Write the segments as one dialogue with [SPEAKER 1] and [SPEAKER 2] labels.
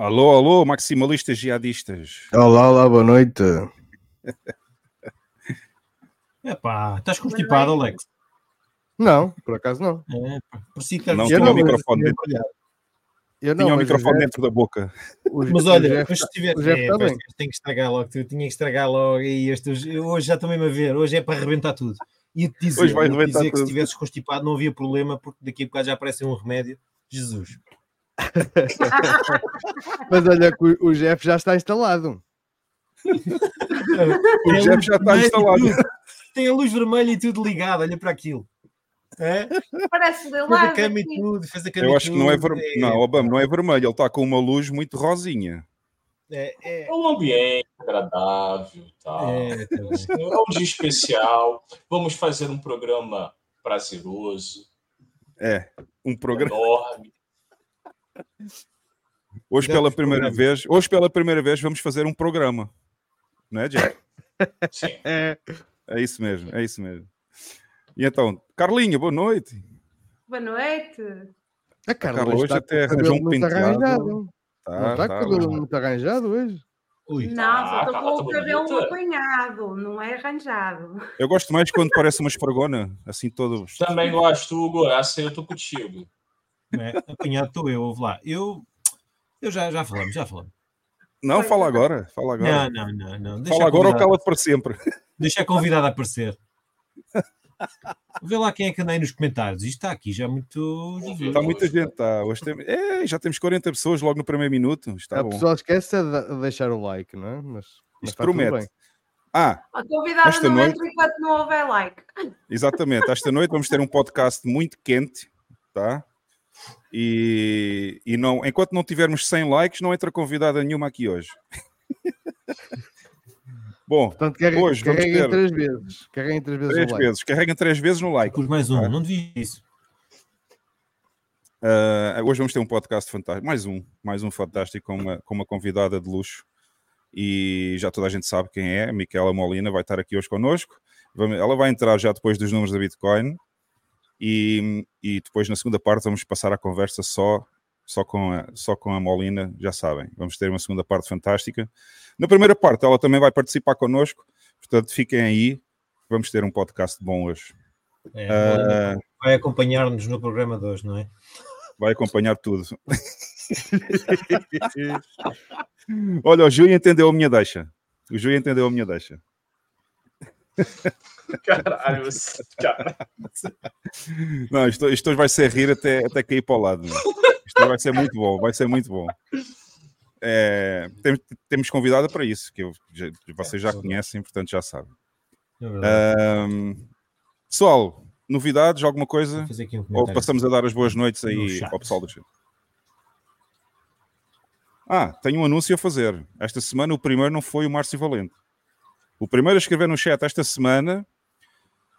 [SPEAKER 1] Alô, alô, maximalistas jihadistas.
[SPEAKER 2] Olá, olá, boa noite.
[SPEAKER 3] Epá, estás constipado, Alex?
[SPEAKER 2] Não, por acaso não.
[SPEAKER 3] É, pá, parecia que
[SPEAKER 1] Não, tinha
[SPEAKER 2] não,
[SPEAKER 1] o microfone, dentro,
[SPEAKER 2] Eu não,
[SPEAKER 1] tinha o microfone
[SPEAKER 2] Jeff-
[SPEAKER 1] dentro da boca.
[SPEAKER 3] Mas olha,
[SPEAKER 2] Jeff
[SPEAKER 3] se tiver. É,
[SPEAKER 2] bem.
[SPEAKER 3] tenho que estragar logo, tu tinha que estragar logo e este, hoje- já estou mesmo a ver, hoje é para arrebentar tudo. Ia-te dizer,
[SPEAKER 1] Hoje vai
[SPEAKER 3] dizer que se
[SPEAKER 1] tudo.
[SPEAKER 3] estivesses constipado não havia problema, porque daqui a bocado já aparece um remédio. Jesus.
[SPEAKER 2] Mas olha que o, Jeff já está instalado.
[SPEAKER 1] O
[SPEAKER 3] Tem a
[SPEAKER 1] Jeff
[SPEAKER 3] luz
[SPEAKER 1] já está
[SPEAKER 3] vermelha
[SPEAKER 1] instalado.
[SPEAKER 3] tudo. Tem a luz vermelha e tudo ligado, olha para aquilo. É?
[SPEAKER 4] Parece
[SPEAKER 3] Fez a
[SPEAKER 4] lilás
[SPEAKER 3] cama e
[SPEAKER 4] aqui.
[SPEAKER 3] tudo, fez a cama
[SPEAKER 1] Eu acho que não é vermelho. Não, Obama, não é vermelho. Ele está com uma luz muito rosinha.
[SPEAKER 3] É, é,
[SPEAKER 5] É um ambiente agradável tal.
[SPEAKER 3] é, tá.
[SPEAKER 5] É um dia especial. Vamos fazer um programa prazeroso,
[SPEAKER 1] É, um programa.
[SPEAKER 5] enorme.
[SPEAKER 1] Hoje pela primeira vez, hoje pela primeira vez vamos fazer um programa. Não é, Jeff?
[SPEAKER 5] Sim.
[SPEAKER 2] É,
[SPEAKER 1] É isso mesmo, é isso mesmo. E então, Carlinha, boa noite.
[SPEAKER 4] Boa noite.
[SPEAKER 2] a Carla
[SPEAKER 1] Carla hoje
[SPEAKER 2] está
[SPEAKER 1] até
[SPEAKER 2] com o
[SPEAKER 1] arranjou um penteado.
[SPEAKER 2] arranjado.
[SPEAKER 1] Tá,
[SPEAKER 2] não está
[SPEAKER 1] tá,
[SPEAKER 2] com o cabelo muito arranjado hoje?
[SPEAKER 3] Ui,
[SPEAKER 4] Não,
[SPEAKER 5] Ah,
[SPEAKER 4] só estou
[SPEAKER 5] Carla,
[SPEAKER 4] com o
[SPEAKER 5] tá
[SPEAKER 4] cabelo
[SPEAKER 5] bonita.
[SPEAKER 4] apanhado, não é arranjado.
[SPEAKER 1] Eu gosto mais quando parece uma esfregona, assim todo.
[SPEAKER 5] Também gosto, Hugo. Essa aí eu tô contigo.
[SPEAKER 3] É, apanhado estou eu, ouve lá. Eu, eu já, já falamos, já falamos.
[SPEAKER 1] Não, fala agora, fala agora.
[SPEAKER 3] Não, não, não, não. Deixa
[SPEAKER 1] Fala agora ou cala para sempre.
[SPEAKER 3] Deixa a convidada aparecer. Vê lá quem é que anda aí nos comentários. Isto está aqui já muito.
[SPEAKER 1] Está muita gente, tá. Hoje tem... é, já temos 40 pessoas logo no primeiro minuto. Está
[SPEAKER 2] a
[SPEAKER 1] bom.
[SPEAKER 2] pessoa esquece de de deixar o like, não é? Mas, mas
[SPEAKER 1] Isto
[SPEAKER 2] está tudo
[SPEAKER 1] promete.
[SPEAKER 2] bem.
[SPEAKER 1] Ah,
[SPEAKER 4] A convidada
[SPEAKER 1] Esta
[SPEAKER 4] não
[SPEAKER 1] noite-
[SPEAKER 4] entra enquanto não houver like.
[SPEAKER 1] exatamente. Esta noite vamos ter um podcast muito quente, tá? E, e não, enquanto não tivermos 100 likes, não entra convidada nenhuma aqui hoje. Bom,
[SPEAKER 2] Portanto, carreguem,
[SPEAKER 1] Hoje vamos
[SPEAKER 2] carreguem
[SPEAKER 1] ter-
[SPEAKER 2] três vezes. Carreguem três vezes
[SPEAKER 1] três
[SPEAKER 2] o like.
[SPEAKER 1] vezes. Carreguem três vezes no like.
[SPEAKER 3] Mais um,
[SPEAKER 1] Ah.
[SPEAKER 3] não devia isso.
[SPEAKER 1] Uh, hoje vamos ter um podcast fantástico, mais um, mais um fantástico com uma, com uma convidada de luxo e já toda a gente sabe quem é, a Micaela Molina vai estar aqui hoje connosco. Ela vai entrar já depois dos números da Bitcoin e, e depois na segunda parte vamos passar a conversa só, só, com a, só com a Molina, já sabem. Vamos ter uma segunda parte fantástica. Na primeira parte ela também vai participar connosco, portanto fiquem aí, vamos ter um podcast bom hoje.
[SPEAKER 3] É,
[SPEAKER 1] Uh,
[SPEAKER 3] vai acompanhar-nos no programa de hoje, não é?
[SPEAKER 1] vai acompanhar tudo. Olha, o Júlio entendeu a minha deixa. O Júlio entendeu a minha deixa.
[SPEAKER 5] Caralho, cara.
[SPEAKER 1] Não, isto, isto hoje vai ser rir até, até cair para o lado. meu. Isto vai ser muito bom, vai ser muito bom. É, temos, temos convidada para isso, que eu, já- vocês já conhecem, portanto já sabem.
[SPEAKER 3] É.
[SPEAKER 1] Ahm, pessoal, novidades, alguma coisa?
[SPEAKER 3] Um
[SPEAKER 1] Ou passamos a dar as boas noites
[SPEAKER 3] No
[SPEAKER 1] aí ao pessoal do chat? Ah, tenho um anúncio a fazer. Esta semana o primeiro não foi o Márcio Valente. O primeiro a escrever no chat esta semana.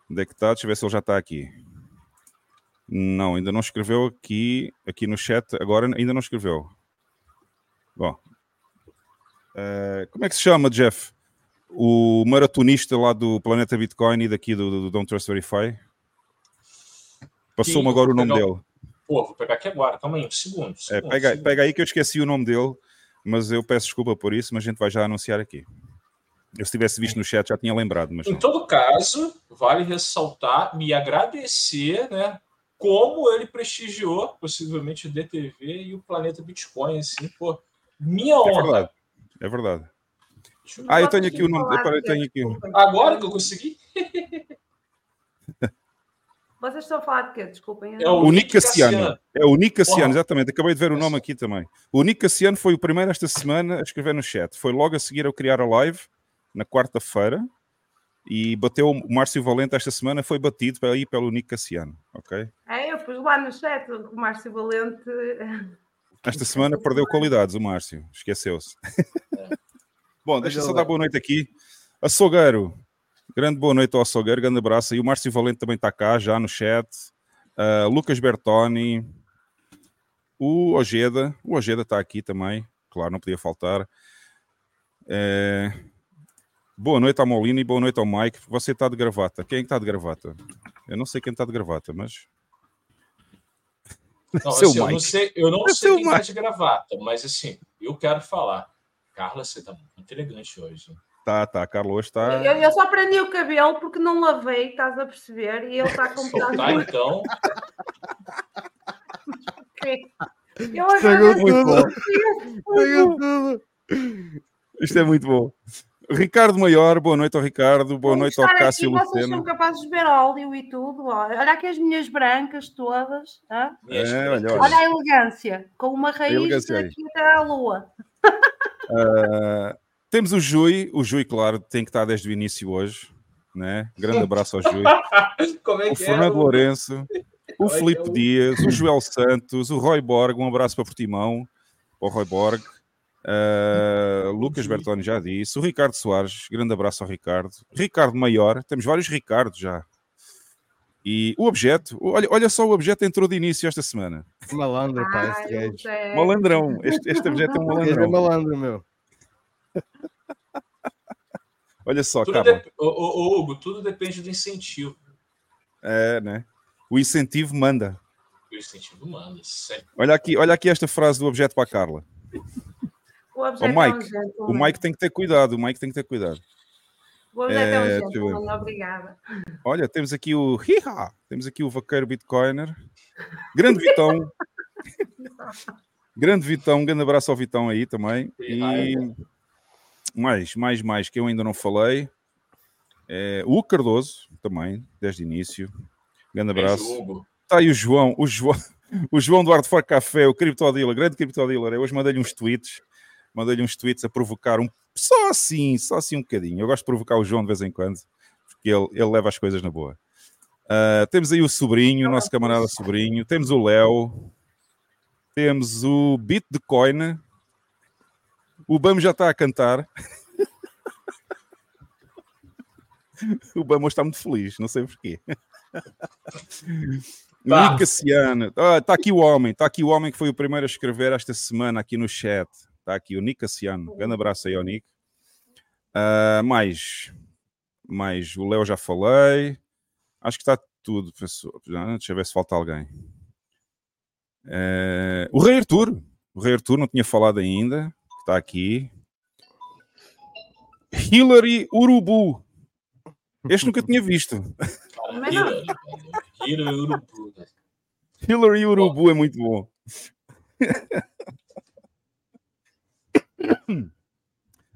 [SPEAKER 1] Onde é que está? Deixa eu ver se ele já está aqui. Não, ainda não escreveu aqui, aqui no chat. Agora ainda não escreveu. Bom. Eh, como é que se chama, Jeff? O maratonista lá do Planeta Bitcoin e daqui do, do, do Don't Trust Verify? Passou-me agora o nome dele.
[SPEAKER 5] Pô, vou pegar aqui agora. Calma aí, um segundo.
[SPEAKER 1] É,
[SPEAKER 5] segundo,
[SPEAKER 1] pega,
[SPEAKER 5] segundo.
[SPEAKER 1] pega aí que eu esqueci o nome dele, mas eu peço desculpa por isso, mas a gente vai já anunciar aqui. Eu se tivesse visto no chat já tinha lembrado, mas
[SPEAKER 5] Em
[SPEAKER 1] não.
[SPEAKER 5] todo caso, vale ressaltar, me agradecer, né? Como ele prestigiou, possivelmente, o DTV e o Planeta Bitcoin, assim, pô. Minha
[SPEAKER 1] É
[SPEAKER 5] honra.
[SPEAKER 1] verdade. É verdade.
[SPEAKER 5] Eu
[SPEAKER 1] Ah, eu tenho aqui o nome. eu tenho aqui.
[SPEAKER 5] Agora que eu consegui?
[SPEAKER 4] Vocês estão a falar de quê? Desculpem.
[SPEAKER 5] É o
[SPEAKER 1] O Nick Cassiano.
[SPEAKER 5] Cassiano.
[SPEAKER 1] É o Nick Cassiano,
[SPEAKER 5] Porra.
[SPEAKER 1] exatamente. Acabei de ver o nome aqui também. O Nick Cassiano foi o primeiro esta semana a escrever no chat. Foi logo a seguir a criar a live, na quarta-feira, e bateu o Márcio Valente esta semana, foi batido aí pelo Nick Cassiano, ok?
[SPEAKER 4] É, eu pus lá no chat o Márcio Valente.
[SPEAKER 1] Esta semana perdeu qualidades, o Márcio. Esqueceu-se. Bom, deixa só dar boa noite aqui. Açougueiro. Grande boa noite ao Açougueiro, grande abraço. E o Márcio Valente também está cá, já no chat. uh, Lucas Bertoni, o Ojeda, o Ojeda está aqui também, claro, não podia faltar. É, Boa noite ao Molina e boa noite ao Mike. Você está de gravata. Quem está de gravata? Eu não sei quem está de gravata, mas.
[SPEAKER 5] Não,
[SPEAKER 1] Seu
[SPEAKER 5] assim, eu não
[SPEAKER 1] Mike.
[SPEAKER 5] sei, eu não
[SPEAKER 1] É
[SPEAKER 5] sei quem tá
[SPEAKER 1] Mike.
[SPEAKER 5] de gravata, mas assim, eu quero falar. Carla, você tá muito elegante hoje.
[SPEAKER 1] Tá, tá. Carlos está.
[SPEAKER 4] Eu, eu só prendi o cabelo porque não lavei, estás a perceber? E ele está com
[SPEAKER 5] Soltar então.
[SPEAKER 4] Eu
[SPEAKER 2] tudo. Estragou tudo.
[SPEAKER 1] Isto é muito bom. Ricardo Maior, boa noite ao Ricardo, boa noite ao Cássio
[SPEAKER 4] aqui, vocês são
[SPEAKER 1] Lucena.
[SPEAKER 4] capazes de ver óleo e tudo. Olha aqui as minhas brancas todas. hã?
[SPEAKER 1] É, olha,
[SPEAKER 4] Olha a elegância, com uma raiz daqui até à lua.
[SPEAKER 1] Ah, temos o Jui, o Jui, claro, tem que estar desde o início hoje. Né? Grande abraço ao Jui.
[SPEAKER 5] Como é
[SPEAKER 1] O
[SPEAKER 5] que
[SPEAKER 1] Fernando
[SPEAKER 5] é?
[SPEAKER 1] Lourenço, o
[SPEAKER 5] Olha,
[SPEAKER 1] Filipe
[SPEAKER 5] o-
[SPEAKER 1] Dias, o Joel Santos, o Roy Borg, um abraço para Portimão, o Roy Borg, uh, Lucas Bertoni já disse, o Ricardo Soares, grande abraço ao Ricardo, Ricardo Maior, temos vários Ricardos já. E o objeto, olha, olha só, o objeto entrou de início esta semana.
[SPEAKER 2] Malandro, pá, este
[SPEAKER 4] o
[SPEAKER 2] gajo.
[SPEAKER 1] Malandrão, este, este objeto é um
[SPEAKER 2] é
[SPEAKER 1] malandrão.
[SPEAKER 2] malandro, meu.
[SPEAKER 1] Olha só,
[SPEAKER 5] Tudo dep- ô, ô, ô, Hugo, tudo depende do incentivo.
[SPEAKER 1] é, né? O incentivo manda.
[SPEAKER 5] O incentivo manda.
[SPEAKER 1] Olha aqui, olha aqui esta frase do objeto para a Carla.
[SPEAKER 4] O objeto
[SPEAKER 1] Ô,
[SPEAKER 4] é um
[SPEAKER 1] Mike,
[SPEAKER 4] gentleman.
[SPEAKER 1] O Mike tem que ter cuidado, o Mike tem que ter cuidado.
[SPEAKER 4] O objeto é,
[SPEAKER 1] É,
[SPEAKER 4] um gentleman, obrigada.
[SPEAKER 1] Olha, temos aqui o Hiha, temos aqui o vaqueiro Bitcoiner. Grande Vitão. grande Vitão, um grande abraço ao Vitão aí também. E mais, mais, mais, que eu ainda não falei. É, o Cardoso também, desde o início. Grande abraço. Está aí o João, o João, o João Duarte For Café, o Criptodealer, grande Criptodealer. Eu hoje mandei-lhe uns tweets, mandei-lhe uns tweets a provocar um, só assim, só assim um bocadinho. Eu gosto de provocar o João de vez em quando, porque ele, ele leva as coisas na boa. Ah, temos aí o sobrinho, o nosso camarada sobrinho, temos o Léo, temos o Bitcoin, o Bamo já está a cantar. o Bamo está muito feliz, não sei porquê.
[SPEAKER 5] Tá.
[SPEAKER 1] Cassiano. Ah, Está aqui o homem, está aqui o homem que foi o primeiro a escrever esta semana aqui no chat. Está aqui o Nick Cassiano. Grande abraço aí ao Nick. Ah, mais, mais, o Léo já falei. Acho que está tudo, professor. Ah, Deixa eu ver se falta alguém. Eh, o Rei Arthur. O Rei Arthur não tinha falado ainda. Está aqui. Hillary Urubu. Este nunca tinha visto.
[SPEAKER 5] E Urubu.
[SPEAKER 1] Hillary Urubu é muito bom.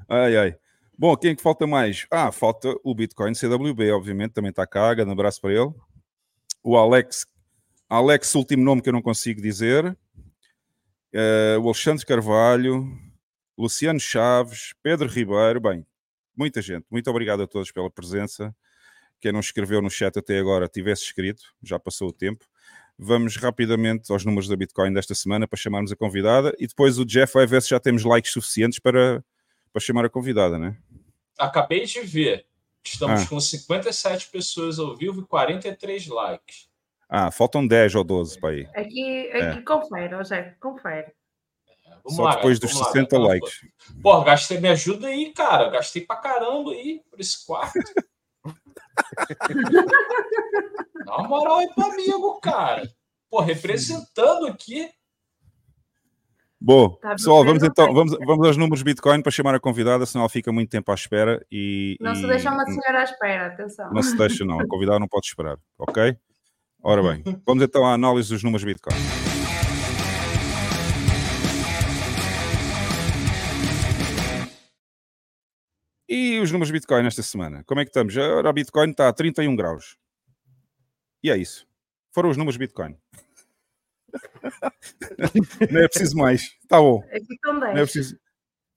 [SPEAKER 1] Ai, ai. Bom, quem é que falta mais? Ah, falta o Bitcoin CWB, obviamente, também está cá. Grande abraço para ele. O Alex, Alex, último nome que eu não consigo dizer. Eh, o Alexandre Carvalho, Luciano Chaves, Pedro Ribeiro. Bem, muita gente. Muito obrigado a todos pela presença. Quem não escreveu no chat até agora, tivesse escrito, já passou o tempo. Vamos rapidamente aos números da Bitcoin desta semana para chamarmos a convidada e depois o Jeff vai ver se já temos likes suficientes para, para chamar a convidada, né?
[SPEAKER 5] Acabei de ver. Estamos
[SPEAKER 1] Ah.
[SPEAKER 5] com 57 pessoas ao vivo e 43 likes.
[SPEAKER 1] Ah, faltam 10 ou 12 para aí.
[SPEAKER 4] Aqui, aqui confere, ó Zé, confere.
[SPEAKER 5] Vamos
[SPEAKER 1] Só
[SPEAKER 5] lá,
[SPEAKER 1] depois dos
[SPEAKER 5] vamos lá,
[SPEAKER 1] 60
[SPEAKER 5] galera.
[SPEAKER 1] likes.
[SPEAKER 5] Pô, gastei, me ajuda aí, cara. Gastei pra caramba aí por esse quarto. Dá uma moral aí pro amigo, cara. Pô, representando aqui.
[SPEAKER 1] Bom,
[SPEAKER 4] Tá
[SPEAKER 1] pessoal, vamos
[SPEAKER 4] não
[SPEAKER 1] então vamos, vamos aos números Bitcoin para chamar a convidada, senão ela fica muito tempo à espera e.
[SPEAKER 4] Não se
[SPEAKER 1] e-
[SPEAKER 4] deixa uma senhora à espera, atenção.
[SPEAKER 1] Não se deixa, não. A convidada não pode esperar, ok? Ora bem, vamos então à análise dos números Bitcoin. E os números Bitcoin esta semana? Como é que estamos? Ora, a Bitcoin está a 31 graus. E é isso. Foram os números Bitcoin. Não é preciso mais. Está bom.
[SPEAKER 4] Aqui estão
[SPEAKER 1] Não é
[SPEAKER 4] 10.
[SPEAKER 1] preciso.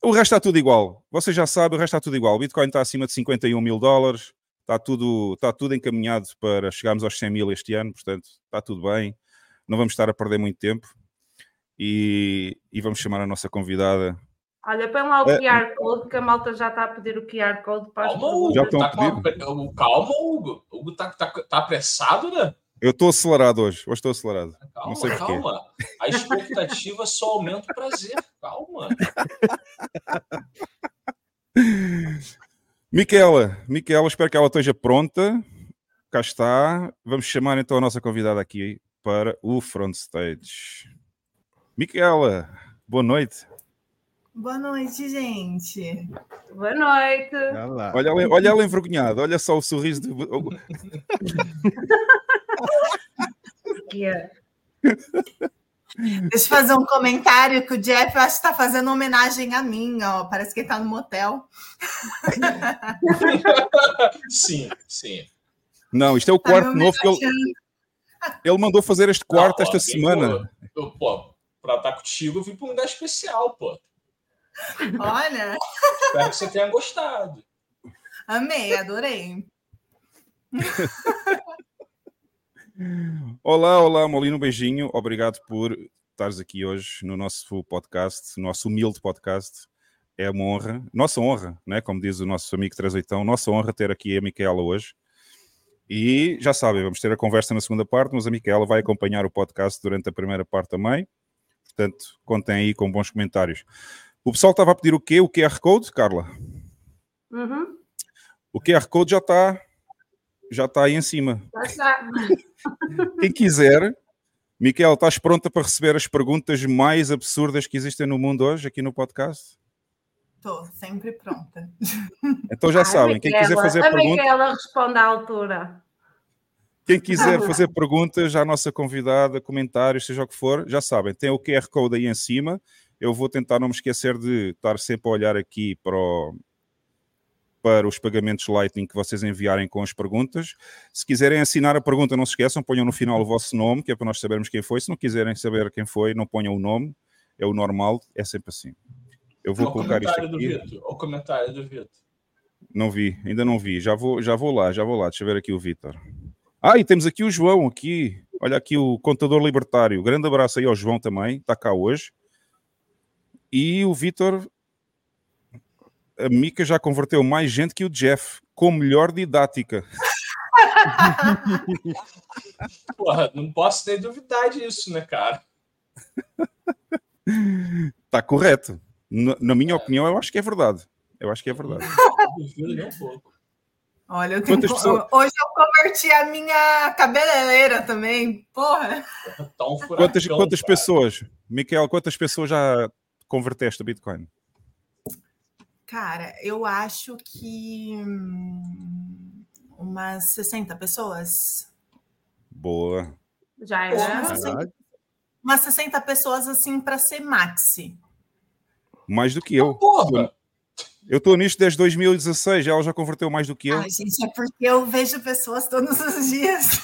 [SPEAKER 1] O resto está tudo igual. Vocês já sabem, o resto está tudo igual. O Bitcoin está acima de 51 mil dólares. Está tudo, está tudo encaminhado para chegarmos aos 100 mil este ano. Portanto, está tudo bem. Não vamos estar a perder muito tempo. E, e vamos chamar a nossa convidada.
[SPEAKER 4] Olha, põe lá o
[SPEAKER 1] É.
[SPEAKER 4] QR Code, que a malta já está a pedir o QR Code para
[SPEAKER 5] Calma, Hugo.
[SPEAKER 1] Já estão a
[SPEAKER 5] Tá com a- Calma, Hugo. O Hugo tá, tá, tá apressado, né?
[SPEAKER 1] Eu estou acelerado hoje. Hoje estou acelerado.
[SPEAKER 5] Calma,
[SPEAKER 1] Não sei porquê.
[SPEAKER 5] calma. A expectativa só aumenta o prazer. Calma.
[SPEAKER 1] Micaela, Micaela, espero que ela esteja pronta. Cá está. Vamos chamar então a nossa convidada aqui para o front stage. Micaela, boa noite.
[SPEAKER 6] Boa noite, gente.
[SPEAKER 4] Boa noite.
[SPEAKER 2] Olha lá.
[SPEAKER 1] Olha ela, olha ela envergonhada, olha só o sorriso de.
[SPEAKER 6] Deixa eu fazer um comentário que o Jeff eu acho que está fazendo homenagem a mim, ó. Parece que ele tá no motel.
[SPEAKER 5] Sim, sim.
[SPEAKER 1] Não, isto é o
[SPEAKER 6] Tá
[SPEAKER 1] quarto novo que ele, ele mandou fazer este quarto
[SPEAKER 5] Não,
[SPEAKER 1] esta
[SPEAKER 5] ó,
[SPEAKER 1] semana.
[SPEAKER 5] Pô, eu, pô, pra estar contigo, eu vim pra um lugar especial, pô.
[SPEAKER 6] Olha,
[SPEAKER 5] Espero que você tenha gostado.
[SPEAKER 6] amei, adorei.
[SPEAKER 1] Olá, olá, Molino, um beijinho. Obrigado por estares aqui hoje no nosso podcast, nosso humilde podcast. É uma honra, nossa honra, né? como diz o nosso amigo Trazeitão, nossa honra ter aqui a Micaela hoje. E já sabem, vamos ter a conversa na segunda parte, mas a Micaela vai acompanhar o podcast durante a primeira parte também. Portanto, contem aí com bons comentários. O pessoal estava a pedir o quê? O QR Code, Carla?
[SPEAKER 4] Uhum.
[SPEAKER 1] O QR Code já está já está aí em cima. Quem quiser, Miquel, estás pronta para receber as perguntas mais absurdas que existem no mundo hoje aqui no podcast?
[SPEAKER 6] Tô sempre pronta.
[SPEAKER 1] Então já
[SPEAKER 4] Ai,
[SPEAKER 1] sabem, quem quiser fazer
[SPEAKER 4] a
[SPEAKER 1] perguntas,
[SPEAKER 4] Micaela responde à altura.
[SPEAKER 1] quem quiser fazer perguntas à nossa convidada, comentários, seja o que for, já sabem, tem o QR Code aí em cima. Eu vou tentar não me esquecer de estar sempre a olhar aqui para, o- para os pagamentos Lightning que vocês enviarem com as perguntas. Se quiserem assinar a pergunta, não se esqueçam, ponham no final o vosso nome, que é para nós sabermos quem foi. Se não quiserem saber quem foi, não ponham o nome. É o normal, é sempre assim. Eu vou colocar isto aqui.
[SPEAKER 5] O comentário do Vitor.
[SPEAKER 1] Não vi, ainda não vi. Já vou, já vou lá, já vou lá. Deixa eu ver aqui o Vitor. Ah, e temos aqui o João aqui. Olha aqui o contador libertário. Grande abraço aí ao João também, está cá hoje. E o Vitor, a Mica já converteu mais gente que o Jeff, com melhor didática.
[SPEAKER 5] Porra, não posso nem duvidar disso, né, cara?
[SPEAKER 1] Está correto. Na, na minha opinião, eu acho que é verdade. Eu acho que é verdade.
[SPEAKER 5] Não duvido nem um pouco.
[SPEAKER 6] Olha, eu tenho...
[SPEAKER 1] Quantas pessoas-
[SPEAKER 6] hoje eu converti a minha cabeleireira também. Porra.
[SPEAKER 5] Tá um furacão,
[SPEAKER 1] Quantas, quantas pessoas, Miquel, quantas pessoas já converteste a Bitcoin?
[SPEAKER 6] Cara, eu acho que hum, umas 60 pessoas.
[SPEAKER 1] Boa.
[SPEAKER 4] Já era.
[SPEAKER 6] umas 60
[SPEAKER 2] Caralho.
[SPEAKER 6] umas 60 pessoas assim para ser maxi.
[SPEAKER 1] Mais do que eu.
[SPEAKER 5] Porra!
[SPEAKER 1] Eu estou nisto desde 2016, ela já converteu mais do que eu.
[SPEAKER 6] Ai, gente, é porque eu vejo pessoas todos os dias.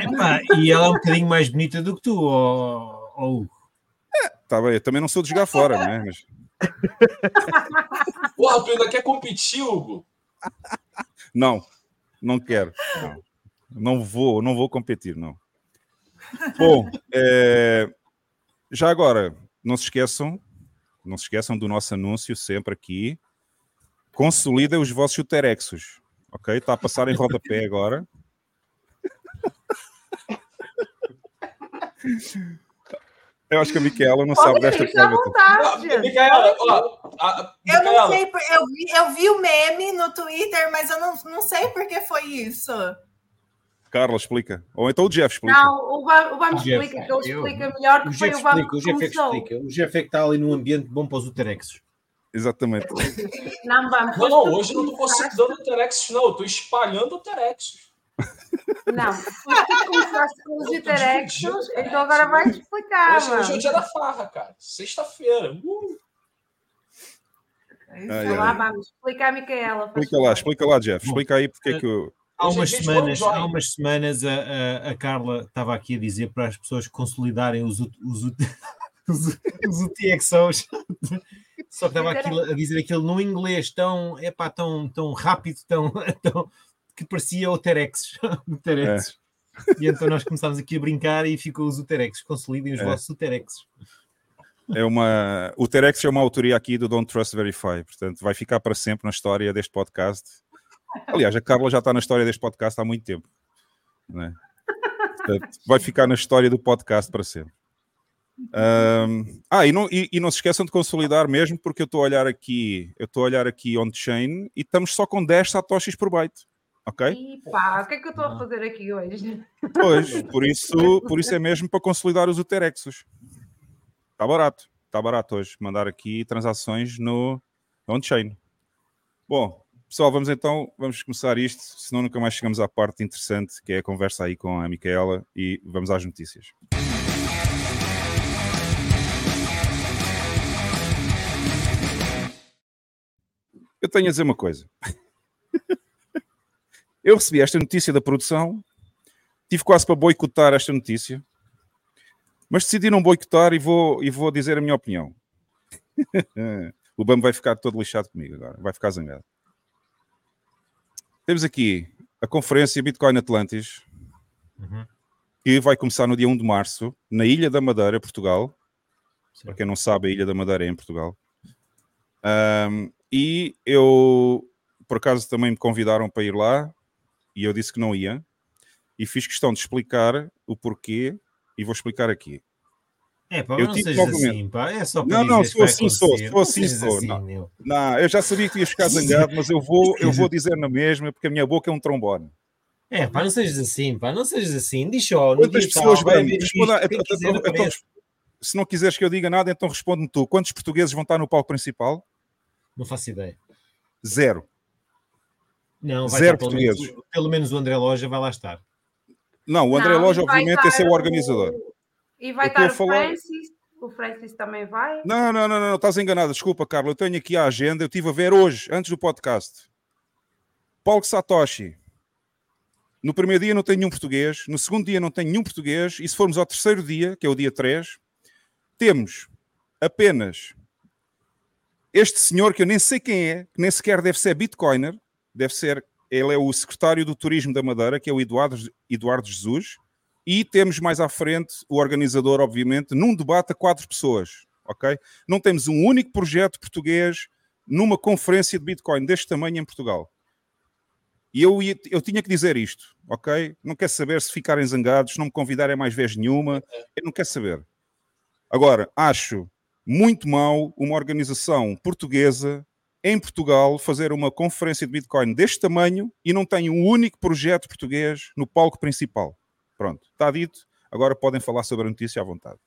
[SPEAKER 3] Epá, e ela é um bocadinho mais bonita do que tu, ó- ó Hugo.
[SPEAKER 1] Tá bem, eu também não sou de jogar fora, né? Mas
[SPEAKER 5] Porra, tu ainda quer competir, Hugo?
[SPEAKER 1] não, não quero. Não, não vou, não vou competir, não. Bom, é, já agora, não se esqueçam, não se esqueçam do nosso anúncio sempre aqui. Consolidem os vossos uterexos, ok? Está a passar em rodapé agora. Eu acho que a Micaela não sabe desta coisa.
[SPEAKER 4] vontade.
[SPEAKER 5] Micaela, ó, a-
[SPEAKER 6] Eu não sei, eu vi, eu vi o meme no Twitter, mas eu não, não sei por que foi isso.
[SPEAKER 1] Carla, explica. Ou então o Jeff explica.
[SPEAKER 4] Não, o Vam- o
[SPEAKER 3] O
[SPEAKER 4] explica, que ele
[SPEAKER 3] eu-
[SPEAKER 4] explica melhor
[SPEAKER 3] O
[SPEAKER 4] que foi
[SPEAKER 3] Jeff
[SPEAKER 4] o Vamos
[SPEAKER 3] explica, o Jeff é que explica. O Jeff é que está ali num ambiente bom para os uterexos.
[SPEAKER 1] Exatamente.
[SPEAKER 4] Não, vamos.
[SPEAKER 5] Não, não, hoje eu não tô concentrando o Terexus, não. Eu tô espalhando o Terexus.
[SPEAKER 4] Não, depois que começaste com os
[SPEAKER 5] dividindo,
[SPEAKER 4] então agora vai explicar,
[SPEAKER 5] Hoje, hoje é o dia da farra, cara. Sexta-feira. Uh,
[SPEAKER 1] Ai,
[SPEAKER 4] Então lá, vamos explicar a Micaela.
[SPEAKER 1] Explica lá, explica lá, Jeff. Explica aí porque é que eu.
[SPEAKER 3] Há umas semanas, há umas semanas a, a, a Carla estava aqui a dizer para as pessoas consolidarem os, os, os, os UTXOs. Só que estava aquilo, a dizer aquilo no inglês tão, epá, tão, tão rápido, tão, tão- que parecia o Terex. Terex. E então nós começámos aqui a brincar e ficou os Uterex. Consolidem os
[SPEAKER 1] É.
[SPEAKER 3] vossos Uterex.
[SPEAKER 1] É uma... O Terex é uma autoria aqui do Don't Trust Verify, portanto vai ficar para sempre na história deste podcast. Aliás, a Carla já está na história deste podcast há muito tempo. não é? Portanto, vai ficar na história do podcast para sempre. Um, ah, e não, e, e não se esqueçam de consolidar mesmo, porque eu estou a olhar aqui, eu estou a olhar aqui on-chain e estamos só com 10 satoshis por byte. Ok?
[SPEAKER 4] E pá, o que é que eu estou a fazer aqui hoje?
[SPEAKER 1] Pois, por isso, por isso é mesmo para consolidar os Uterexos. Está barato, está barato hoje. Mandar aqui transações no on-chain. Bom, pessoal, vamos então, vamos começar isto, senão nunca mais chegamos à parte interessante, que é a conversa aí com a Micaela e vamos às notícias. Eu tenho a dizer uma coisa. Eu recebi esta notícia da produção, tive quase para boicotar esta notícia, mas decidi não boicotar e vou, e vou dizer a minha opinião. o BAM vai ficar todo lixado comigo agora, vai ficar zangado. Temos aqui a conferência Bitcoin Atlantis,
[SPEAKER 3] Uhum.
[SPEAKER 1] que vai começar no dia 1 de março, na Ilha da Madeira, Portugal.
[SPEAKER 3] Sim.
[SPEAKER 1] Para quem não sabe, a Ilha da Madeira é em Portugal. Ahm, e eu, por acaso, também me convidaram para ir lá e eu disse que não ia. E fiz questão de explicar o porquê e vou explicar aqui.
[SPEAKER 3] É, pá,
[SPEAKER 1] Eu
[SPEAKER 3] não sejas assim, pá. É só para
[SPEAKER 1] Não, não, for assim, sou, for assim, sou,
[SPEAKER 3] assim,
[SPEAKER 1] não.
[SPEAKER 3] meu.
[SPEAKER 1] Não, eu já sabia que ias ficar zangado, mas eu vou, eu vou dizer na mesma, porque a minha boca é um trombone.
[SPEAKER 3] É, pá, não sejas assim, pá. Não sejas assim. Diz só.
[SPEAKER 1] Quantas
[SPEAKER 3] tal,
[SPEAKER 1] pessoas Responda,
[SPEAKER 3] quem
[SPEAKER 1] então, então, se não quiseres que eu diga nada, então responde-me tu. Quantos portugueses vão estar no palco principal?
[SPEAKER 3] Não faço ideia.
[SPEAKER 1] Zero.
[SPEAKER 3] Não, vai
[SPEAKER 1] Zero
[SPEAKER 3] estar pelo menos,
[SPEAKER 1] portugueses.
[SPEAKER 3] pelo menos o André Loja vai lá estar.
[SPEAKER 1] Não, o André
[SPEAKER 4] Não,
[SPEAKER 1] Loja, obviamente, esse é o
[SPEAKER 4] estar
[SPEAKER 1] organizador.
[SPEAKER 4] E vai
[SPEAKER 1] Eu
[SPEAKER 4] estar o
[SPEAKER 1] falar-
[SPEAKER 4] Francis, o Francis também vai.
[SPEAKER 1] Não, não, não, não, não, estás enganado. Desculpa, Carlos. Eu tenho aqui a agenda. Eu estive a ver hoje, antes do podcast. Paulo Satoshi. No primeiro dia não tem nenhum português. No segundo dia não tem nenhum português. E se formos ao terceiro dia, que é o dia 3, temos apenas este senhor que eu nem sei quem é, que nem sequer deve ser Bitcoiner. Deve ser, ele é o secretário do Turismo da Madeira, que é o Eduardo, Eduardo Jesus. E temos mais à frente o organizador, obviamente, num debate a quatro pessoas, ok? Não temos um único projeto português numa conferência de Bitcoin deste tamanho em Portugal. E eu, eu tinha que dizer isto, ok? Não quero saber se ficarem zangados, não me convidarem mais vez nenhuma, eu não quero saber. Agora, acho muito mal uma organização portuguesa em Portugal fazer uma conferência de Bitcoin deste tamanho e não tem um único projeto português no palco principal. Pronto, está dito. Agora podem falar sobre a notícia à vontade.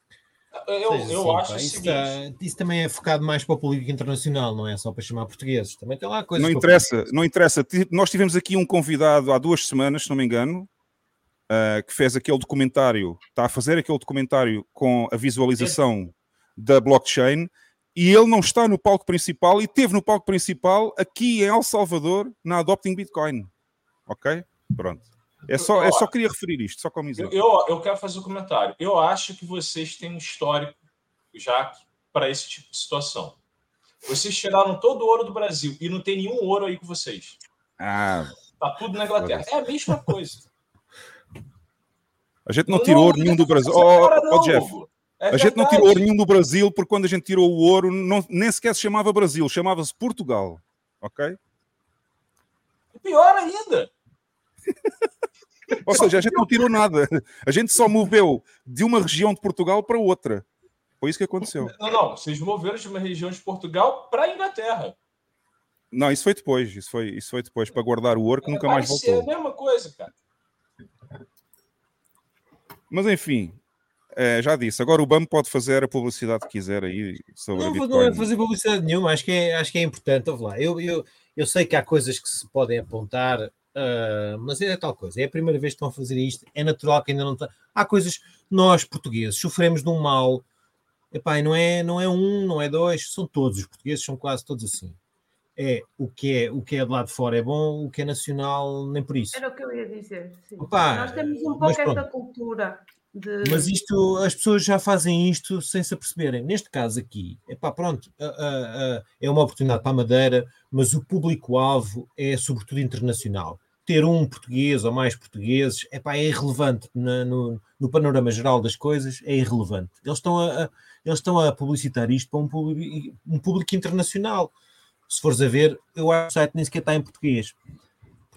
[SPEAKER 5] Eu,
[SPEAKER 3] assim,
[SPEAKER 5] acho
[SPEAKER 3] isso,
[SPEAKER 5] seguinte.
[SPEAKER 3] tá- isso também é focado mais para o público internacional, não é só para chamar portugueses. Também tem lá coisas.
[SPEAKER 1] Não
[SPEAKER 3] para
[SPEAKER 1] interessa, não interessa. Nós tivemos aqui um convidado há duas semanas, se não me engano, ah, que fez aquele documentário, está a fazer aquele documentário com a visualização da blockchain e ele não está no palco principal e teve no palco principal aqui em El Salvador na Adopting Bitcoin. Ok? Pronto. É só, é só queria referir isto, só como exemplo.
[SPEAKER 5] eu, eu quero fazer um comentário. Eu acho que vocês têm um histórico já para esse tipo de situação. Vocês tiraram todo o ouro do Brasil e não tem nenhum ouro aí com vocês.
[SPEAKER 1] Ah,
[SPEAKER 5] Tá tudo na Inglaterra. É a mesma coisa.
[SPEAKER 1] a gente não tirou ouro nenhum do Brasil.
[SPEAKER 5] Essa
[SPEAKER 1] Oh, oh,
[SPEAKER 5] não,
[SPEAKER 1] Jeff.
[SPEAKER 5] É
[SPEAKER 1] A gente não tirou ouro nenhum do Brasil, porque quando a gente tirou o ouro, não, nem sequer se chamava Brasil, chamava-se Portugal. Ok?
[SPEAKER 5] Pior ainda.
[SPEAKER 1] Ou seja, a gente não tirou nada. A gente só moveu de uma região de Portugal para outra. Foi isso que aconteceu.
[SPEAKER 5] Não, não. Vocês moveram de uma região de Portugal para a Inglaterra.
[SPEAKER 1] Não, isso foi depois. Isso foi, isso foi depois, para guardar o ouro que nunca
[SPEAKER 5] Vai
[SPEAKER 1] mais voltou.
[SPEAKER 5] a mesma coisa, cara.
[SPEAKER 1] Mas enfim, eh, já disse. Agora o BAM pode fazer a publicidade que quiser aí sobre a
[SPEAKER 3] Não, vou-
[SPEAKER 1] Bitcoin.
[SPEAKER 3] não é fazer publicidade nenhuma, acho que é, acho que é importante. Ouve lá, eu, eu, eu sei que há coisas que se podem apontar, ah, mas é tal coisa. É a primeira vez que estão a fazer isto, é natural que ainda não está. Há coisas, nós portugueses sofremos de um mal. Epá, e não é, não é um, não é dois, são todos os portugueses, são quase todos assim. É o que é, o que é de lá de fora é bom, o que é nacional, nem por isso.
[SPEAKER 4] Era o que eu ia dizer. sim.
[SPEAKER 3] Opa,
[SPEAKER 4] Nós temos um pouco esta cultura de.
[SPEAKER 3] Mas isto, as pessoas já fazem isto sem se aperceberem. Neste caso aqui, epá, pronto, é uma oportunidade para a Madeira, mas o público-alvo é sobretudo internacional. Ter um português ou mais portugueses epá, é irrelevante na- no, no panorama geral das coisas, é irrelevante. Eles estão a- eles estão a publicitar isto para um público, um público internacional. Se fores a ver, eu acho que o site nem sequer está em português.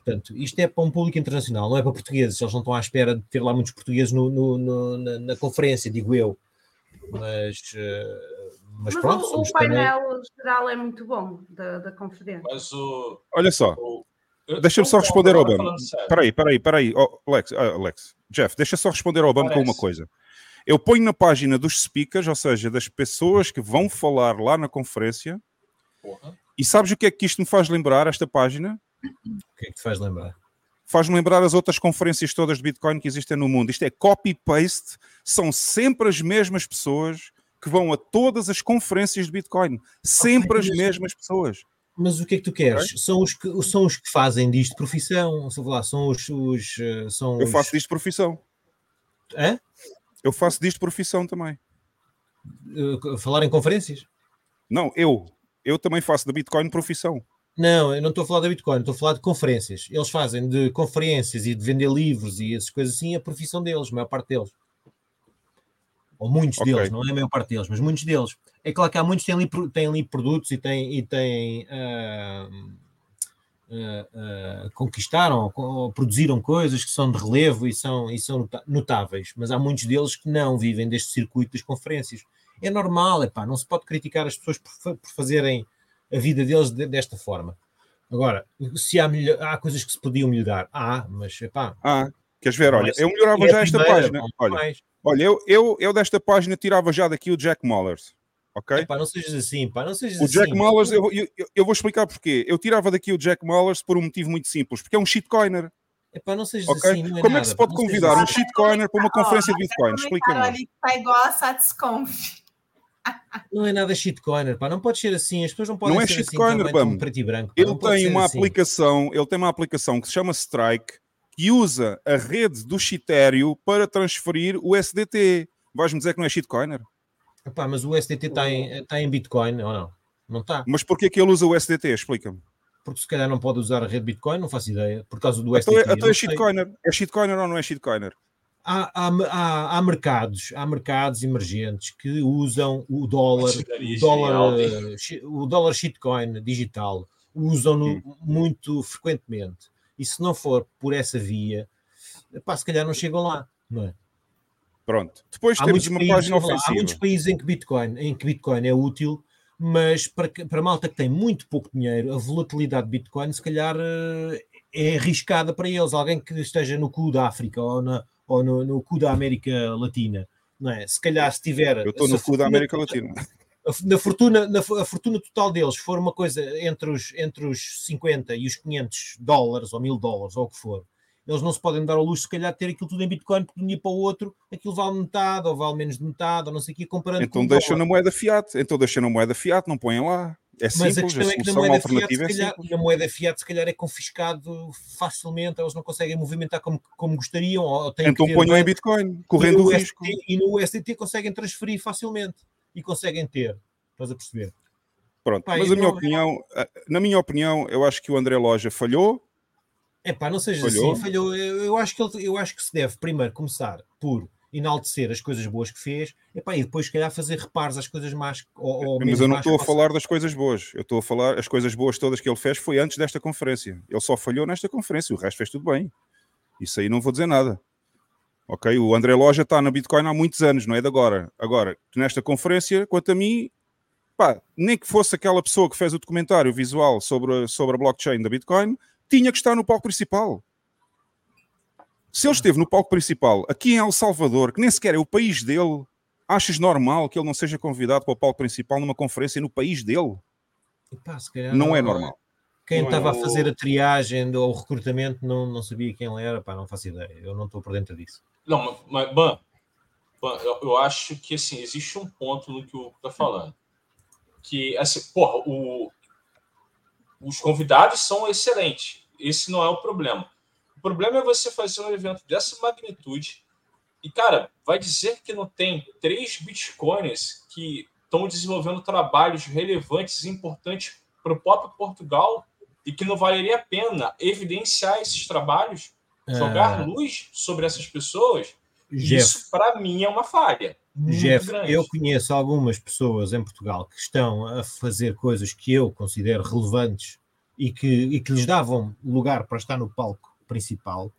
[SPEAKER 3] Portanto, isto é para um público internacional, não é para portugueses. Eles não estão à espera de ter lá muitos portugueses no, no- no- na, na conferência, digo eu. Mas, eh, mas,
[SPEAKER 4] Mas
[SPEAKER 3] pronto,
[SPEAKER 4] o, o
[SPEAKER 3] somos também-
[SPEAKER 4] painel geral é muito bom da, da conferência.
[SPEAKER 5] Mas o.
[SPEAKER 1] Olha só,
[SPEAKER 5] o-
[SPEAKER 1] deixa-me só responder ao Obama. Peraí, peraí, peraí. Oh, Alex, ah, Alex, Jeff, deixa só responder ao Obama com uma coisa. Eu ponho na página dos speakers, ou seja, das pessoas que vão falar lá na conferência,
[SPEAKER 5] Porra.
[SPEAKER 1] e sabes o que é que isto me faz lembrar, esta página?
[SPEAKER 3] O que é que te faz lembrar?
[SPEAKER 1] Faz-me lembrar as outras conferências todas de Bitcoin que existem no mundo. Isto é copy-paste, são sempre as mesmas pessoas que vão a todas as conferências de Bitcoin. Sempre as
[SPEAKER 3] mas-
[SPEAKER 1] mesmas pessoas.
[SPEAKER 3] Mas o que é que tu queres? São os que, são os que fazem disto profissão, lá, são os. os eh, são
[SPEAKER 1] Eu
[SPEAKER 3] os-
[SPEAKER 1] faço disto profissão.
[SPEAKER 3] Hã?
[SPEAKER 1] Eu faço disto profissão também.
[SPEAKER 3] Eh, falar em conferências?
[SPEAKER 1] Não, eu. Eu também faço da Bitcoin profissão.
[SPEAKER 3] Não, eu não estou a falar da Bitcoin, estou a falar de conferências. Eles fazem de conferências e de vender livros e essas coisas assim a profissão deles, a maior parte deles. Ou muitos
[SPEAKER 1] Ok.
[SPEAKER 3] deles, não é a maior parte deles, mas muitos deles. É claro que há muitos que têm ali, têm ali produtos e têm, e têm ah, ah, ah, conquistaram ou, produziram coisas que são de relevo e são, e são notáveis, mas há muitos deles que não vivem deste circuito das conferências. É normal, epá, não se pode criticar as pessoas por, por fazerem a vida deles de- desta forma. Agora, se há, melhor- há coisas que se podiam melhorar, há, mas epá,
[SPEAKER 1] Ah, queres ver? Olha,
[SPEAKER 3] Mas
[SPEAKER 1] eu melhorava
[SPEAKER 3] é
[SPEAKER 1] já esta
[SPEAKER 3] primeira,
[SPEAKER 1] página. Olha,
[SPEAKER 3] mais.
[SPEAKER 1] olha eu, eu, eu desta página tirava já daqui o Jack Mullers. Ok?
[SPEAKER 3] Epá, não sejas assim, pá, não sejas
[SPEAKER 1] O
[SPEAKER 3] assim.
[SPEAKER 1] Jack Mullers, eu, eu, eu vou explicar porquê. Eu tirava daqui o Jack Mullers por um motivo muito simples, porque é um shitcoiner.
[SPEAKER 3] Epá, não sejas
[SPEAKER 1] Ok?
[SPEAKER 3] assim, não é
[SPEAKER 1] Como é
[SPEAKER 3] nada,
[SPEAKER 1] que se pode
[SPEAKER 3] pá,
[SPEAKER 1] convidar um
[SPEAKER 3] assim.
[SPEAKER 1] shitcoiner para uma conferência de Bitcoin? Explica-me.
[SPEAKER 6] ali que tá igual a Satisconf.
[SPEAKER 3] Não é nada shitcoiner, pá, não pode ser assim, as pessoas não podem
[SPEAKER 1] Não é
[SPEAKER 3] ser assim
[SPEAKER 1] Bam.
[SPEAKER 3] tão preto e branco. pá,
[SPEAKER 1] Ele
[SPEAKER 3] não
[SPEAKER 1] tem uma
[SPEAKER 3] assim.
[SPEAKER 1] aplicação, ele tem uma aplicação que se chama Strike, que usa a rede do Shitério para transferir o SDT. Vais-me dizer que não é shitcoiner?
[SPEAKER 3] Epá, mas o SDT está em, está em Bitcoin ou não? Não está,
[SPEAKER 1] Mas porquê que ele usa o SDT? Explica-me.
[SPEAKER 3] porque se calhar não pode usar a rede Bitcoin, não faço ideia, por causa do
[SPEAKER 1] Então,
[SPEAKER 3] SDT.
[SPEAKER 1] é- então
[SPEAKER 3] não
[SPEAKER 1] é shitcoiner. É shitcoiner ou não é shitcoiner?
[SPEAKER 3] Há, há, há, mercados, há mercados emergentes que usam o dólar, o dólar, eh, o dólar shitcoin digital, usam-no
[SPEAKER 1] Hum.
[SPEAKER 3] muito frequentemente. E se não for por essa via, pá, se calhar não chegam lá, não é?
[SPEAKER 1] Pronto. Depois
[SPEAKER 3] Há
[SPEAKER 1] temos
[SPEAKER 3] muitos,
[SPEAKER 1] uma
[SPEAKER 3] países,
[SPEAKER 1] página
[SPEAKER 3] lá, há
[SPEAKER 1] ofensiva.
[SPEAKER 3] muitos países em que Bitcoin, em que Bitcoin é útil, mas para, para a malta que tem muito pouco dinheiro, a volatilidade de Bitcoin se calhar eh, é arriscada para eles. Alguém que esteja no cu da África ou, na, ou no, no cu da América Latina, não é? Se calhar se tiver.
[SPEAKER 1] Eu estou no cu da América Latina.
[SPEAKER 3] na fortuna, na, a fortuna total deles for uma coisa entre os, entre os 50 e os 500 dólares ou 1000 dólares ou o que for, eles não se podem dar ao luxo, se calhar, de ter aquilo tudo em Bitcoin, porque de um dia para o outro aquilo vale metade ou vale menos de metade, ou não sei o quê, comparando com
[SPEAKER 1] Então
[SPEAKER 3] o
[SPEAKER 1] deixa
[SPEAKER 3] dólar.
[SPEAKER 1] na moeda fiat. Então deixa na moeda fiat, não põem lá. É
[SPEAKER 3] Mas a
[SPEAKER 1] simples, a,
[SPEAKER 3] questão é que na moeda, fiat,
[SPEAKER 1] é
[SPEAKER 3] calhar,
[SPEAKER 1] simples.
[SPEAKER 3] na moeda fiat, se calhar, é confiscado facilmente, eles não conseguem movimentar como, como gostariam, ou têm
[SPEAKER 1] Então
[SPEAKER 3] que
[SPEAKER 1] ponham em. Bitcoin, correndo o risco.
[SPEAKER 3] USDT e no USDT conseguem transferir facilmente e conseguem ter. Estás a perceber?
[SPEAKER 1] Pronto,
[SPEAKER 3] Pá,
[SPEAKER 1] mas a minha
[SPEAKER 3] não-
[SPEAKER 1] opinião, na minha opinião, eu acho que o André Loja falhou.
[SPEAKER 3] É pá, não seja
[SPEAKER 1] Falhou?
[SPEAKER 3] assim, falhou. Eu, eu acho que ele, eu acho que se deve primeiro começar por enaltecer as coisas boas que fez epá, e depois, se calhar, fazer reparos às coisas más. Ou, ou
[SPEAKER 1] Mas eu não estou a falar das coisas boas. Eu estou a falar as coisas boas todas que ele fez foi antes desta conferência. Ele só falhou nesta conferência, o resto fez tudo bem. Isso aí não vou dizer nada. Ok? O André Loja está na Bitcoin há muitos anos, não é de agora. Agora, nesta conferência, quanto a mim, pá, nem que fosse aquela pessoa que fez o documentário visual sobre, sobre a blockchain da Bitcoin, tinha que estar no palco principal. Se ele esteve no palco principal, aqui em El Salvador, que nem sequer é o país dele, achas normal que ele não seja convidado para o palco principal numa conferência no país dele?
[SPEAKER 3] Epá, se calhar
[SPEAKER 1] Não é normal.
[SPEAKER 3] Quem
[SPEAKER 1] Não é
[SPEAKER 3] estava a
[SPEAKER 5] o-
[SPEAKER 3] fazer a triagem ou o recrutamento não, não sabia quem ele era, pá, não faço ideia. Eu não estou por dentro disso.
[SPEAKER 5] Não, mas, mas Ban, eu, eu acho que assim, existe um ponto no que o tá falando. Que, assim, porra, o, os convidados são excelentes. Esse não é o problema. O problema é você fazer um evento dessa magnitude e, cara, vai dizer que não tem três bitcoins que estão desenvolvendo trabalhos relevantes e importantes para o próprio Portugal e que não valeria a pena evidenciar esses trabalhos, jogar
[SPEAKER 3] Ah,
[SPEAKER 5] luz sobre essas pessoas
[SPEAKER 3] Jeff,
[SPEAKER 5] isso, para mim, é uma falha.
[SPEAKER 3] Jeff,
[SPEAKER 5] grande.
[SPEAKER 3] eu conheço algumas pessoas em Portugal que estão a fazer coisas que eu considero relevantes e que, e que lhes davam lugar para estar no palco principal,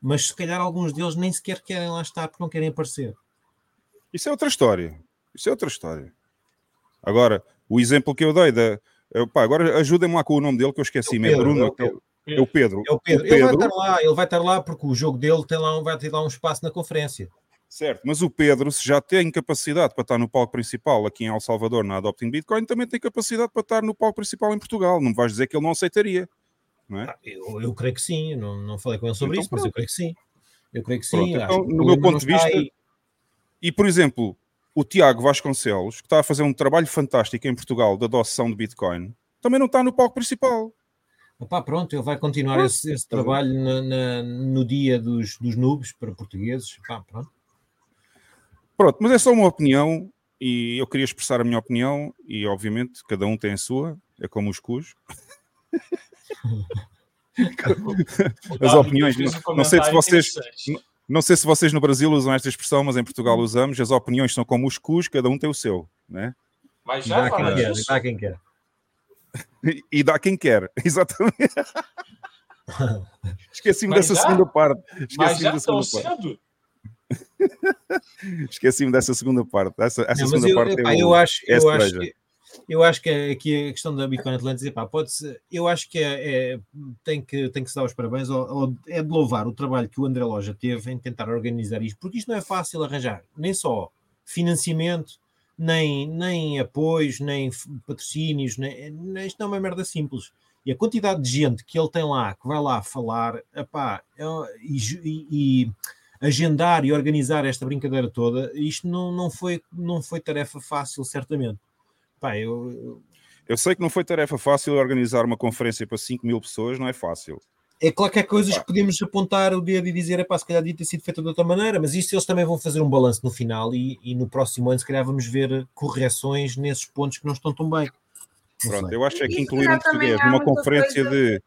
[SPEAKER 3] mas se calhar alguns deles nem sequer querem lá estar porque não querem aparecer.
[SPEAKER 1] Isso é outra história. Isso é outra história. Agora, o exemplo que eu dei da. pá, agora ajudem-me lá com o nome dele que eu esqueci.
[SPEAKER 3] É
[SPEAKER 1] É, Bruno.
[SPEAKER 3] é o Pedro.
[SPEAKER 1] É o Pedro.
[SPEAKER 3] É o Pedro.
[SPEAKER 1] O
[SPEAKER 3] Ele vai estar lá, ele vai estar lá porque o jogo dele tem lá, vai ter lá um espaço na conferência.
[SPEAKER 1] Certo, mas o Pedro, se já tem capacidade para estar no palco principal aqui em El Salvador, na Adopting Bitcoin, também tem capacidade para estar no palco principal em Portugal. Não me vais dizer que ele não aceitaria. Não é?
[SPEAKER 3] Ah, Eu, eu creio que sim, não, não falei com ele sobre
[SPEAKER 1] Então
[SPEAKER 3] isso, mas eu creio que sim. Eu creio que sim.
[SPEAKER 1] Pronto, então,
[SPEAKER 3] que
[SPEAKER 1] no meu ponto de vista,
[SPEAKER 3] aí.
[SPEAKER 1] E, por exemplo, o Tiago Vasconcelos, que está a fazer um trabalho fantástico em Portugal de adoção de Bitcoin, também não está no palco principal.
[SPEAKER 3] Opá, pronto, ele vai continuar
[SPEAKER 1] Pronto.
[SPEAKER 3] esse, esse trabalho na- na- no dia dos, dos noobs para portugueses. Pá, pronto.
[SPEAKER 1] Pronto, mas é só uma opinião e eu queria expressar a minha opinião e, obviamente, cada um tem a sua, é como os cus. As opiniões,
[SPEAKER 5] um
[SPEAKER 1] não- não sei se vocês-. Não sei se vocês no Brasil usam esta expressão, mas em Portugal usamos. As opiniões são como os cus, cada um tem o seu, né?
[SPEAKER 5] Mas já
[SPEAKER 3] dá quem quer, e dá quem quer.
[SPEAKER 1] E, e dá quem quer, exatamente. Esqueci-me
[SPEAKER 5] Mas
[SPEAKER 1] dessa
[SPEAKER 5] já?
[SPEAKER 1] segunda parte.
[SPEAKER 5] mas
[SPEAKER 1] Esqueci-me
[SPEAKER 5] tão
[SPEAKER 1] segunda parte.
[SPEAKER 5] cedo?
[SPEAKER 1] Esqueci-me dessa segunda parte. Essa, essa
[SPEAKER 3] Não,
[SPEAKER 1] segunda
[SPEAKER 3] eu,
[SPEAKER 1] parte é,
[SPEAKER 3] eu
[SPEAKER 1] o-
[SPEAKER 3] acho,
[SPEAKER 1] é
[SPEAKER 3] eu acho, que, eu acho que aqui a questão da Bitcoin Atlantis, epá, pode -se, eu acho que é, é- tem, que, tem que se dar os parabéns, ou, ou é de louvar o trabalho que o André Loja teve em tentar organizar isto, porque isto não é fácil arranjar, nem só financiamento, nem, nem apoios, nem patrocínios, nem, isto não é uma merda simples. E a quantidade de gente que ele tem lá, que vai lá falar, epá, é- e, e- e agendar e organizar esta brincadeira toda, isto não, não, foi, não foi tarefa fácil, certamente. Pá, eu, eu-
[SPEAKER 1] Eu sei que não foi tarefa fácil organizar uma conferência para 5 mil pessoas, não é fácil.
[SPEAKER 3] é claro que há coisas que podemos apontar o dedo e dizer, é pá, se calhar devia ter sido feita de outra maneira, mas isto eles também vão fazer um balanço no final e, e no próximo ano, se calhar, vamos ver correções nesses pontos que não estão tão bem. Não
[SPEAKER 1] Pronto,
[SPEAKER 3] sei.
[SPEAKER 1] eu acho é que incluir um português numa
[SPEAKER 4] muita
[SPEAKER 1] conferência
[SPEAKER 4] coisa-
[SPEAKER 1] de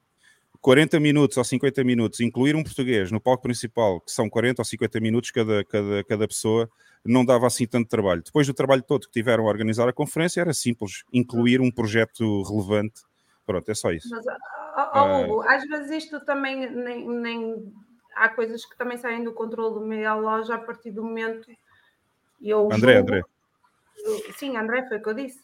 [SPEAKER 1] 40 minutos ou 50 minutos, incluir um português no palco principal, que são 40 ou 50 minutos cada, cada, cada pessoa, não dava assim tanto trabalho. Depois do trabalho todo que tiveram a organizar a conferência, era simples incluir um projeto relevante. Pronto, é só isso.
[SPEAKER 4] Mas,
[SPEAKER 1] Ah.
[SPEAKER 4] Hugo, às vezes isto também nem, nem- há coisas que também saem do controle do Miguel Loja a partir do momento. Eu
[SPEAKER 1] André,
[SPEAKER 4] julgo-
[SPEAKER 1] André.
[SPEAKER 4] sim, André, foi o que eu disse.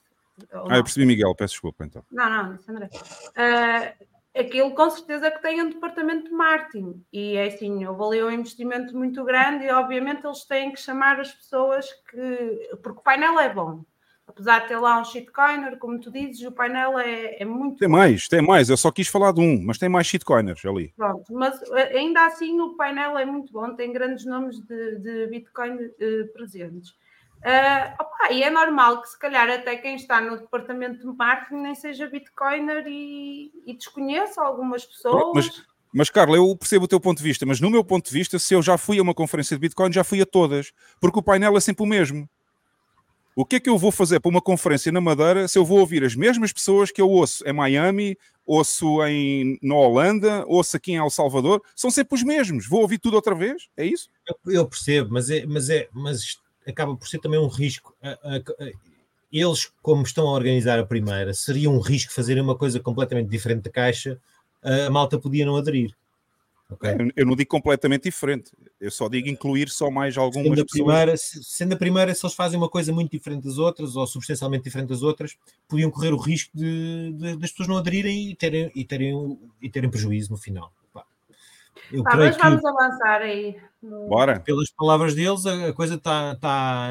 [SPEAKER 1] Ah, eu percebi, Miguel, peço desculpa então.
[SPEAKER 4] Não, não, disse André. Ah, aquilo com certeza que tem um departamento de marketing e é assim, houve ali um investimento muito grande e obviamente eles têm que chamar as pessoas que. Porque o painel é bom. Apesar de ter lá um shitcoiner, como tu dizes, o painel é, é muito
[SPEAKER 1] Tem mais, tem mais. Eu só quis falar de um, mas tem mais shitcoiners ali.
[SPEAKER 4] Pronto, mas eh, ainda assim o painel é muito bom, tem grandes nomes de, de Bitcoin eh, presentes. Ah, opá, e é normal que se calhar até quem está no departamento de marketing nem seja Bitcoiner e, e desconheça algumas pessoas.
[SPEAKER 1] Mas- Mas, Carla, eu percebo o teu ponto de vista, mas no meu ponto de vista, se eu já fui a uma conferência de Bitcoin, já fui a todas, porque o painel é sempre o mesmo. O que é que eu vou fazer para uma conferência na Madeira se eu vou ouvir as mesmas pessoas que eu ouço em Miami, ouço em, na Holanda, ouço aqui em El Salvador? São sempre os mesmos. Vou ouvir tudo outra vez? É isso?
[SPEAKER 3] Eu, eu percebo, mas, é, mas, é, mas isto acaba por ser também um risco. Eles, como estão a organizar a primeira, seria um risco fazerem uma coisa completamente diferente da caixa, a malta podia não aderir. Ok?
[SPEAKER 1] Eu, não digo completamente diferente. Eu só digo incluir só mais algumas
[SPEAKER 3] Sendo a,
[SPEAKER 1] pessoas.
[SPEAKER 3] primeira, se- sendo a primeira, se eles fazem uma coisa muito diferente das outras, ou substancialmente diferente das outras, podiam correr o risco de, de- das pessoas não aderirem e terem, e terem, e terem prejuízo no final. Eu creio
[SPEAKER 4] mas
[SPEAKER 3] que,
[SPEAKER 4] vamos avançar aí.
[SPEAKER 1] Bora.
[SPEAKER 3] pelas palavras deles, a, coisa está tá,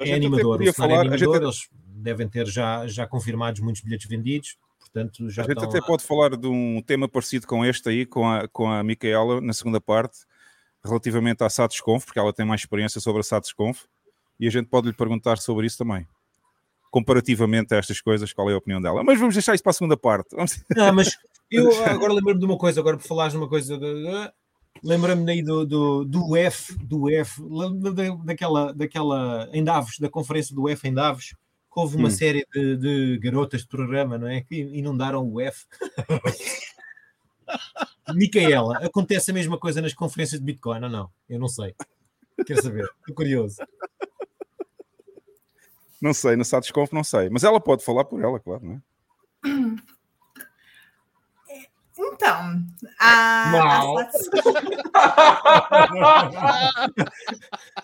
[SPEAKER 1] A
[SPEAKER 3] é
[SPEAKER 1] gente podia
[SPEAKER 3] O cenário é
[SPEAKER 1] falar- a gente
[SPEAKER 3] animador,
[SPEAKER 1] até-
[SPEAKER 3] eles devem ter já, já confirmados muitos bilhetes vendidos, portanto já
[SPEAKER 1] A gente
[SPEAKER 3] estão
[SPEAKER 1] até
[SPEAKER 3] a-
[SPEAKER 1] pode falar de um tema parecido com este aí, com a, com a Micaela, na segunda parte, relativamente à SATSConf, porque ela tem mais experiência sobre a SATSConf, e a gente pode lhe perguntar sobre isso também. Comparativamente a estas coisas, qual é a opinião dela. Mas vamos deixar isso para a segunda parte. Vamos-
[SPEAKER 3] Não, mas eu agora lembro-me de uma coisa, agora por falares de uma coisa, de- lembra-me aí do, do, do F, do F, daquela, daquela em Davos, da conferência do F em Davos, que houve uma
[SPEAKER 1] Hum.
[SPEAKER 3] série de, de garotas de programa, não é? Que inundaram o F. Micaela, acontece a mesma coisa nas conferências de Bitcoin ou não? Eu não sei. Quero saber, estou curioso.
[SPEAKER 1] Não sei, na SATSConf não sei. Mas ela pode falar por ela, claro, não é?
[SPEAKER 6] Então, a, a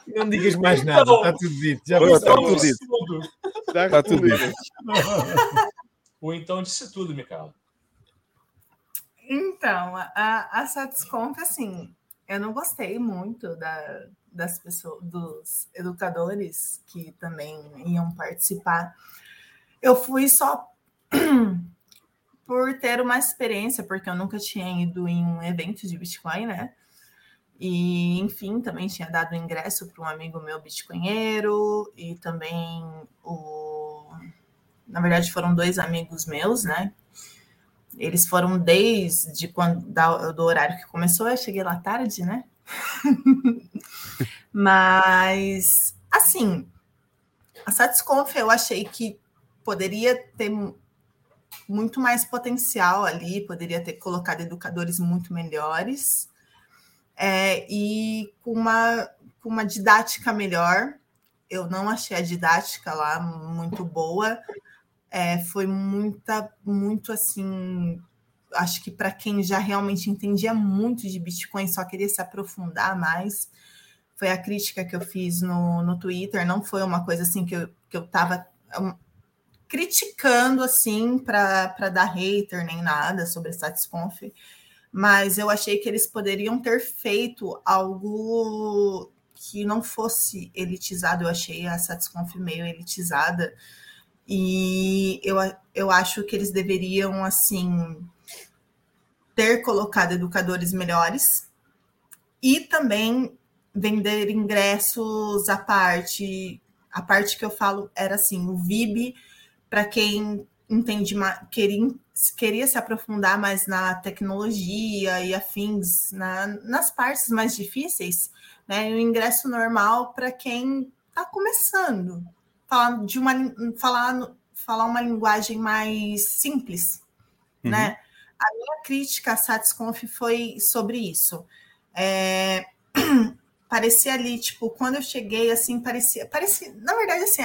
[SPEAKER 3] Não digas mais nada,
[SPEAKER 5] Então,
[SPEAKER 3] está tudo dito. Já
[SPEAKER 1] Pronto,
[SPEAKER 3] passou.
[SPEAKER 1] tá tudo dito.
[SPEAKER 5] tudo.
[SPEAKER 1] Tá tudo dito.
[SPEAKER 5] O então disse tudo, Micaela.
[SPEAKER 6] Então, a, a Satisconf, assim, eu não gostei muito da, das pessoas, dos educadores que também iam participar. Eu fui só por ter uma experiência, porque eu nunca tinha ido em um evento de Bitcoin, né? E, enfim, também tinha dado ingresso para um amigo meu bitcoinheiro e também o. Na verdade, foram dois amigos meus, né? Eles foram desde quando da- do horário que começou, eu cheguei lá tarde, né? Mas, assim, a Satisconf eu achei que poderia ter mu- muito mais potencial ali, poderia ter colocado educadores muito melhores é, e com uma, com uma didática melhor. Eu não achei a didática lá muito boa. É, foi muita, muito assim. Acho que para quem já realmente entendia muito de Bitcoin, só queria se aprofundar mais. Foi a crítica que eu fiz no, no Twitter, não foi uma coisa assim que eu, que eu tava um, criticando assim para dar hater nem nada sobre a Satisconf, mas eu achei que eles poderiam ter feito algo que não fosse elitizado. Eu achei a Satisconf meio elitizada. E eu, eu acho que eles deveriam, assim, ter colocado educadores melhores e também vender ingressos à parte. A parte que eu falo era assim: o VIB, para quem entende, queria, queria se aprofundar mais na tecnologia e afins, na, nas partes mais difíceis, né? E o ingresso normal para quem está começando falar de uma falar falar uma linguagem mais simples,
[SPEAKER 1] Uhum.
[SPEAKER 6] né? A minha crítica à Satisconf foi sobre isso. É, parecia ali, tipo, quando eu cheguei, assim, parecia, parecia, na verdade, assim,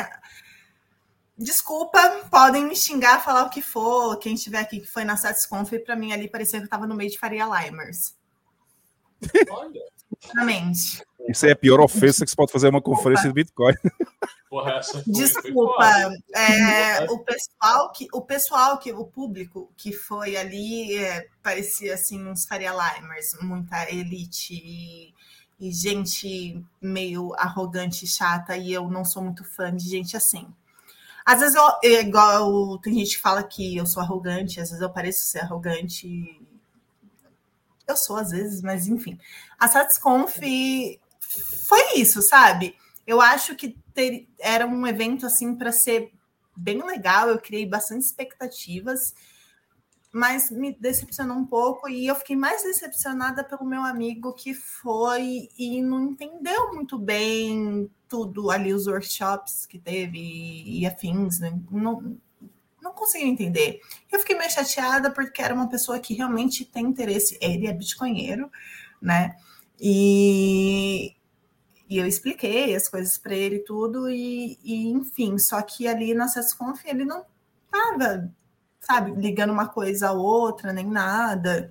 [SPEAKER 6] desculpa, podem me xingar, falar o que for, quem estiver aqui que foi na Satisconf, para mim ali parecia que eu estava no meio de Faria Limers,
[SPEAKER 5] Olha,
[SPEAKER 6] realmente.
[SPEAKER 1] Isso é a pior ofensa que se pode fazer a uma conferência de Bitcoin.
[SPEAKER 5] porra, essa foi-
[SPEAKER 6] Desculpa, é, o pessoal que o pessoal que o público que foi ali é, parecia assim uns Faria Limers, muita elite e, e gente meio arrogante, e chata, e eu não sou muito fã de gente assim. Às vezes eu, é igual tem gente que fala que eu sou arrogante, às vezes eu pareço ser arrogante. Eu sou às vezes, mas enfim. A Satisconf foi isso, sabe? Eu acho que ter- era um evento assim para ser bem legal. Eu criei bastante expectativas, mas me decepcionou um pouco e eu fiquei mais decepcionada pelo meu amigo que foi e não entendeu muito bem tudo ali os workshops que teve e, afins, né? não não conseguiu entender. Eu fiquei meio chateada porque era uma pessoa que realmente tem interesse. Ele é bitcoinheiro, né? E e eu expliquei as coisas para ele tudo, e, e, enfim, só que ali na Sesconf ele não estava, sabe, ligando uma coisa a outra, nem nada.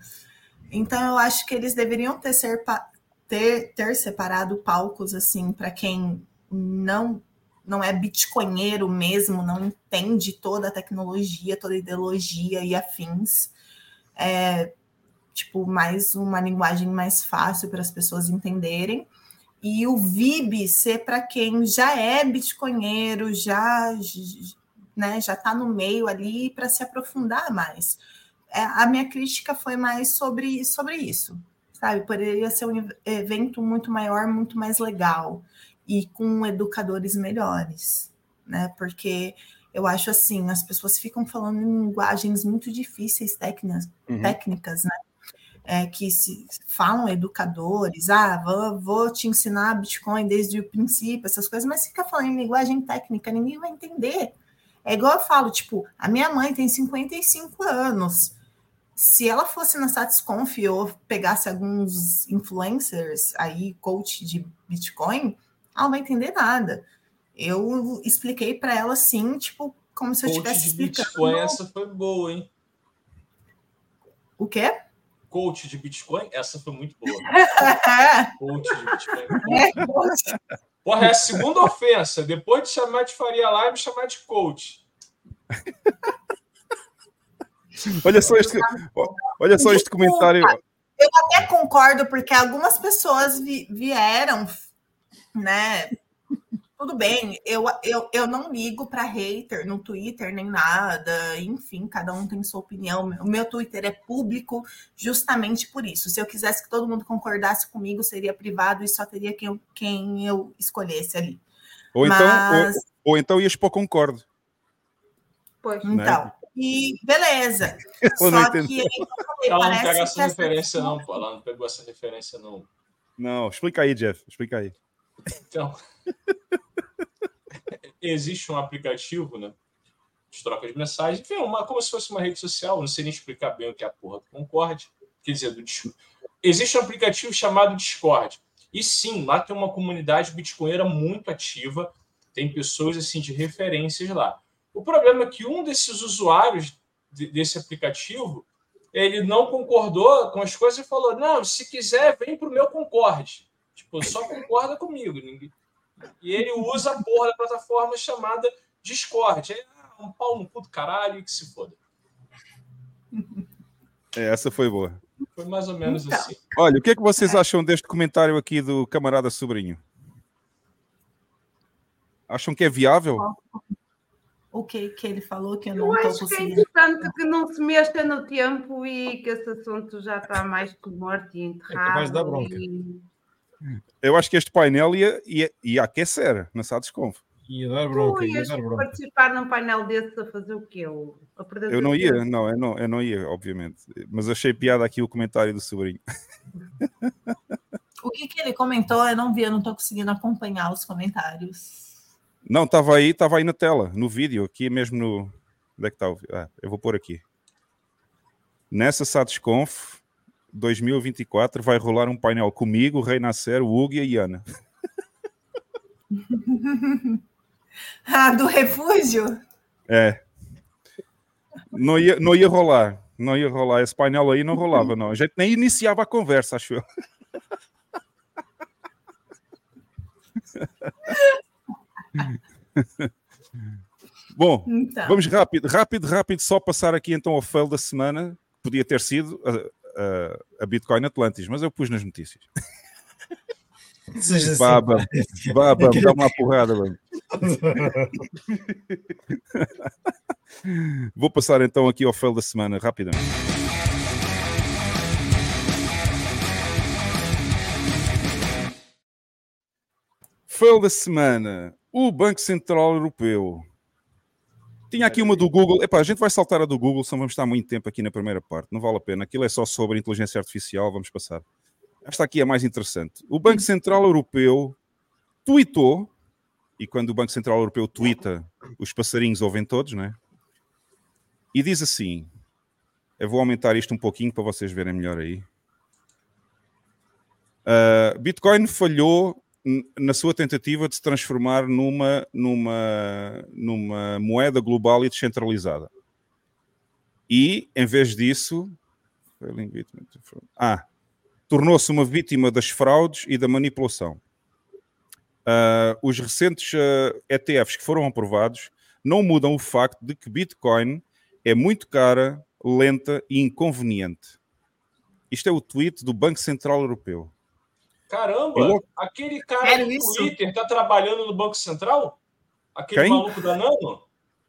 [SPEAKER 6] Então eu acho que eles deveriam ter, ser, ter, ter separado palcos assim para quem não não é bitcoinheiro mesmo, não entende toda a tecnologia, toda a ideologia e afins. É, tipo, mais uma linguagem mais fácil para as pessoas entenderem e o VIB ser para quem já é bitcoinheiro, já né, já está no meio ali para se aprofundar mais. É, a minha crítica foi mais sobre, sobre isso, sabe? Poderia ser um evento muito maior, muito mais legal e com educadores melhores, né? Porque eu acho assim, as pessoas ficam falando em linguagens muito difíceis, técnicas, uhum. técnicas né? é, que se falam educadores, ah, vou, vou, te ensinar Bitcoin desde o princípio, essas coisas, mas fica falando em linguagem técnica, ninguém vai entender. É igual eu falo, tipo, a minha mãe tem 55 anos. Se ela fosse na Satisconf ou pegasse alguns influencers aí, coach de Bitcoin, ela não vai entender nada. Eu expliquei para ela assim, tipo, como se eu estivesse explicando.
[SPEAKER 5] Bitcoin, essa foi boa, hein?
[SPEAKER 6] O quê?
[SPEAKER 5] coach de Bitcoin, essa foi muito boa. coach de Bitcoin.
[SPEAKER 6] É,
[SPEAKER 5] Porra, é a segunda ofensa. Depois de chamar de Faria Live, chamar de coach.
[SPEAKER 1] Olha só este, olha só este comentário.
[SPEAKER 6] Eu até concordo, porque algumas pessoas vi- vieram, né? Tudo bem, eu, eu, eu não ligo para hater no Twitter nem nada, enfim, cada um tem sua opinião. O meu Twitter é público justamente por isso. Se eu quisesse que todo mundo concordasse comigo, seria privado e só teria quem eu, quem eu escolhesse ali.
[SPEAKER 1] Ou então,
[SPEAKER 6] Mas-
[SPEAKER 1] ou, ou então ias para o Concordo.
[SPEAKER 4] Pois.
[SPEAKER 6] Então, e beleza.
[SPEAKER 1] Eu
[SPEAKER 6] Só que aí, como eu falei,
[SPEAKER 5] Ela não pega essa
[SPEAKER 6] essa
[SPEAKER 5] referência,
[SPEAKER 6] pessoa-
[SPEAKER 5] não, pô. Ela não pegou essa referência, não.
[SPEAKER 1] Não, explica aí, Jeff. Explica aí.
[SPEAKER 5] Então, existe um aplicativo, né? De troca de mensagens, enfim, uma, como se fosse uma rede social, não sei nem explicar bem o que é a porra do Concorde, quer dizer, do Dis- Existe um aplicativo chamado Discord. E sim, lá tem uma comunidade bitcoinera muito ativa, tem pessoas assim de referências lá. O problema é que um desses usuários de- desse aplicativo, ele não concordou com as coisas e falou: "Não, se quiser, vem pro meu Concorde". Tipo, só concorda comigo, ninguém e ele usa a porra da plataforma chamada Discord. É um pau no cu do caralho e que se foda.
[SPEAKER 1] É, essa foi boa.
[SPEAKER 5] Foi mais ou menos
[SPEAKER 6] Então.
[SPEAKER 5] assim.
[SPEAKER 1] Olha, o que é que vocês acham deste comentário aqui do camarada sobrinho? Acham que é viável?
[SPEAKER 6] O que, que ele falou que eu
[SPEAKER 4] Eu
[SPEAKER 6] não estou
[SPEAKER 4] acho que é
[SPEAKER 6] conseguindo.
[SPEAKER 4] importante que não se mexa no tempo e que esse assunto já está mais que morto e enterrado.
[SPEAKER 3] É capaz dar bronca.
[SPEAKER 4] e-
[SPEAKER 1] Eu acho que este painel ia, ia, ia aquecer na Sadesconf.
[SPEAKER 3] Ia dar bronca, ia dar bronca.
[SPEAKER 4] participar num painel desse a fazer o quê? Eu, a perder
[SPEAKER 1] Eu não ia,
[SPEAKER 4] tempo?
[SPEAKER 1] não eu, não, eu não ia, obviamente. Mas achei piada aqui o comentário do sobrinho.
[SPEAKER 6] O que, que ele comentou? Eu não vi, eu não estou conseguindo acompanhar os comentários.
[SPEAKER 1] Não, estava aí, estava aí na tela, no vídeo, aqui mesmo no. Onde é que está o Ah, eu vou pôr aqui. Nessa Sadesconf 2024 vai rolar um painel comigo, o Rei Nasser, o Hugo e a Iana.
[SPEAKER 6] Ah, do refúgio?
[SPEAKER 1] É. Não ia, não ia rolar. Não ia rolar. Esse painel aí não rolava, não. A gente nem iniciava a conversa, acho eu. Bom,
[SPEAKER 6] Então,
[SPEAKER 1] vamos rápido, rápido, rápido, só passar aqui então ao fail da semana. Podia ter sido a, a- Bitcoin Atlantis, mas eu pus nas notícias.
[SPEAKER 3] Seja assim.
[SPEAKER 1] Vamos, vá, vamos, dá uma porrada, vamos. Vou passar então aqui ao fail da semana, rapidamente. Fail da semana. O Banco Central Europeu. Tinha aqui uma do Google. Epá, a gente vai saltar a do Google, senão vamos estar muito tempo aqui na primeira parte. Não vale a pena. Aquilo é só sobre inteligência artificial. Vamos passar. Esta aqui é mais interessante. O Banco Central Europeu tweetou, e quando o Banco Central Europeu twitta, os passarinhos ouvem todos, né? E diz assim: eu vou aumentar isto um pouquinho para vocês verem melhor aí. Uh, Bitcoin falhou na sua tentativa de se transformar numa, numa, numa moeda global e descentralizada. E, em vez disso, ah, tornou-se uma vítima das fraudes e da manipulação. Uh, os recentes uh, ETFs que foram aprovados não mudam o facto de que Bitcoin é muito cara, lenta e inconveniente. Isto é o tweet do Banco Central Europeu.
[SPEAKER 5] Caramba,
[SPEAKER 1] Eu-
[SPEAKER 5] aquele cara
[SPEAKER 6] Sério
[SPEAKER 5] do
[SPEAKER 6] isso?
[SPEAKER 5] Twitter tá trabalhando no Banco Central? Aquele
[SPEAKER 1] Quem?
[SPEAKER 5] maluco da Nano?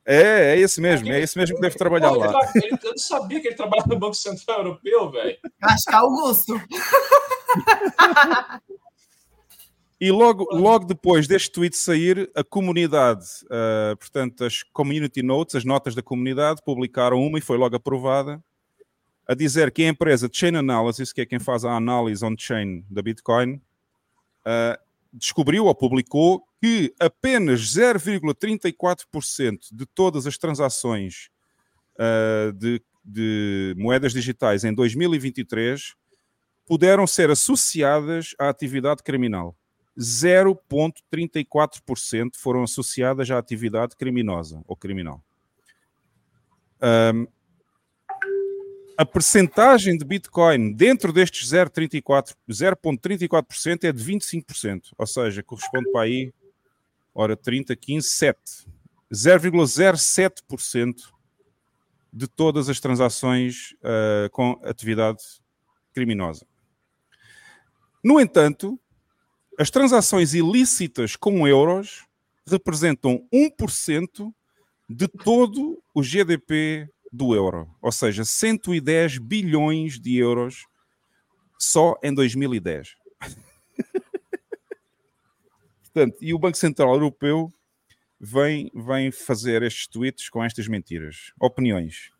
[SPEAKER 1] É, é esse mesmo, é esse mesmo que deve trabalhar
[SPEAKER 5] Pô,
[SPEAKER 1] lá.
[SPEAKER 5] tá- ele- eu não sabia que ele trabalhava no Banco Central Europeu, velho.
[SPEAKER 6] eu acho que é Augusto.
[SPEAKER 1] E logo, logo depois deste tweet sair, a comunidade, uh, portanto, as community notes, as notas da comunidade, publicaram uma e foi logo aprovada, a dizer que a empresa Chain Analysis, que é quem faz a análise on-chain da Bitcoin, uh, descobriu ou publicou que apenas 0,34% de todas as transações uh, de, de moedas digitais em 2023 puderam ser associadas à atividade criminal. 0,34% foram associadas à atividade criminosa ou criminal. Ahm, a percentagem de Bitcoin dentro destes 0,34% 0,34% é de 25%, ou seja, corresponde para aí, ora 30, 15, 7. 0,07% de todas as transações uh, com atividade criminosa. No entanto, as transações ilícitas com euros representam 1% de todo o GDP do euro, ou seja, 110 bilhões de euros só em 2010. Portanto, e o Banco Central Europeu vem, vem fazer estes tweets com estas mentiras. Opiniões?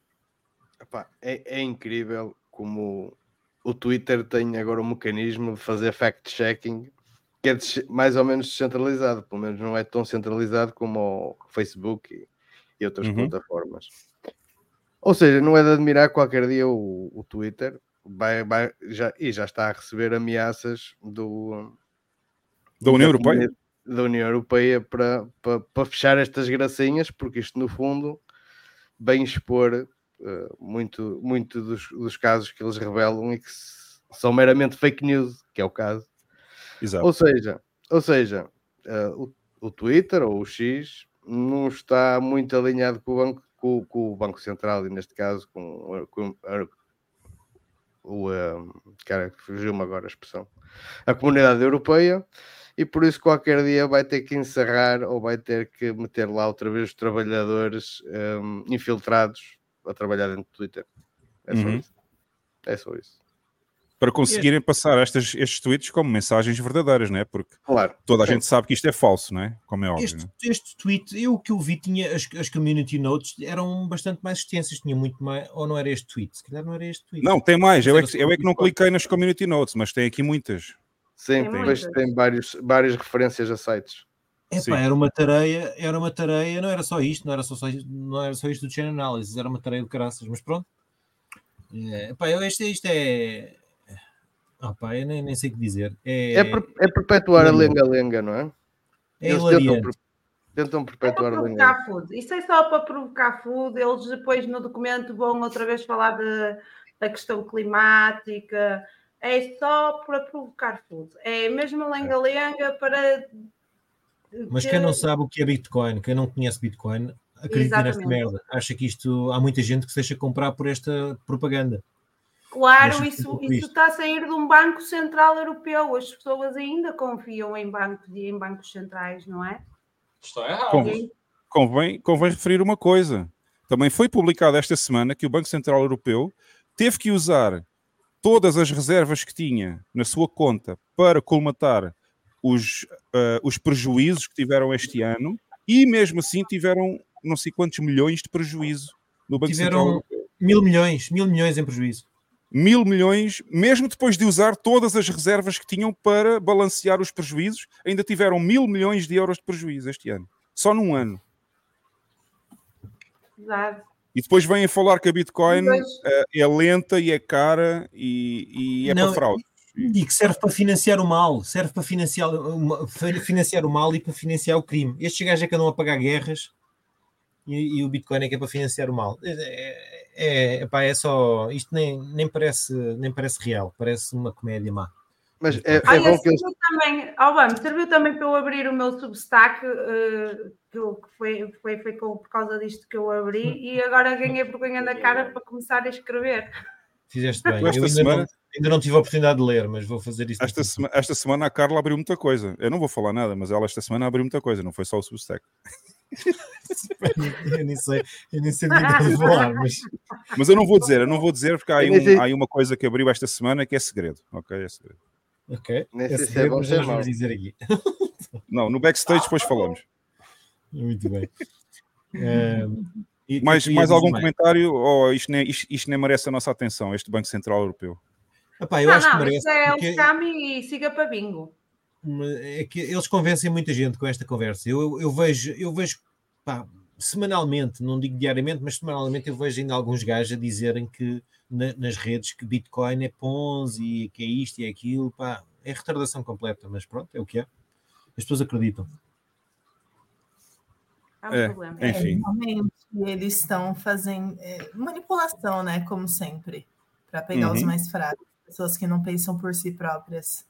[SPEAKER 2] Epá, é, é, incrível como o Twitter tem agora um mecanismo de fazer fact-checking que é mais ou menos descentralizado, pelo menos não é tão centralizado como o Facebook e, e outras uhum. plataformas. Ou seja, não é de admirar qualquer dia o, o Twitter vai, vai, já, e já está a receber ameaças do,
[SPEAKER 1] da União Europeia
[SPEAKER 2] da União Europeia para, para, para, fechar estas gracinhas, porque isto no fundo vem expor uh, muito, muito dos, dos, casos que eles revelam e que são meramente fake news, que é o caso. Exato. Ou seja, ou seja uh, o, o Twitter ou o X não está muito alinhado com o Banco com, com, o Banco Central e neste caso com, com a, o um, cara que fugiu-me agora a expressão a comunidade europeia e por isso qualquer dia vai ter que encerrar ou vai ter que meter lá outra vez os trabalhadores um, infiltrados a trabalhar dentro do Twitter. É só uhum. isso. É só isso
[SPEAKER 1] para conseguirem passar estas, estes tweets como mensagens verdadeiras, não é? Porque claro. toda a gente sabe que isto é falso, não é? Como é óbvio.
[SPEAKER 3] Este, é? este tweet, eu que eu vi, tinha as, as community notes eram bastante mais extensas, tinha muito mais, ou não era este tweet? Se calhar não era este tweet.
[SPEAKER 1] Não, tem mais, eu é, que, eu é que não cliquei nas community notes, mas tem aqui muitas.
[SPEAKER 2] Sim, tem tem vários, várias referências a sites.
[SPEAKER 3] Epá, era uma tareia, era uma tareia, não era só isto, não era só, só não era só isto do Chain Analysis, era uma tareia de caraças, mas pronto. É, epá, isto, isto é ah, pá, eu nem, nem sei o que dizer. É,
[SPEAKER 2] é, per, é perpetuar a lenga-lenga, não é?
[SPEAKER 3] É Eles tentam,
[SPEAKER 2] tentam perpetuar é a lenga.
[SPEAKER 4] Food. Isso é só para provocar food. Eles depois no documento vão outra vez falar de, da questão climática. É só para provocar food. É mesmo a lenga-lenga para.
[SPEAKER 3] Mas quem não sabe o que é Bitcoin, quem não conhece Bitcoin, acredita nesta merda. Acha que isto há muita gente que se deixa comprar por esta propaganda.
[SPEAKER 4] Claro, isso, isso está a sair de um Banco Central Europeu. As pessoas ainda confiam em bancos e em bancos centrais, não é?
[SPEAKER 5] Está errado.
[SPEAKER 1] Convém, convém, convém referir uma coisa. Também foi publicado esta semana que o Banco Central Europeu teve que usar todas as reservas que tinha na sua conta para colmatar os, uh, os prejuízos que tiveram este ano e mesmo assim tiveram não sei quantos milhões de prejuízo no Banco tiveram Central Europeu.
[SPEAKER 3] Mil milhões, mil milhões em prejuízo
[SPEAKER 1] mil milhões, mesmo depois de usar todas as reservas que tinham para balancear os prejuízos, ainda tiveram mil milhões de euros de prejuízo este ano, só num ano.
[SPEAKER 4] Exato.
[SPEAKER 1] E depois vêm falar que a Bitcoin depois... Eh, é lenta e é cara e, e é Não, para fraude.
[SPEAKER 3] E que serve para financiar o mal, serve para financiar, financiar o mal e para financiar o crime. Estes gajos é que andam a pagar guerras e, e, o Bitcoin é que é para financiar o mal. É, é, é, pá, é só. Isto nem, nem, parece, nem parece real, parece uma comédia má.
[SPEAKER 2] Mas é, é bom que eles...
[SPEAKER 4] também, oh, vamos, serviu também para eu abrir o meu Substack, uh, que, foi, foi, foi por causa disto que eu abri, e agora ganhei vergonha na cara para começar a escrever.
[SPEAKER 3] Fizeste bem. Eu ainda, semana... não, ainda não tive a oportunidade de ler, mas vou fazer isso.
[SPEAKER 1] Esta, sema, esta semana a Carla abriu muita coisa. Eu não vou falar nada, mas ela esta semana abriu muita coisa, não foi só o Substack.
[SPEAKER 3] Eu nem sei, eu nem sei de falar, mas...
[SPEAKER 1] mas eu não vou dizer, eu não vou dizer porque há aí, um, há aí uma coisa que abriu esta semana que é segredo, ok? É segredo.
[SPEAKER 3] Ok, é segredo, mas vamos dizer aqui.
[SPEAKER 1] Não, no backstage depois falamos.
[SPEAKER 3] Muito bem.
[SPEAKER 1] e, mais mais algum comentário ou isto nem, isto, isto nem merece a nossa atenção, este Banco Central Europeu?
[SPEAKER 3] Epá, eu
[SPEAKER 4] não,
[SPEAKER 3] acho
[SPEAKER 4] não,
[SPEAKER 3] que merece.
[SPEAKER 4] Isso é porque... o e siga para bingo
[SPEAKER 3] é que eles convencem muita gente com esta conversa. Eu, eu, vejo, eu vejo pá, semanalmente, não digo diariamente, mas semanalmente eu vejo ainda alguns gajos a dizerem que na, nas redes que Bitcoin é Ponzi, que é isto e é aquilo, pá, é retardação completa, mas pronto, é o que é. As pessoas acreditam.
[SPEAKER 4] É um
[SPEAKER 1] É,
[SPEAKER 4] problema.
[SPEAKER 1] enfim.
[SPEAKER 6] Realmente, eles estão fazendo é, manipulação, né? Como sempre, para pegar os
[SPEAKER 1] Uhum.
[SPEAKER 6] mais fracos, pessoas que não pensam por si próprias.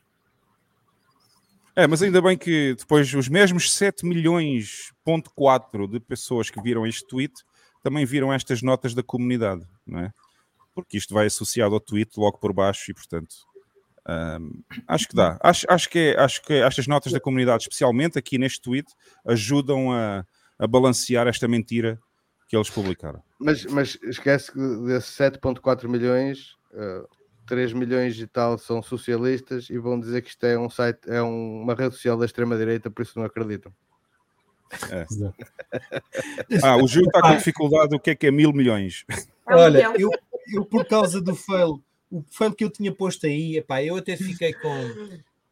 [SPEAKER 1] É, mas ainda bem que depois os mesmos 7 milhões ponto 4 de pessoas que viram este tweet também viram estas notas da comunidade, não é? Porque isto vai associado ao tweet logo por baixo e, portanto, acho que dá. Acho, acho, que é- acho que estas notas da comunidade, especialmente aqui neste tweet, ajudam a, a balancear esta mentira que eles publicaram.
[SPEAKER 2] Mas, mas esquece que desses 7.4 milhões, eh, 3 milhões e tal são socialistas e vão dizer que isto é um site, é um- uma rede social da extrema-direita, por isso não acreditam.
[SPEAKER 1] Ah, o Gil está com dificuldade. O que é que é mil milhões?
[SPEAKER 4] É
[SPEAKER 3] Olha, eu, eu por causa do fail, o fail que eu tinha posto aí, epá, eu até fiquei com,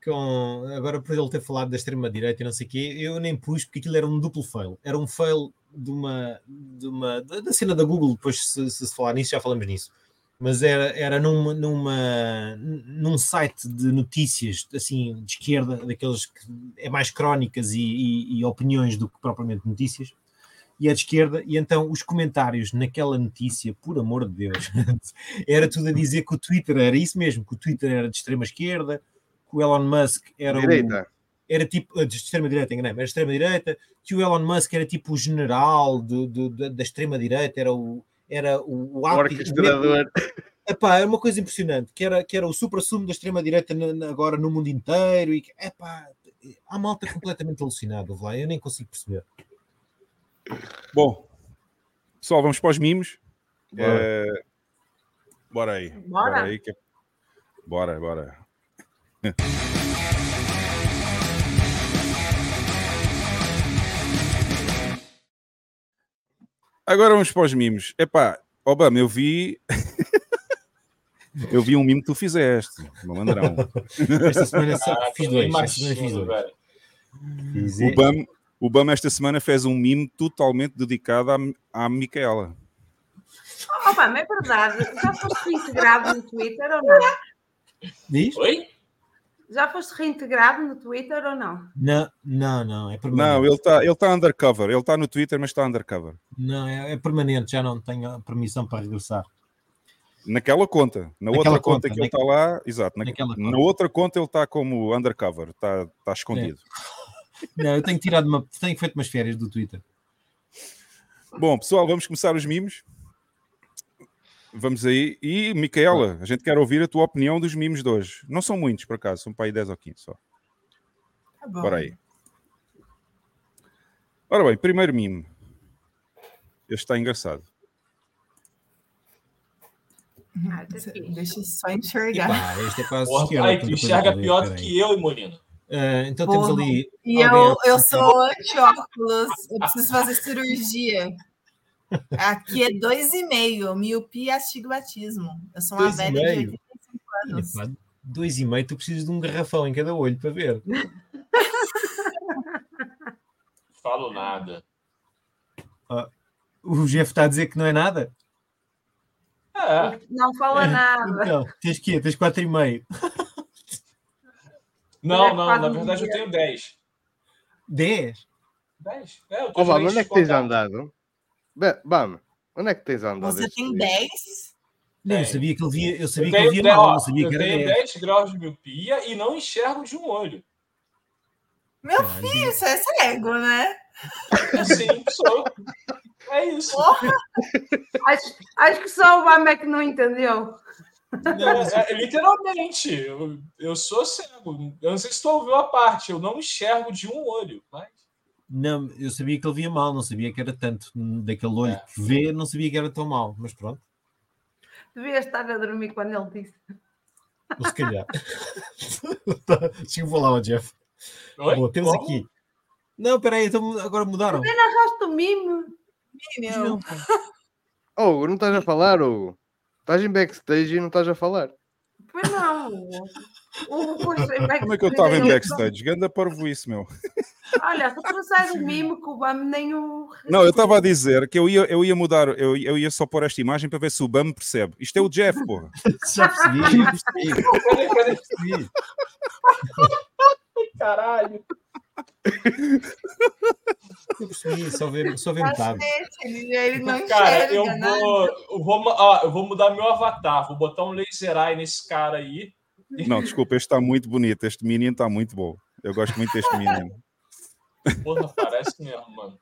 [SPEAKER 3] com agora por ele ter falado da extrema-direita e não sei o quê, eu nem pus porque aquilo era um duplo fail. Era um fail de uma, de uma da, cena da Google, depois se, se falar nisso, já falamos nisso. Mas era, era numa, numa, num site de notícias assim de esquerda, daqueles que é mais crónicas e, e- e opiniões do que propriamente notícias e é de esquerda, e então os comentários naquela notícia, por amor de Deus, era tudo a dizer que o Twitter era isso mesmo, que o Twitter era de extrema esquerda, que o Elon Musk era o,
[SPEAKER 2] Direita.
[SPEAKER 3] era tipo de extrema direita, enganei era extrema direita, que o Elon Musk era tipo o general do, do- da, da extrema direita, era o era o, o
[SPEAKER 2] orquestrador.
[SPEAKER 3] Epá, é uma coisa impressionante, que era, que era o supra-sumo da extrema-direita agora no mundo inteiro, e que, epá, há malta completamente alucinada, lá, eu nem consigo perceber.
[SPEAKER 1] Bom, pessoal, vamos para os mimos.
[SPEAKER 2] Bora.
[SPEAKER 1] Eh, bora aí.
[SPEAKER 4] Bora.
[SPEAKER 1] aí. que- Bora, bora. Agora vamos para os mimos. Epá, Obama, eu vi. eu vi um mimo que tu fizeste, malandrão.
[SPEAKER 3] Esta semana
[SPEAKER 5] Ah,
[SPEAKER 3] fiz dois, esta semana fiz dois. Fiz-
[SPEAKER 1] O Bam, o Bam esta semana fez um mimo totalmente dedicado à, à Micaela.
[SPEAKER 4] Oh, mas é verdade. Já foste reintegrado no Twitter ou não?
[SPEAKER 3] Diz?
[SPEAKER 5] Oi?
[SPEAKER 4] Já foste reintegrado no Twitter ou não?
[SPEAKER 3] Não, não, não, é permanente.
[SPEAKER 1] Não, ele está ele tá undercover. Ele está no Twitter, mas está undercover.
[SPEAKER 3] Não, é, é permanente, já não tenho permissão para regressar.
[SPEAKER 1] Naquela conta. Na
[SPEAKER 3] Naquela
[SPEAKER 1] outra conta,
[SPEAKER 3] conta,
[SPEAKER 1] que ele está lá, exato. Na,
[SPEAKER 3] naquela
[SPEAKER 1] na outra conta ele está como undercover, está está escondido.
[SPEAKER 3] Não, eu tenho tirado uma, tenho feito umas férias do Twitter.
[SPEAKER 1] Bom, pessoal, vamos começar os mimos. Vamos aí. E, Micaela, a gente quer ouvir a tua opinião dos mimos de hoje. Não são muitos, por acaso, são para aí 10 ou 15 só.
[SPEAKER 6] Tá bom.
[SPEAKER 1] Bora aí. Ora bem, primeiro mimo. Este está engraçado.
[SPEAKER 4] Ah, tá.
[SPEAKER 6] Deixa eu só enxergar.
[SPEAKER 3] Epá, este é quase
[SPEAKER 5] Porra,
[SPEAKER 3] esquerda,
[SPEAKER 5] ai, tu enxerga
[SPEAKER 3] para
[SPEAKER 5] pior do que eu, e Molino.
[SPEAKER 3] Ah, então temos
[SPEAKER 6] Porra.
[SPEAKER 3] ali.
[SPEAKER 6] E eu, eu sou anti-óculos, eu preciso fazer cirurgia. Aqui é dois e meio, miopia e astigmatismo. Eu sou uma
[SPEAKER 3] Dois e
[SPEAKER 6] velha de
[SPEAKER 3] meio?
[SPEAKER 6] 85
[SPEAKER 3] Olha,
[SPEAKER 6] anos.
[SPEAKER 3] pá, dois e meio, tu precisas de um garrafão em cada olho para ver.
[SPEAKER 5] Falo nada.
[SPEAKER 3] O Jeff está a dizer que não é nada?
[SPEAKER 5] É,
[SPEAKER 4] Não fala nada.
[SPEAKER 3] Então, tens que Tens quatro e meio.
[SPEAKER 5] não,
[SPEAKER 4] É
[SPEAKER 5] não,
[SPEAKER 4] quase
[SPEAKER 5] na verdade eu tenho 10.
[SPEAKER 3] Dez?
[SPEAKER 5] 10? É, eu tô
[SPEAKER 2] onde é que tens andado? Bam, onde é que tens andado?
[SPEAKER 6] Você tem
[SPEAKER 2] dias?
[SPEAKER 6] 10?
[SPEAKER 3] Não, eu sabia que ele via, eu sabia
[SPEAKER 5] Eu
[SPEAKER 3] que ele
[SPEAKER 5] tenho,
[SPEAKER 3] via
[SPEAKER 5] 10,
[SPEAKER 3] mal, não sabia
[SPEAKER 5] eu
[SPEAKER 3] que era
[SPEAKER 5] tenho
[SPEAKER 3] 10.
[SPEAKER 5] 10 graus de miopia e não enxergo de um olho.
[SPEAKER 6] Meu
[SPEAKER 3] Caralho.
[SPEAKER 6] filho, você é cego, né?
[SPEAKER 5] Assim, sou. É isso.
[SPEAKER 6] Porra,
[SPEAKER 4] Acho, acho que só o é que não entendeu.
[SPEAKER 3] Não,
[SPEAKER 5] É, é, literalmente, eu, eu sou cego. Eu não sei se tu ouviu a parte, eu não enxergo de um olho. Mas...
[SPEAKER 3] Não, eu sabia que ele via mal, não sabia que era tanto daquele olho
[SPEAKER 5] É.
[SPEAKER 3] que vê, não sabia que era tão mal, mas pronto,
[SPEAKER 4] Devia estar a dormir quando ele disse.
[SPEAKER 3] ou se calhar. Deixa eu falar ao Jeff.
[SPEAKER 5] Oi?
[SPEAKER 3] Bom, temos
[SPEAKER 5] Como?
[SPEAKER 3] aqui. Não, peraí, então agora mudaram.
[SPEAKER 4] Gosto do mimo.
[SPEAKER 6] menino.
[SPEAKER 3] Não,
[SPEAKER 2] Hugo, não estás a falar, Hugo? Estás em backstage e não estás a falar.
[SPEAKER 4] Pois não. O,
[SPEAKER 1] Como é que eu estava em backstage? Ganda parvo isso, meu.
[SPEAKER 4] Olha, se tu sais o mimo que o Obama nem o.
[SPEAKER 1] Não, eu estava a dizer que eu ia, eu ia mudar, eu, eu ia só pôr esta imagem para ver se o Bam percebe. Isto é o Jeff, porra.
[SPEAKER 3] já percebi, já percebi.
[SPEAKER 5] Caralho.
[SPEAKER 3] Eu percebi, só vê, só vê metade.
[SPEAKER 6] Ele, não
[SPEAKER 5] Cara,
[SPEAKER 6] enxerga,
[SPEAKER 5] eu vou, eu, vou, ah, eu vou mudar meu avatar. Vou botar um laser eye nesse cara aí.
[SPEAKER 1] Não, desculpa, este está muito bonito. Este menino está muito bom. Eu gosto muito deste menino.
[SPEAKER 5] Porra, parece mesmo, mano.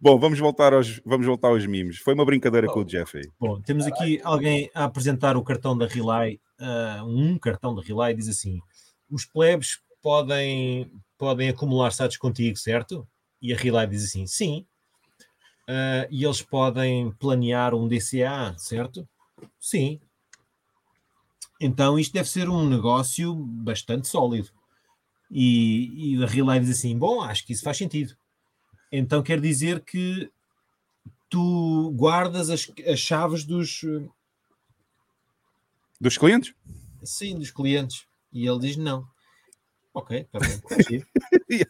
[SPEAKER 1] Bom, vamos voltar aos, vamos voltar aos mimos. Foi uma brincadeira com o Jeff aí.
[SPEAKER 3] Bom, temos aqui alguém a apresentar o cartão da Relay, ah, um cartão da Relay, diz assim: os plebes podem, podem acumular status contigo, certo? E a Relay diz assim: sim. Ah, e eles podem planear um DCA, certo? Sim. Então isto deve ser um negócio bastante sólido. E, e a Relay diz assim: bom, acho que isso faz sentido. Então quer dizer que tu guardas as, as chaves dos,
[SPEAKER 1] Dos clientes?
[SPEAKER 3] sim, dos clientes. E ele diz não. Ok, está bem.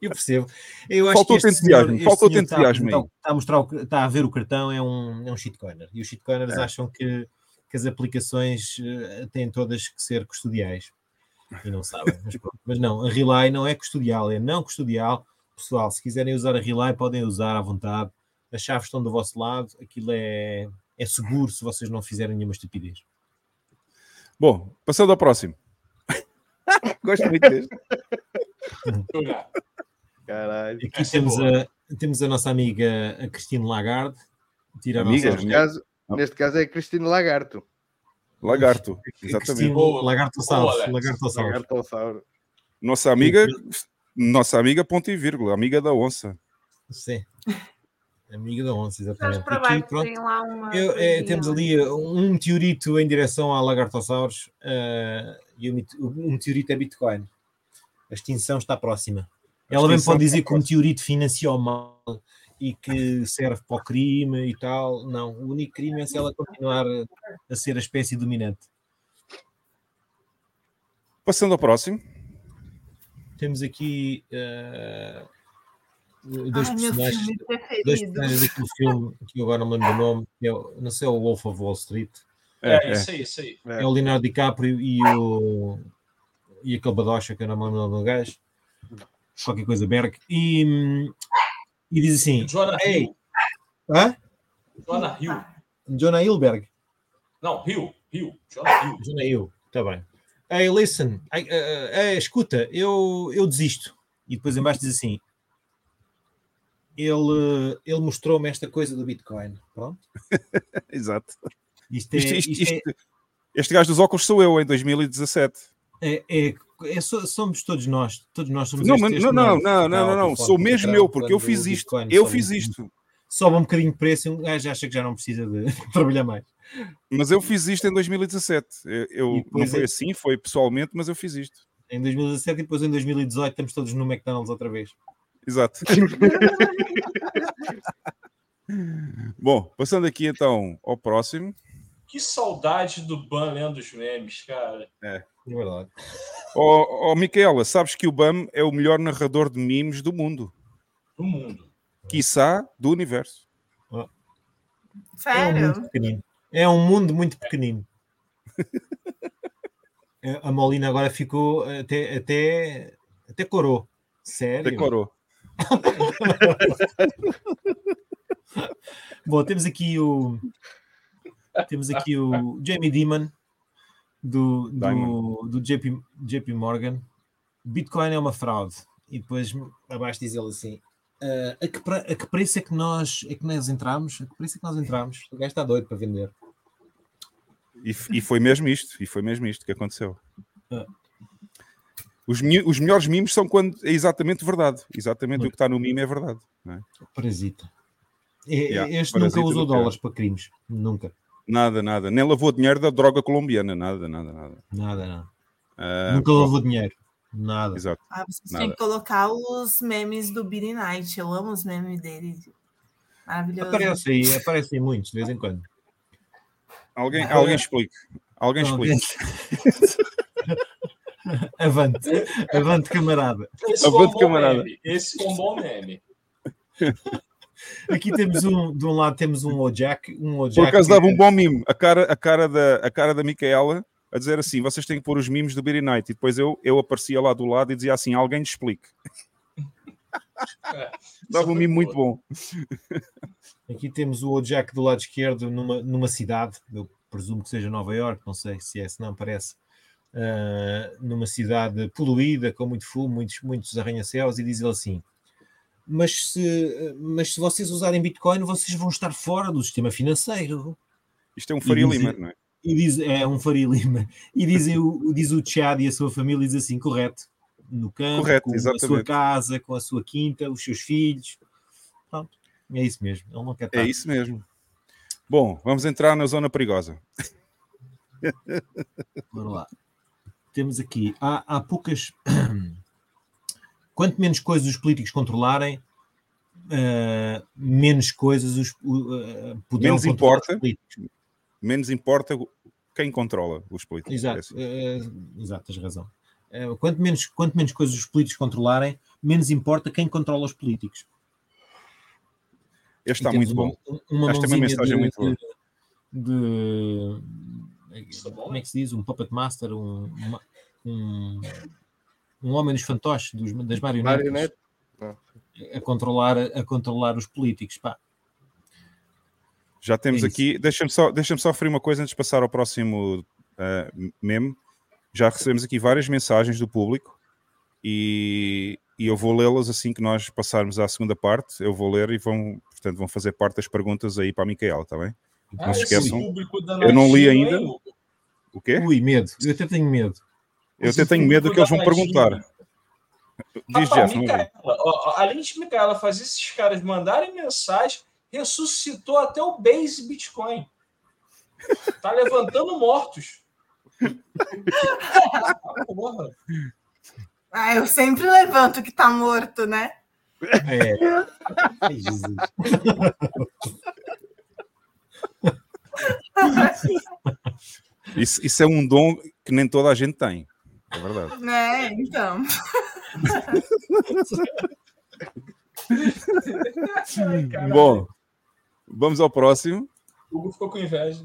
[SPEAKER 3] Eu percebo. Eu acho
[SPEAKER 1] Faltou
[SPEAKER 3] que este
[SPEAKER 1] entusiasmo,
[SPEAKER 3] senhor- este
[SPEAKER 1] faltou
[SPEAKER 3] senhor está Está a, mostrar o está a ver o cartão, é um, é um shitcoiner. E os shitcoiners
[SPEAKER 1] É.
[SPEAKER 3] acham que, que as aplicações eh, têm todas que ser custodiais. E não sabem. Mas. Mas não, a Relay não é custodial, é não custodial. Pessoal, se quiserem usar a Relay, podem usar à vontade. As chaves estão do vosso lado. Aquilo é, é seguro se vocês não fizerem nenhuma estupidez.
[SPEAKER 1] Bom, passando ao próximo. Gosto muito deste.
[SPEAKER 2] Caralho.
[SPEAKER 3] Aqui temos a, temos a nossa amiga a Cristina Lagarde. Tira a
[SPEAKER 1] Amiga,
[SPEAKER 3] nossa-
[SPEAKER 2] caso, neste caso é Cristina Lagarto.
[SPEAKER 1] Lagarto,
[SPEAKER 3] Cristina
[SPEAKER 1] exatamente.
[SPEAKER 3] Lagartosauros.
[SPEAKER 2] Lagartossauro.
[SPEAKER 1] Nossa amiga, nossa amiga, ponto e vírgula, amiga da onça.
[SPEAKER 3] Sim. Amiga da onça, exatamente.
[SPEAKER 4] para
[SPEAKER 3] Aqui,
[SPEAKER 4] baixo,
[SPEAKER 3] pronto,
[SPEAKER 4] tem lá uma.
[SPEAKER 3] eu- é, temos ali um meteorito em direção a Lagartossauros uh, e o, mete- o meteorito é Bitcoin. A extinção está próxima. Ela bem
[SPEAKER 1] extinção
[SPEAKER 3] pode dizer que o meteorito financia o mal e que serve para o crime e tal. Não, o único crime é se ela continuar a, ser a espécie dominante.
[SPEAKER 1] Passando ao próximo.
[SPEAKER 3] Temos aqui uh, dois
[SPEAKER 6] Ai,
[SPEAKER 3] personagens.
[SPEAKER 6] filme
[SPEAKER 3] Dois personagens daquele filme que eu agora não me lembro do nome, que é, o- não sei, é o Wolf of Wall Street.
[SPEAKER 5] é,
[SPEAKER 1] É, é.
[SPEAKER 5] isso aí, isso aí.
[SPEAKER 2] É.
[SPEAKER 3] É o Leonardo DiCaprio e o e aquele badocha que eu não me lembro o nome do gajo, qualquer coisa, Berg, e, hum, e diz assim:
[SPEAKER 5] Jonah
[SPEAKER 3] Ei.
[SPEAKER 5] Hill.
[SPEAKER 3] Hã?
[SPEAKER 5] Jonah Hill.
[SPEAKER 3] Jonah Hillberg.
[SPEAKER 5] Não, Hill. Hill. Jonah Hill.
[SPEAKER 3] Jonah Hill, está bem. Hey, listen, I- uh, uh, escuta, eu, eu desisto. E depois embaixo diz assim: ele, ele mostrou-me esta coisa do Bitcoin. Pronto.
[SPEAKER 1] Exato.
[SPEAKER 3] Isto é,
[SPEAKER 1] Isto- isto-
[SPEAKER 3] isto é-
[SPEAKER 1] isto- este gajo dos óculos sou eu, em 2017.
[SPEAKER 3] É, é- é so- somos todos nós, todos nós somos
[SPEAKER 1] Não,
[SPEAKER 3] este- este
[SPEAKER 1] não, não, não, não, não, sou mesmo eu, porque eu fiz isto.
[SPEAKER 3] Bitcoin
[SPEAKER 1] Eu fiz
[SPEAKER 3] um-
[SPEAKER 1] isto.
[SPEAKER 3] Sobe um bocadinho de preço e um gajo acha que já não precisa de trabalhar mais.
[SPEAKER 1] Mas eu fiz isto em 2017. Eu, eu- não foi
[SPEAKER 3] é-
[SPEAKER 1] assim, foi pessoalmente, mas eu fiz isto.
[SPEAKER 3] Em 2017 e depois em 2018 estamos todos no McDonald's outra vez.
[SPEAKER 1] Exato. Bom, passando aqui então ao próximo.
[SPEAKER 5] Que saudade do Ban lendo os memes, cara.
[SPEAKER 3] É verdade.
[SPEAKER 1] Ó oh, Micaela, sabes que o BAM é o melhor narrador de memes do mundo,
[SPEAKER 5] Do mundo.
[SPEAKER 1] quiçá do universo.
[SPEAKER 3] É um
[SPEAKER 6] Sério?
[SPEAKER 3] mundo pequenino. É um mundo muito pequenino. É, A Molina agora ficou até, até, até corou. Sério?
[SPEAKER 1] Decorou.
[SPEAKER 3] Bom, temos aqui o temos aqui o Jamie Dimon do, do, do JP, JP Morgan. Bitcoin é uma fraude. E depois abaixo diz ele assim: "Ah, a, que, pre- a que preço é que nós é que nós entramos? A que preço é que nós entramos? O gajo está doido para vender.
[SPEAKER 1] E, e foi mesmo isto, e foi mesmo isto que aconteceu.
[SPEAKER 3] Ah.
[SPEAKER 1] Os, os melhores mimos são quando é exatamente verdade. Exatamente
[SPEAKER 3] Muito.
[SPEAKER 1] o que está no mime é verdade. é?
[SPEAKER 3] Parasita. E-
[SPEAKER 1] Yeah,
[SPEAKER 3] este
[SPEAKER 1] parasita
[SPEAKER 3] nunca usou dólares para crimes. Nunca.
[SPEAKER 1] Nada, nada. Nem lavou dinheiro da droga colombiana. Nada, nada, nada.
[SPEAKER 3] Nada, nada.
[SPEAKER 1] Ah,
[SPEAKER 3] nunca
[SPEAKER 1] bom,
[SPEAKER 3] levou dinheiro. Nada.
[SPEAKER 1] Exato.
[SPEAKER 6] Ah, vocês
[SPEAKER 1] Nada.
[SPEAKER 6] têm que colocar os memes do Billy Knight. Eu amo os memes dele. Maravilhoso.
[SPEAKER 3] Aparece aí, aparecem muitos de vez em quando.
[SPEAKER 1] Alguém,
[SPEAKER 3] Ah,
[SPEAKER 1] alguém
[SPEAKER 3] é.
[SPEAKER 1] explique. Alguém explique.
[SPEAKER 3] Avante, avante, camarada.
[SPEAKER 5] Esse
[SPEAKER 1] Avante,
[SPEAKER 5] um
[SPEAKER 1] camarada.
[SPEAKER 5] meme. Esse foi um bom meme.
[SPEAKER 3] Aqui temos um, de um lado temos um Ojak, um
[SPEAKER 1] Por
[SPEAKER 3] Ojak.
[SPEAKER 1] acaso dava um bom mimo. A cara, a cara, da, a cara da Micaela a dizer assim: vocês têm que pôr os mimos do Beery Night. E depois eu, eu aparecia lá do lado e dizia assim: alguém explique.
[SPEAKER 5] É,
[SPEAKER 1] Dava um mimo muito bom.
[SPEAKER 3] Aqui temos o Ojak do lado esquerdo numa, numa cidade, eu presumo que seja Nova York, não sei se é, se não parece, uh, numa cidade poluída, com muito fumo, muitos, muitos arranha-céus, e diz ele assim: mas se, mas se vocês usarem Bitcoin, vocês vão estar fora do sistema financeiro.
[SPEAKER 1] Isto é um Faria Lima, não é?
[SPEAKER 3] E diz, é um Faria Lima. E dizem o, diz o Chad e a sua família, diz assim, correto. No campo,
[SPEAKER 1] Correto,
[SPEAKER 3] com a sua
[SPEAKER 1] exatamente.
[SPEAKER 3] casa, com a sua quinta, os seus filhos. Pronto, é isso mesmo. Ele não quer estar.
[SPEAKER 1] É isso mesmo. Bom, vamos entrar na zona perigosa.
[SPEAKER 3] Bora lá. Temos aqui, há, há poucas. Quanto menos coisas os políticos controlarem, eh, menos coisas os, poderão
[SPEAKER 1] Menos importa.
[SPEAKER 3] os políticos.
[SPEAKER 1] Menos importa quem controla os políticos. É
[SPEAKER 3] Exato,
[SPEAKER 1] assim.
[SPEAKER 3] eh, exato, tens razão. Eh, quanto, menos, quanto menos coisas os políticos controlarem, menos importa quem controla os políticos.
[SPEAKER 1] Este
[SPEAKER 3] E
[SPEAKER 1] está muito bom.
[SPEAKER 3] uma,
[SPEAKER 1] Esta é uma mensagem
[SPEAKER 3] de,
[SPEAKER 1] muito boa.
[SPEAKER 3] de- de- como é que se diz? Um puppet master, um, um, um homem dos fantoches, dos, das marionetas,
[SPEAKER 2] Marionete.
[SPEAKER 3] A controlar, a controlar os políticos. Pá,
[SPEAKER 1] Já temos
[SPEAKER 3] É
[SPEAKER 1] aqui. Deixa-me só, deixa só referir uma coisa antes de passar ao próximo eh, meme. Já recebemos aqui várias mensagens do público e, e eu vou lê-las assim que nós passarmos à segunda parte. Eu vou ler e vão, portanto, vão fazer parte das perguntas aí para a Micaela, está bem?
[SPEAKER 5] Ah,
[SPEAKER 1] Não se
[SPEAKER 5] esse
[SPEAKER 1] esqueçam. Eu não li ainda. O quê?
[SPEAKER 3] ui, medo, eu até tenho medo.
[SPEAKER 1] Eu até tenho medo do que eles vão perguntar. Diz,
[SPEAKER 5] Rapaz,
[SPEAKER 1] Jeff, não
[SPEAKER 5] Micaela, ó, além de Micaela fazer esses caras mandarem mensagem, ressuscitou até o base Bitcoin. Tá levantando mortos. Ah, porra.
[SPEAKER 6] Ah, eu sempre levanto que tá morto, né?
[SPEAKER 3] É. Ai, Jesus.
[SPEAKER 1] Isso, isso é um dom que nem toda a gente tem. É verdade.
[SPEAKER 6] Né, então.
[SPEAKER 5] Ai.
[SPEAKER 1] Bom, vamos ao próximo.
[SPEAKER 5] O Hugo ficou com inveja.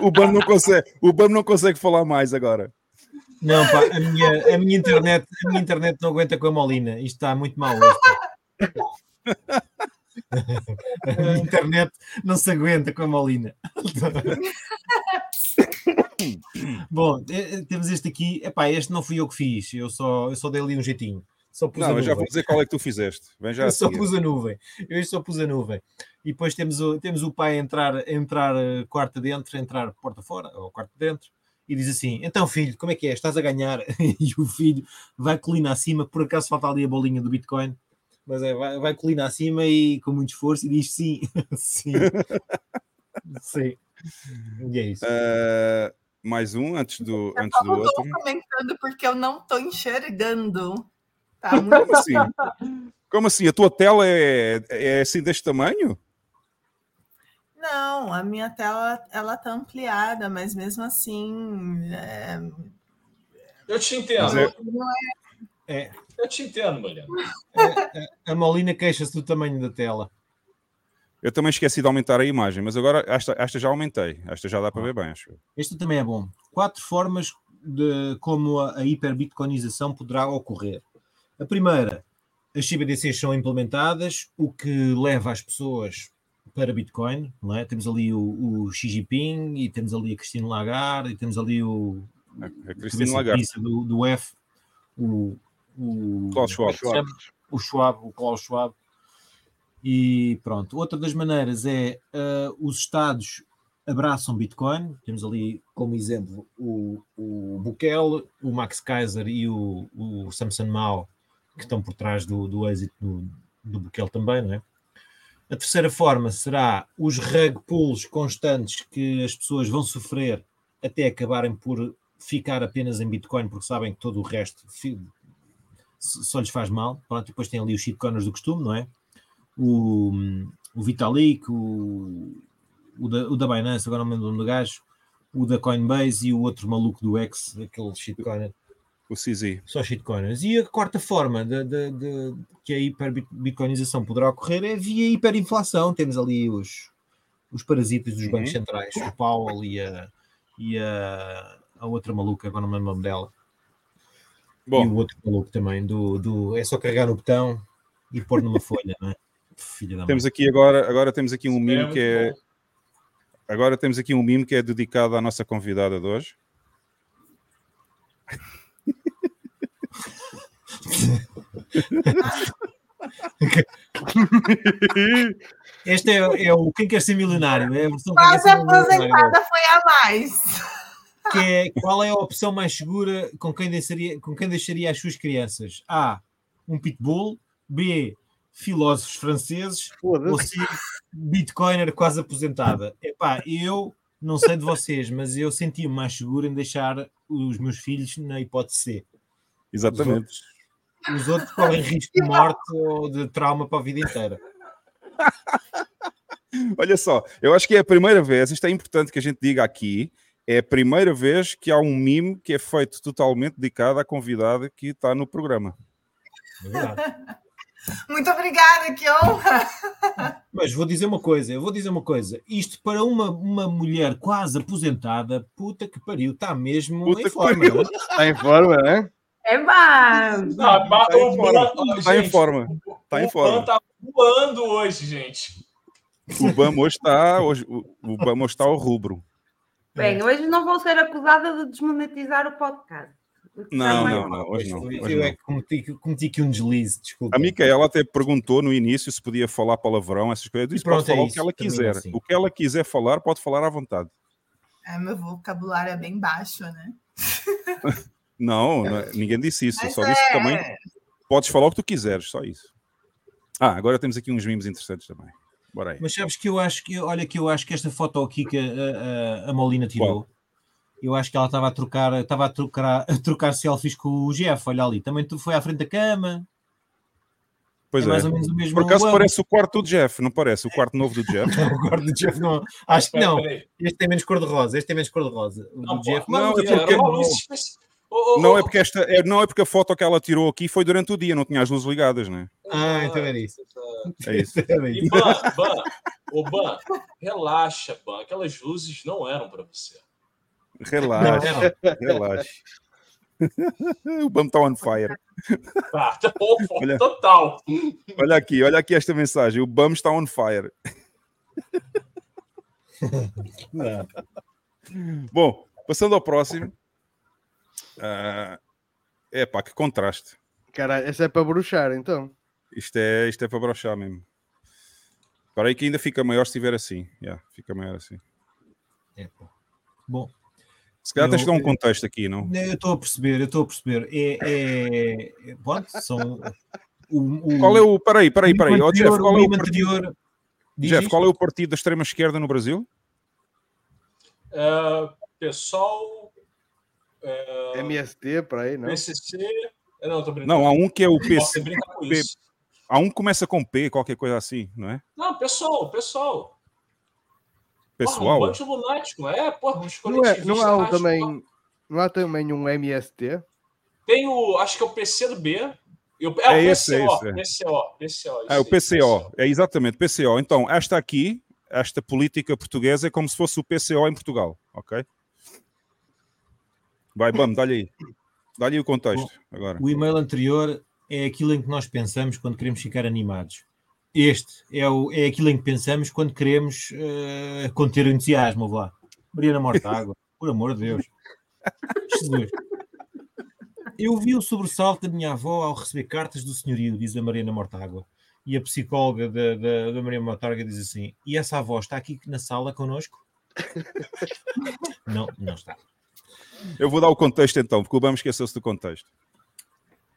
[SPEAKER 1] O Bam não consegue, o Bam não consegue falar mais agora.
[SPEAKER 3] Não, pá, a minha, a, minha internet, a minha internet não aguenta com a Molina. Isto está muito mal hoje. A internet não se aguenta com a Molina. Bom, eh, eh, temos este aqui. Epá, este não fui eu que fiz. Eu só, eu só dei ali um jeitinho. Só pus a
[SPEAKER 1] Não, eu já
[SPEAKER 3] nuvem.
[SPEAKER 1] vou dizer qual é que tu fizeste. Vem já
[SPEAKER 3] Eu
[SPEAKER 1] a
[SPEAKER 3] só pus a nuvem. Eu só pus a nuvem. E depois temos o, temos o pai a entrar, a entrar eh, quarto dentro, a entrar porta fora, ou quarto dentro, e diz assim: Então, filho, como é que é? Estás a ganhar? E o filho vai colina acima, por acaso falta ali a bolinha do Bitcoin, mas é, vai, vai colina acima e com muito esforço e diz sim, sim, sim. E é isso.
[SPEAKER 1] Ah, mais um antes do, antes do
[SPEAKER 6] Eu não tô
[SPEAKER 1] outro.
[SPEAKER 6] comentando porque eu não tô enxergando. Tá muito
[SPEAKER 1] Como assim? Como assim? A tua tela é, é assim deste tamanho?
[SPEAKER 6] Não, a minha tela ela tá ampliada, mas mesmo assim. é,
[SPEAKER 5] Eu te entendo.
[SPEAKER 1] é-
[SPEAKER 6] não é-
[SPEAKER 3] É,
[SPEAKER 5] Eu te entendo, Mariana.
[SPEAKER 3] a Molina queixa-se do tamanho da tela.
[SPEAKER 1] Eu também esqueci de aumentar a imagem, mas agora esta, esta já aumentei. Esta já dá para ver bem, acho. eu.
[SPEAKER 3] Este também é bom. Quatro formas de como a, a hiperbitcoinização poderá ocorrer. A primeira, as CBDCs são implementadas, o que leva as pessoas para Bitcoin. Não é? Temos ali o, o Xi Jinping e temos ali a Cristina Lagarde e temos ali o
[SPEAKER 1] A, a Cristina
[SPEAKER 3] de
[SPEAKER 1] Lagarde.
[SPEAKER 3] do, do F, o, o,
[SPEAKER 1] Klaus Schwab.
[SPEAKER 3] chama? o Schwab, o Klaus Schwab. E pronto. Outra das maneiras é ah, os Estados abraçam Bitcoin. Temos ali como exemplo o, o Bukele, o Max Kaiser e o, o Samson Mao, que estão por trás do, do êxito do, do Bukele também, não é? A terceira forma será os rug pulls constantes que as pessoas vão sofrer até acabarem por ficar apenas em Bitcoin, porque sabem que todo o resto só lhes faz mal. Pronto, depois tem ali os shitcoiners do costume, não é? O, o Vitalik, o, o, da, o da Binance, agora não me lembro o nome do gajo, o da Coinbase e o outro maluco do X, aquele shitcoiner,
[SPEAKER 1] O CZ.
[SPEAKER 3] só shitcoiners. E a quarta forma de, de- de- que a hiperbitcoinização poderá ocorrer é via hiperinflação. Temos ali os, os parasitas dos bancos
[SPEAKER 1] Uhum.
[SPEAKER 3] centrais, o Powell e a, e a, a outra maluca, agora não me lembro o dela. E o
[SPEAKER 1] Bom,
[SPEAKER 3] outro maluco também, do, do é só carregar no botão e pôr numa folha, não é? Filha da mãe.
[SPEAKER 1] temos aqui agora, agora temos aqui um mimo que é,
[SPEAKER 5] bom.
[SPEAKER 1] agora temos aqui um mimo que é dedicado à nossa convidada de hoje.
[SPEAKER 3] Este é, é o Quem Quer Ser Milionário, é a versão Milionário.
[SPEAKER 6] aposentada foi a mais.
[SPEAKER 3] Que é, qual é a opção mais segura com quem, deixaria, com quem deixaria as suas crianças? A. Um pitbull. B. Filósofos franceses. Ou. C. Bitcoiner quase aposentada. Epá, eu não sei de vocês, mas eu sentia-me mais seguro em deixar os meus filhos na hipótese C.
[SPEAKER 1] Exatamente.
[SPEAKER 3] Os outros correm risco de morte ou de trauma para a vida inteira.
[SPEAKER 1] Olha só, eu acho que é a primeira vez, isto é importante que a gente diga aqui, é a primeira vez que há um mimo que é feito totalmente dedicado à convidada que está no programa.
[SPEAKER 3] É verdade.
[SPEAKER 6] Muito obrigada, que honra.
[SPEAKER 3] Mas vou dizer uma coisa, eu vou dizer uma coisa. Isto para uma, uma mulher quase aposentada, puta que pariu, está mesmo
[SPEAKER 1] Puta
[SPEAKER 3] em
[SPEAKER 1] que
[SPEAKER 3] forma. é?
[SPEAKER 2] Está em forma, né?
[SPEAKER 4] É!
[SPEAKER 5] Ah, mas
[SPEAKER 1] Tá em forma.
[SPEAKER 5] Ban- ó,
[SPEAKER 1] Tá em forma. Tá em
[SPEAKER 5] o
[SPEAKER 1] forma.
[SPEAKER 5] Ban tá voando hoje, gente.
[SPEAKER 1] O BAM hoje está, hoje, o, o BAM hoje está ao rubro.
[SPEAKER 4] Bem, hoje não vou ser acusada de desmonetizar o podcast.
[SPEAKER 1] Não, não, não, hoje não.
[SPEAKER 3] Eu,
[SPEAKER 1] hoje
[SPEAKER 3] eu
[SPEAKER 1] não.
[SPEAKER 3] é que cometi, cometi aqui um deslize, desculpa.
[SPEAKER 1] A Micaela até perguntou no início se podia falar palavrão, essas coisas. Eu disse,
[SPEAKER 3] E pronto,
[SPEAKER 1] pode falar
[SPEAKER 3] é
[SPEAKER 1] o que
[SPEAKER 3] isso,
[SPEAKER 1] ela quiser.
[SPEAKER 3] assim.
[SPEAKER 1] O que ela quiser falar, pode falar à vontade.
[SPEAKER 6] É, meu vocabulário é bem baixo, né?
[SPEAKER 1] Não, não é- ninguém disse isso. Eu
[SPEAKER 6] Mas
[SPEAKER 1] só disse que
[SPEAKER 6] é-
[SPEAKER 1] também podes falar o que tu quiseres, só isso. Ah, agora temos aqui uns mimos interessantes também. Bora aí.
[SPEAKER 3] Mas sabes que eu acho que, olha, que eu acho que esta foto aqui que a, a, a Molina tirou, eu acho que ela estava a trocar, estava a trocar, a trocar selfies com o Jeff, olha ali, também tu foi à frente da cama,
[SPEAKER 1] Pois
[SPEAKER 3] é
[SPEAKER 1] é.
[SPEAKER 3] mais ou menos o mesmo
[SPEAKER 1] Por acaso
[SPEAKER 3] ângulo.
[SPEAKER 1] parece o quarto do Jeff, não parece? O quarto novo do Jeff.
[SPEAKER 3] O quarto do Jeff não, acho que não, este tem menos cor de rosa, este tem menos cor de rosa, o
[SPEAKER 5] Não,
[SPEAKER 3] do Jeff,
[SPEAKER 1] não,
[SPEAKER 5] mas
[SPEAKER 1] é porque-
[SPEAKER 5] Ô, ô,
[SPEAKER 1] Não é porque esta, é- não é porque a foto que ela tirou aqui foi durante o dia, não tinha as luzes ligadas, né?
[SPEAKER 3] Ah, então era isso.
[SPEAKER 1] É isso.
[SPEAKER 5] E. Ban, Ban, ô Ban, relaxa, Ban. Aquelas luzes não eram para você.
[SPEAKER 1] Relaxa,
[SPEAKER 3] Não,
[SPEAKER 1] relaxa. o BAM está on fire.
[SPEAKER 5] Tá, tá
[SPEAKER 1] Olha.
[SPEAKER 5] total.
[SPEAKER 1] Olha aqui, olha aqui esta mensagem. O BAM está on fire.
[SPEAKER 3] Não.
[SPEAKER 1] Bom, passando ao próximo. é pá, que contraste.
[SPEAKER 2] Caralho, essa é para bruxar, então.
[SPEAKER 1] Isto é, isto é para brochar mesmo. Para aí que ainda fica maior se estiver assim. Yeah, fica maior assim.
[SPEAKER 3] É, pô. Bom,
[SPEAKER 1] Se calhar tens
[SPEAKER 3] Eu-
[SPEAKER 1] de dar um contexto aqui, não?
[SPEAKER 3] eu estou a perceber, eu estou a perceber. É, é, é- pronto, são. O, o,
[SPEAKER 1] Qual é o. Peraí, peraí, peraí. Jeff,
[SPEAKER 3] anterior-
[SPEAKER 1] qual é o partido,
[SPEAKER 3] anterior-
[SPEAKER 1] Jeff, qual é o partido da extrema esquerda no Brasil?
[SPEAKER 5] É, pessoal, é,
[SPEAKER 2] MST, para aí, não?
[SPEAKER 5] PCC... é, Não.
[SPEAKER 1] Não, há um que é o
[SPEAKER 5] Não
[SPEAKER 1] PC.
[SPEAKER 5] brincar
[SPEAKER 1] Há um que começa com P, qualquer coisa assim, não é?
[SPEAKER 5] Não, pessoal, pessoal. Porra,
[SPEAKER 1] Pessoal.
[SPEAKER 5] um bando de lunático. É, porra, uns
[SPEAKER 2] Não, é, não há um também. Não há também um MST?
[SPEAKER 5] Tem o, acho que é o PC do B. Eu, é,
[SPEAKER 1] É
[SPEAKER 5] o
[SPEAKER 1] esse, é
[SPEAKER 5] PCO,
[SPEAKER 1] esse, é.
[SPEAKER 5] PCO, PCO.
[SPEAKER 1] Ah, o
[SPEAKER 5] aí,
[SPEAKER 1] PCO. É exatamente, PCO. Então, esta aqui, esta política portuguesa é como se fosse o PCO em Portugal, ok? Vai, vamos, dá-lhe aí. Dá-lhe o contexto agora.
[SPEAKER 3] O e-mail anterior é aquilo em que nós pensamos quando queremos ficar animados. Este é, o, é aquilo em que pensamos quando queremos eh, conter o entusiasmo. Vá. Mariana Mortágua, por amor de Deus. Jesus. Eu vi o sobressalto da minha avó ao receber cartas do senhorio, diz a Mariana Mortágua. E a psicóloga da, da, da Mariana Mortágua diz assim: E essa avó está aqui na sala connosco? não, não está.
[SPEAKER 1] Eu vou dar o contexto então, porque o Bam esqueceu-se do contexto.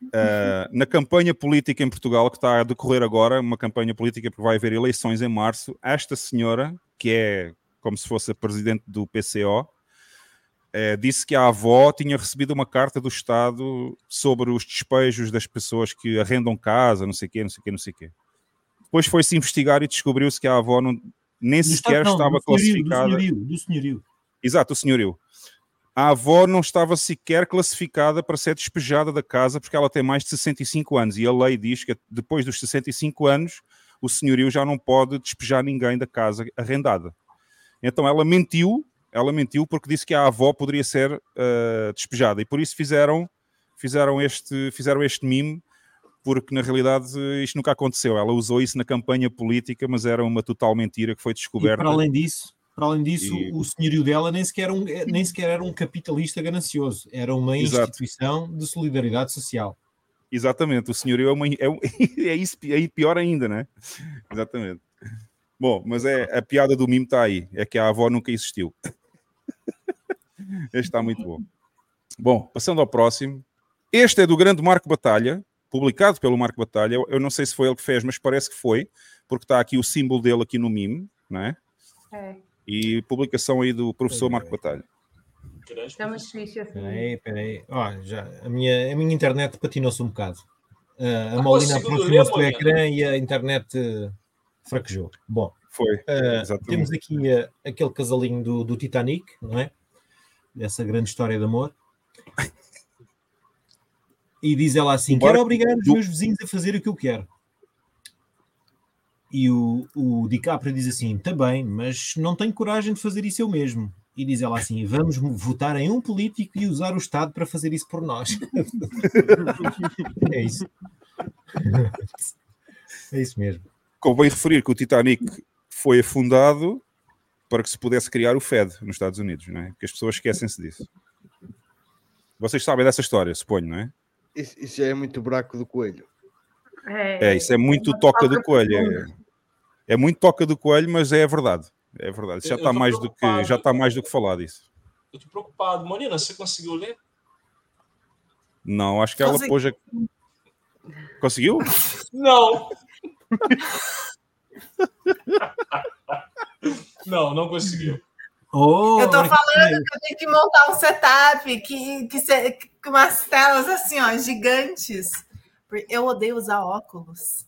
[SPEAKER 1] Uh, na campanha política em Portugal, que está a decorrer agora, uma campanha política porque vai haver eleições em março, esta senhora, que é como se fosse a presidente do PCO, eh, disse que a avó tinha recebido uma carta do Estado sobre os despejos das pessoas que arrendam casa, não sei o quê, não sei o quê, não sei o quê. Depois foi-se investigar e descobriu-se que a avó não, nem
[SPEAKER 3] Do
[SPEAKER 1] sequer
[SPEAKER 3] Estado, não,
[SPEAKER 1] estava
[SPEAKER 3] do senhorio,
[SPEAKER 1] classificada.
[SPEAKER 3] Do senhorio, do senhorio.
[SPEAKER 1] Exato, o senhorio. A avó não estava sequer classificada para ser despejada da casa porque ela tem mais de 65 anos e a lei diz que depois dos 65 anos o senhorio já não pode despejar ninguém da casa arrendada. Então ela mentiu, ela mentiu porque disse que a avó poderia ser uh, despejada e por isso fizeram, fizeram, este, fizeram este mime porque na realidade isto nunca aconteceu. Ela usou isso na campanha política, mas era uma total mentira que foi descoberta.
[SPEAKER 3] E para além disso, para além disso, e... o senhorio dela nem sequer, um, nem sequer era um capitalista ganancioso, era uma Exato. instituição de solidariedade social.
[SPEAKER 1] Exatamente, o senhorio é, uma, é, é isso é pior ainda, né? Exatamente. Bom, mas é a piada do mimo está aí, é que a avó nunca existiu. Este está muito bom. Bom, passando ao próximo. Este é do grande Marco Batalha, publicado pelo Marco Batalha. Eu não sei se foi ele que fez, mas parece que foi, porque está aqui o símbolo dele aqui no mimo, não é? É. E publicação aí do professor é. Marco Batalha.
[SPEAKER 4] Assim.
[SPEAKER 3] Peraí, peraí. Oh, já, a, minha, a minha internet patinou-se um bocado. Uh, a ah, Molina aproximou-se do ecrã e a internet uh, fraquejou. Bom,
[SPEAKER 1] foi.
[SPEAKER 3] Uh, temos aqui uh, aquele casalinho do, do Titanic, não é? Dessa grande história de amor. E diz ela assim: Quero obrigar os meus vizinhos a fazer o que eu quero. E o, o DiCaprio diz assim: Também, tá mas não tenho coragem de fazer isso eu mesmo. E diz ela assim: Vamos votar em um político e usar o Estado para fazer isso por nós. é isso. É isso mesmo.
[SPEAKER 1] Convém referir que o Titanic foi afundado para que se pudesse criar o Fed nos Estados Unidos, não é? Porque as pessoas esquecem-se disso. Vocês sabem dessa história, suponho, não é?
[SPEAKER 2] Isso, isso é muito buraco do coelho.
[SPEAKER 1] É, é isso é muito toca do coelho. É, é, muito toca do coelho, mas é verdade. É verdade. Já está mais do que já está mais do que falar disso.
[SPEAKER 5] Eu estou preocupado. Marina, você conseguiu ler?
[SPEAKER 1] Não, acho que ela pôs a... Conseguiu?
[SPEAKER 5] Não. não, não conseguiu.
[SPEAKER 6] Oh, eu tô falando que eu tenho que montar um setup que, que, que umas telas assim, ó, gigantes. Eu odeio usar óculos.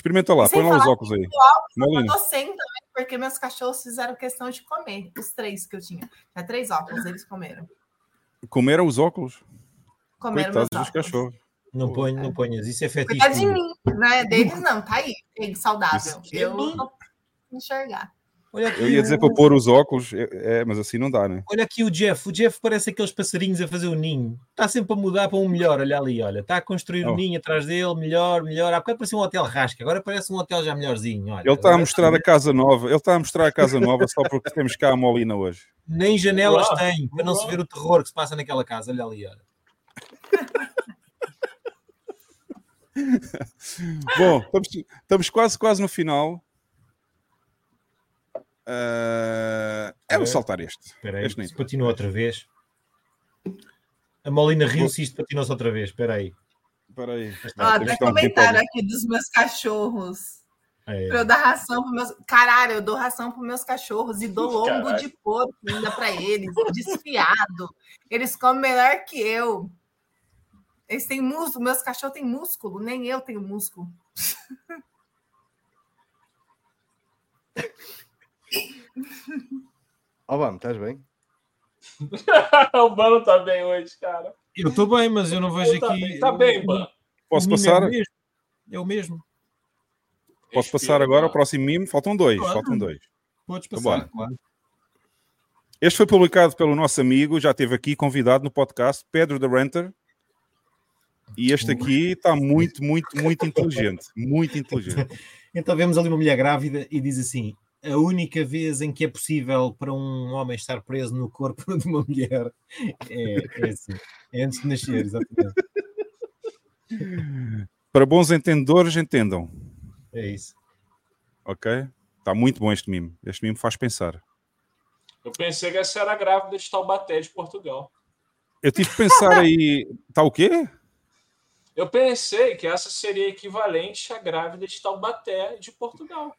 [SPEAKER 1] Experimenta lá, põe lá os óculos aí.
[SPEAKER 6] Óculos, eu tô sem também, porque meus cachorros fizeram questão de comer. Os três que eu tinha. Tinha três óculos, eles comeram.
[SPEAKER 1] Comeram os óculos?
[SPEAKER 6] Comeram Coitados meus óculos.
[SPEAKER 1] cachorros.
[SPEAKER 3] Não põe, não ponhas. Isso é fetiche. É
[SPEAKER 6] de mim, né? Deles não, tá aí. Ele saudável. Eu não enxergar.
[SPEAKER 1] Eu ia dizer o... para pôr os óculos, é, é, mas assim não dá, né?
[SPEAKER 3] Olha aqui o Jeff. O Jeff parece aqueles passarinhos a fazer o ninho. Está sempre a mudar para um melhor. Olha ali, olha. Está a construir o oh. um ninho atrás dele, melhor, melhor. Há bocado parecia um hotel rasca, agora parece um hotel já melhorzinho. Olha.
[SPEAKER 1] Ele está a mostrar a casa nova. Ele está a mostrar a casa nova só porque temos cá a Molina hoje.
[SPEAKER 3] Nem janelas Uau. tem, para não Uau. se ver o terror que se passa naquela casa. Olha ali, olha.
[SPEAKER 1] Bom, estamos, estamos, quase, quase no final. Uh, é vou saltar este.
[SPEAKER 3] Espera aí, este patinou outra vez. A Molina riu-se isto patinou-se outra vez. Espera aí.
[SPEAKER 1] Espera aí.
[SPEAKER 6] Ah, tem comentário aqui dos meus cachorros. É. Pra eu dar ração para meus. Caralho, eu dou ração para meus cachorros e dou lombo Caralho. de porco ainda para eles, desfiado. Eles comem melhor que eu. Eles têm músculo, meus cachorros têm músculo, nem eu tenho músculo.
[SPEAKER 2] Ó, vamos, estás bem?
[SPEAKER 5] o Bano tá bem hoje, cara.
[SPEAKER 3] Eu tô bem, mas eu não vejo tá aqui.
[SPEAKER 5] Bem, tá bem, Bano.
[SPEAKER 1] Posso passar?
[SPEAKER 3] É o mesmo. É o mesmo.
[SPEAKER 1] Posso passar agora o próximo mimo? Faltam dois. Claro. Faltam dois.
[SPEAKER 3] Podes passar, claro.
[SPEAKER 1] Este foi publicado pelo nosso amigo, já esteve aqui convidado no podcast, Pedro da Renter. E este aqui está muito, muito, muito inteligente. Muito inteligente.
[SPEAKER 3] Então vemos ali uma mulher grávida e diz assim: a única vez em que é possível para um homem estar preso no corpo de uma mulher é, é assim. É antes de nascer, exatamente.
[SPEAKER 1] Para bons entendedores, entendam.
[SPEAKER 3] É isso.
[SPEAKER 1] Ok? Está muito bom este mimo. Este mimo faz pensar.
[SPEAKER 5] Eu pensei que essa era grávida de Taubaté de Portugal.
[SPEAKER 1] Eu tive que pensar aí. Está o quê?
[SPEAKER 5] Eu pensei que essa seria equivalente à grávida de Taubaté de Portugal.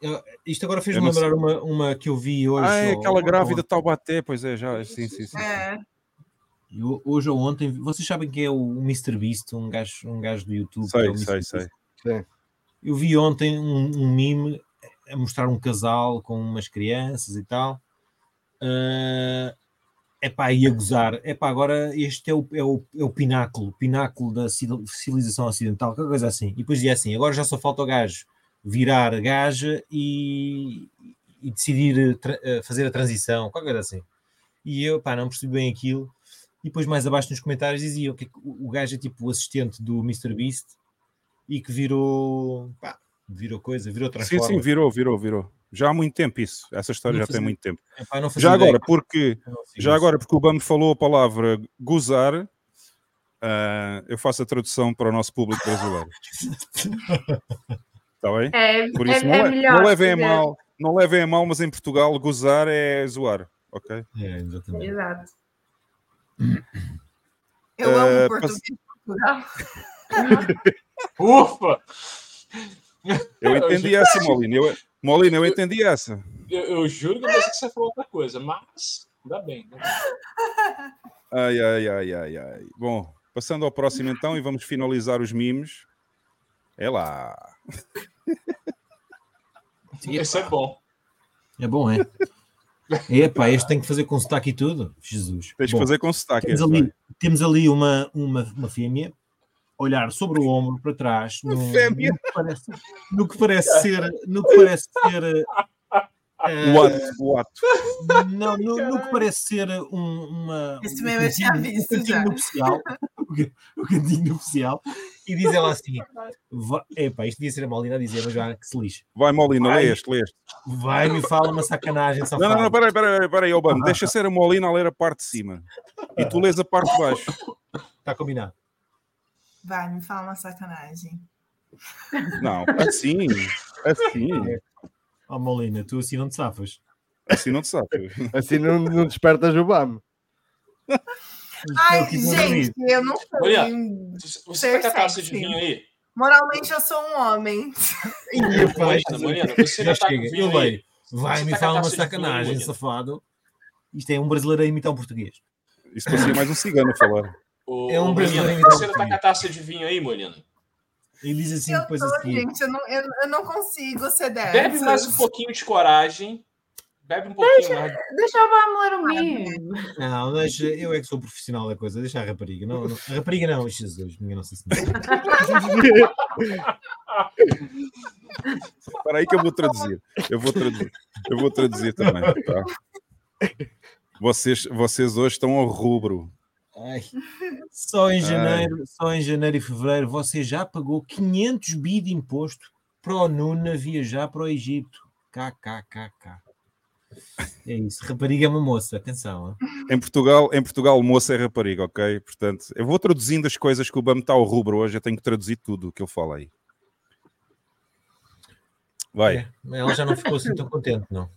[SPEAKER 3] Eu, isto agora fez-me lembrar uma, uma que eu vi hoje.
[SPEAKER 1] Ah, é aquela grávida de Taubaté, pois é, já, sim, sim, sim. É.
[SPEAKER 3] Eu, hoje ou ontem, vocês sabem quem é o Mr. Beast, um gajo, um gajo do YouTube?
[SPEAKER 1] Sei,
[SPEAKER 3] é
[SPEAKER 1] sei, sei, sei.
[SPEAKER 3] Eu vi ontem um, um meme a mostrar um casal com umas crianças e tal. Uh, é pá, ia gozar, é pá, agora este é o, é o, é o pináculo, pináculo da civilização ocidental, qualquer coisa assim. E depois dizia assim: agora já só falta o gajo virar gaja e, e decidir uh, fazer a transição, qualquer coisa assim. E eu, pá, não percebi bem aquilo. E depois mais abaixo nos comentários diziam que o gajo é tipo o assistente do Mr. Beast e que virou, pá, virou coisa, virou transforma.
[SPEAKER 1] Sim, sim, virou, virou, virou. Já há muito tempo isso. Essa história não já fazia, tem muito tempo. Já agora, porque já agora porque o Bam falou a palavra gozar, uh, eu faço a tradução para o nosso público brasileiro. Está bem?
[SPEAKER 4] É,
[SPEAKER 1] Por isso,
[SPEAKER 4] é,
[SPEAKER 1] não,
[SPEAKER 4] é melhor,
[SPEAKER 1] não levem a mal, não levem a mal, mas em Portugal gozar é zoar, ok?
[SPEAKER 3] É, exatamente.
[SPEAKER 4] Exato.
[SPEAKER 6] Eu
[SPEAKER 1] Uh,
[SPEAKER 6] amo português de Portugal.
[SPEAKER 5] Ufa!
[SPEAKER 1] Eu entendi essa, Molina. Eu, Molina, eu entendi essa.
[SPEAKER 5] Eu, eu juro que eu pensei que você falou outra coisa, mas ainda bem. Né?
[SPEAKER 1] Ai, ai, ai, ai, ai. Bom, passando ao próximo então e vamos finalizar os mimos. É lá.
[SPEAKER 5] Esse é bom.
[SPEAKER 3] É bom, é? Epá, este tem que fazer com sotaque e tudo. Jesus.
[SPEAKER 1] Tens
[SPEAKER 3] Bom,
[SPEAKER 1] fazer com sotaque.
[SPEAKER 3] temos,
[SPEAKER 1] esse,
[SPEAKER 3] ali,
[SPEAKER 1] vai.
[SPEAKER 3] temos ali uma, uma, uma fêmea olhar sobre o ombro para trás no,
[SPEAKER 1] fêmea.
[SPEAKER 3] no que parece, no que parece ser no que parece ser
[SPEAKER 1] O ato, o ato.
[SPEAKER 3] não, no, no que parece ser um, uma
[SPEAKER 6] Esse
[SPEAKER 3] um
[SPEAKER 6] mesmo eu tinha
[SPEAKER 3] cantinho-
[SPEAKER 6] visto
[SPEAKER 3] um cantinho
[SPEAKER 6] já.
[SPEAKER 3] nupcial o can- o cantinho nupcial e diz ela assim epá, isto devia ser a Molina a dizer mas já que se lixe
[SPEAKER 1] Vai, Molina,
[SPEAKER 3] Vai.
[SPEAKER 1] lê este, lê este.
[SPEAKER 3] vai me fala uma sacanagem
[SPEAKER 1] Não,
[SPEAKER 3] safado.
[SPEAKER 1] não, não, peraí, peraí, peraí, Obama. Deixa ser a Molina a ler a parte de cima. E tu lês a parte de baixo.
[SPEAKER 3] está combinado
[SPEAKER 6] Vai, me fala uma sacanagem.
[SPEAKER 1] Não, assim, assim,
[SPEAKER 3] ó Molina tu assim não te safas
[SPEAKER 1] assim não te sabe.
[SPEAKER 2] Assim não, não despertas o BAM.
[SPEAKER 6] Ai,
[SPEAKER 3] Eu
[SPEAKER 6] gente, eu não
[SPEAKER 5] Olha,
[SPEAKER 6] sei.
[SPEAKER 5] Você tá com a taça de vinho aí?
[SPEAKER 6] Moralmente eu sou um homem.
[SPEAKER 3] Epá,
[SPEAKER 5] Molina, Molina, você
[SPEAKER 3] já
[SPEAKER 5] já tá com vinho
[SPEAKER 3] eu
[SPEAKER 5] aí?
[SPEAKER 3] vai me
[SPEAKER 5] tá a
[SPEAKER 3] fala uma
[SPEAKER 5] vinho,
[SPEAKER 3] sacanagem
[SPEAKER 5] Molina?
[SPEAKER 3] safado isto é um brasileiro a imitar um português
[SPEAKER 1] Isso parecia mais um cigano a falar.
[SPEAKER 5] Ô,
[SPEAKER 3] É um brasileiro
[SPEAKER 5] Molina, você
[SPEAKER 3] imitando
[SPEAKER 5] tá com a taça de vinho aí, Molina?
[SPEAKER 3] Ele diz assim
[SPEAKER 6] Eu
[SPEAKER 3] depois
[SPEAKER 6] tô,
[SPEAKER 3] assim.
[SPEAKER 6] gente, eu não, eu, eu não consigo ser dessas.
[SPEAKER 5] Bebe mais um pouquinho de coragem. Bebe um pouquinho mais.
[SPEAKER 4] Deixa eu ler o mimo.
[SPEAKER 3] Não, deixa, eu é que sou profissional da coisa, deixa a rapariga. Não, não, a rapariga não, Jesus, minha Nossa Senhora.
[SPEAKER 1] Espera aí que eu vou traduzir. Eu vou traduzir. Eu vou traduzir também. Tá? Vocês, vocês hoje estão ao rubro.
[SPEAKER 3] Ai. Só em janeiro, só em janeiro e fevereiro você já pagou 500 bi de imposto para o Nuna viajar para o Egito. KKKK. É isso, rapariga é uma moça, atenção.
[SPEAKER 1] Em Portugal, em Portugal, moça é rapariga, ok? Portanto, eu vou traduzindo as coisas que o BAM está ao rubro hoje. Eu tenho que traduzir tudo o que ele fala aí. Vai.
[SPEAKER 3] É, ela já não ficou assim tão contente, não.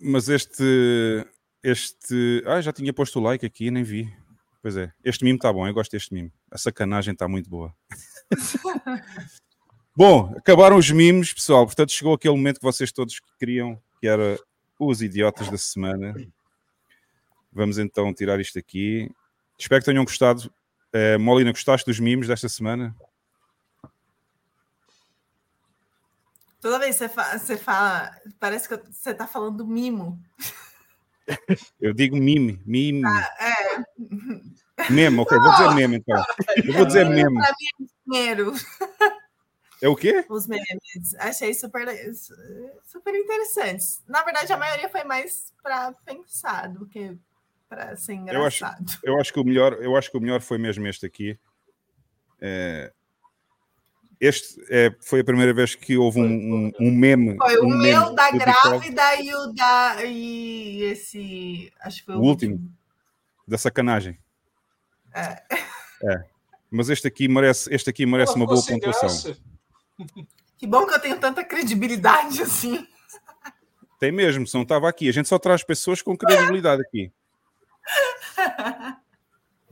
[SPEAKER 1] Mas este. Este. Ah, já tinha posto o like aqui, nem vi. Pois é. Este mimo está bom, eu gosto deste mimo. A sacanagem está muito boa. bom, acabaram os mimos, pessoal. Portanto, chegou aquele momento que vocês todos queriam, que era os idiotas da semana. Vamos então tirar isto aqui. Espero que tenham gostado. Eh, Molina, gostaste dos mimos desta semana?
[SPEAKER 6] Toda vez que você fala, parece que você tá falando do mimo.
[SPEAKER 1] Eu digo mime, mime.
[SPEAKER 6] É,
[SPEAKER 1] Meme, ok, vou dizer meme então. Eu vou dizer meme.
[SPEAKER 6] dinheiro,
[SPEAKER 1] É o quê?
[SPEAKER 6] os memes. Achei super, super interessantes. Na verdade, a maioria foi mais para pensar do que para ser
[SPEAKER 1] Eu acho-
[SPEAKER 6] engraçado.
[SPEAKER 1] Eu acho que o melhor, eu acho que o melhor foi mesmo este aqui. É, este é, foi a primeira vez que houve um, um, um meme.
[SPEAKER 6] Foi o
[SPEAKER 1] um meme
[SPEAKER 6] meu da grávida e o da. E esse. Acho que foi o,
[SPEAKER 1] O último. da sacanagem.
[SPEAKER 6] É.
[SPEAKER 1] Mas este aqui merece, este aqui merece
[SPEAKER 5] Ela
[SPEAKER 1] uma boa pontuação.
[SPEAKER 5] graça.
[SPEAKER 6] Que bom que eu tenho tanta credibilidade assim.
[SPEAKER 1] Tem mesmo, se não estava aqui. A gente só traz pessoas com credibilidade aqui.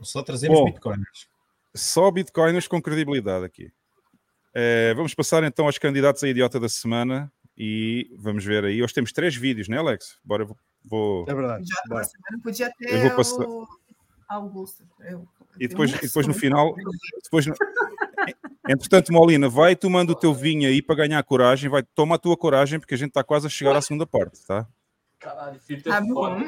[SPEAKER 3] Só trazemos
[SPEAKER 1] Bom.
[SPEAKER 3] bitcoins.
[SPEAKER 1] Só bitcoiners com credibilidade aqui. Eh, vamos passar então aos candidatos a idiota da semana e vamos ver aí. Hoje temos três vídeos, né, Alex? Bora, vou- vou.
[SPEAKER 2] É verdade.
[SPEAKER 6] Já
[SPEAKER 2] Bora.
[SPEAKER 6] não podia ter
[SPEAKER 1] Eu vou passar-
[SPEAKER 6] o Augusto. Eu-
[SPEAKER 1] E depois,
[SPEAKER 6] eu
[SPEAKER 1] e depois no final, depois no- entretanto, Molina, vai tomando o teu vinho aí para ganhar coragem, vai, toma a tua coragem, porque a gente está quase a chegar à segunda parte, tá?
[SPEAKER 5] Caralho, filho,
[SPEAKER 6] Tá bom.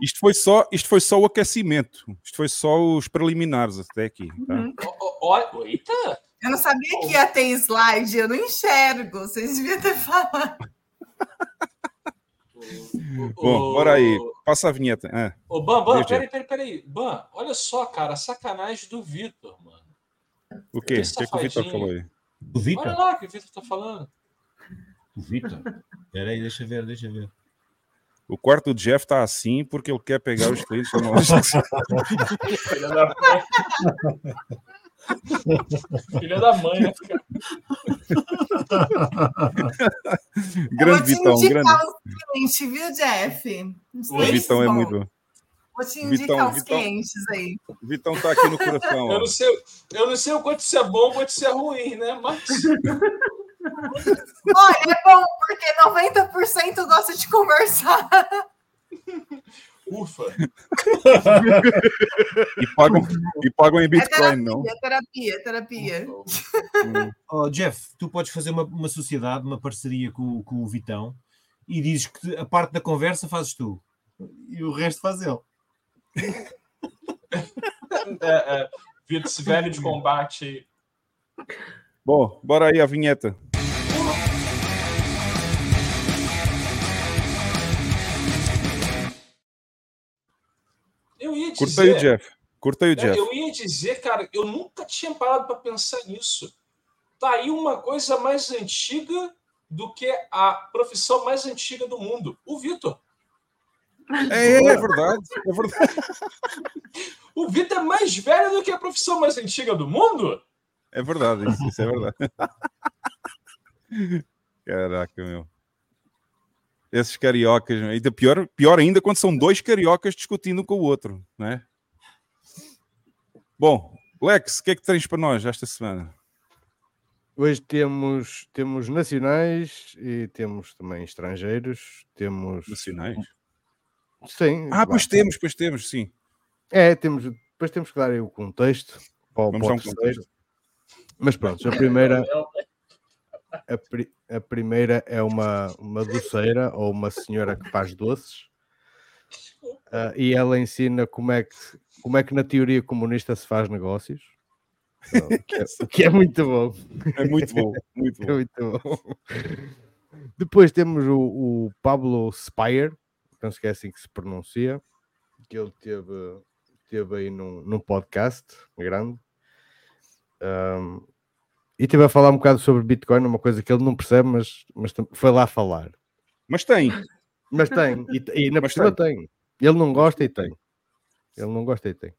[SPEAKER 1] Isto foi só, isto foi só o aquecimento, isto foi só os preliminares até aqui, tá?
[SPEAKER 6] Uhum.
[SPEAKER 5] Ó, ó, ó, Eita!
[SPEAKER 6] Eu não sabia que ia ter slide, eu não enxergo. Vocês deviam ter falado.
[SPEAKER 1] Bom, bora aí. Passa a vinheta. Ah,
[SPEAKER 5] Ô, Ban, Ban, peraí, peraí, peraí. Ban, olha só, cara, a sacanagem do Vitor, mano.
[SPEAKER 1] o quê? O que, é que o Vitor falou aí?
[SPEAKER 3] O Vitor?
[SPEAKER 5] Olha lá o que o Vitor tá falando.
[SPEAKER 3] O Vitor? Espera aí, deixa eu ver, deixa eu ver.
[SPEAKER 1] O quarto do Jeff tá assim porque ele quer pegar os clientes da loja.
[SPEAKER 5] Filha da mãe. Né,
[SPEAKER 1] grande
[SPEAKER 6] eu vou
[SPEAKER 1] Vitão,
[SPEAKER 6] te
[SPEAKER 1] grande.
[SPEAKER 6] indicar os clientes, viu, Jeff?
[SPEAKER 1] O Vitão é
[SPEAKER 6] bom.
[SPEAKER 1] muito.
[SPEAKER 6] Vou te
[SPEAKER 1] Vitão,
[SPEAKER 6] indicar os
[SPEAKER 1] Vitão.
[SPEAKER 6] clientes aí.
[SPEAKER 1] O Vitão tá aqui no coração.
[SPEAKER 5] Eu não sei, eu não sei o quanto isso é bom, o quanto isso é ruim, né? Mas
[SPEAKER 6] Olha, é bom porque 90% gosta de conversar.
[SPEAKER 5] Ufa.
[SPEAKER 1] E pagam, e pagam em
[SPEAKER 6] É
[SPEAKER 1] Bitcoin,
[SPEAKER 6] terapia,
[SPEAKER 1] não.
[SPEAKER 6] é terapia, é terapia.
[SPEAKER 3] Oh, Jeff, tu podes fazer uma, uma sociedade, uma parceria com, com o Vitão e dizes que a parte da conversa fazes tu e o resto faz ele.
[SPEAKER 5] É, é, Vitor, esse velho de combate.
[SPEAKER 1] Bom, bora aí a vinheta. Curta aí o. Jeff. Curta aí o Jeff.
[SPEAKER 5] Eu ia dizer, cara, eu nunca tinha parado para pensar nisso. Tá aí uma coisa mais antiga do que a profissão mais antiga do mundo, o Vitor.
[SPEAKER 1] É, é verdade. É verdade.
[SPEAKER 5] O Vitor é mais velho do que a profissão mais antiga do mundo?
[SPEAKER 1] É verdade, isso, isso é verdade. Caraca, meu. Esses cariocas, meu. ainda pior, pior ainda quando são dois cariocas discutindo um com o outro, né? Bom, Lex, o que é que tens para nós esta semana?
[SPEAKER 2] Hoje temos, temos nacionais e temos também estrangeiros. Temos.
[SPEAKER 1] Nacionais?
[SPEAKER 2] Sim.
[SPEAKER 1] Ah, pois temos, pois temos, sim.
[SPEAKER 2] É, temos, depois temos que dar aí o contexto para, o-
[SPEAKER 1] Vamos
[SPEAKER 2] para o
[SPEAKER 1] um
[SPEAKER 2] terceiro. Mas pronto, a primeira, a, pri- a primeira é uma, uma doceira ou uma senhora que faz doces ah, e ela ensina como é, que, como é que na teoria comunista se faz negócios. Então, que é- que é muito bom.
[SPEAKER 1] É muito bom, muito
[SPEAKER 2] É
[SPEAKER 1] bom.
[SPEAKER 2] muito bom. Depois temos o, o Pablo Spire, penso que é assim que se pronuncia, que ele teve, teve aí num, num podcast grande. Ahm, e teve a falar um bocado sobre Bitcoin, uma coisa que ele não percebe, mas, mas foi lá falar.
[SPEAKER 1] Mas tem.
[SPEAKER 2] Mas tem, e, e na
[SPEAKER 1] Mas
[SPEAKER 2] pessoa tem. Ele não gosta e tem. Ele não gosta e tem.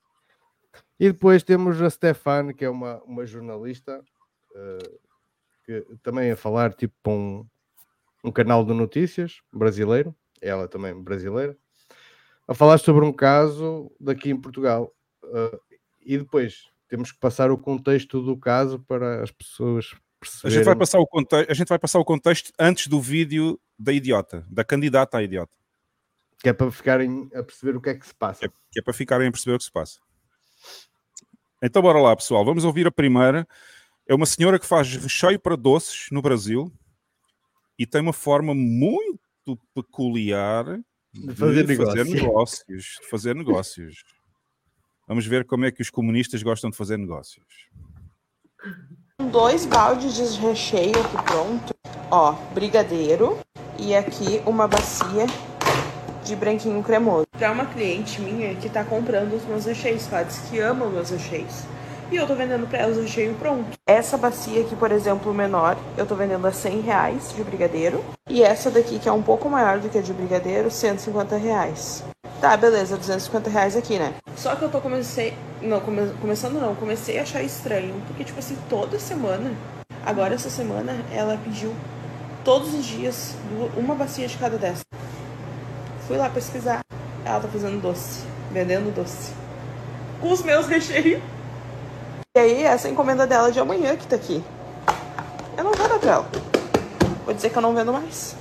[SPEAKER 2] E depois temos a Stefan, que é uma, uma jornalista, eh, que também a falar tipo para um, um canal de notícias brasileiro, ela também brasileira, a falar sobre um caso daqui em Portugal. Eh, e depois temos que passar o contexto do caso para as pessoas
[SPEAKER 1] A
[SPEAKER 2] perceberem.
[SPEAKER 1] gente, vai passar o conte- a gente vai passar o contexto antes do vídeo da idiota, da candidata à idiota,
[SPEAKER 2] Que é para ficarem a perceber o que é que se passa.
[SPEAKER 1] que é para ficarem a perceber o que se passa. Então bora lá, pessoal. Vamos ouvir a primeira. É uma senhora que faz recheio para doces no Brasil e tem uma forma muito peculiar de
[SPEAKER 2] fazer
[SPEAKER 1] fazer
[SPEAKER 2] negócio.
[SPEAKER 1] negócios. De fazer negócios. Vamos ver como é que os comunistas gostam de fazer negócios.
[SPEAKER 7] dois baldes de recheio aqui pronto. Ó, brigadeiro e aqui uma bacia de branquinho cremoso. Pra uma cliente minha que tá comprando os meus recheios, que ela disse que ama os meus recheios. E eu tô vendendo pra ela o recheio pronto. Essa bacia aqui, por exemplo, menor, eu tô vendendo a 100 reais de brigadeiro. E essa daqui, que é um pouco maior do que a de brigadeiro, 150 reais. Tá, beleza, 250 reais aqui, né? Só que eu tô comecei. Não, come- começando não, comecei a achar estranho. Porque, tipo assim, toda semana. Agora essa semana ela pediu todos os dias uma bacia de cada dessa. Fui lá pesquisar. Ela tá fazendo doce. Vendendo doce. Com os meus recheios. E aí, essa encomenda dela de amanhã que tá aqui. Eu não vou dar pra ela. Vou dizer que eu não vendo mais.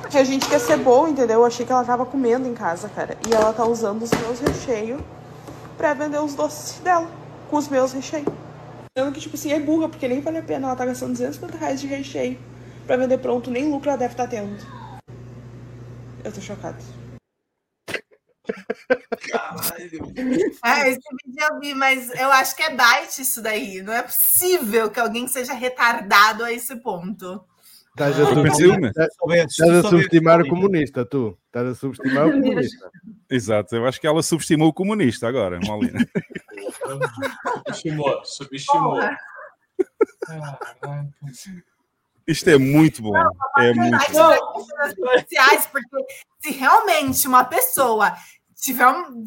[SPEAKER 7] Porque a gente quer ser boa, entendeu? Eu achei que ela tava comendo em casa, cara. E ela tá usando os meus recheios pra vender os doces dela. Com os meus recheios. Sendo que, tipo assim, é burra, porque nem vale a pena. Ela tá gastando 250 reais de recheio pra vender pronto. Nem lucro ela deve estar tendo. Eu tô chocada.
[SPEAKER 6] É, esse vídeo eu vi, mas eu acho que é byte isso daí. Não é possível que alguém seja retardado a esse ponto.
[SPEAKER 2] Estás a,
[SPEAKER 3] Ah,
[SPEAKER 2] subestimar, estás- a
[SPEAKER 3] soubesses,
[SPEAKER 2] subestimar o comunista, tu. Estás a subestimar o comunista.
[SPEAKER 1] Exato, eu acho que ela subestimou o comunista agora, Molina.
[SPEAKER 5] Subestimou, subestimou. Caraca.
[SPEAKER 1] Isto é muito bom. É muito
[SPEAKER 6] Mas
[SPEAKER 1] bom.
[SPEAKER 6] sociais, porque se realmente uma pessoa tiver um,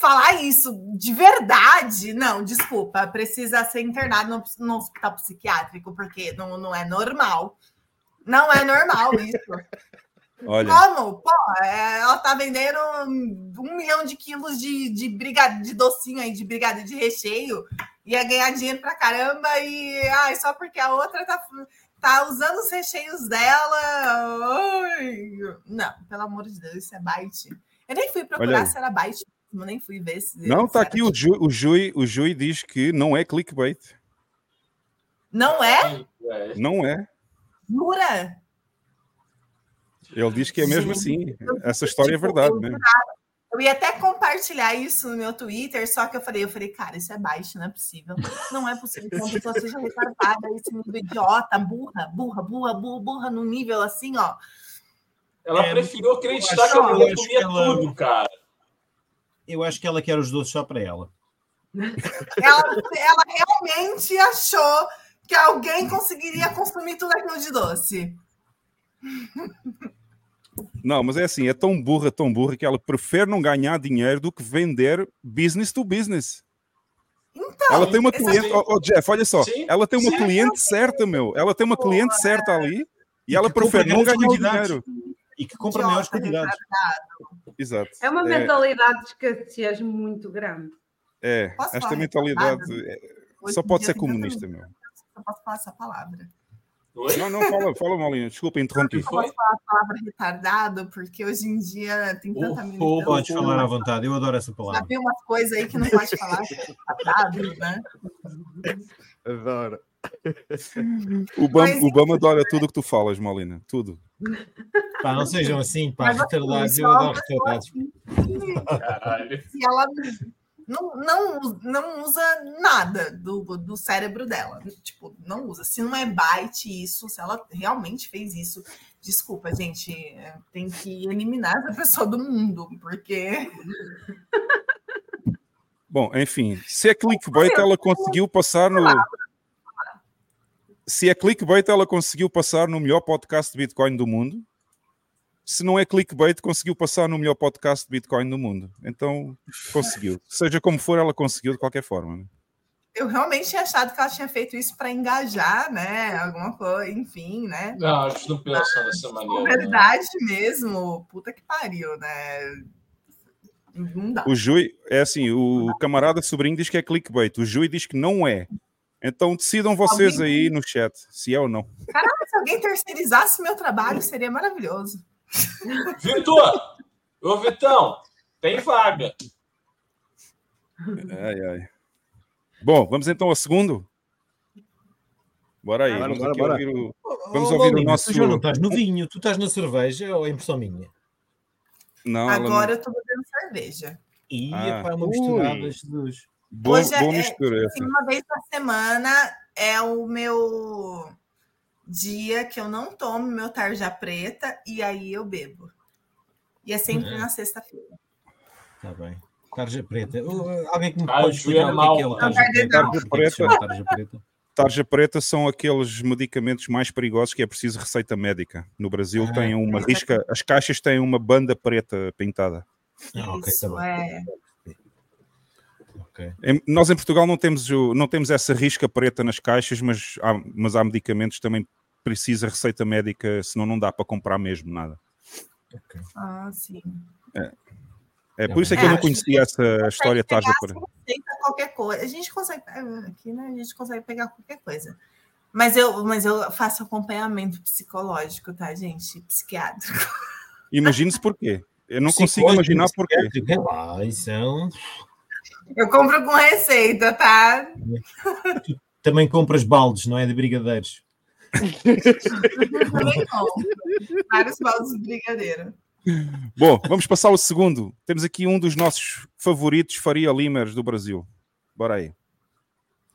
[SPEAKER 6] falar isso de verdade, não, desculpa, precisa ser internado no, no hospital psiquiátrico, porque não, não é normal. Não é normal isso.
[SPEAKER 1] Olha,
[SPEAKER 6] Como? Pô, é, ela tá vendendo um milhão de quilos de, de, brigade, de docinho aí, de brigada de recheio, ia ganhar dinheiro pra caramba e ai, só porque a outra tá, tá usando os recheios dela. Não, pelo amor de Deus, isso é bite. Eu nem fui procurar se era bite, mesmo, nem fui ver se.
[SPEAKER 1] não,
[SPEAKER 6] se
[SPEAKER 1] está
[SPEAKER 6] era
[SPEAKER 1] aqui o Jui, o, Jui, o Jui diz que não é clickbait.
[SPEAKER 6] Não é?
[SPEAKER 1] Não é.
[SPEAKER 6] Jura?
[SPEAKER 1] Ele diz que é mesmo
[SPEAKER 6] Gente,
[SPEAKER 1] assim. Essa história é
[SPEAKER 6] Tipo,
[SPEAKER 1] verdade
[SPEAKER 6] eu
[SPEAKER 1] mesmo.
[SPEAKER 6] Eu ia até compartilhar isso no meu Twitter, só que eu falei, eu falei, cara, isso é baixo, não é possível. Não é possível que uma pessoa seja retardada, esse nível idiota, burra, burra, burra, burra, burra, num nível assim, ó.
[SPEAKER 5] Ela
[SPEAKER 3] É,
[SPEAKER 5] preferiu acreditar que a
[SPEAKER 3] eu
[SPEAKER 5] mulher comia
[SPEAKER 3] ela-
[SPEAKER 5] tudo, cara.
[SPEAKER 3] Eu acho que ela quer os doces só para ela.
[SPEAKER 6] Ela, ela realmente achou que alguém conseguiria consumir tudo aquilo de doce.
[SPEAKER 1] Não, mas é assim, é tão burra, tão burra que ela prefere não ganhar dinheiro do que vender business to business.
[SPEAKER 6] Então,
[SPEAKER 1] ela tem uma cliente, oh, oh, Jeff, olha só,
[SPEAKER 5] Sim,
[SPEAKER 1] ela tem uma
[SPEAKER 5] sim.
[SPEAKER 1] cliente certa, meu. Ela tem uma cliente certa ali e
[SPEAKER 3] E
[SPEAKER 1] ela prefere não ganhar dinheiro.
[SPEAKER 3] E que compra maiores quantidades.
[SPEAKER 1] Exato.
[SPEAKER 4] É uma
[SPEAKER 1] É,
[SPEAKER 4] mentalidade de escassez muito grande.
[SPEAKER 1] é,
[SPEAKER 6] Posso
[SPEAKER 1] esta
[SPEAKER 6] falar
[SPEAKER 1] mentalidade é, só pode ser comunista, meu.
[SPEAKER 6] Eu posso falar essa palavra.
[SPEAKER 5] Oi?
[SPEAKER 1] Não, não, fala, fala, Molina. Desculpa, interrompi.
[SPEAKER 6] Eu posso falar a palavra retardado, porque hoje em dia tem tanta
[SPEAKER 5] Oh,
[SPEAKER 6] militância.
[SPEAKER 3] Podes falar à vontade, eu adoro essa palavra.
[SPEAKER 6] vi umas coisas aí que não pode falar, é retardado, né?
[SPEAKER 2] Adoro.
[SPEAKER 1] O Bam,
[SPEAKER 6] Mas-
[SPEAKER 1] o Bam adora tudo o que tu falas, Molina. Tudo.
[SPEAKER 3] Pá, não sejam assim, pá,
[SPEAKER 6] assim,
[SPEAKER 3] retardados,
[SPEAKER 6] só
[SPEAKER 3] eu
[SPEAKER 6] uma
[SPEAKER 3] adoro retardados.
[SPEAKER 5] Caralho.
[SPEAKER 6] Se ela não, não, não usa nada do, do cérebro dela. Tipo, não usa. Se não é byte isso, se ela realmente fez isso, desculpa, gente, é, tem que eliminar essa pessoa do mundo, porque
[SPEAKER 1] Bom, enfim, se é clickbait, ela conseguiu passar no. Se é clickbait, ela conseguiu passar no melhor podcast de Bitcoin do mundo. Se não é clickbait, conseguiu passar no melhor podcast de Bitcoin do mundo. Então, conseguiu. Seja como for, ela conseguiu de qualquer forma. né?
[SPEAKER 6] eu realmente tinha achado que ela tinha feito isso para engajar, né? Alguma coisa, enfim, né?
[SPEAKER 5] Não, a gente não pensa dessa maneira. né?
[SPEAKER 6] verdade mesmo, puta que pariu, né? Não dá.
[SPEAKER 1] O Jui, é assim, o camarada sobrinho diz que é clickbait. O Jui diz que não é. Então, decidam vocês aí no chat se é ou não.
[SPEAKER 6] Se alguém terceirizasse meu trabalho, seria maravilhoso.
[SPEAKER 5] Vitor! Ô, Vitão, tem vaga.
[SPEAKER 1] Ai, ai. Bom, vamos então ao segundo? Bora aí.
[SPEAKER 2] Bora,
[SPEAKER 1] vamos
[SPEAKER 2] bora,
[SPEAKER 1] aqui
[SPEAKER 2] bora.
[SPEAKER 1] ouvir o...
[SPEAKER 3] Oh,
[SPEAKER 1] Vamos ouvir o nosso-
[SPEAKER 3] Tu já não estás no vinho, tu estás na cerveja ou é impressão minha?
[SPEAKER 1] Não,
[SPEAKER 6] Agora eu tô bebendo cerveja.
[SPEAKER 3] E
[SPEAKER 1] Ah.
[SPEAKER 3] pá, uma misturada Jesus.
[SPEAKER 1] Boa,
[SPEAKER 6] Hoje é-
[SPEAKER 1] boa
[SPEAKER 6] é-
[SPEAKER 1] mistura essa.
[SPEAKER 6] Assim, uma vez na semana é o meu dia que eu não tomo meu tarja preta e aí eu bebo. E é sempre
[SPEAKER 3] Uhum.
[SPEAKER 6] na sexta-feira.
[SPEAKER 3] Está bem. Tarja preta. Uh, alguém que me
[SPEAKER 5] Ah,
[SPEAKER 3] pode
[SPEAKER 5] é
[SPEAKER 3] explicar o que é é o tarja
[SPEAKER 6] Tarja
[SPEAKER 3] preta?
[SPEAKER 1] preta.
[SPEAKER 3] É chama tarja preta?
[SPEAKER 1] Tarja preta são aqueles medicamentos mais perigosos que é preciso receita médica. No Brasil
[SPEAKER 3] Ah.
[SPEAKER 1] tem uma risca, as caixas têm uma banda preta pintada.
[SPEAKER 3] Ah, ok,
[SPEAKER 6] Isso
[SPEAKER 3] tá bem.
[SPEAKER 6] é.
[SPEAKER 3] Ok.
[SPEAKER 1] Em- nós em Portugal não temos, o- não temos essa risca preta nas caixas, mas há, mas há medicamentos também precisa receita médica, senão não dá para comprar mesmo nada.
[SPEAKER 6] Ah, sim.
[SPEAKER 1] É por isso é que eu não
[SPEAKER 6] É,
[SPEAKER 1] conhecia essa história
[SPEAKER 6] pegar
[SPEAKER 1] tarja.
[SPEAKER 6] Aceita qualquer coisa. A gente consegue. Aqui, né? A gente consegue pegar qualquer coisa. Mas eu, mas eu faço acompanhamento psicológico, tá, gente? Psiquiátrico.
[SPEAKER 1] Imagine-se porquê. Eu não consigo imaginar porquê.
[SPEAKER 3] psiquiátrico, é lá, isso é
[SPEAKER 6] Eu compro com receita, tá?
[SPEAKER 3] Também compras baldes, não é? De brigadeiros.
[SPEAKER 6] Também não. Vários baldes de brigadeiro.
[SPEAKER 1] Bom, vamos passar ao segundo. Temos aqui um dos nossos favoritos Faria Limers do Brasil. Bora aí.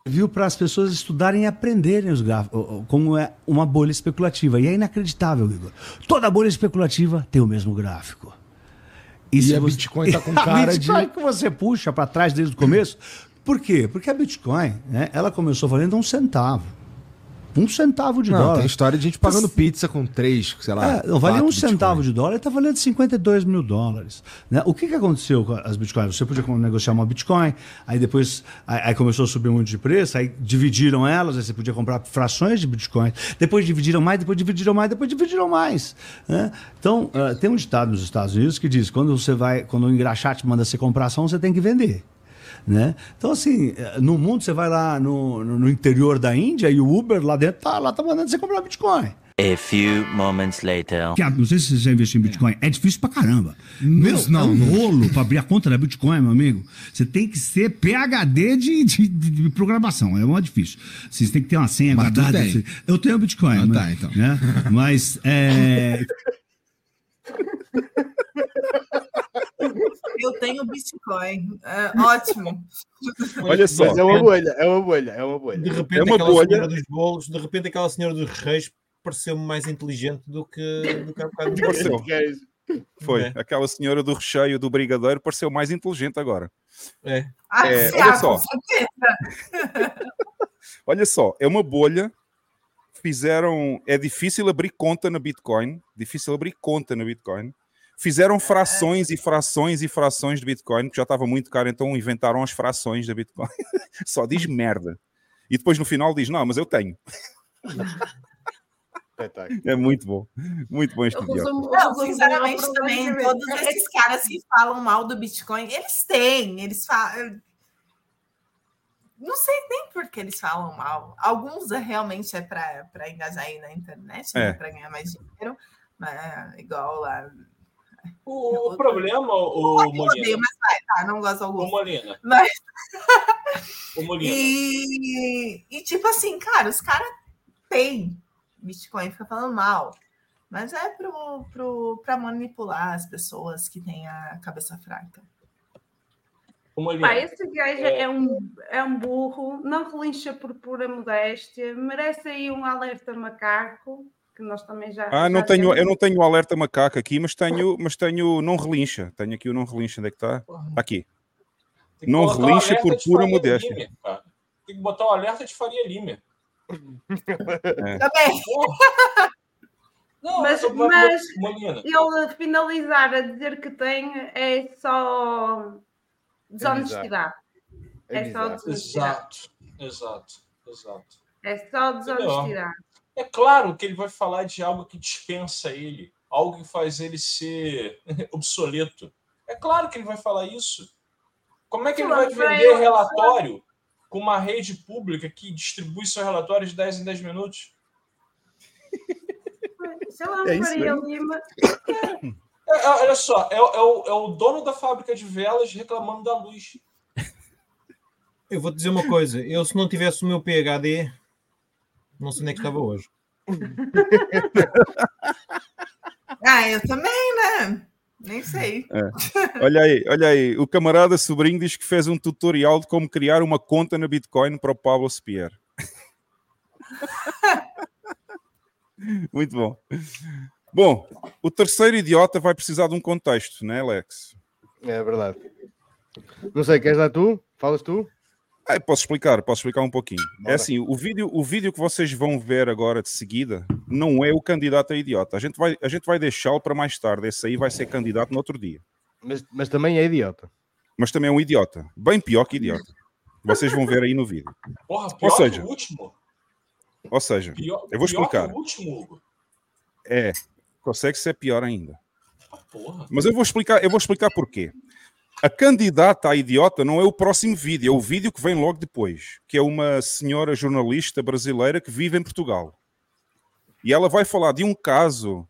[SPEAKER 8] Viu para as pessoas estudarem e aprenderem os gráficos, como é uma bolha especulativa. E é inacreditável, Igor. Toda bolha especulativa tem o mesmo gráfico.
[SPEAKER 9] E, e a você... Bitcoin tá com cara a Bitcoin
[SPEAKER 8] de. que você puxa para trás desde o começo. Por quê? Porque a Bitcoin, né, ela começou valendo um centavo. Um centavo de
[SPEAKER 9] não,
[SPEAKER 8] dólar.
[SPEAKER 9] Tem história de gente pagando pizza com três, sei lá.
[SPEAKER 8] É, não valia um Bitcoin. centavo de dólar, está valendo 52 mil dólares. Né? O que, que aconteceu com as Bitcoins? Você podia negociar uma Bitcoin, aí depois aí, aí, começou a subir muito de preço, aí dividiram elas, aí você podia comprar frações de Bitcoin, depois dividiram mais, depois dividiram mais, depois dividiram mais. Né? Então, uh, tem um ditado nos Estados Unidos que diz: quando você vai, quando o engraxate manda você comprar ação, você tem que vender. Né? Então, assim, no mundo você vai lá no, no interior da Índia e o Uber lá dentro tá, lá tá mandando você comprar Bitcoin.
[SPEAKER 10] A few moments later.
[SPEAKER 8] não sei se você já investiu em Bitcoin. É difícil pra caramba. Meu, não, é um rolo pra abrir a conta da Bitcoin, meu amigo. Você tem que ser PHD de, de, de programação. É muito difícil. Você tem que ter uma senha
[SPEAKER 9] mas guardada.
[SPEAKER 8] Eu tenho Bitcoin. Ah,
[SPEAKER 9] mas, tá, então.
[SPEAKER 8] Né? Mas é.
[SPEAKER 6] Eu tenho Bitcoin. É, ótimo.
[SPEAKER 1] Olha só.
[SPEAKER 2] Mas é uma bolha, é uma bolha, é uma bolha.
[SPEAKER 3] De repente,
[SPEAKER 1] é uma
[SPEAKER 3] aquela
[SPEAKER 1] bolha.
[SPEAKER 3] senhora dos bolos, de repente, aquela senhora dos reis pareceu-me mais inteligente do que, do que há bocado.
[SPEAKER 1] Pareceu. Foi.
[SPEAKER 3] É.
[SPEAKER 1] Aquela senhora do recheio do brigadeiro pareceu mais inteligente agora.
[SPEAKER 3] É.
[SPEAKER 6] Ah,
[SPEAKER 1] É,
[SPEAKER 6] sim,
[SPEAKER 1] olha
[SPEAKER 6] ah,
[SPEAKER 1] só. Olha só, é uma bolha. Fizeram. É difícil abrir conta na Bitcoin. Difícil abrir conta na Bitcoin. Fizeram frações e frações e frações de Bitcoin, que já estava muito caro, então inventaram as frações da Bitcoin. Só diz merda. E depois no final diz: Não, mas eu tenho. É muito bom. Muito bom este
[SPEAKER 4] resumo-
[SPEAKER 6] Não, sinceramente, também, todos esses caras que falam mal do Bitcoin, eles têm, eles falam. Não sei nem por que eles falam mal. Alguns é, realmente é para engajar aí na internet, né,
[SPEAKER 1] É.
[SPEAKER 6] para ganhar mais dinheiro, mas igual lá.
[SPEAKER 5] O, o problema, o,
[SPEAKER 6] Eu
[SPEAKER 5] Molina,
[SPEAKER 6] odeio, mas vai, tá, não gosto de
[SPEAKER 5] o. Molina,
[SPEAKER 6] Mas-
[SPEAKER 5] o Molina.
[SPEAKER 6] E, e tipo assim, cara, os caras têm Bitcoin, fica falando mal. Mas é pro, pro, pra manipular as pessoas que têm a cabeça fraca.
[SPEAKER 5] O Molina.
[SPEAKER 4] Pá, esse gajo é um, é um burro, não relincha por pura modéstia, merece aí um alerta macaco, que nós também já.
[SPEAKER 1] Ah, não
[SPEAKER 4] já
[SPEAKER 1] tenho,
[SPEAKER 4] temos.
[SPEAKER 1] eu não tenho o alerta macaco aqui, mas tenho, mas tenho não relincha. Tenho aqui o não relincha. Onde é que está? Aqui.
[SPEAKER 5] Tem que
[SPEAKER 1] não relincha por pura modéstia.
[SPEAKER 5] Tem que botar o alerta de Faria Lima.
[SPEAKER 6] Também.
[SPEAKER 5] Não,
[SPEAKER 4] Mas- mas-. Ele finalizar a dizer que tem é só desonestidade.
[SPEAKER 2] É
[SPEAKER 4] É só desonestidade.
[SPEAKER 5] Exato, exato, exato.
[SPEAKER 4] É só desonestidade.
[SPEAKER 5] É claro que ele vai falar de algo que dispensa ele, algo que faz ele ser obsoleto. É claro que ele vai falar isso. Como é que ele vai vender relatório com uma rede pública que distribui seu relatório de 10 em 10 minutos?
[SPEAKER 4] Sei lá,
[SPEAKER 1] É mesmo.
[SPEAKER 4] Lima.
[SPEAKER 5] É, é, olha só, é, o- é o, é o dono da fábrica de velas reclamando da luz.
[SPEAKER 3] Eu vou te dizer uma coisa: eu, se não tivesse o meu PHD, não sei onde é que estava hoje.
[SPEAKER 6] Ah, eu também, né? Nem sei.
[SPEAKER 1] Olha aí, olha aí. O camarada sobrinho diz que fez um tutorial de como criar uma conta na Bitcoin para o Pablo Spier. Muito bom. Bom, o terceiro idiota vai precisar de um contexto, né, Alex?
[SPEAKER 2] É verdade. Não sei, queres dar tu? Falas tu?
[SPEAKER 1] Ah, posso explicar, posso explicar um pouquinho. É
[SPEAKER 2] Bora.
[SPEAKER 1] assim, o vídeo, o vídeo que vocês vão ver agora de seguida não é o candidato a idiota. A gente vai, a gente vai deixá-lo para mais tarde. Esse aí vai ser candidato no outro dia.
[SPEAKER 2] Mas, mas também é idiota.
[SPEAKER 1] Mas também é um idiota. Bem pior que idiota. Vocês vão ver aí no vídeo.
[SPEAKER 5] Porra, pior
[SPEAKER 1] seja,
[SPEAKER 5] que o último.
[SPEAKER 1] Ou seja,
[SPEAKER 5] Pior,
[SPEAKER 1] eu vou
[SPEAKER 5] pior que
[SPEAKER 1] explicar.
[SPEAKER 5] o último, Hugo.
[SPEAKER 1] É, consegue ser pior ainda.
[SPEAKER 5] Ah, Porra.
[SPEAKER 1] Mas eu vou explicar, eu vou explicar porquê. A candidata a idiota não é o próximo vídeo, é o vídeo que vem logo depois, que é uma senhora jornalista brasileira que vive em Portugal. E ela vai falar de um caso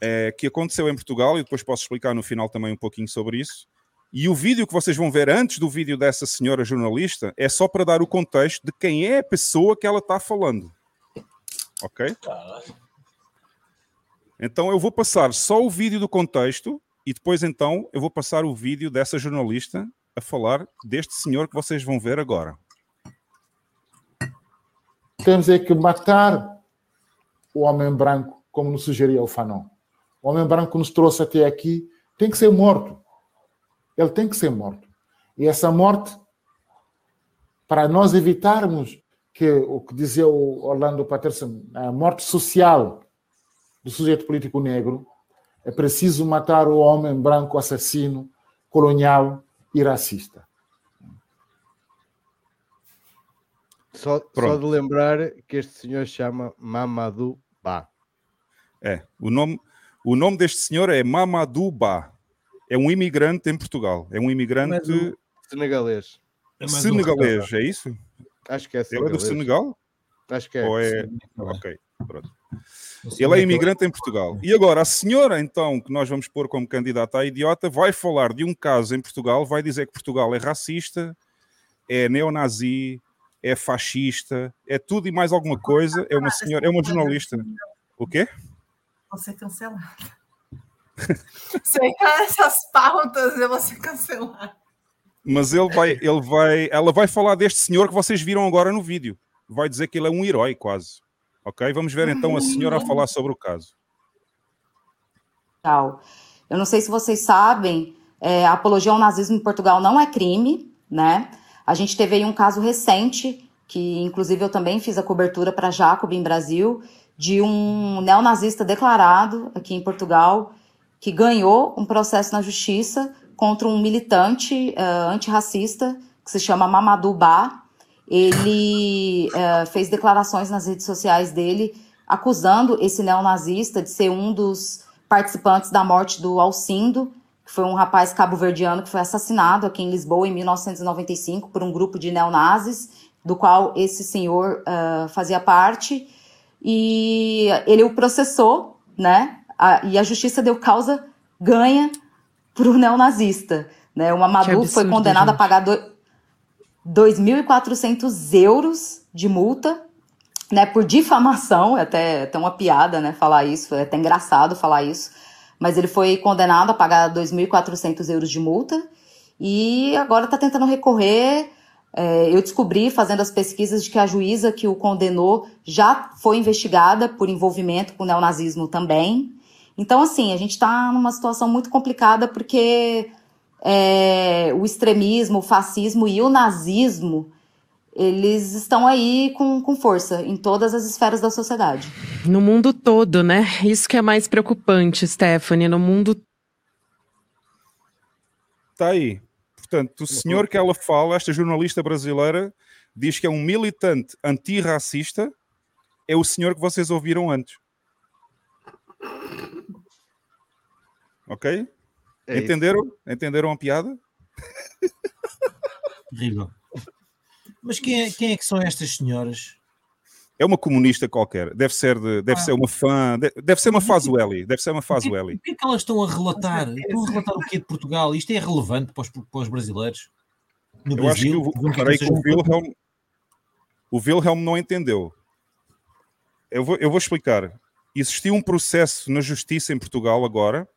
[SPEAKER 1] eh, que aconteceu em Portugal, e depois posso explicar no final também um pouquinho sobre isso. E o vídeo que vocês vão ver antes do vídeo dessa senhora jornalista é só para dar o contexto de quem é a pessoa que ela está falando. Ok?
[SPEAKER 5] Caralho.
[SPEAKER 1] Então eu vou passar só o vídeo do contexto e depois então eu vou passar o vídeo dessa jornalista a falar deste senhor que vocês vão ver agora.
[SPEAKER 11] temos é que matar o homem branco, como nos sugeria o Fanon. O homem branco que nos trouxe até aqui tem que ser morto. Ele tem que ser morto. E essa morte, para nós evitarmos que o que dizia o Orlando Patterson, a morte social do sujeito político negro, é preciso matar o homem branco assassino, colonial e racista.
[SPEAKER 2] Só, só de lembrar que este senhor chama Mamadou Ba.
[SPEAKER 1] É, o nome, o nome deste senhor é Mamadou Ba. É um imigrante em Portugal. É um imigrante
[SPEAKER 2] um senegalês.
[SPEAKER 1] É senegalês, um é isso?
[SPEAKER 2] Acho que é
[SPEAKER 1] Ele é do Senegal?
[SPEAKER 2] Acho que é.
[SPEAKER 1] Ou é... Ok, pronto. Ele é imigrante em Portugal. E agora, a senhora, então, que nós vamos pôr como candidata à idiota, vai falar de um caso em Portugal, vai dizer que Portugal é racista, é neonazi, é fascista, é tudo e mais alguma coisa. É uma senhora, é uma jornalista. O quê?
[SPEAKER 6] Vou ser cancelada. Se eu entrar nessas pautas, eu vou ser cancelada.
[SPEAKER 1] Mas ele vai, ele vai, ela vai falar deste senhor que vocês viram agora no vídeo. Vai dizer que ele é um herói, quase. Ok? Vamos ver então a senhora a falar sobre o caso.
[SPEAKER 12] Eu não sei se vocês sabem, é, a apologia ao nazismo em Portugal não é crime, né? A gente teve aí um caso recente, que inclusive eu também fiz a cobertura para Jacob em Brasil, de um neonazista declarado aqui em Portugal, que ganhou um processo na justiça contra um militante uh, antirracista que se chama Mamadou Ba, ele uh, fez declarações nas redes sociais dele acusando esse neonazista de ser um dos participantes da morte do Alcindo, que foi um rapaz cabo-verdiano que foi assassinado aqui em Lisboa em 1995 por um grupo de neonazis, do qual esse senhor uh, fazia parte. E ele o processou, né? A, e a justiça deu causa ganha para o neonazista. Né? O Mamadou foi condenado gente. a pagar do, 2.400 euros de multa, né, por difamação, é até, até uma piada, né, falar isso, é até engraçado falar isso, mas ele foi condenado a pagar 2.400 euros de multa e agora está tentando recorrer. É, eu descobri, fazendo as pesquisas, de que a juíza que o condenou já foi investigada por envolvimento com o neonazismo também. Então, assim, a gente está numa situação muito complicada porque é, o extremismo, o fascismo e o nazismo, eles estão aí com, com força em todas as esferas da sociedade.
[SPEAKER 13] No mundo todo, né? Isso que é mais preocupante, Stephanie, no mundo.
[SPEAKER 1] Tá aí. Portanto, o senhor que ela fala, esta jornalista brasileira, diz que é um militante antirracista, é o senhor que vocês ouviram antes. Ok? É Entenderam? Isso. Entenderam a piada?
[SPEAKER 3] Terrível. Mas quem é, quem é que são estas senhoras?
[SPEAKER 1] É uma comunista qualquer. Deve ser, de, deve ah. ser uma fã. Deve ser uma Fazueli. Deve ser uma Fazueli.
[SPEAKER 3] O que é que elas estão a relatar? Estão a relatar o quê de Portugal? Isto é relevante para os, para os brasileiros?
[SPEAKER 1] No Eu Brasil, acho que, o, parei que o Wilhelm, o Wilhelm não entendeu. Eu vou, eu vou explicar. Existiu um processo na justiça em Portugal agora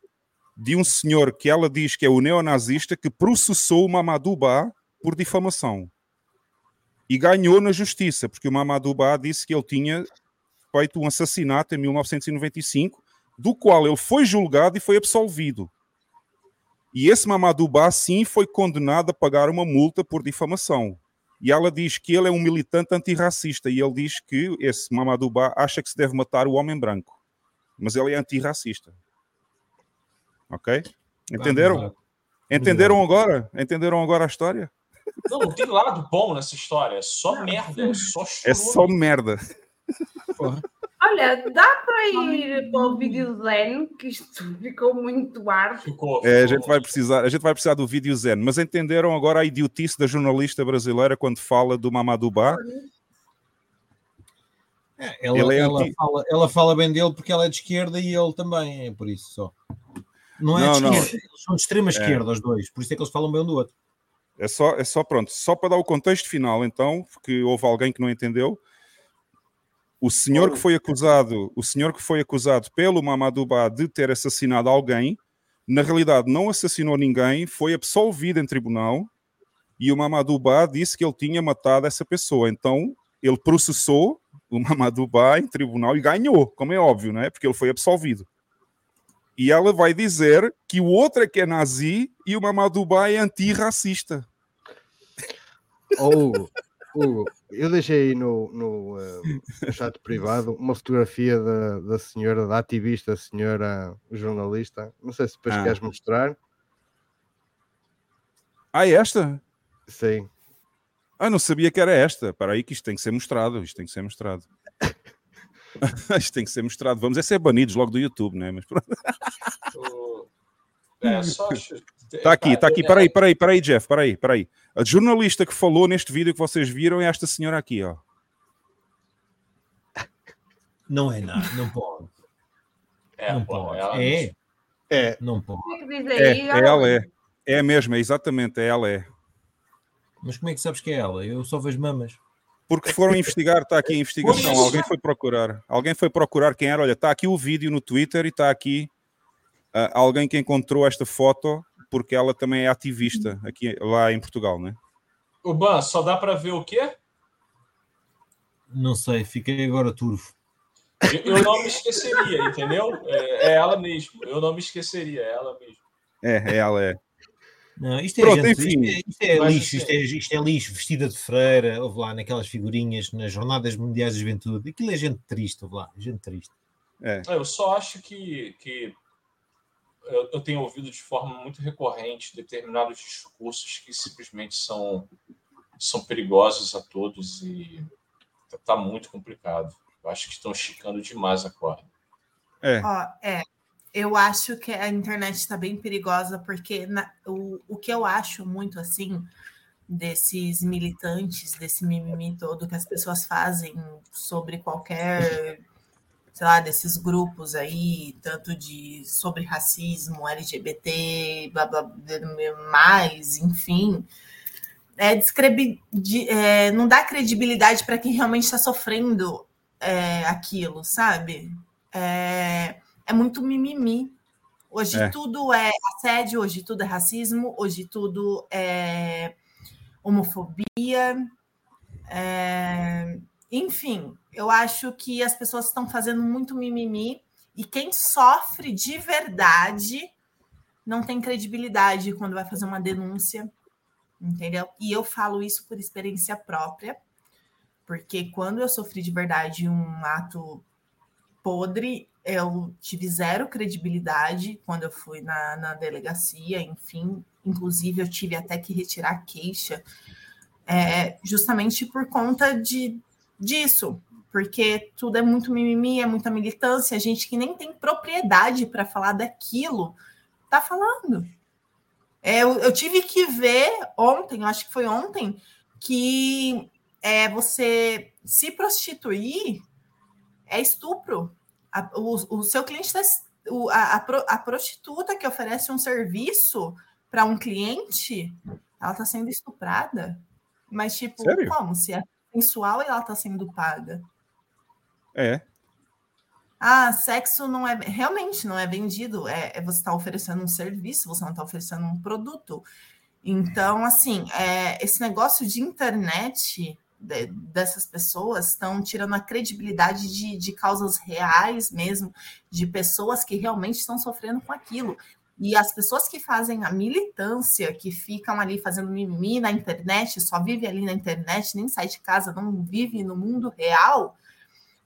[SPEAKER 1] de um senhor que ela diz que é o neonazista que processou Mamadou Ba por difamação. E ganhou na justiça, porque o Mamadou Ba disse que ele tinha feito um assassinato em 1995, do qual ele foi julgado e foi absolvido. E esse Mamadou Ba, sim, foi condenado a pagar uma multa por difamação. E ela diz que ele é um militante antirracista. E ele diz que esse Mamadou Ba acha que se deve matar o homem branco. Mas ele é antirracista. Ok? Entenderam? Entenderam agora? Entenderam agora a história?
[SPEAKER 5] Não, não tem lado bom nessa história. É só merda. É só
[SPEAKER 1] É só merda.
[SPEAKER 4] Porra. Olha, dá para ir para o vídeo Zen, que isto ficou muito ar.
[SPEAKER 1] Ficou, ficou. É, a gente vai precisar, a gente vai precisar do vídeo Zen, mas entenderam agora a idiotice da jornalista brasileira quando fala do Mamadou Ba?
[SPEAKER 3] É, ela, é ela, fala, ela fala bem dele porque ela é de esquerda e ele também, é por isso só. Não é não, de esquerda, eles são de extrema é. esquerda, os dois, por isso é que eles falam bem um do outro.
[SPEAKER 1] É só, é só pronto, só para dar o contexto final, então, porque houve alguém que não entendeu. O senhor que foi acusado, o senhor que foi acusado pelo Mamadou Ba de ter assassinado alguém, na realidade não assassinou ninguém, foi absolvido em tribunal e o Mamadou Ba disse que ele tinha matado essa pessoa. Então, ele processou o Mamadou Ba em tribunal e ganhou, como é óbvio, não é? Porque ele foi absolvido. E ela vai dizer que o outro é que é nazi e o Mamadou Ba é antirracista.
[SPEAKER 2] Oh, Hugo, eu deixei aí no, no, eh, no chat privado uma fotografia da, da senhora, da ativista, senhora jornalista. Não sei se depois
[SPEAKER 1] Ah.
[SPEAKER 2] queres mostrar.
[SPEAKER 1] Ah, é esta?
[SPEAKER 2] Sim.
[SPEAKER 1] Ah, não sabia que era esta. Para aí que isto tem que ser mostrado. Isto tem que ser mostrado. isto tem que ser mostrado. Vamos é ser banidos logo do YouTube, né? Mas pronto.
[SPEAKER 5] É, só acho.
[SPEAKER 1] Está aqui, está aqui. Para aí, para aí, para aí, Jeff. Para aí, para aí. A jornalista que falou neste vídeo que vocês viram é esta senhora aqui, ó.
[SPEAKER 3] Não é nada, não pode.
[SPEAKER 5] É,
[SPEAKER 3] não pode.
[SPEAKER 5] ela
[SPEAKER 3] É?
[SPEAKER 2] É.
[SPEAKER 3] Não pode.
[SPEAKER 4] É
[SPEAKER 1] É,
[SPEAKER 4] aí?
[SPEAKER 1] é ela, é. É mesmo, é exatamente, é ela, é.
[SPEAKER 3] Mas como é que sabes que é ela? Eu só vejo mamas.
[SPEAKER 1] Porque foram investigar, está aqui a investigação. Alguém foi procurar. Alguém foi procurar quem era. Olha, está aqui o vídeo no Twitter e está aqui ah, alguém que encontrou esta foto porque ela também é ativista aqui lá em Portugal, né?
[SPEAKER 5] O Ban, só dá para ver o quê?
[SPEAKER 3] Não sei, fiquei agora turvo.
[SPEAKER 5] Eu, eu não me esqueceria, entendeu? É, é ela mesmo. Eu não me esqueceria, é ela mesmo.
[SPEAKER 1] É, é ela é.
[SPEAKER 3] Não, isto é,
[SPEAKER 1] Pronto,
[SPEAKER 3] gente,
[SPEAKER 1] enfim.
[SPEAKER 3] isto é, isto é lixo, isto é, isto é lixo, vestida de freira, houve lá naquelas figurinhas nas Jornadas Mundiais da Juventude. Aquilo é gente triste, houve lá, gente triste.
[SPEAKER 1] É.
[SPEAKER 5] Eu só acho que, que eu, eu tenho ouvido de forma muito recorrente determinados discursos que simplesmente são, são perigosos a todos e tá muito complicado. Eu acho que estão esticando demais a corda.
[SPEAKER 1] É.
[SPEAKER 6] Ó, é, eu acho que a internet está bem perigosa, porque na- o, o que eu acho muito assim desses militantes, desse mimimi todo que as pessoas fazem sobre qualquer, sei lá, desses grupos aí, tanto de sobre racismo, LGBT, blá, blá, mais, enfim, é, descrebi- de- é, não dá credibilidade para quem realmente está sofrendo é, aquilo, sabe? É, é muito mimimi. Hoje
[SPEAKER 1] É.
[SPEAKER 6] tudo é assédio, hoje tudo é racismo, hoje tudo é homofobia. é, Enfim, eu acho que as pessoas estão fazendo muito mimimi e quem sofre de verdade não tem credibilidade quando vai fazer uma denúncia, entendeu? E eu falo isso por experiência própria, porque quando eu sofri de verdade um ato podre, eu tive zero credibilidade quando eu fui na, na delegacia, enfim. Inclusive, eu tive até que retirar a queixa, é, justamente por conta de, disso, porque tudo é muito mimimi, é muita militância, gente que nem tem propriedade para falar daquilo, tá falando. É, eu, eu tive que ver ontem, acho que foi ontem, que é, você se prostituir é estupro. A- o, o seu cliente está. A, a, a prostituta que oferece um serviço para um cliente, ela está sendo estuprada. Mas, tipo,
[SPEAKER 1] Sério?
[SPEAKER 6] como? Se é sensual e ela está sendo paga.
[SPEAKER 1] É.
[SPEAKER 6] Ah, sexo não é realmente não é vendido, é, é você está oferecendo um serviço, você não está oferecendo um produto. Então, assim, é, esse negócio de internet de- dessas pessoas estão tirando a credibilidade de, de causas reais mesmo, de pessoas que realmente estão sofrendo com aquilo. E as pessoas que fazem a militância, que ficam ali fazendo mimimi na internet, só vive ali na internet, nem sai de casa, não vive no mundo real,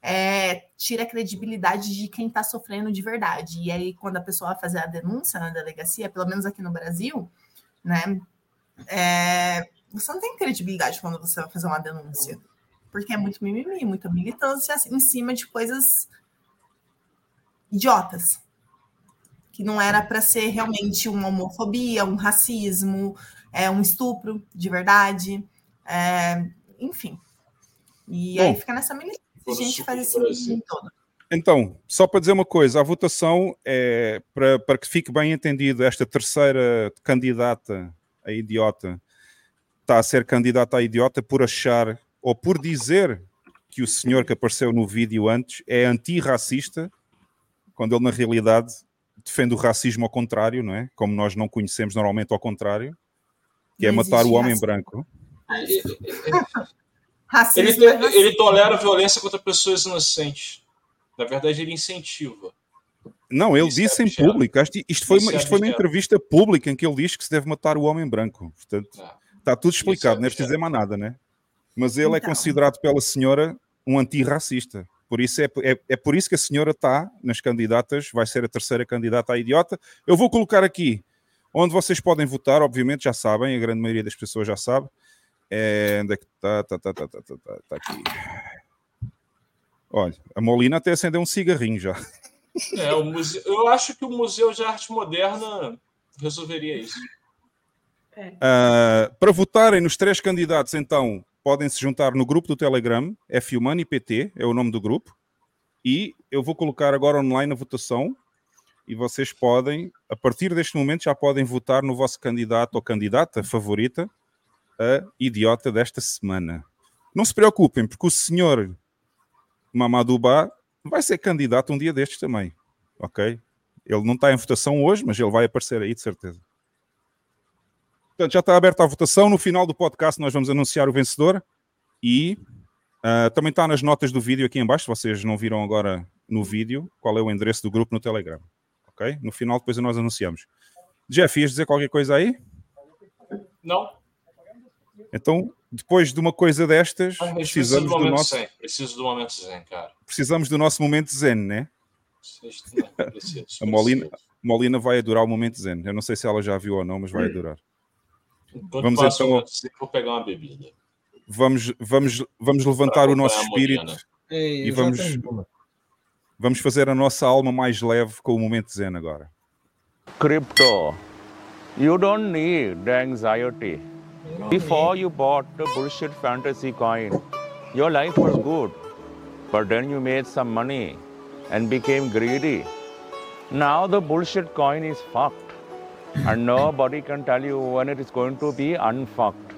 [SPEAKER 6] é, tira a credibilidade de quem está sofrendo de verdade. E aí, quando a pessoa vai fazer a denúncia na delegacia, pelo menos aqui no Brasil, né? é, você não tem credibilidade quando você vai fazer uma denúncia. Porque é muito mimimi, muita militância em cima de coisas idiotas. Que não era para ser realmente uma homofobia, um racismo, é, um estupro de verdade. é, enfim. E aí
[SPEAKER 1] Bom.
[SPEAKER 6] fica nessa militância. A gente faz esse mimimi todo.
[SPEAKER 1] Então, só para dizer uma coisa, a votação é para, para que fique bem entendido, esta terceira candidata a idiota está a ser candidata a idiota por achar ou por dizer que o senhor que apareceu no vídeo antes é antirracista, quando ele na realidade defende o racismo ao contrário, não é? Como nós não conhecemos normalmente ao contrário, que é
[SPEAKER 6] Não
[SPEAKER 1] matar o homem
[SPEAKER 6] racismo.
[SPEAKER 1] branco.
[SPEAKER 5] Ele,
[SPEAKER 6] é
[SPEAKER 5] ele tolera violência contra pessoas inocentes. Na verdade, ele incentiva.
[SPEAKER 1] Não, ele
[SPEAKER 5] Isso é
[SPEAKER 1] disse em público. Que isto foi, uma,
[SPEAKER 5] é
[SPEAKER 1] isto foi uma entrevista pública em que ele diz que se deve matar o homem branco. Portanto, está tudo
[SPEAKER 5] é
[SPEAKER 1] explicado, não é preciso dizer mais nada, né? Mas ele é
[SPEAKER 6] Então.
[SPEAKER 1] considerado pela senhora um antirracista. Por isso é, é, é por isso que a senhora está nas candidatas, vai ser a terceira candidata à idiota. Eu vou colocar aqui onde vocês podem votar, obviamente já sabem, a grande maioria das pessoas já sabe. É, onde é que está? Tá, tá, tá, tá, tá, tá, tá aqui. Olha, a Molina até acendeu um cigarrinho já.
[SPEAKER 5] É, o museu, eu acho que o Museu de Arte Moderna resolveria isso.
[SPEAKER 1] Ah, para votarem nos três candidatos, então, podem se juntar no grupo do Telegram, F-Humano PT, é o nome do grupo, e eu vou colocar agora online a votação, e vocês podem, a partir deste momento, já podem votar no vosso candidato ou candidata favorita, a idiota desta semana. Não se preocupem, porque o senhor Mamadou Ba vai ser candidato um dia destes também, ok? Ele não está em votação hoje, mas ele vai aparecer aí de certeza. Portanto, já está aberta a votação. No final do podcast, nós vamos anunciar o vencedor. E ah, também está nas notas do vídeo aqui em baixo. Se vocês não viram agora no vídeo, qual é o endereço do grupo no Telegram. Ok? No final, depois nós anunciamos. Jeff, ias dizer qualquer coisa aí?
[SPEAKER 5] Não,
[SPEAKER 1] Então, depois de uma coisa destas,
[SPEAKER 5] do
[SPEAKER 1] precisamos do,
[SPEAKER 5] momento
[SPEAKER 1] nosso,
[SPEAKER 5] zen. Preciso do momento zen, cara.
[SPEAKER 1] precisamos do nosso momento zen, né?
[SPEAKER 5] Preciso,
[SPEAKER 1] A Molina, Molina vai adorar o momento zen. Eu não sei se ela já viu ou não, mas vai adorar.
[SPEAKER 5] Enquanto
[SPEAKER 1] Vamos então-
[SPEAKER 5] vou pegar uma bebida.
[SPEAKER 1] Vamos, vamos, vamos levantar o nosso espírito
[SPEAKER 3] Ei,
[SPEAKER 1] e
[SPEAKER 3] eu já
[SPEAKER 1] vamos,
[SPEAKER 3] tenho
[SPEAKER 1] vamos fazer a nossa alma mais leve com o momento zen agora.
[SPEAKER 14] Crypto. You don't need the anxiety. Before you bought the bullshit fantasy coin, your life was good. But then you made some money and became greedy. Now the bullshit coin is fucked. And nobody can tell you when it is going to be unfucked.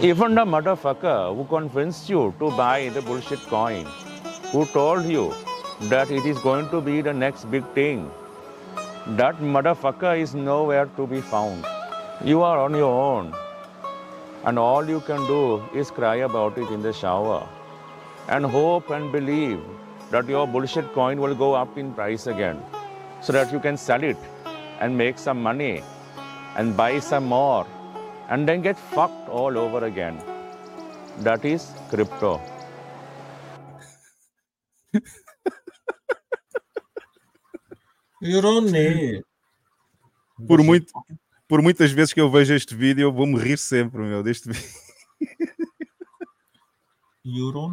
[SPEAKER 14] Even the motherfucker who convinced you to buy the bullshit coin, who told you that it is going to be the next big thing, that motherfucker is nowhere to be found. You are on your own. And all you can do is cry about it in the shower and hope and believe that your bullshit coin will go up in price again so that you can sell it and make some money and buy some more and then get fucked all over again. That is crypto.
[SPEAKER 3] Need.
[SPEAKER 1] Por, muito, por muitas vezes que eu vejo este vídeo, eu vou-me rir sempre, meu, deste vídeo.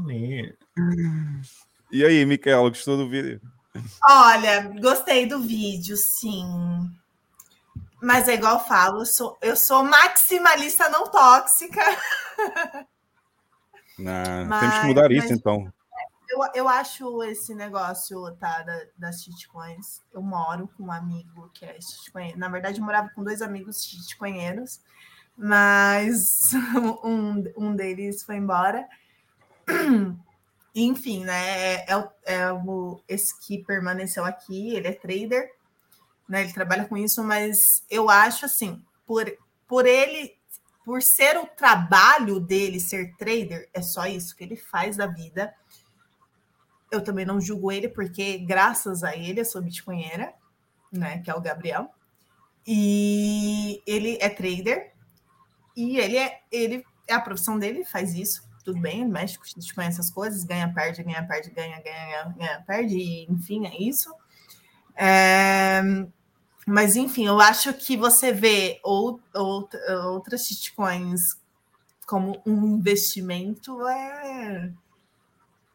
[SPEAKER 3] Need.
[SPEAKER 1] E aí, Micaela, gostou do vídeo?
[SPEAKER 6] Olha, gostei do vídeo, sim. Mas é igual eu falo, eu sou, eu sou maximalista não tóxica.
[SPEAKER 1] Não,
[SPEAKER 6] Mas-
[SPEAKER 1] temos que mudar isso,
[SPEAKER 6] mas-
[SPEAKER 1] então.
[SPEAKER 6] Eu, eu acho esse negócio tá, da- das shitcoins. Eu moro com um amigo que é shitcoin. Na verdade, eu morava com dois amigos shitcoinheiros, mas um, um deles foi embora. Enfim, né? É, o, é o, esse que permaneceu aqui, ele é trader, né? Ele trabalha com isso, mas eu acho assim, por, por ele, por ser o trabalho dele ser trader, é só isso que ele faz da vida. Eu também não julgo ele, porque graças a ele eu sou bitcoinheira, né? Que é o Gabriel. E ele é trader, e ele é, ele é a profissão dele, faz isso, tudo bem, mexe com Bitcoin, essas coisas, ganha, perde, ganha, perde, ganha, ganha, ganha, perde, e, enfim, é isso. É, mas, enfim, eu acho que você vê ou, ou, outras shitcoins como um investimento é.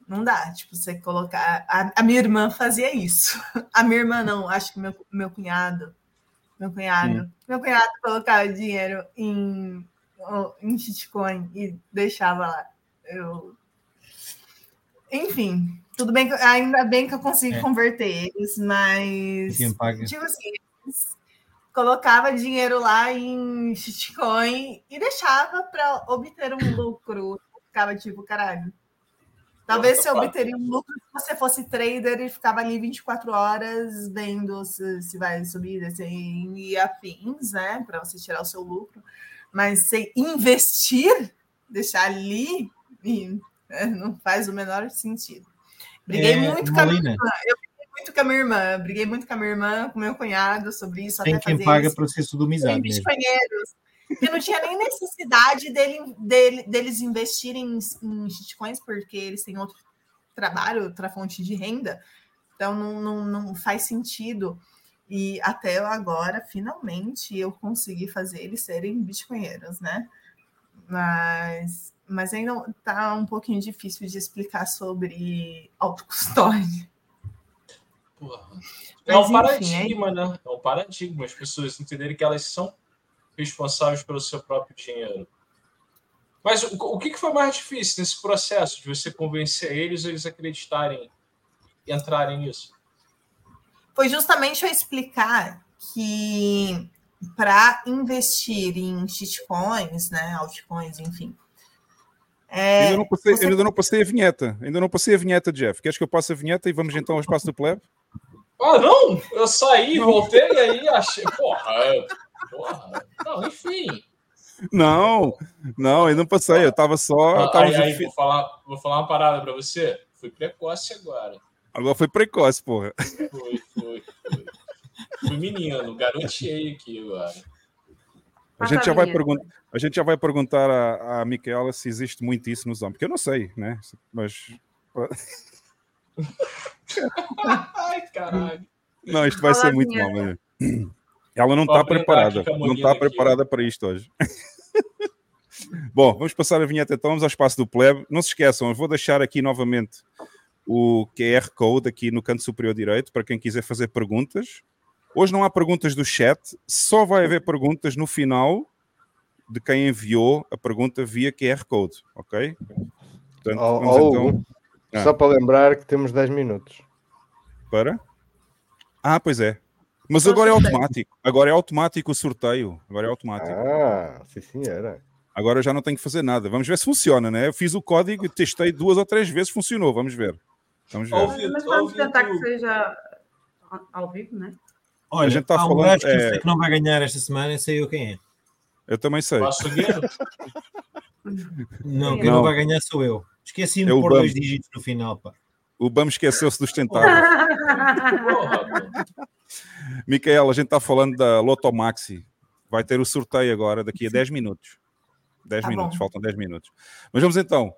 [SPEAKER 6] Não dá, tipo, você colocar. A, a minha irmã fazia isso. A minha irmã não, acho que meu, meu cunhado. Meu cunhado.
[SPEAKER 1] Hum.
[SPEAKER 6] Meu cunhado colocava dinheiro em, em shitcoin e deixava lá. Eu... Enfim, tudo bem que ainda bem que eu consigo
[SPEAKER 3] É.
[SPEAKER 6] converter eles, mas
[SPEAKER 3] Quem paga?
[SPEAKER 6] tipo assim, colocava dinheiro lá em shitcoin e deixava para obter um lucro. Ficava tipo, caralho. Talvez você obteria um lucro se você fosse trader e ficava ali 24 horas vendo se, se vai subir assim, e afins, né? Para você tirar o seu lucro. Mas você investir, deixar ali, E é, não faz o menor sentido. Briguei
[SPEAKER 3] É,
[SPEAKER 6] muito com a minha irmã. Eu briguei muito com a minha irmã. Briguei muito com a minha irmã, com meu cunhado sobre isso.
[SPEAKER 3] Tem
[SPEAKER 6] até
[SPEAKER 3] quem
[SPEAKER 6] fazer
[SPEAKER 3] paga
[SPEAKER 6] serem
[SPEAKER 3] sodomizado mesmo.
[SPEAKER 6] bitcoinheiros. Porque não tinha nem necessidade dele, dele- deles investirem em, em shitcoins, porque eles têm outro trabalho, outra fonte de renda. Então não, não, não faz sentido. E até agora, finalmente, eu consegui fazer eles serem bitcoinheiros, né? Mas, mas ainda tá um pouquinho difícil de explicar sobre autocustódia.
[SPEAKER 5] É um paradigma, né? É um paradigma. As pessoas entenderem que elas são responsáveis pelo seu próprio dinheiro. Mas o, o que foi mais difícil nesse processo de você convencer eles, eles acreditarem, entrarem nisso?
[SPEAKER 6] foi justamente eu explicar que para investir em shitcoins, né, altcoins, enfim, é,
[SPEAKER 1] ainda, não passei,
[SPEAKER 6] você-
[SPEAKER 1] ainda não passei a vinheta. Ainda não passei a vinheta, Jeff. Queres que eu passe a vinheta e vamos então ao espaço do plebe?
[SPEAKER 5] Ah, não! Eu saí, voltei e aí achei. Porra! é- Porra! Não, enfim.
[SPEAKER 1] Não, não, ainda não passei. Eu estava só. eu tava
[SPEAKER 5] aí, aí, vou, falar, vou falar uma parada pra você. Fui precoce agora.
[SPEAKER 1] Agora foi precoce, porra.
[SPEAKER 5] Foi, foi, foi. Fui menino, garoteei aqui agora.
[SPEAKER 1] A gente, já vai a gente já vai perguntar à, à Micaela se existe muito isso nos homens, porque eu não sei, né? Mas.
[SPEAKER 5] Ai, caralho.
[SPEAKER 1] Não, isto vai
[SPEAKER 5] Fala
[SPEAKER 1] ser muito mal, mas... Ela não está preparada. Não está preparada para isto hoje. Bom, vamos passar a vinheta então, vamos ao espaço do plebe. Não se esqueçam, eu vou deixar aqui novamente o QR Code aqui no canto superior direito para quem quiser fazer perguntas. Hoje não há perguntas do chat, só vai haver perguntas no final de quem enviou a pergunta via QR Code, ok? Portanto, vamos
[SPEAKER 2] ó,
[SPEAKER 1] então- Ah.
[SPEAKER 2] Só para lembrar que temos 10 minutos.
[SPEAKER 1] Para? Ah, pois é. Mas agora é automático. Agora é automático o sorteio. Agora é automático.
[SPEAKER 2] Ah, sim, senhora.
[SPEAKER 1] Agora eu já não tenho que fazer nada. Vamos ver se funciona, né? Eu fiz o código e testei duas ou três vezes, funcionou. Vamos ver. Vamos ver.
[SPEAKER 4] Mas vamos tentar que seja ao- ao vivo, né?
[SPEAKER 3] Olha,
[SPEAKER 1] A gente tá
[SPEAKER 3] há um
[SPEAKER 1] falando,
[SPEAKER 3] gajo que
[SPEAKER 1] é-
[SPEAKER 3] sei que não vai ganhar esta semana, sei eu quem é.
[SPEAKER 1] Eu também sei.
[SPEAKER 3] Não, quem não
[SPEAKER 1] Não.
[SPEAKER 3] vai ganhar sou eu. Esqueci-me
[SPEAKER 1] É
[SPEAKER 3] de pôr dois dígitos no final, pá.
[SPEAKER 1] O BAM esqueceu-se dos tentáculos. Micaela, a gente está falando da Lotomaxi. Vai ter o sorteio agora, daqui a 10 minutos. 10
[SPEAKER 6] Tá
[SPEAKER 1] minutos,
[SPEAKER 6] bom.
[SPEAKER 1] faltam 10 minutos. Mas vamos então.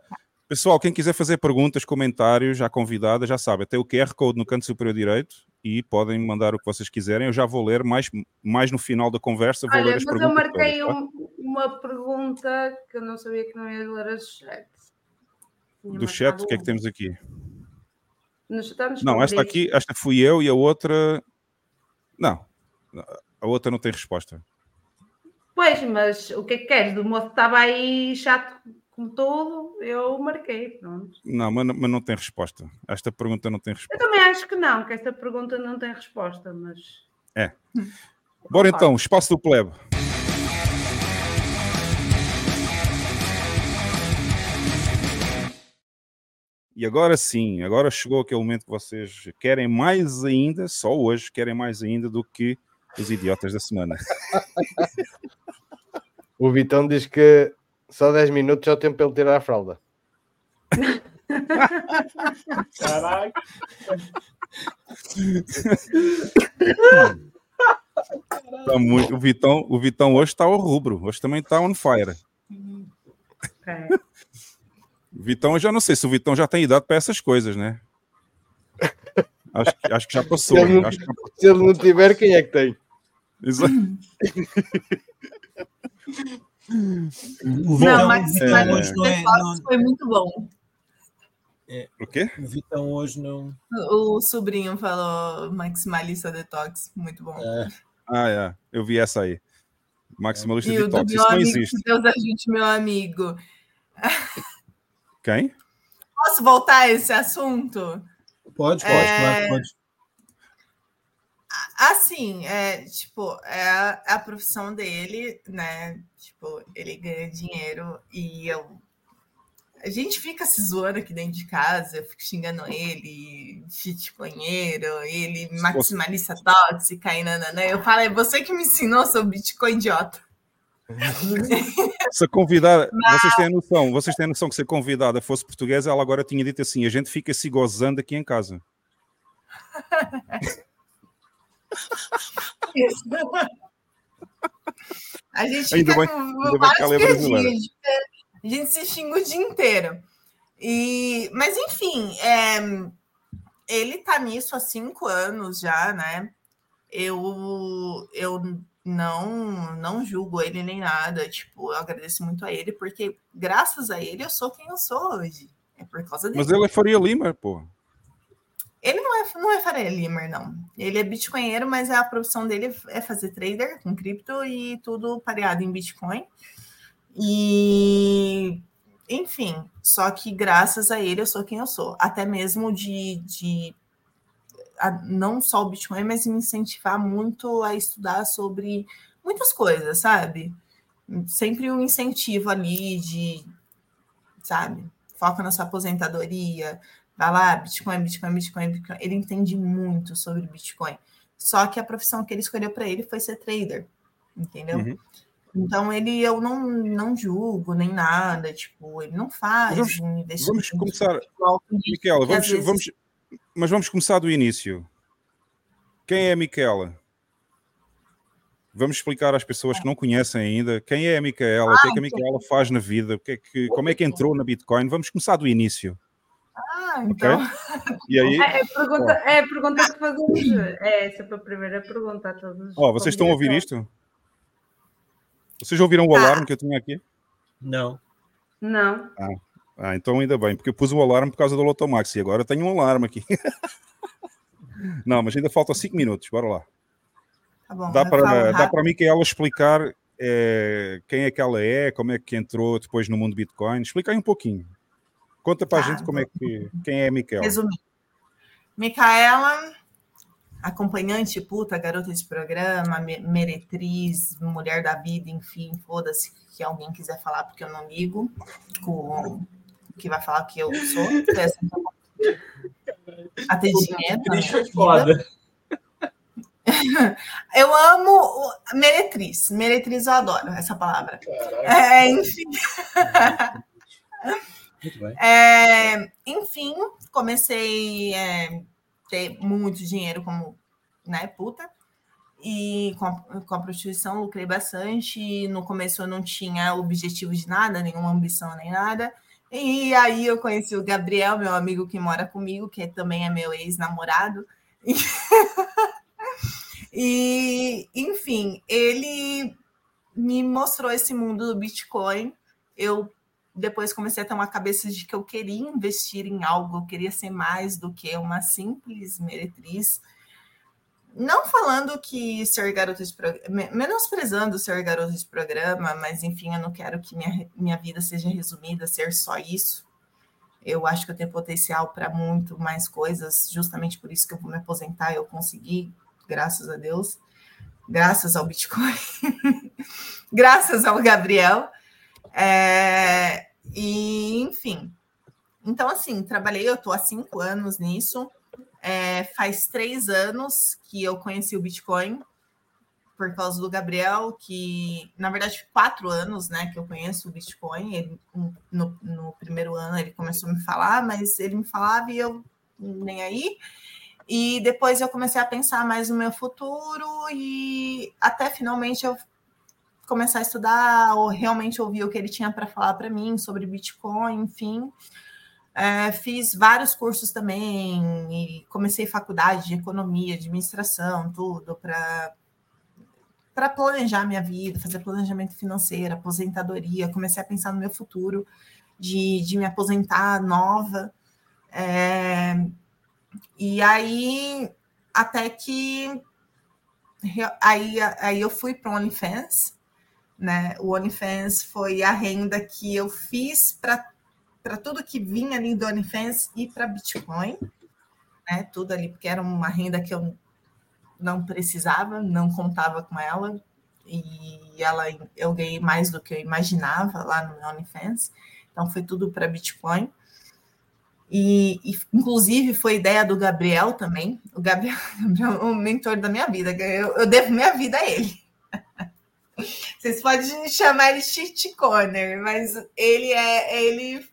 [SPEAKER 1] Pessoal, quem quiser fazer perguntas, comentários, já convidada, já sabe, tem o QR Code no canto superior direito e podem mandar o que vocês quiserem. Eu já vou ler mais, mais no final da conversa, vou ler
[SPEAKER 4] Olha,
[SPEAKER 1] as
[SPEAKER 4] mas eu
[SPEAKER 1] perguntas.
[SPEAKER 4] marquei
[SPEAKER 1] todas, tá?
[SPEAKER 4] um- uma pergunta que eu não sabia que não ia ler as chat. Tinha
[SPEAKER 1] Do chat, o que é que temos aqui?
[SPEAKER 4] Nos-
[SPEAKER 1] Não, esta aqui, esta fui eu e a outra. Não, a outra não tem resposta.
[SPEAKER 4] Pois, mas o que é que queres? O moço estava aí chato como todo, eu marquei, pronto.
[SPEAKER 1] Não, mas, não- mas não tem resposta. Esta pergunta não tem
[SPEAKER 4] Eu
[SPEAKER 1] resposta.
[SPEAKER 4] também acho que não, que esta pergunta não tem resposta, mas...
[SPEAKER 1] É. Bora então, espaço do plebe. E agora sim, agora chegou aquele momento que vocês querem mais ainda, só hoje, querem mais ainda do que os idiotas da semana.
[SPEAKER 2] O Vitão diz que só 10 minutos é o tempo para ele tirar a fralda.
[SPEAKER 5] Caralho.
[SPEAKER 1] Tá muito- o, Vitão, o Vitão hoje está ao rubro, hoje também está on fire.
[SPEAKER 4] É.
[SPEAKER 1] O Vitão, eu já não sei se o Vitão já tem idade para essas coisas, né? Acho, que- acho que já passou.
[SPEAKER 2] Se ele não-
[SPEAKER 1] acho que já passou.
[SPEAKER 2] Se ele não tiver, quem é que tem?
[SPEAKER 1] Exato.
[SPEAKER 3] O
[SPEAKER 6] Não,
[SPEAKER 3] Vitão,
[SPEAKER 6] mas,
[SPEAKER 3] o Vitão
[SPEAKER 6] mas
[SPEAKER 3] hoje não é.
[SPEAKER 6] Detox
[SPEAKER 3] não-
[SPEAKER 6] foi muito bom.
[SPEAKER 1] O quê?
[SPEAKER 3] o Vitão hoje não.
[SPEAKER 6] O sobrinho falou maximalista detox, muito bom.
[SPEAKER 1] Ah, é. Eu vi essa aí. Maximalista
[SPEAKER 6] E o do
[SPEAKER 1] detox. Isso não existe.
[SPEAKER 6] Deus ajude meu amigo.
[SPEAKER 1] Quem?
[SPEAKER 6] Posso voltar a esse assunto?
[SPEAKER 3] Pode, pode,
[SPEAKER 6] É,
[SPEAKER 3] claro, pode.
[SPEAKER 6] Assim, é, tipo, é a, é a profissão dele, né? Tipo, ele ganha dinheiro e eu. A gente fica se zoando aqui dentro de casa, eu fico xingando ele, shitcoinheiro, ele maximalista tóxica e nananã. Eu falo, é você que me ensinou sobre Bitcoin idiota.
[SPEAKER 1] Se a convidada, vocês têm a noção, vocês têm noção que se a convidada fosse portuguesa, ela agora tinha dito assim: a gente fica se gozando aqui em casa.
[SPEAKER 6] Isso. A gente
[SPEAKER 1] Ainda
[SPEAKER 6] fica
[SPEAKER 1] bem-
[SPEAKER 6] com
[SPEAKER 1] é brasileira.
[SPEAKER 6] piadinhas, A gente se xinga o dia inteiro. E, mas enfim, é, ele tá nisso há cinco anos já, né? Eu, eu não, não julgo ele nem nada. Tipo, eu agradeço muito a ele, porque graças a ele eu sou quem eu sou hoje. É por causa dele.
[SPEAKER 1] Mas ele é Faria Lima, pô.
[SPEAKER 6] Ele não é, não é Faria Limer, não. Ele é bitcoinheiro, mas a profissão dele é fazer trader com cripto e tudo pareado em Bitcoin. E, enfim, só que graças a ele eu sou quem eu sou. Até mesmo de, de a- não só o Bitcoin, mas me incentivar muito a estudar sobre muitas coisas, sabe? Sempre um incentivo ali de, sabe? Foca na sua aposentadoria, vai lá, Bitcoin, Bitcoin, Bitcoin, Bitcoin. Ele entende muito sobre Bitcoin. Só que a profissão que ele escolheu para ele foi ser trader, entendeu?
[SPEAKER 1] Uhum.
[SPEAKER 6] Então ele eu não, não julgo nem nada, tipo, ele não faz
[SPEAKER 1] Vamos-
[SPEAKER 6] um investimento.
[SPEAKER 1] Vamos começar, Miquela,
[SPEAKER 6] que
[SPEAKER 1] vamos,
[SPEAKER 6] vezes-
[SPEAKER 1] vamos, mas vamos começar do início. Quem é a Miquela? Vamos explicar às pessoas que não conhecem ainda quem é a Micaela, o que é que a Micaela faz na vida, o que é que, como é que entrou na Bitcoin. Vamos começar do início.
[SPEAKER 6] Ah, então.
[SPEAKER 1] E aí,
[SPEAKER 4] É, é pergunta, é a pergunta que fazemos. É essa a primeira pergunta a todos.
[SPEAKER 1] ó, vocês estão a ouvir isto? Vocês ouviram o alarme que eu tinha aqui?
[SPEAKER 3] Não.
[SPEAKER 4] Não.
[SPEAKER 1] Ah, ah, então ainda bem, porque eu pus o alarme por causa do Lotomax e agora tenho um alarme aqui. Não, mas ainda faltam 5 minutos, bora lá.
[SPEAKER 6] Tá bom,
[SPEAKER 1] Dá para, dá para a Micaela explicar eh, quem é que ela é, como é que entrou depois no mundo Bitcoin? Explica aí um pouquinho. Conta para a
[SPEAKER 6] Tá,
[SPEAKER 1] gente como é que, quem é a Micaela.
[SPEAKER 6] Resumir. Micaela, acompanhante, puta, garota de programa, me- meretriz, mulher da vida, enfim, foda-se que alguém quiser falar, porque eu não ligo com que vai falar que eu sou. Foi que eu- A ter dinheiro.
[SPEAKER 5] foi foda.
[SPEAKER 6] Eu amo o- meretriz. Meretriz eu adoro essa palavra. É, enfim. É, enfim, comecei a ter muito dinheiro como né, puta. E com a, com a prostituição lucrei bastante. No começo eu não tinha objetivo de nada, nenhuma ambição nem nada. E aí eu conheci o Gabriel, meu amigo que mora comigo, que também é meu ex-namorado. E, enfim, ele me mostrou esse mundo do Bitcoin. Eu depois comecei a ter uma cabeça de que eu queria investir em algo, eu queria ser mais do que uma simples meretriz. Não falando que ser garota de programa, menosprezando ser garota de programa, mas enfim, eu não quero que minha, minha vida seja resumida a ser só isso. Eu acho que eu tenho potencial para muito mais coisas, justamente por isso que eu vou me aposentar. Eu consegui, graças a Deus, graças ao Bitcoin, graças ao Gabriel. É, e, enfim. Então, assim, trabalhei, eu estou há cinco anos nisso. É, faz três anos que eu conheci o Bitcoin por causa do Gabriel, que na verdade quatro anos, né, que eu conheço o Bitcoin. Ele, no, no primeiro ano ele começou a me falar, mas ele me falava e eu nem aí. E depois eu comecei a pensar mais no meu futuro e até finalmente eu começar a estudar ou realmente ouvir o que ele tinha para falar para mim sobre Bitcoin, enfim. É, fiz vários cursos também e comecei faculdade de economia, administração, tudo para para planejar minha vida, fazer planejamento financeiro, aposentadoria. Comecei a pensar no meu futuro de, de me aposentar nova. É, e aí, até que aí, aí eu fui para o OnlyFans, né? O OnlyFans foi a renda que eu fiz para tudo que vinha ali do OnlyFans e para Bitcoin, né? Tudo ali, porque era uma renda que eu não precisava, não contava com ela, e ela eu ganhei mais do que eu imaginava lá no meu OnlyFans. Então foi tudo para Bitcoin. E, e, inclusive foi ideia do Gabriel também. O Gabriel, é o mentor da minha vida. Eu, eu devo minha vida a ele. Vocês podem chamar ele shitcoiner, mas ele é ele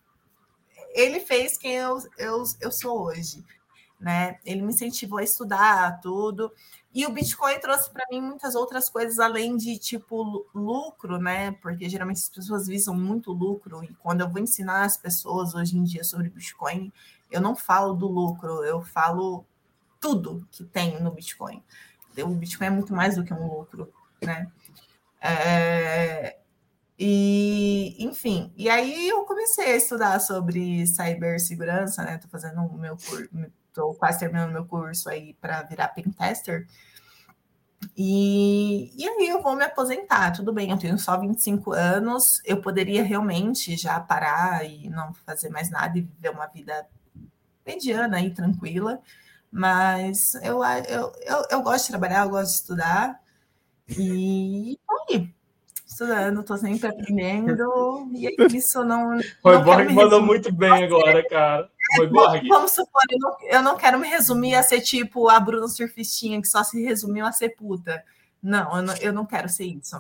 [SPEAKER 6] ele fez quem eu, eu, eu sou hoje, né? Ele me incentivou a estudar tudo. E o Bitcoin trouxe para mim muitas outras coisas além de tipo lucro, né? Porque geralmente as pessoas visam muito lucro e quando eu vou ensinar as pessoas hoje em dia sobre Bitcoin, eu não falo do lucro, eu falo tudo que tem no Bitcoin. O Bitcoin é muito mais do que um lucro, né? É, e, enfim, e aí eu comecei a estudar sobre cibersegurança, né? Tô fazendo o meu curso, tô quase terminando meu curso aí para virar pentester. E, e aí eu vou me aposentar, tudo bem, eu tenho só 25 anos, eu poderia realmente já parar e não fazer mais nada e viver uma vida mediana e tranquila, mas eu, eu, eu, eu gosto de trabalhar, eu gosto de estudar, e aí, estudando, tô sempre aprendendo, e é isso, não.
[SPEAKER 5] Roy Borg mandou muito bem agora, cara. Roy Borg.
[SPEAKER 6] Vamos supor, eu não, eu não quero me resumir a ser tipo a Bruna Surfistinha, que só se resumiu a ser puta. Não, eu não, eu não quero ser isso.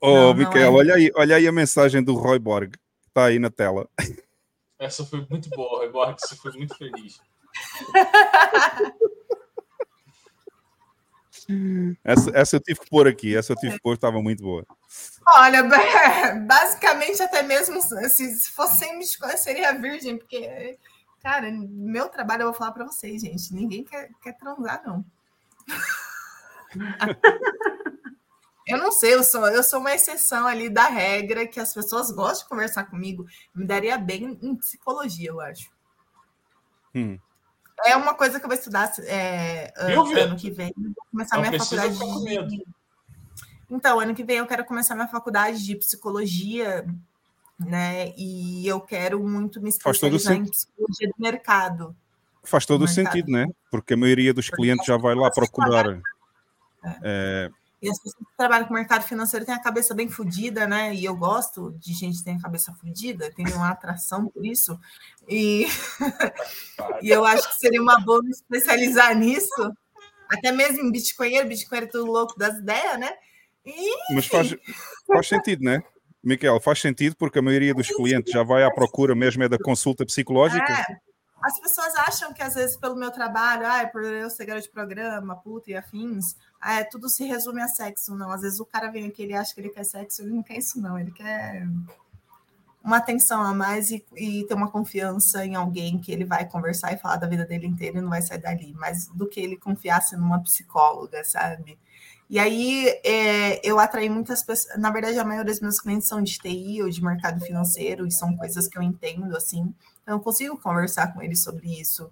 [SPEAKER 1] Ô, oh, Miquel, é... olha, aí, olha aí a mensagem do Roy Borg, que tá aí na tela.
[SPEAKER 5] Essa foi muito boa, Roy Borg, você foi muito feliz.
[SPEAKER 1] Essa, essa eu tive que pôr aqui, essa eu tive que pôr, estava muito boa.
[SPEAKER 6] Olha, basicamente, até mesmo se fosse sem Bitcoin, seria virgem, porque, cara, meu trabalho, eu vou falar para vocês, gente, ninguém quer, quer transar, não. Eu não sei, eu sou, eu sou uma exceção ali da regra que as pessoas gostam de conversar comigo. Me daria bem em psicologia, eu acho.
[SPEAKER 1] Hum.
[SPEAKER 6] É uma coisa que eu vou estudar é, ano, ano que vem. Vou começar
[SPEAKER 5] Não
[SPEAKER 6] minha faculdade de. Então, ano que vem eu quero começar minha faculdade de psicologia, né? E eu quero muito me especializar em psicologia do mercado.
[SPEAKER 1] Faz todo o sentido, né? Porque a maioria dos clientes já vai lá procurar. É,
[SPEAKER 6] e as pessoas que trabalham com o mercado financeiro têm a cabeça bem fodida, né? E eu gosto de gente que tem a cabeça fodida, tenho uma atração por isso. E, e eu acho que seria uma boa me especializar nisso. Até mesmo em Bitcoin, Bitcoin é tudo louco das ideias, né? E...
[SPEAKER 1] Mas faz, faz sentido, né? Miquel, faz sentido porque a maioria dos clientes já vai à procura mesmo é da consulta psicológica.
[SPEAKER 6] É. As pessoas acham que às vezes pelo meu trabalho, ah, por eu ser garoto de programa, puta e afins, ah, tudo se resume a sexo. Não, às vezes o cara vem aqui, ele acha que ele quer sexo, ele não quer isso não, ele quer uma atenção a mais e, e, ter uma confiança em alguém que ele vai conversar e falar da vida dele inteira e não vai sair dali, mas do que ele confiasse numa psicóloga, sabe? E aí é, eu atraí muitas pessoas, na verdade a maioria dos meus clientes são de TI ou de mercado financeiro e são coisas que eu entendo, assim, então eu consigo conversar com eles sobre isso,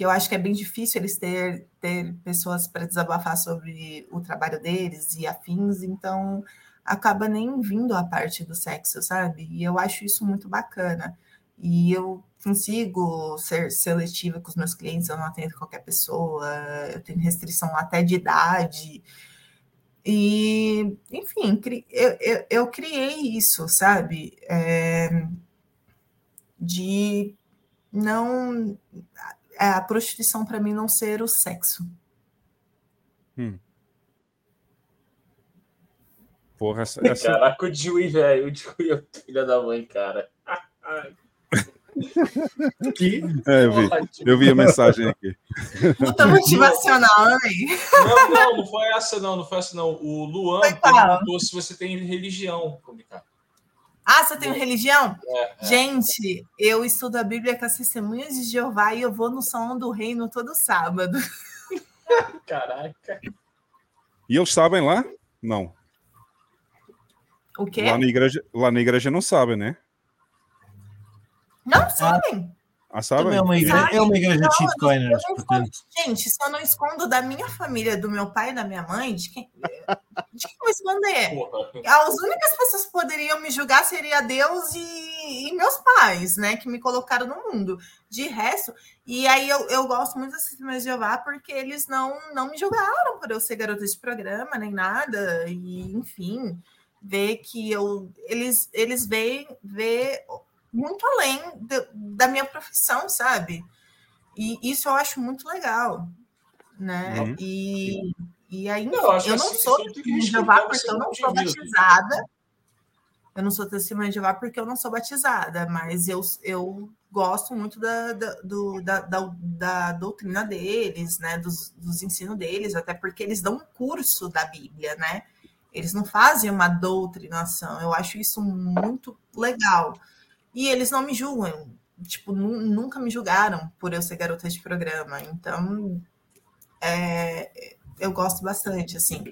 [SPEAKER 6] que eu acho que é bem difícil eles ter, ter pessoas para desabafar sobre o trabalho deles e afins, então acaba nem vindo a parte do sexo, sabe? E eu acho isso muito bacana. E eu consigo ser seletiva com os meus clientes, eu não atendo qualquer pessoa, eu tenho restrição até de idade. E, enfim, eu, eu, eu criei isso, sabe? É, de não. A prostituição, para mim, não ser o sexo.
[SPEAKER 1] Hum. Porra, essa,
[SPEAKER 5] essa... Caraca, o Dewey, velho. O Dewey é filho da mãe, cara.
[SPEAKER 1] que? É, eu, vi, eu vi a mensagem aqui.
[SPEAKER 6] Puta motivacional, né?
[SPEAKER 5] Não, não, não foi essa, não. Não foi essa, não. O Luan perguntou se você tem religião, Comicar.
[SPEAKER 6] Ah, você tem religião? É, é. Gente, eu estudo a Bíblia com as testemunhas de Jeová e eu vou no Salão do Reino todo sábado.
[SPEAKER 5] Caraca.
[SPEAKER 1] E eles sabem lá? Não.
[SPEAKER 6] O quê?
[SPEAKER 1] Lá na igreja, lá na igreja não sabem, né?
[SPEAKER 6] Não sabem.
[SPEAKER 1] Sabem?
[SPEAKER 3] É uma igreja, é uma igreja de.
[SPEAKER 6] Gente, só não escondo da minha família, do meu pai e da minha mãe, de quem, de quem eu vou esconder? As únicas pessoas que poderiam me julgar seria Deus e, e, meus pais, né? Que me colocaram no mundo. De resto, e aí eu, eu gosto muito da Sistema de Jeová porque eles não, não me julgaram por eu ser garota de programa, nem nada. E, enfim, ver que eu. Eles, eles veem ver muito além de, da minha profissão, sabe? E isso eu acho muito legal, né? Uhum. E, E aí, enfim,
[SPEAKER 5] Eu
[SPEAKER 6] eu, não
[SPEAKER 5] assim,
[SPEAKER 6] sou testemunha de Jeová porque eu não sou batizada. Eu não sou testemunha de Jeová porque eu não sou batizada, mas eu, eu gosto muito da, da, do- da, da, da doutrina deles, né? Dos, dos ensinos deles, até porque eles dão um curso da Bíblia, né? Eles não fazem uma doutrinação. Eu acho isso muito legal. E eles não me julgam. Tipo, nu- nunca me julgaram por eu ser garota de programa. Então, é, eu gosto bastante, assim.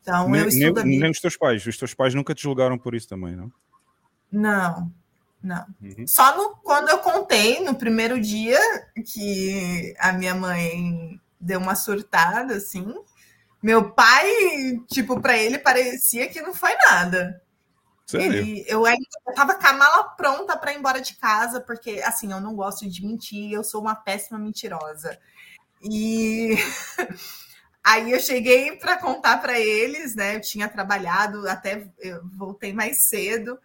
[SPEAKER 6] Então,
[SPEAKER 1] nem,
[SPEAKER 6] eu estudo
[SPEAKER 1] nem- nem os teus pais. Os teus pais nunca te julgaram por isso também, não?
[SPEAKER 6] Não, não.
[SPEAKER 1] Uhum.
[SPEAKER 6] Só no, quando eu contei no primeiro dia que a minha mãe deu uma surtada, assim. Meu pai, tipo, para ele parecia que não foi nada.
[SPEAKER 1] Sério?
[SPEAKER 6] Ele, eu eu tava com a mala pronta para ir embora de casa, porque assim, eu não gosto de mentir, eu sou uma péssima mentirosa. E aí eu cheguei para contar para eles, né? Eu tinha trabalhado, até eu voltei mais cedo.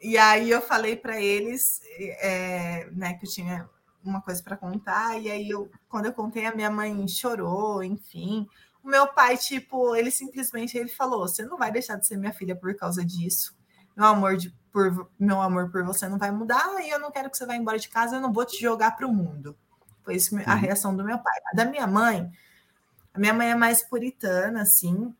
[SPEAKER 6] E aí eu falei para eles, é, né, que eu tinha uma coisa para contar. E aí eu, quando eu contei, a minha mãe chorou, enfim. O meu pai, tipo, ele simplesmente ele falou: "Você não vai deixar de ser minha filha por causa disso. Meu amor de, por meu amor por você não vai mudar e eu não quero que você vá embora de casa, eu não vou te jogar para o mundo". Foi isso a
[SPEAKER 15] Uhum.
[SPEAKER 6] reação do meu pai. A da minha mãe, a minha mãe é mais puritana, assim.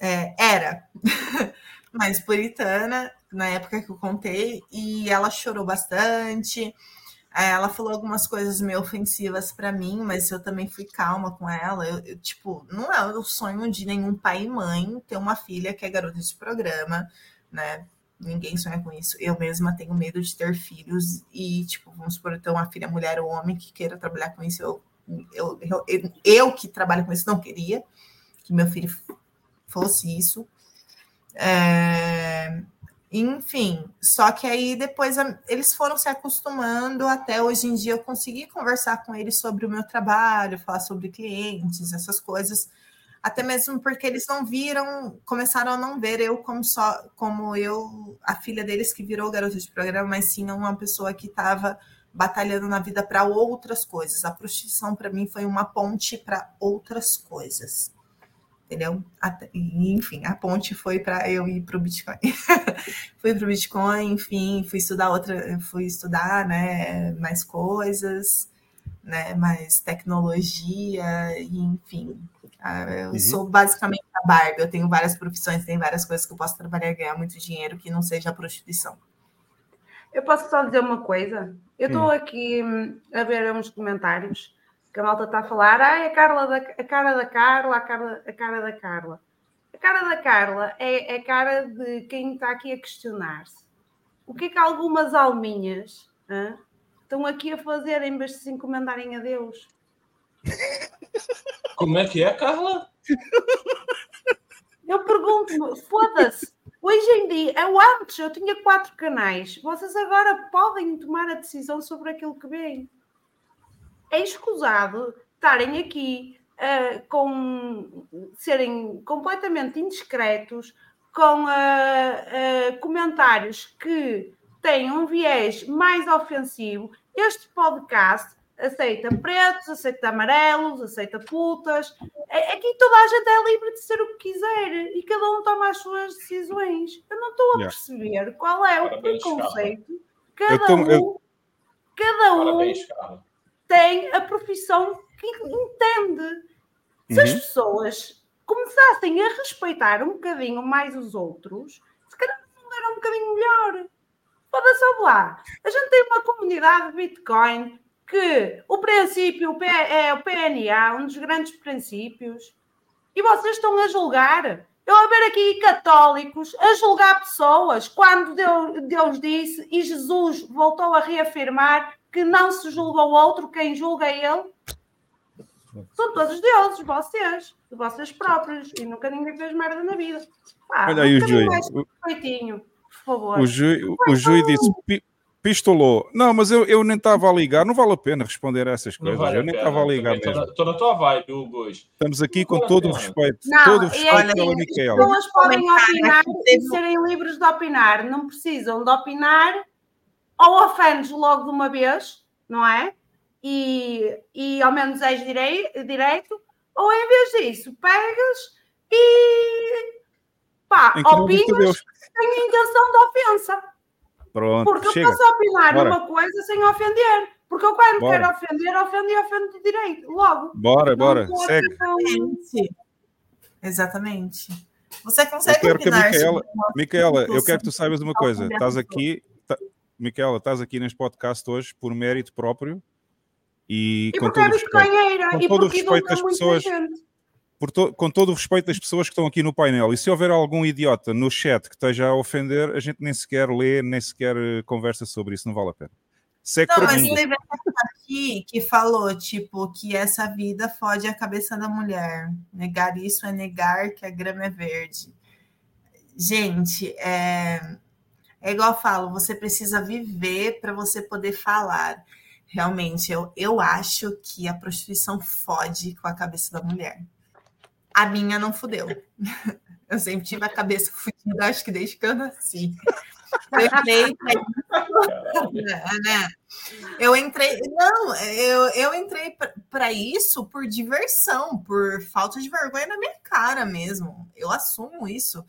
[SPEAKER 6] É, era mais puritana na época que eu contei, e ela chorou bastante. Ela falou algumas coisas meio ofensivas para mim, mas eu também fui calma com ela. Eu, eu, tipo, não é o sonho de nenhum pai e mãe ter uma filha que é garota de programa, né? Ninguém sonha com isso. Eu mesma tenho medo de ter filhos e, tipo, vamos supor, ter uma filha mulher ou homem que queira trabalhar com isso. Eu, eu, eu, eu, eu que trabalho com isso não queria que meu filho fosse isso. É, enfim, só que aí depois eles foram se acostumando até hoje em dia eu consegui conversar com eles sobre o meu trabalho, falar sobre clientes, essas coisas, até mesmo porque eles não viram, começaram a não ver eu como só como eu, a filha deles que virou garota de programa, mas sim uma pessoa que estava batalhando na vida para outras coisas. A prostituição para mim foi uma ponte para outras coisas entendeu? Enfim, a ponte foi para eu ir para o Bitcoin. fui para o Bitcoin, enfim, fui estudar outra, fui estudar, né, mais coisas, né, mais tecnologia, enfim. Ah, Eu
[SPEAKER 4] Uhum.
[SPEAKER 6] sou basicamente a Barbie, eu tenho várias profissões, tem várias coisas que eu posso trabalhar e ganhar muito dinheiro que não seja a prostituição.
[SPEAKER 4] Eu posso só dizer uma coisa? Eu estou
[SPEAKER 6] Hum.
[SPEAKER 4] aqui hum, a ver uns comentários que a malta está a falar. Ai, a, Carla da, a cara da Carla, a, Carla, a cara da Carla. A cara da Carla é, é a cara de quem está aqui a questionar-se. O que é que algumas alminhas hã, estão aqui a fazer em vez de se encomendarem a Deus?
[SPEAKER 5] Como é que é, Carla?
[SPEAKER 4] Eu pergunto-me, foda-se, hoje em dia, eu antes eu tinha quatro canais, vocês agora podem tomar a decisão sobre aquilo que veem. É escusado estarem aqui ah, com serem completamente indiscretos, com ah, ah, comentários que têm um viés mais ofensivo. Este podcast aceita pretos, aceita amarelos, aceita putas. É- Aqui toda a gente é livre de ser o que quiser e cada um toma as suas decisões. Eu não estou a
[SPEAKER 1] Yeah.
[SPEAKER 4] perceber qual é o
[SPEAKER 5] Parabéns,
[SPEAKER 4] preconceito. Cada
[SPEAKER 1] tô-
[SPEAKER 4] um, cada um tem a profissão que entende. Se as
[SPEAKER 5] Uhum.
[SPEAKER 4] pessoas começassem a respeitar um bocadinho mais os outros, se calhar o mundo era um bocadinho melhor. Foda-se ouve lá. A gente tem uma comunidade de Bitcoin que o princípio o P- é o PNA, um dos grandes princípios, e vocês estão a julgar. Eu a ver aqui católicos a julgar pessoas quando Deus, Deus disse e Jesus voltou a reafirmar que não se julga o outro, quem julga é ele. São todos deuses, vocês, vocês próprios, e nunca ninguém fez merda na vida. Pá,
[SPEAKER 1] Olha aí o
[SPEAKER 4] bocadinho
[SPEAKER 1] Júlio.
[SPEAKER 4] mais
[SPEAKER 1] O-
[SPEAKER 4] respeitinho, por favor.
[SPEAKER 1] O Jui, o Jui disse pistolou. Não, mas eu, eu nem estava a ligar. Não vale a pena responder a essas coisas.
[SPEAKER 5] vale
[SPEAKER 1] eu
[SPEAKER 5] a
[SPEAKER 1] nem estava a ligar
[SPEAKER 5] Também
[SPEAKER 1] mesmo.
[SPEAKER 5] na- Tô na tua vibe, Hugo, hoje.
[SPEAKER 1] Estamos aqui com
[SPEAKER 5] vale a
[SPEAKER 1] todo o respeito.
[SPEAKER 4] Não,
[SPEAKER 1] todo o respeito
[SPEAKER 4] é
[SPEAKER 1] pela Micaela.
[SPEAKER 4] As pessoas podem opinar e serem livres de opinar. Não precisam de opinar ou ofendes logo de uma vez, não é? E, e ao menos és direi- direito, ou em vez disso, pegas e pá, opinas sem intenção de ofensa.
[SPEAKER 1] Pronto,
[SPEAKER 4] Porque eu
[SPEAKER 1] chega.
[SPEAKER 4] posso opinar
[SPEAKER 1] Bora.
[SPEAKER 4] uma coisa sem ofender. Porque eu quando
[SPEAKER 1] Bora.
[SPEAKER 4] quero ofender, ofendo e ofendo de direito. Logo.
[SPEAKER 1] Bora,
[SPEAKER 4] Não
[SPEAKER 1] bora, segue.
[SPEAKER 6] Exatamente. Exatamente. Você
[SPEAKER 1] Eu
[SPEAKER 6] consegue
[SPEAKER 1] quero que a Micaela, Micaela, eu quero que tu saibas uma coisa. Estás aqui, tá, Micaela, estás aqui neste podcast hoje por mérito próprio e,
[SPEAKER 4] E
[SPEAKER 1] com
[SPEAKER 4] porque
[SPEAKER 1] todo o respeito, com
[SPEAKER 4] e
[SPEAKER 1] todo o
[SPEAKER 4] porque
[SPEAKER 1] respeito das pessoas,
[SPEAKER 4] gente.
[SPEAKER 1] To- com todo o respeito das pessoas que estão aqui no painel. E se houver algum idiota no chat que esteja a ofender, a gente nem sequer lê, nem sequer eh, conversa sobre isso, não vale a pena. Segue
[SPEAKER 6] Não,
[SPEAKER 1] para
[SPEAKER 6] mas teve aqui que falou, tipo, que essa vida fode a cabeça da mulher. Negar isso é negar que a grama é verde. Gente, é, é igual eu falo, você precisa viver para você poder falar. Realmente, eu, eu acho que a prostituição fode com a cabeça da mulher. A minha não fudeu. Eu sempre tive a cabeça fudida, acho que desde que eu nasci. Eu entrei né? Eu entrei, não, eu, eu entrei para isso por diversão, por falta de vergonha na minha cara mesmo. Eu assumo isso.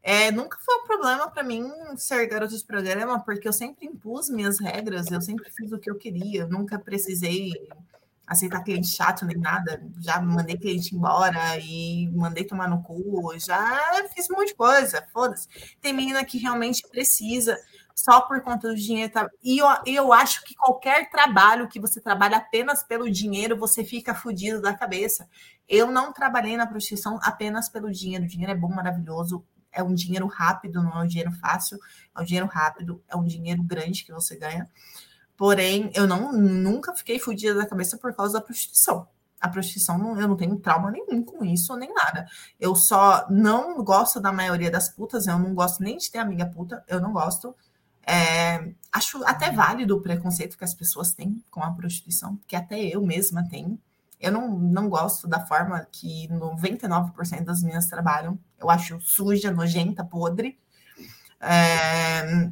[SPEAKER 6] É, nunca foi um problema para mim ser garota de programa, porque eu sempre impus minhas regras, eu sempre fiz o que eu queria, nunca precisei aceitar cliente chato nem nada. Já mandei cliente embora e mandei tomar no cu, já fiz um monte de coisa, foda-se. Tem menina que realmente precisa só por conta do dinheiro. tá? E eu, eu acho que qualquer trabalho que você trabalha apenas pelo dinheiro, você fica fudido da cabeça. Eu não trabalhei na prostituição apenas pelo dinheiro. O dinheiro é bom, maravilhoso. É um dinheiro rápido, não é um dinheiro fácil. É um dinheiro rápido, é um dinheiro grande que você ganha. Porém, eu não nunca fiquei fudida da cabeça por causa da prostituição. A prostituição, não, eu não tenho trauma nenhum com isso, nem nada. Eu só não gosto da maioria das putas, eu não gosto nem de ter amiga puta, eu não gosto. É, acho até válido o preconceito que as pessoas têm com a prostituição, que até eu mesma tenho. Eu não, não gosto da forma que 99% das meninas trabalham. Eu acho suja, nojenta, podre. É,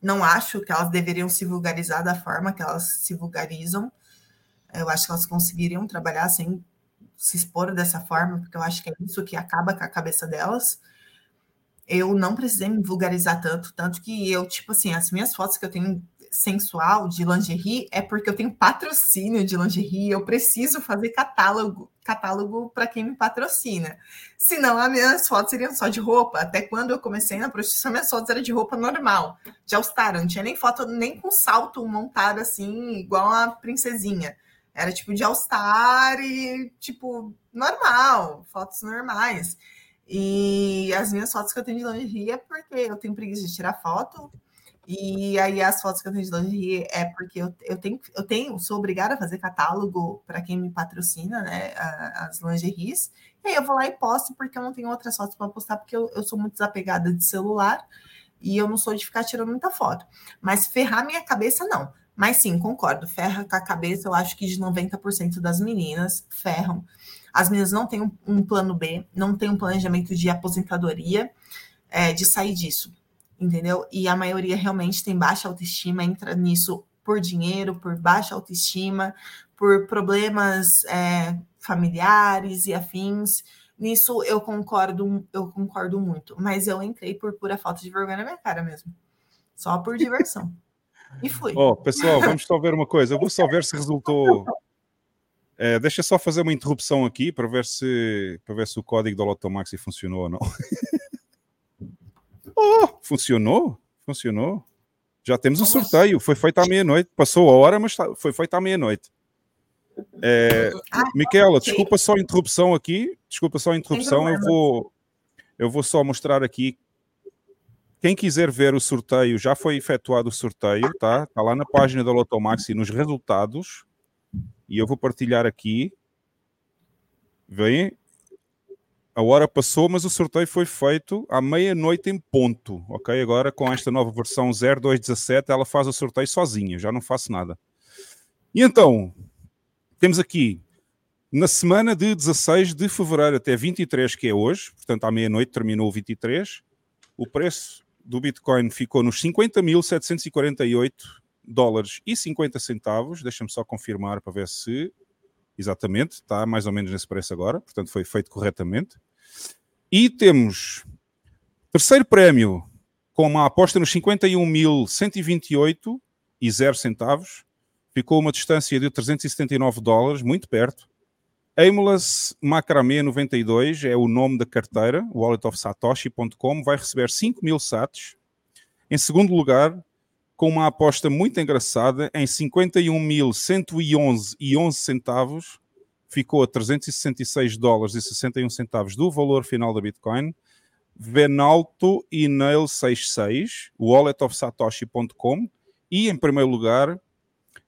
[SPEAKER 6] não acho que elas deveriam se vulgarizar da forma que elas se vulgarizam. Eu acho que elas conseguiriam trabalhar sem se expor dessa forma, porque eu acho que é isso que acaba com a cabeça delas. Eu não precisei me vulgarizar tanto, tanto que eu, tipo assim, as minhas fotos que eu tenho sensual de lingerie é porque eu tenho patrocínio de lingerie, eu preciso fazer catálogo, catálogo para quem me patrocina. Senão as minhas fotos seriam só de roupa. Até quando eu comecei na prostituição, minhas fotos eram de roupa normal, de All-Star, não tinha nem foto nem com salto montado assim, igual a princesinha. Era tipo de All-Star e tipo normal, fotos normais. E as minhas fotos que eu tenho de lingerie é porque eu tenho preguiça de tirar foto. E aí as fotos que eu tenho de lingerie é porque eu, eu tenho, eu tenho, sou obrigada a fazer catálogo para quem me patrocina, né? As lingeries. E aí eu vou lá e posto porque eu não tenho outras fotos para postar, porque eu, eu sou muito desapegada de celular e eu não sou de ficar tirando muita foto. Mas ferrar minha cabeça, não. Mas sim, concordo, ferra com a cabeça, eu acho que de 90% das meninas ferram. As meninas não têm um, um plano B, não têm um planejamento de aposentadoria, é, de sair disso, entendeu? E a maioria realmente tem baixa autoestima, entra nisso por dinheiro, por baixa autoestima, por problemas é, familiares e afins. Nisso eu concordo, eu concordo muito, mas eu entrei por pura falta de vergonha na minha cara mesmo. Só por diversão. E fui.
[SPEAKER 1] Oh, pessoal, vamos só ver uma coisa. Eu vou só ver se resultou. É, deixa só fazer uma interrupção aqui para ver se para ver se o código da Lotomaxi funcionou ou não. oh, funcionou? Funcionou. Já temos o sorteio. Foi feito à meia-noite. Passou a hora, mas tá- foi feito à meia-noite. É, Miquela, desculpa só a interrupção aqui. Desculpa só a interrupção. Eu vou, eu vou só mostrar aqui. Quem quiser ver o sorteio, já foi efetuado o sorteio, tá? Está lá na página da Lotomaxi nos resultados. E eu vou partilhar aqui. Vem. A hora passou, mas o sorteio foi feito à meia-noite em ponto, ok? Agora com esta nova versão 0217, ela faz o sorteio sozinha, já não faço nada. E então, temos aqui na semana de 16 de fevereiro até 23, que é hoje, portanto à meia-noite terminou o 23, o preço do Bitcoin ficou nos 50.748 dólares e 50 centavos. Deixa-me só confirmar para ver se exatamente está mais ou menos nesse preço agora, portanto foi feito corretamente. E temos terceiro prémio com uma aposta nos 51.128 e 0 centavos. Ficou uma distância de 379 dólares, muito perto. Aimless Macramé 92 é o nome da carteira, walletofsatoshi.com, vai receber 5 mil sats. Em segundo lugar, com uma aposta muito engraçada, em 51.111 e 11 centavos, ficou a 366 dólares e 61 centavos do valor final da Bitcoin. Venalto e Nail 66, walletofsatoshi.com, e em primeiro lugar,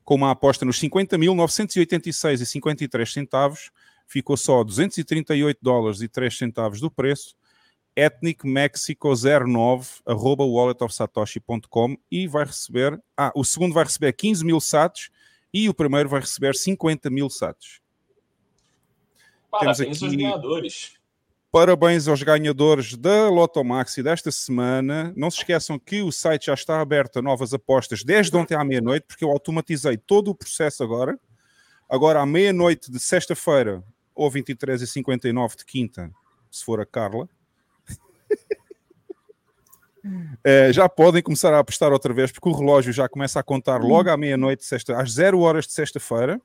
[SPEAKER 1] com uma aposta nos 50.986 e 53 centavos, ficou só 238 dólares e 3 centavos do preço. Ethnic Mexico 09 arroba walletofsatoshi.com e vai receber, ah, o segundo vai receber 15 mil sats e o primeiro vai receber 50 mil sats.
[SPEAKER 5] Parabéns aos ganhadores.
[SPEAKER 1] Parabéns aos ganhadores da Lotomaxi desta semana. Não se esqueçam que o site já está aberto a novas apostas desde ontem à meia-noite, porque eu automatizei todo o processo agora. Agora, à meia-noite de sexta-feira, ou 23h59 de quinta, se for a Carla, é, já podem começar a apostar outra vez, porque o relógio já começa a contar logo à meia-noite, às 0 horas de sexta-feira.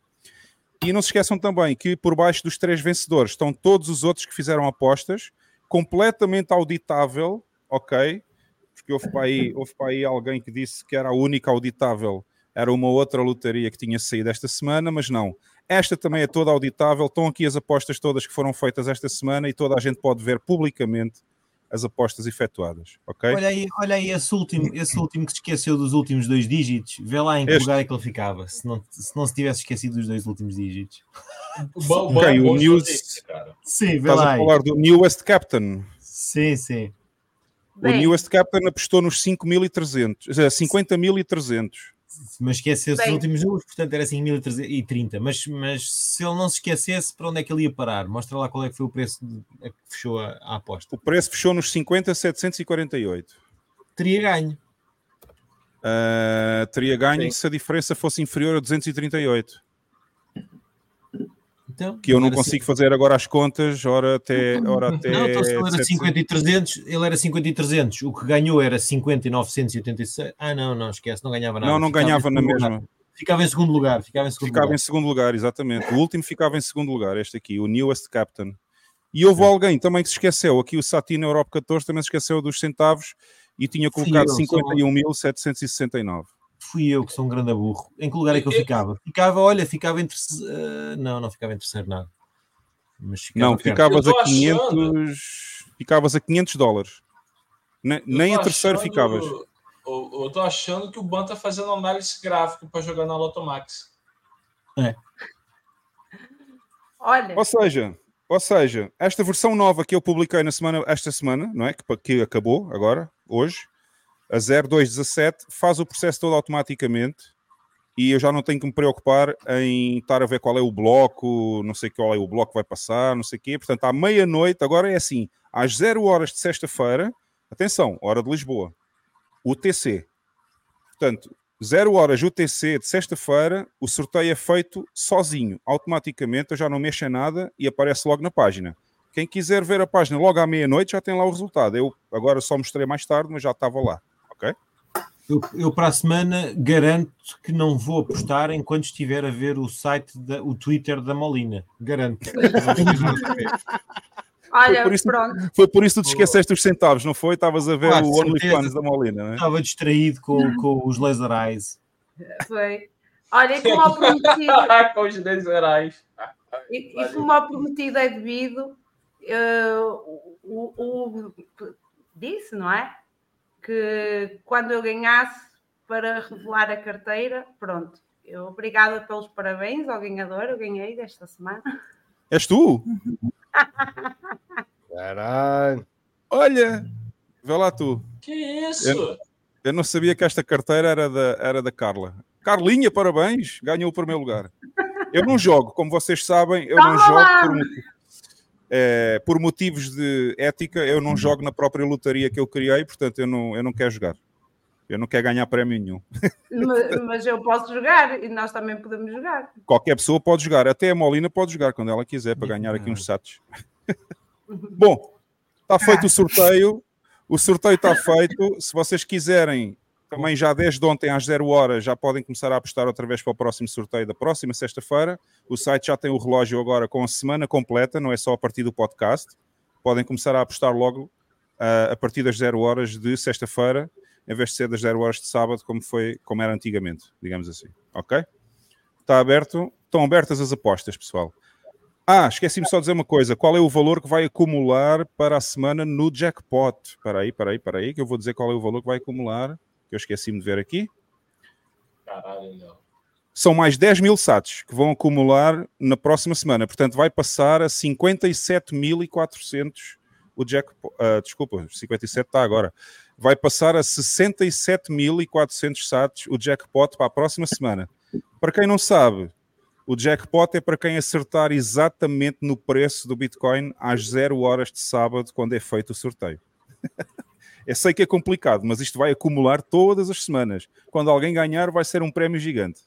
[SPEAKER 1] E não se esqueçam também que por baixo dos três vencedores estão todos os outros que fizeram apostas, completamente auditável, ok? Porque houve para aí, houve para aí alguém que disse que era a única auditável, era uma outra lotaria que tinha saído esta semana, mas não. Esta também é toda auditável, estão aqui as apostas todas que foram feitas esta semana e toda a gente pode ver publicamente as apostas efetuadas, ok?
[SPEAKER 3] Olha aí, olha aí esse, último, esse último que se esqueceu dos últimos dois dígitos, vê lá em que
[SPEAKER 1] Este.
[SPEAKER 3] lugar é que ele ficava, se não se, não se tivesse esquecido dos dois últimos dígitos.
[SPEAKER 5] Bom,
[SPEAKER 1] Ok, o
[SPEAKER 5] bom
[SPEAKER 1] News.
[SPEAKER 5] cara.
[SPEAKER 3] Sim, vê
[SPEAKER 1] Estás
[SPEAKER 3] lá
[SPEAKER 1] a
[SPEAKER 3] aí.
[SPEAKER 1] falar do Newest Captain.
[SPEAKER 3] Sim, sim.
[SPEAKER 1] O
[SPEAKER 4] Bem.
[SPEAKER 1] Newest Captain apostou nos 5.300, eh, 50.300.
[SPEAKER 3] Mas esqueceu-se dos
[SPEAKER 4] Bem.
[SPEAKER 3] últimos números, portanto era assim 1030. Mas, mas se ele não se esquecesse, para onde é que ele ia parar? Mostra lá qual é que foi o preço de- a que fechou a, a aposta.
[SPEAKER 1] O preço fechou nos 50.748.
[SPEAKER 3] Teria ganho.
[SPEAKER 1] Uh, teria ganho
[SPEAKER 2] Sim.
[SPEAKER 1] se a diferença fosse inferior a 238.
[SPEAKER 3] Então,
[SPEAKER 1] Que eu não
[SPEAKER 3] era
[SPEAKER 1] consigo fazer agora as contas, ora até. Ora até
[SPEAKER 3] Não, então se ele era
[SPEAKER 1] 700.
[SPEAKER 3] 50 e 300, ele era 50 e 300. O que ganhou era 50 e 986. Ah, não, não, esquece, não ganhava nada.
[SPEAKER 1] Não, não
[SPEAKER 3] Ficava
[SPEAKER 1] ganhava na mesma.
[SPEAKER 3] Ficava em segundo lugar. Ficava em segundo
[SPEAKER 1] Ficava
[SPEAKER 3] lugar.
[SPEAKER 1] em segundo lugar, exatamente. O último ficava em segundo lugar, este aqui, o Newest Captain. E houve alguém também que se esqueceu, aqui o Satina Europe 14 também se esqueceu dos centavos e tinha colocado
[SPEAKER 3] eu, só-
[SPEAKER 1] 51.769.
[SPEAKER 3] Fui eu que sou um grande burro. Em que lugar é que eu ficava? Ficava, olha, ficava entre. eh, não, não ficava em terceiro nada. Mas ficava
[SPEAKER 1] Não, ficavas a 500, ficavas a 500 dólares. Nem
[SPEAKER 5] tô
[SPEAKER 1] a terceiro
[SPEAKER 5] achando-
[SPEAKER 1] ficavas.
[SPEAKER 5] Eu, eu tô achando que o Ban tá fazendo análise gráfica para jogar na Lotomax.
[SPEAKER 4] Olha,
[SPEAKER 1] Ou seja, ou seja, esta versão nova que eu publiquei na semana, esta semana, não é? Que, que acabou agora, hoje, a 0217, faz o processo todo automaticamente e eu já não tenho que me preocupar em estar a ver qual é o bloco, não sei qual é o bloco que vai passar, não sei o quê. Portanto, à meia-noite, agora é assim, às 0 horas de sexta-feira, atenção, hora de Lisboa, UTC. Portanto, 0 horas UTC de sexta-feira, o sorteio é feito sozinho, automaticamente, eu já não mexo em nada e aparece logo na página. Quem quiser ver a página logo à meia-noite já tem lá o resultado. Eu agora só mostrei mais tarde, mas já estava lá, ok?
[SPEAKER 3] Eu, eu para a semana garanto que não vou apostar enquanto estiver a ver o site, da, o Twitter da Molina. Garanto.
[SPEAKER 4] olha,
[SPEAKER 1] por isso-
[SPEAKER 4] pronto.
[SPEAKER 1] Foi por isso que tu te esqueceste dos centavos, não foi? Estavas a ver
[SPEAKER 3] Ah,
[SPEAKER 1] o OnlyFans da Molina, não é?
[SPEAKER 3] Estava distraído com, com os laser eyes.
[SPEAKER 4] Foi. Olha, e como ao prometido,
[SPEAKER 5] Com os 10 reais.
[SPEAKER 4] e, e como ao prometido é devido, eh, o, o- o- disse, não é? Que quando eu ganhasse para revelar a carteira, pronto. Eu, obrigada pelos parabéns ao ganhador, eu ganhei desta semana.
[SPEAKER 1] És tu?
[SPEAKER 2] Caralho.
[SPEAKER 1] Olha, vê lá tu.
[SPEAKER 5] Que isso?
[SPEAKER 1] Eu, eu não sabia que esta carteira era da, era da Carla. Carlinha, parabéns, ganhou o primeiro lugar. Eu não jogo, como vocês sabem, eu não
[SPEAKER 4] Toma
[SPEAKER 1] jogo
[SPEAKER 4] lá!
[SPEAKER 1] por, eh, por motivos de ética, eu não jogo na própria lotaria que eu criei, portanto eu não, eu não quero jogar. Eu não quero ganhar prémio nenhum.
[SPEAKER 4] mas, mas eu posso jogar e nós também podemos jogar.
[SPEAKER 1] Qualquer pessoa pode jogar, até a Molina pode jogar quando ela quiser, para ganhar aqui uns satos. Bom, está feito o sorteio. O sorteio está feito. Se vocês quiserem, também já desde ontem às 0 horas, já podem começar a apostar outra vez para o próximo sorteio da próxima sexta-feira. O site já tem o relógio agora com a semana completa, não é só a partir do podcast. Podem começar a apostar logo uh, a partir das 0 horas de sexta-feira, em vez de ser das 0 horas de sábado, como, foi, como era antigamente, digamos assim. Ok? Está aberto. Estão abertas as apostas, pessoal. Ah, esqueci-me só de dizer uma coisa. Qual é o valor que vai acumular para a semana no jackpot? Espera aí, espera aí, espera aí, que eu vou dizer qual é o valor que vai acumular, que eu esqueci-me de ver aqui.
[SPEAKER 5] Caralho, não.
[SPEAKER 1] São mais 10 mil SATs que vão acumular na próxima semana. Portanto, vai passar a 57.400 o jackpot. Uh, desculpa, 57 está agora. Vai passar a 67.400 SATs o jackpot para a próxima semana. Para quem não sabe, o jackpot é para quem acertar exatamente no preço do Bitcoin às 0 horas de sábado, quando é feito o sorteio. Eu sei que é complicado, mas isto vai acumular todas as semanas. Quando alguém ganhar, vai ser um prémio gigante.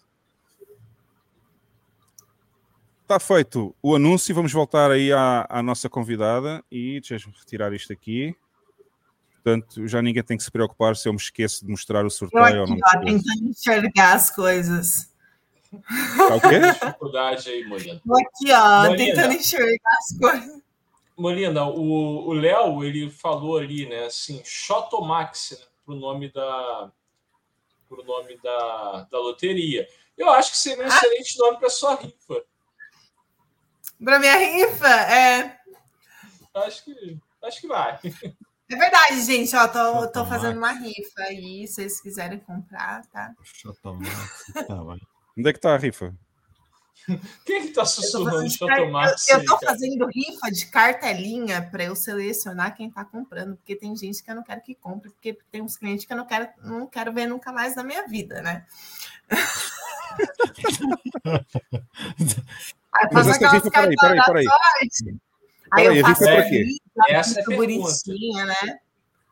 [SPEAKER 1] Está feito o anúncio. Vamos voltar aí à, à nossa convidada e deixa-me retirar isto aqui. Portanto, já ninguém tem que se preocupar se eu me esqueço de mostrar o sorteio
[SPEAKER 6] Eu
[SPEAKER 1] ou não.
[SPEAKER 6] aqui, ó, tentando enxergar as coisas.
[SPEAKER 1] Tá o quê?
[SPEAKER 5] Dificuldade aí.
[SPEAKER 6] Tô aqui, ó, tentando enxergar as coisas.
[SPEAKER 5] Molina, o o Léo, ele falou ali, né, assim, Shotomax, né, pro nome da pro nome da, da loteria. Eu acho que seria um excelente nome para sua rifa.
[SPEAKER 6] Pra minha rifa, é.
[SPEAKER 5] Acho que acho que vai.
[SPEAKER 6] É verdade, gente, ó, tô, tô fazendo uma rifa aí, se vocês quiserem comprar, tá?
[SPEAKER 1] Onde é que está a rifa?
[SPEAKER 5] Quem que tá sussurrando
[SPEAKER 6] Eu,
[SPEAKER 5] Shotomax?
[SPEAKER 6] eu
[SPEAKER 5] aí,
[SPEAKER 6] tô
[SPEAKER 5] cara?
[SPEAKER 6] fazendo rifa de cartelinha para eu selecionar quem tá comprando, porque tem gente que eu não quero que compre, porque tem uns clientes que eu não quero, não quero ver nunca mais na minha vida, né? Aí
[SPEAKER 1] essa
[SPEAKER 6] aquelas
[SPEAKER 1] rifa, peraí, peraí,
[SPEAKER 6] cartas
[SPEAKER 1] peraí.
[SPEAKER 6] da sorte. Aí
[SPEAKER 1] Peraí,
[SPEAKER 6] eu
[SPEAKER 1] a
[SPEAKER 6] faço
[SPEAKER 1] rifa é
[SPEAKER 6] a
[SPEAKER 1] para quê?
[SPEAKER 6] rifa
[SPEAKER 5] Essa é
[SPEAKER 6] bonitinha, né?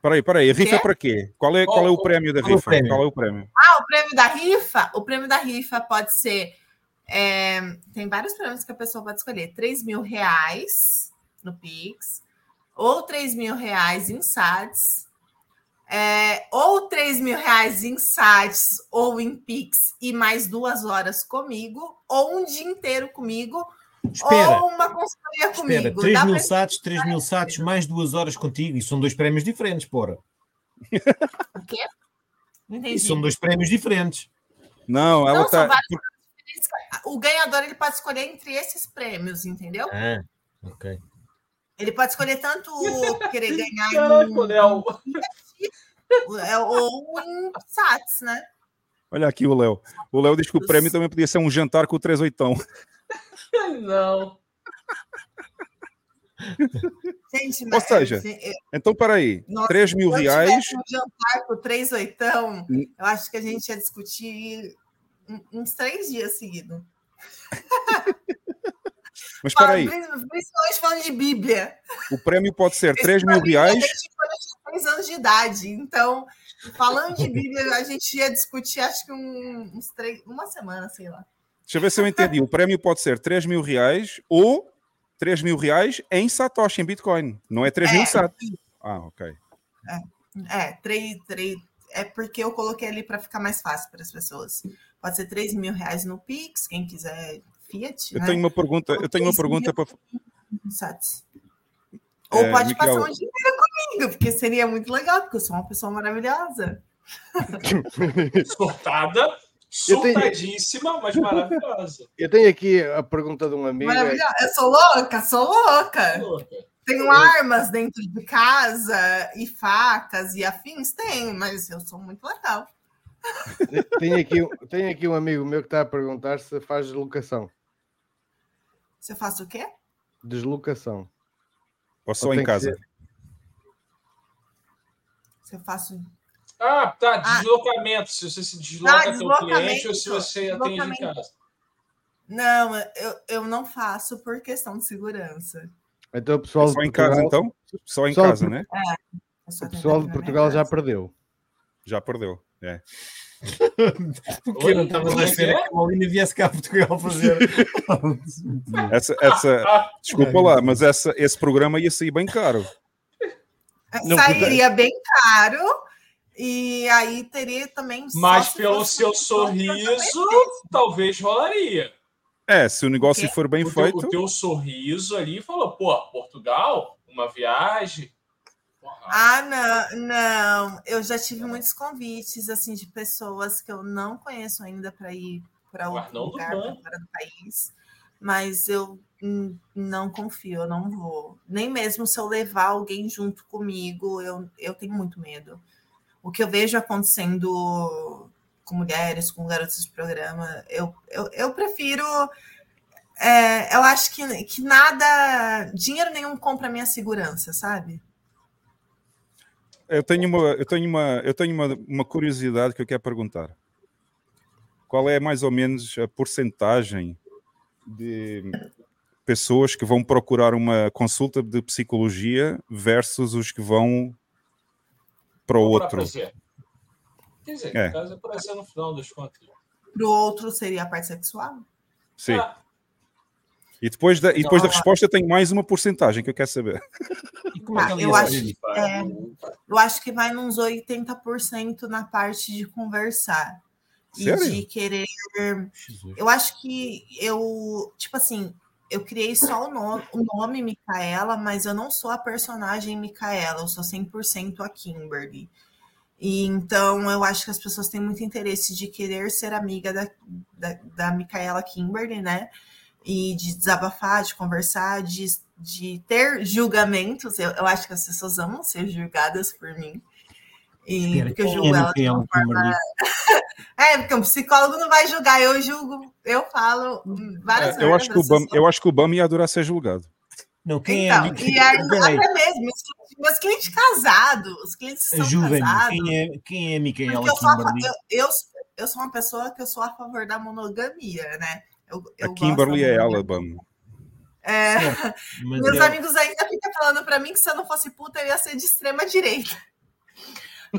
[SPEAKER 1] Peraí, peraí, a rifa é para quê? Qual é, qual é o prémio da
[SPEAKER 3] é
[SPEAKER 1] rifa? Qual é o prémio?
[SPEAKER 6] Ah, o prêmio da rifa? O prêmio da rifa pode ser. É, tem vários prêmios que a pessoa pode escolher: 3 mil reais no Pix, ou 3 mil reais em SATs, é, ou 3 mil reais em SATs ou em Pix e mais duas horas comigo, ou um dia inteiro comigo,
[SPEAKER 3] Espera.
[SPEAKER 6] ou uma consultoria
[SPEAKER 3] Espera,
[SPEAKER 6] comigo.
[SPEAKER 3] 3
[SPEAKER 6] Dá
[SPEAKER 3] mil satos, 3 mil satos, mais duas horas contigo. E são dois prémios diferentes, porra.
[SPEAKER 6] O quê? Não entendi.
[SPEAKER 3] E são dois prémios diferentes.
[SPEAKER 1] Não, ela está.
[SPEAKER 6] vários. O ganhador ele pode escolher entre esses prêmios, entendeu?
[SPEAKER 3] Ah, ok.
[SPEAKER 6] Ele pode escolher tanto querer ganhar
[SPEAKER 5] Caraca,
[SPEAKER 6] em,
[SPEAKER 5] Léo.
[SPEAKER 6] é, ou em SATs, né?
[SPEAKER 1] Olha aqui o Léo. O Léo diz que o prémio também podia ser um jantar com o 38.
[SPEAKER 5] Não.
[SPEAKER 6] Gente,
[SPEAKER 1] Ou seja,
[SPEAKER 6] assim, eu-
[SPEAKER 1] então peraí,
[SPEAKER 6] nossa,
[SPEAKER 1] 3 mil reais.
[SPEAKER 6] um jantar com três oitão,
[SPEAKER 1] Hum.
[SPEAKER 6] eu acho que a gente ia discutir uns três dias seguidos.
[SPEAKER 1] Mas espera aí,
[SPEAKER 6] Principalmente falando de Bíblia.
[SPEAKER 1] o prémio pode ser
[SPEAKER 6] Esse
[SPEAKER 1] 3 mil
[SPEAKER 6] é
[SPEAKER 1] reais.
[SPEAKER 6] tinha três anos de idade. Então, falando de Bíblia, a gente ia discutir, acho que um- uns três, uma semana, sei lá.
[SPEAKER 1] Deixa eu ver se eu entendi. O prémio pode ser 3 mil reais ou 3 mil reais em Satoshi, em Bitcoin. Não é 3 mil
[SPEAKER 6] É.
[SPEAKER 1] sat. Ah, ok.
[SPEAKER 6] É, três, três, é porque eu coloquei ali para ficar mais fácil para as pessoas. Pode ser 3 mil reais no Pix, quem quiser Fiat.
[SPEAKER 1] Eu
[SPEAKER 6] né?
[SPEAKER 1] tenho uma pergunta, eu tenho uma pergunta
[SPEAKER 6] mil
[SPEAKER 1] para.
[SPEAKER 6] Ou
[SPEAKER 1] É,
[SPEAKER 6] pode
[SPEAKER 1] Miquel.
[SPEAKER 6] passar um dia inteiro comigo, porque seria muito legal, porque eu sou uma pessoa maravilhosa.
[SPEAKER 5] Surtada,
[SPEAKER 2] Eu tenho-
[SPEAKER 5] mas maravilhosa.
[SPEAKER 2] Eu tenho aqui a pergunta de um amigo. é-
[SPEAKER 6] Maravilhosa. Eu sou louca, sou louca. Tenho armas dentro de casa e facas e afins? Tenho, mas eu sou muito legal.
[SPEAKER 2] Tem aqui, tem aqui um amigo meu que está a perguntar se faz deslocação.
[SPEAKER 6] Você faz o quê?
[SPEAKER 2] Deslocação.
[SPEAKER 1] Ou só
[SPEAKER 2] Ou
[SPEAKER 1] em casa?
[SPEAKER 2] ser-
[SPEAKER 6] Você faço.
[SPEAKER 5] Ah, tá, deslocamento. Se você se desloca
[SPEAKER 6] Ah,
[SPEAKER 5] até o cliente ou se você atende em casa.
[SPEAKER 6] Não, eu, eu não faço por questão de segurança.
[SPEAKER 2] Então o pessoal
[SPEAKER 1] Só
[SPEAKER 2] de
[SPEAKER 1] em casa,
[SPEAKER 2] Portugal-
[SPEAKER 1] então? Só em
[SPEAKER 2] pessoal
[SPEAKER 1] casa,
[SPEAKER 2] Por-
[SPEAKER 1] né?
[SPEAKER 6] É, eu só
[SPEAKER 2] O
[SPEAKER 6] tenho
[SPEAKER 2] pessoal de Portugal já
[SPEAKER 6] casa.
[SPEAKER 2] perdeu.
[SPEAKER 1] Já perdeu. É.
[SPEAKER 3] Porque não estava a espera que a Molina viesse cá a Portugal fazer.
[SPEAKER 1] Essa, essa, desculpa lá, mas essa, esse programa ia sair bem caro.
[SPEAKER 6] Não Sairia bem caro. E aí teria também.
[SPEAKER 5] Mas pelo seu sorriso, talvez rolaria.
[SPEAKER 1] É, se o negócio for bem
[SPEAKER 5] o
[SPEAKER 1] feito.
[SPEAKER 5] Teu, o teu sorriso ali falou, pô, Portugal, uma viagem.
[SPEAKER 6] Ah, não, não. Eu já tive muitos convites assim de pessoas que eu não conheço ainda para ir para outro lugar, para fora do país. Mas eu não confio, eu não vou. Nem mesmo se eu levar alguém junto comigo, eu, eu tenho muito medo. O que eu vejo acontecendo com mulheres, com garotos de programa, eu, eu, eu prefiro. É, eu acho que, que nada, dinheiro nenhum compra minha segurança, sabe?
[SPEAKER 1] Eu tenho uma, eu tenho uma, eu tenho uma, uma curiosidade que eu quero perguntar. Qual é mais ou menos a porcentagem de pessoas que vão procurar uma consulta de psicologia versus os que vão para o outro?
[SPEAKER 5] Quer dizer,
[SPEAKER 1] É.
[SPEAKER 5] no caso prazer no final das contas.
[SPEAKER 6] Pro outro seria a parte sexual?
[SPEAKER 1] Sim. E depois da, e depois da resposta tem mais uma porcentagem que eu quero saber.
[SPEAKER 6] Ah, eu, acho, que- é, eu acho que vai nos 80% na parte de conversar.
[SPEAKER 1] Sério?
[SPEAKER 6] E de querer. Eu acho que eu, tipo assim, eu criei só o nome, o nome Micaela, mas eu não sou a personagem Micaela, eu sou 100% a Kimberly. E então eu acho que as pessoas têm muito interesse de querer ser amiga da, da, da Micaela Kimberly, né? E de desabafar, de conversar, de, de ter julgamentos. Eu, eu acho que as pessoas amam ser julgadas por mim. E
[SPEAKER 3] Espera,
[SPEAKER 6] porque eu julgo
[SPEAKER 3] é
[SPEAKER 6] ela de
[SPEAKER 3] Micaela
[SPEAKER 6] uma forma. É, porque um psicólogo não vai julgar, eu julgo, eu falo várias
[SPEAKER 1] Eu acho,
[SPEAKER 6] merdas,
[SPEAKER 1] Bam, eu acho que o Bam ia adorar ser julgado.
[SPEAKER 3] Não, quem
[SPEAKER 6] Então,
[SPEAKER 3] é
[SPEAKER 6] e aí, até mesmo, meus clientes, meus clientes casados, os clientes são
[SPEAKER 3] Ajudem-me,
[SPEAKER 6] casados.
[SPEAKER 3] quem é, quem é Micaela
[SPEAKER 6] eu eu, eu, eu sou uma pessoa que eu sou a favor da monogamia, né? Eu, eu
[SPEAKER 1] é Bam.
[SPEAKER 6] É,
[SPEAKER 3] mas
[SPEAKER 6] meus
[SPEAKER 3] é-
[SPEAKER 6] amigos ainda ficam falando pra mim que se eu não fosse puta, eu ia ser de extrema direita.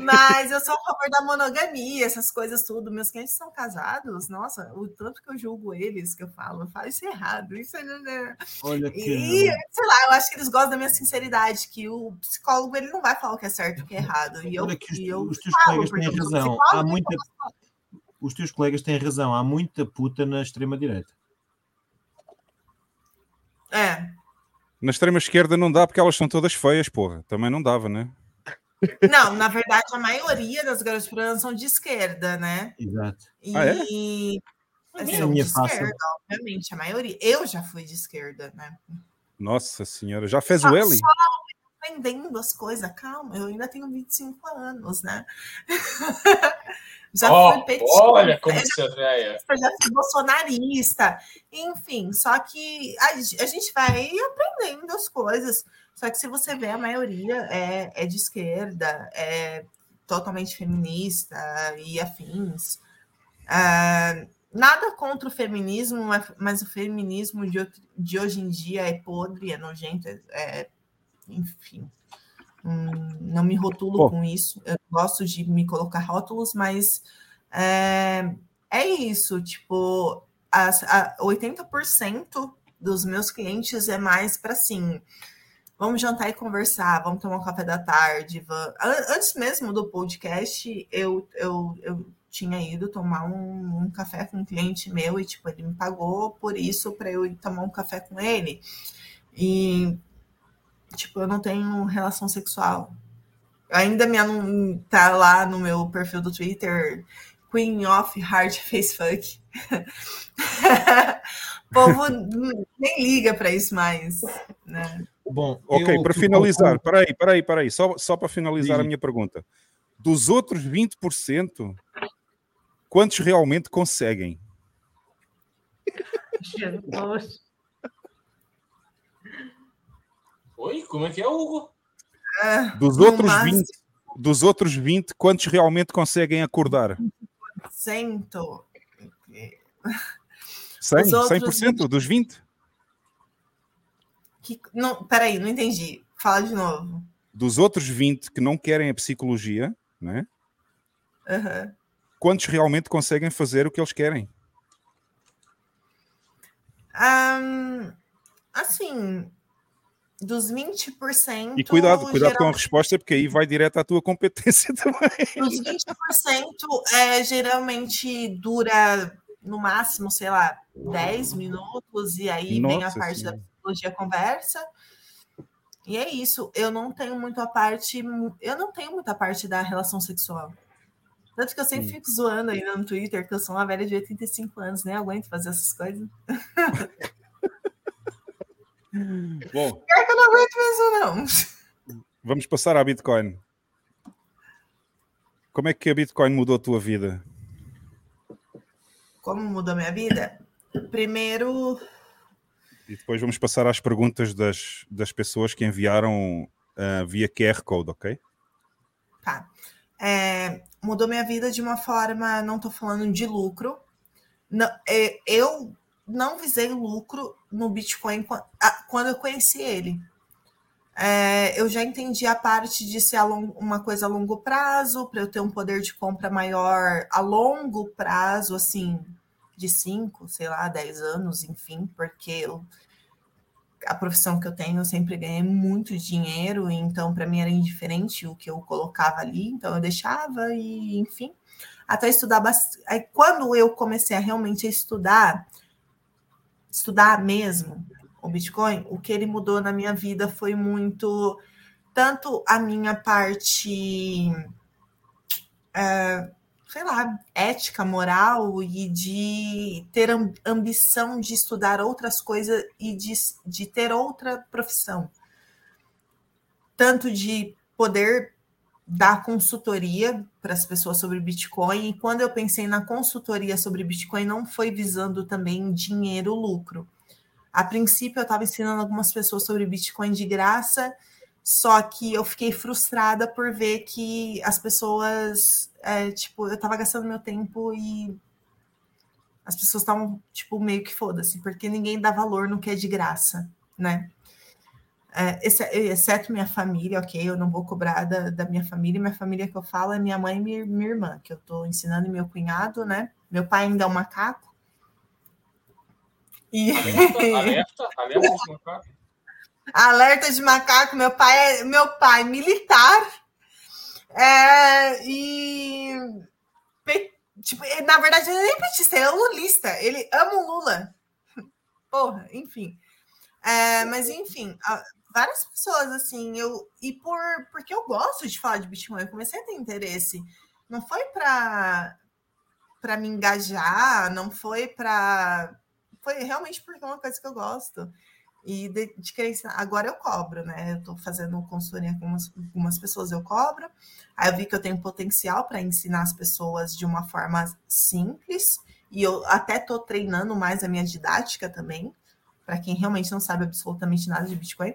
[SPEAKER 6] Mas eu sou a favor da monogamia, essas coisas tudo. Meus clientes são casados, nossa, o tanto que eu julgo eles, que eu falo, eu falo isso é errado, isso é...
[SPEAKER 3] Olha que.
[SPEAKER 6] E, sei lá, eu acho que eles gostam da minha sinceridade, que o psicólogo ele não vai falar o que é certo e o que é errado. E eu,
[SPEAKER 3] Olha que os,
[SPEAKER 6] e eu
[SPEAKER 3] os teus
[SPEAKER 6] falo,
[SPEAKER 3] colegas
[SPEAKER 6] porque
[SPEAKER 3] têm
[SPEAKER 6] eu
[SPEAKER 3] razão. Há muita, os teus colegas têm razão. Há muita puta na extrema-direita.
[SPEAKER 6] É.
[SPEAKER 1] Na extrema esquerda não dá porque elas são todas feias, porra. Também não dava, né?
[SPEAKER 6] Não, na verdade, a maioria das garotas de programa são de esquerda, né?
[SPEAKER 3] Exato.
[SPEAKER 6] E
[SPEAKER 1] Ah, é?
[SPEAKER 3] É a
[SPEAKER 6] são de esquerda, obviamente, a maioria. Eu já fui de esquerda, né?
[SPEAKER 1] Nossa senhora, já fez
[SPEAKER 6] Só,
[SPEAKER 1] o L?
[SPEAKER 6] só aprendendo as coisas, calma, eu ainda tenho 25 anos, né? já
[SPEAKER 5] Ó,
[SPEAKER 6] fui petista.
[SPEAKER 5] olha como
[SPEAKER 6] eu
[SPEAKER 5] você é velha.
[SPEAKER 6] já fui bolsonarista, enfim, só que a, a gente vai aprendendo as coisas. Só que se você vê, a maioria é, é de esquerda, é totalmente feminista e afins. Ah, nada contra o feminismo, mas- o feminismo de, de hoje em dia é podre, é nojento, é, é- enfim. Hum, não me rotulo
[SPEAKER 1] Pô.
[SPEAKER 6] com isso. Eu gosto de me colocar rótulos, mas é, é isso. Tipo, as, a, 80% dos meus clientes é mais para assim. Vamos jantar e conversar, vamos tomar um café da tarde. va- An- Antes mesmo do podcast, eu, eu, eu tinha ido tomar um, um café com um cliente meu e, tipo, ele me pagou por isso para eu ir tomar um café com ele. E, tipo, eu não tenho relação sexual. Ainda me anun- tá lá no meu perfil do Twitter, Queen of Hard Face Fuck. o povo nem liga para isso mais, né?
[SPEAKER 3] Bom,
[SPEAKER 1] Ok,
[SPEAKER 3] eu-
[SPEAKER 1] para
[SPEAKER 3] eu-
[SPEAKER 1] finalizar, peraí, peraí, peraí, só, só para finalizar
[SPEAKER 3] Diz.
[SPEAKER 1] a minha pergunta. Dos outros 20%, quantos realmente conseguem?
[SPEAKER 4] Jesus.
[SPEAKER 5] Oi, como é que é, Hugo?
[SPEAKER 1] Dos
[SPEAKER 6] no
[SPEAKER 1] outros
[SPEAKER 6] máximo.
[SPEAKER 1] 20, dos outros 20, quantos realmente conseguem acordar?
[SPEAKER 6] Cento.
[SPEAKER 1] 100?
[SPEAKER 6] Os outros
[SPEAKER 1] 100% dos 20?
[SPEAKER 6] Que, não, peraí, não entendi. Fala de novo.
[SPEAKER 1] Dos outros 20 que não querem a psicologia, né?
[SPEAKER 6] Aham.
[SPEAKER 1] quantos realmente conseguem fazer o que eles querem?
[SPEAKER 6] Um, assim, dos 20%.
[SPEAKER 1] E cuidado, cuidado com a resposta, porque aí vai direto à tua competência também.
[SPEAKER 6] Os 20% é, geralmente dura no máximo, sei lá, 10 minutos, e aí Nossa, vem a parte sim. da psicologia conversa. E é isso. Eu não tenho muito a parte. Eu não tenho muita parte da relação sexual. Tanto que eu sempre fico zoando ainda no Twitter que eu sou uma velha de 85 anos, nem aguento fazer essas coisas.
[SPEAKER 1] Bom.
[SPEAKER 6] Que eu não aguento mesmo,
[SPEAKER 1] não. Vamos passar à Bitcoin. Como é que a Bitcoin mudou a tua vida?
[SPEAKER 6] Como mudou a minha vida? Primeiro.
[SPEAKER 1] E depois vamos passar às perguntas das, das pessoas que enviaram uh, via QR Code, ok?
[SPEAKER 6] Tá. É, mudou minha vida de uma forma, não estou falando de lucro. Não, é, eu não visei lucro no Bitcoin quando eu conheci ele. É, eu já entendi a parte de ser uma coisa a longo prazo, para eu ter um poder de compra maior a longo prazo, assim, de 5, sei lá, 10 anos, enfim, porque eu, a profissão que eu tenho eu sempre ganhei muito dinheiro, então para mim era indiferente o que eu colocava ali, então eu deixava e, enfim, até estudar bastante. Aí, quando eu comecei a realmente estudar, estudar mesmo o Bitcoin, o que ele mudou na minha vida foi muito tanto a minha parte, é, sei lá, ética, moral e de ter ambição de estudar outras coisas e de, de ter outra profissão. Tanto de poder dar consultoria para as pessoas sobre Bitcoin. E quando eu pensei na consultoria sobre Bitcoin, não foi visando também dinheiro, lucro. A princípio, eu estava ensinando algumas pessoas sobre Bitcoin de graça, só que eu fiquei frustrada por ver que as pessoas, é, tipo, eu estava gastando meu tempo e as pessoas estavam, tipo, meio que foda-se, porque ninguém dá valor no que é de graça, né? É, exceto minha família, ok? Eu não vou cobrar da, da, minha família. Minha família que eu falo é minha mãe e minha, minha irmã, que eu estou ensinando, meu cunhado, né? Meu pai ainda é um macaco. E...
[SPEAKER 5] Alerta, alerta, de macaco.
[SPEAKER 6] Alerta de macaco. Meu pai é meu pai militar. É, e tipo, na verdade, ele nem petista, ele é lulista. Ele ama o Lula. Porra, enfim. É, mas enfim, várias pessoas assim, eu e por porque eu gosto de falar de Bitcoin, eu comecei a ter interesse. Não foi para para me engajar, não foi para foi realmente porque é uma coisa que eu gosto. E de, de ensinar. Agora eu cobro, né? Eu estou fazendo consultoria com umas, algumas pessoas, eu cobro. Aí eu vi que eu tenho potencial para ensinar as pessoas de uma forma simples. E eu até estou treinando mais a minha didática também, para quem realmente não sabe absolutamente nada de Bitcoin.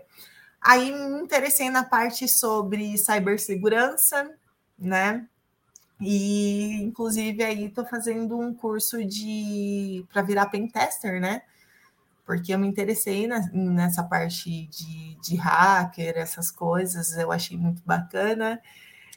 [SPEAKER 6] Aí me interessei na parte sobre cibersegurança, né? E inclusive aí estou fazendo um curso de para virar pentester, né? Porque eu me interessei na, nessa parte de, de hacker, essas coisas, eu achei muito bacana.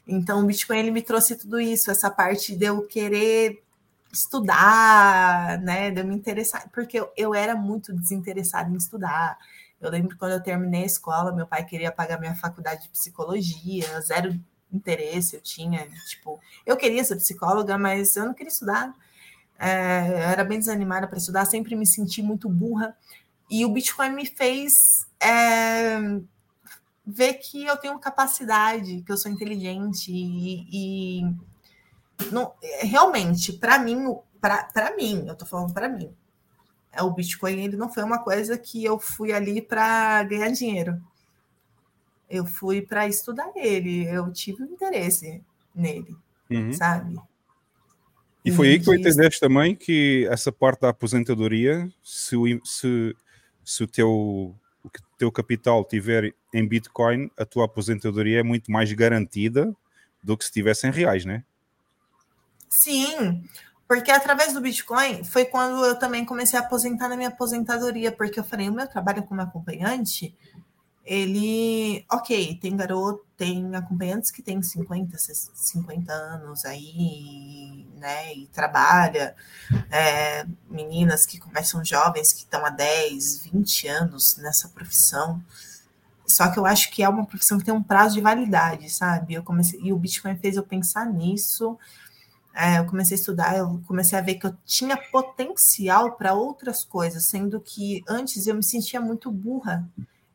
[SPEAKER 6] Então, o Bitcoin ele me trouxe tudo isso, essa parte de eu querer estudar, né? De eu me interessar, porque eu, eu era muito desinteressada em estudar. Eu lembro quando eu terminei a escola, meu pai queria pagar minha faculdade de psicologia, zero interesse eu tinha. Tipo, eu queria ser psicóloga, mas eu não queria estudar. É, eu era bem desanimada para estudar, sempre me senti muito burra. E o Bitcoin me fez é, ver que eu tenho capacidade, que eu sou inteligente e, e não, realmente, para mim, para mim, eu tô falando para mim, é, o Bitcoin ele não foi uma coisa que eu fui ali para ganhar dinheiro. Eu fui para estudar ele, eu tive um interesse nele, uhum. sabe?
[SPEAKER 1] E foi aí que tu entendeste também que essa parte da aposentadoria, se o, se, se o teu, o teu capital tiver em Bitcoin, a tua aposentadoria é muito mais garantida do que se estivesse em reais, né?
[SPEAKER 6] Sim, porque através do Bitcoin foi quando eu também comecei a aposentar na minha aposentadoria, porque eu falei, o meu trabalho como acompanhante, ele, ok, tem garoto, tem acompanhantes que tem 50, 50 anos aí, né, e trabalha, é, meninas que começam jovens que estão há 10, 20 anos nessa profissão. Só que eu acho que é uma profissão que tem um prazo de validade, sabe? Eu comecei, e o Bitcoin fez eu pensar nisso. É, eu comecei a estudar, eu comecei a ver que eu tinha potencial para outras coisas, sendo que antes eu me sentia muito burra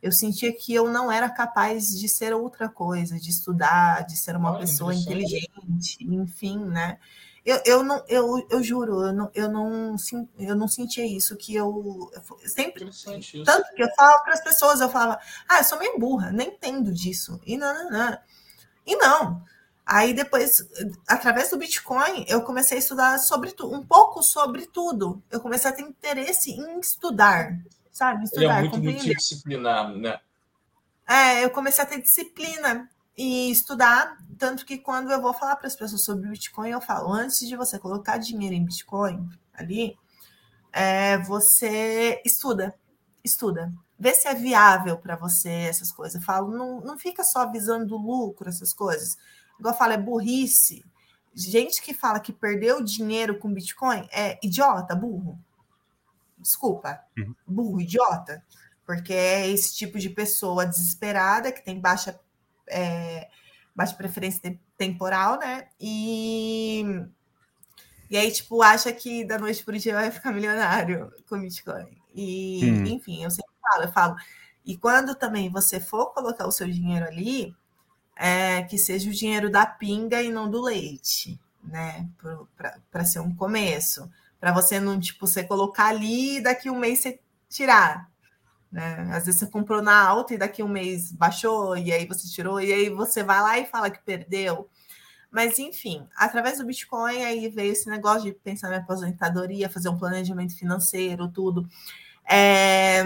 [SPEAKER 6] eu sentia que eu não era capaz de ser outra coisa, de estudar, de ser uma pessoa inteligente, enfim, né? Eu, eu não, eu, eu juro, eu não, eu não, eu não sentia isso que eu, eu sempre tanto que eu falo para as pessoas, eu falava, ah, eu sou meio burra, nem entendo disso e não, não, não. e não. Aí depois, através do Bitcoin, eu comecei a estudar sobre um pouco sobre tudo. Eu comecei a ter interesse em estudar, sabe?
[SPEAKER 5] Estudar, Ele é muito multidisciplinar, né?
[SPEAKER 6] É, eu comecei a ter disciplina e estudar, tanto que quando eu vou falar para as pessoas sobre Bitcoin, eu falo, antes de você colocar dinheiro em Bitcoin ali, é, você estuda, estuda. Vê se é viável para você essas coisas. Eu falo, não, não fica só visando lucro, essas coisas. Igual eu falo, é burrice. Gente que fala que perdeu dinheiro com Bitcoin é idiota, burro desculpa, uhum. burro, idiota, porque é esse tipo de pessoa desesperada que tem baixa, é, baixa preferência temporal, né? E, e aí, tipo, acha que da noite para o dia vai ficar milionário com Bitcoin. E, uhum. enfim, eu sempre falo, eu falo. E quando também você for colocar o seu dinheiro ali, é, que seja o dinheiro da pinga e não do leite, né? Para ser um começo para você não, tipo, você colocar ali e daqui um mês você tirar. Né? Às vezes você comprou na alta e daqui um mês baixou, e aí você tirou, e aí você vai lá e fala que perdeu. Mas, enfim, através do Bitcoin, aí veio esse negócio de pensar na aposentadoria, fazer um planejamento financeiro, tudo. É,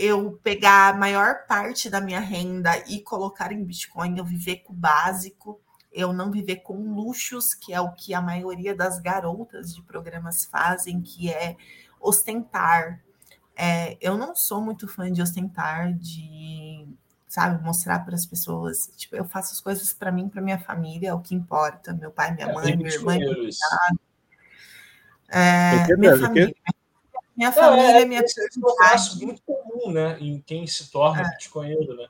[SPEAKER 6] eu pegar a maior parte da minha renda e colocar em Bitcoin, eu viver com o básico, eu não viver com luxos, que é o que a maioria das garotas de programas fazem, que é ostentar. É, eu não sou muito fã de ostentar, de sabe mostrar para as pessoas. Tipo, eu faço as coisas para mim, para minha família, é o que importa. Meu pai, minha é, mãe, minha irmã, é, minha família. Minha família,
[SPEAKER 5] é,
[SPEAKER 6] minha
[SPEAKER 5] é, muito comum, né, em quem se torna é. bitcoinheiro, né?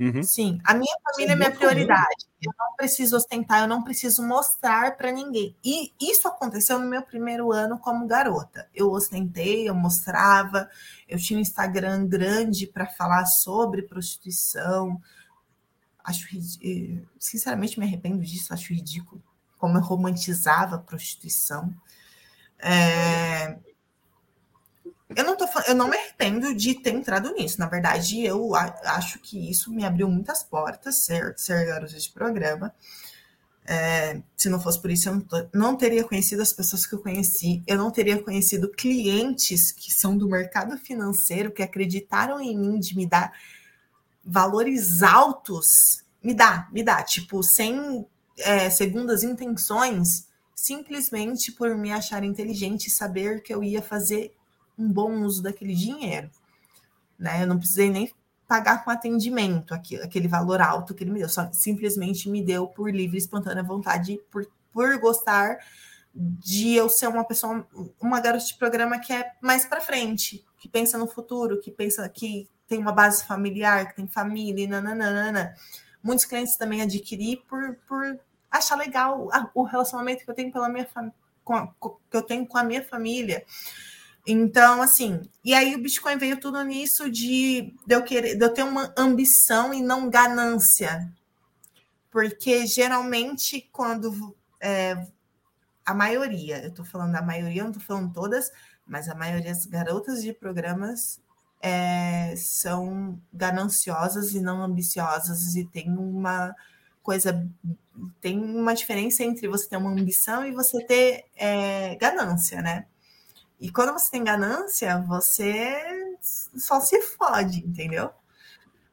[SPEAKER 6] Uhum. Sim, a minha família é minha prioridade. Eu não preciso ostentar, eu não preciso mostrar para ninguém. E isso aconteceu no meu primeiro ano como garota. Eu ostentei, eu mostrava, eu tinha um Instagram grande para falar sobre prostituição. Acho sinceramente me arrependo disso, acho ridículo como eu romantizava a prostituição. É, eu não, tô, eu não me arrependo de ter entrado nisso. Na verdade, eu acho que isso me abriu muitas portas, ser, ser garota de programa. É, se não fosse por isso, eu não, tô, não, teria conhecido as pessoas que eu conheci, eu não teria conhecido clientes que são do mercado financeiro, que acreditaram em mim de me dar valores altos. Me dá, me dá, tipo, sem é, segundas intenções, simplesmente por me achar inteligente e saber que eu ia fazer um bom uso daquele dinheiro. Né? Eu não precisei nem pagar com atendimento aquele, aquele valor alto que ele me deu, só simplesmente me deu por livre, espontânea vontade, por, por gostar de eu ser uma pessoa, uma garota de programa que é mais para frente, que pensa no futuro, que pensa que tem uma base familiar, que tem família, nananana. Muitos clientes também adquiri por, por achar legal o relacionamento que eu tenho pela minha com a, que eu tenho com a minha família. Então, assim, e aí o Bitcoin veio tudo nisso de, de, eu querer, de eu ter uma ambição e não ganância. Porque geralmente, quando é, a maioria, eu estou falando da maioria, não estou falando todas, mas a maioria das garotas de programas é, são gananciosas e não ambiciosas, e tem uma coisa, tem uma diferença entre você ter uma ambição e você ter é, ganância, né? E quando você tem ganância, você só se fode, entendeu?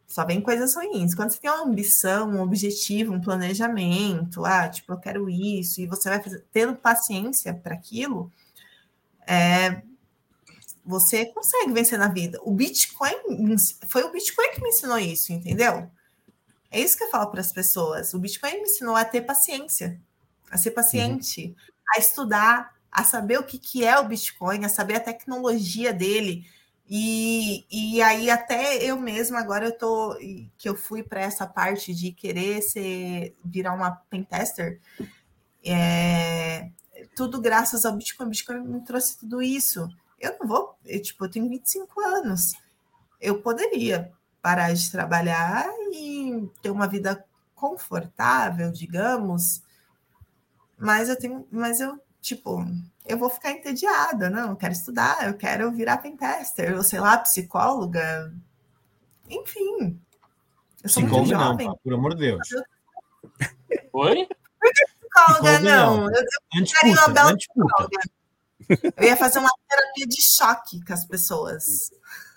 [SPEAKER 6] Só vem coisas ruins. Quando você tem uma ambição, um objetivo, um planejamento, ah, tipo, eu quero isso, e você vai fazer, tendo paciência para aquilo, é, Você consegue vencer na vida. O Bitcoin foi o Bitcoin que me ensinou isso, entendeu? É isso que eu falo para as pessoas. O Bitcoin me ensinou a ter paciência, a ser paciente, uhum. a estudar, a saber o que, que é o Bitcoin, a saber a tecnologia dele. E, e aí até eu mesma agora eu tô que eu fui para essa parte de querer ser virar uma pentester, é, tudo graças ao Bitcoin. Bitcoin me trouxe tudo isso. Eu não vou, eu, tipo, eu tenho 25 anos. Eu poderia parar de trabalhar e ter uma vida confortável, digamos, mas eu tenho, mas eu tipo, eu vou ficar entediada, não, eu quero estudar, eu quero virar pentester, ou sei lá, psicóloga, enfim.
[SPEAKER 3] Eu sou psicóloga muito jovem. não, por amor de Deus.
[SPEAKER 5] Oi?
[SPEAKER 6] Por que psicóloga, não? não? Eu, eu queria uma bela psicóloga. Eu ia fazer uma terapia de choque com as pessoas.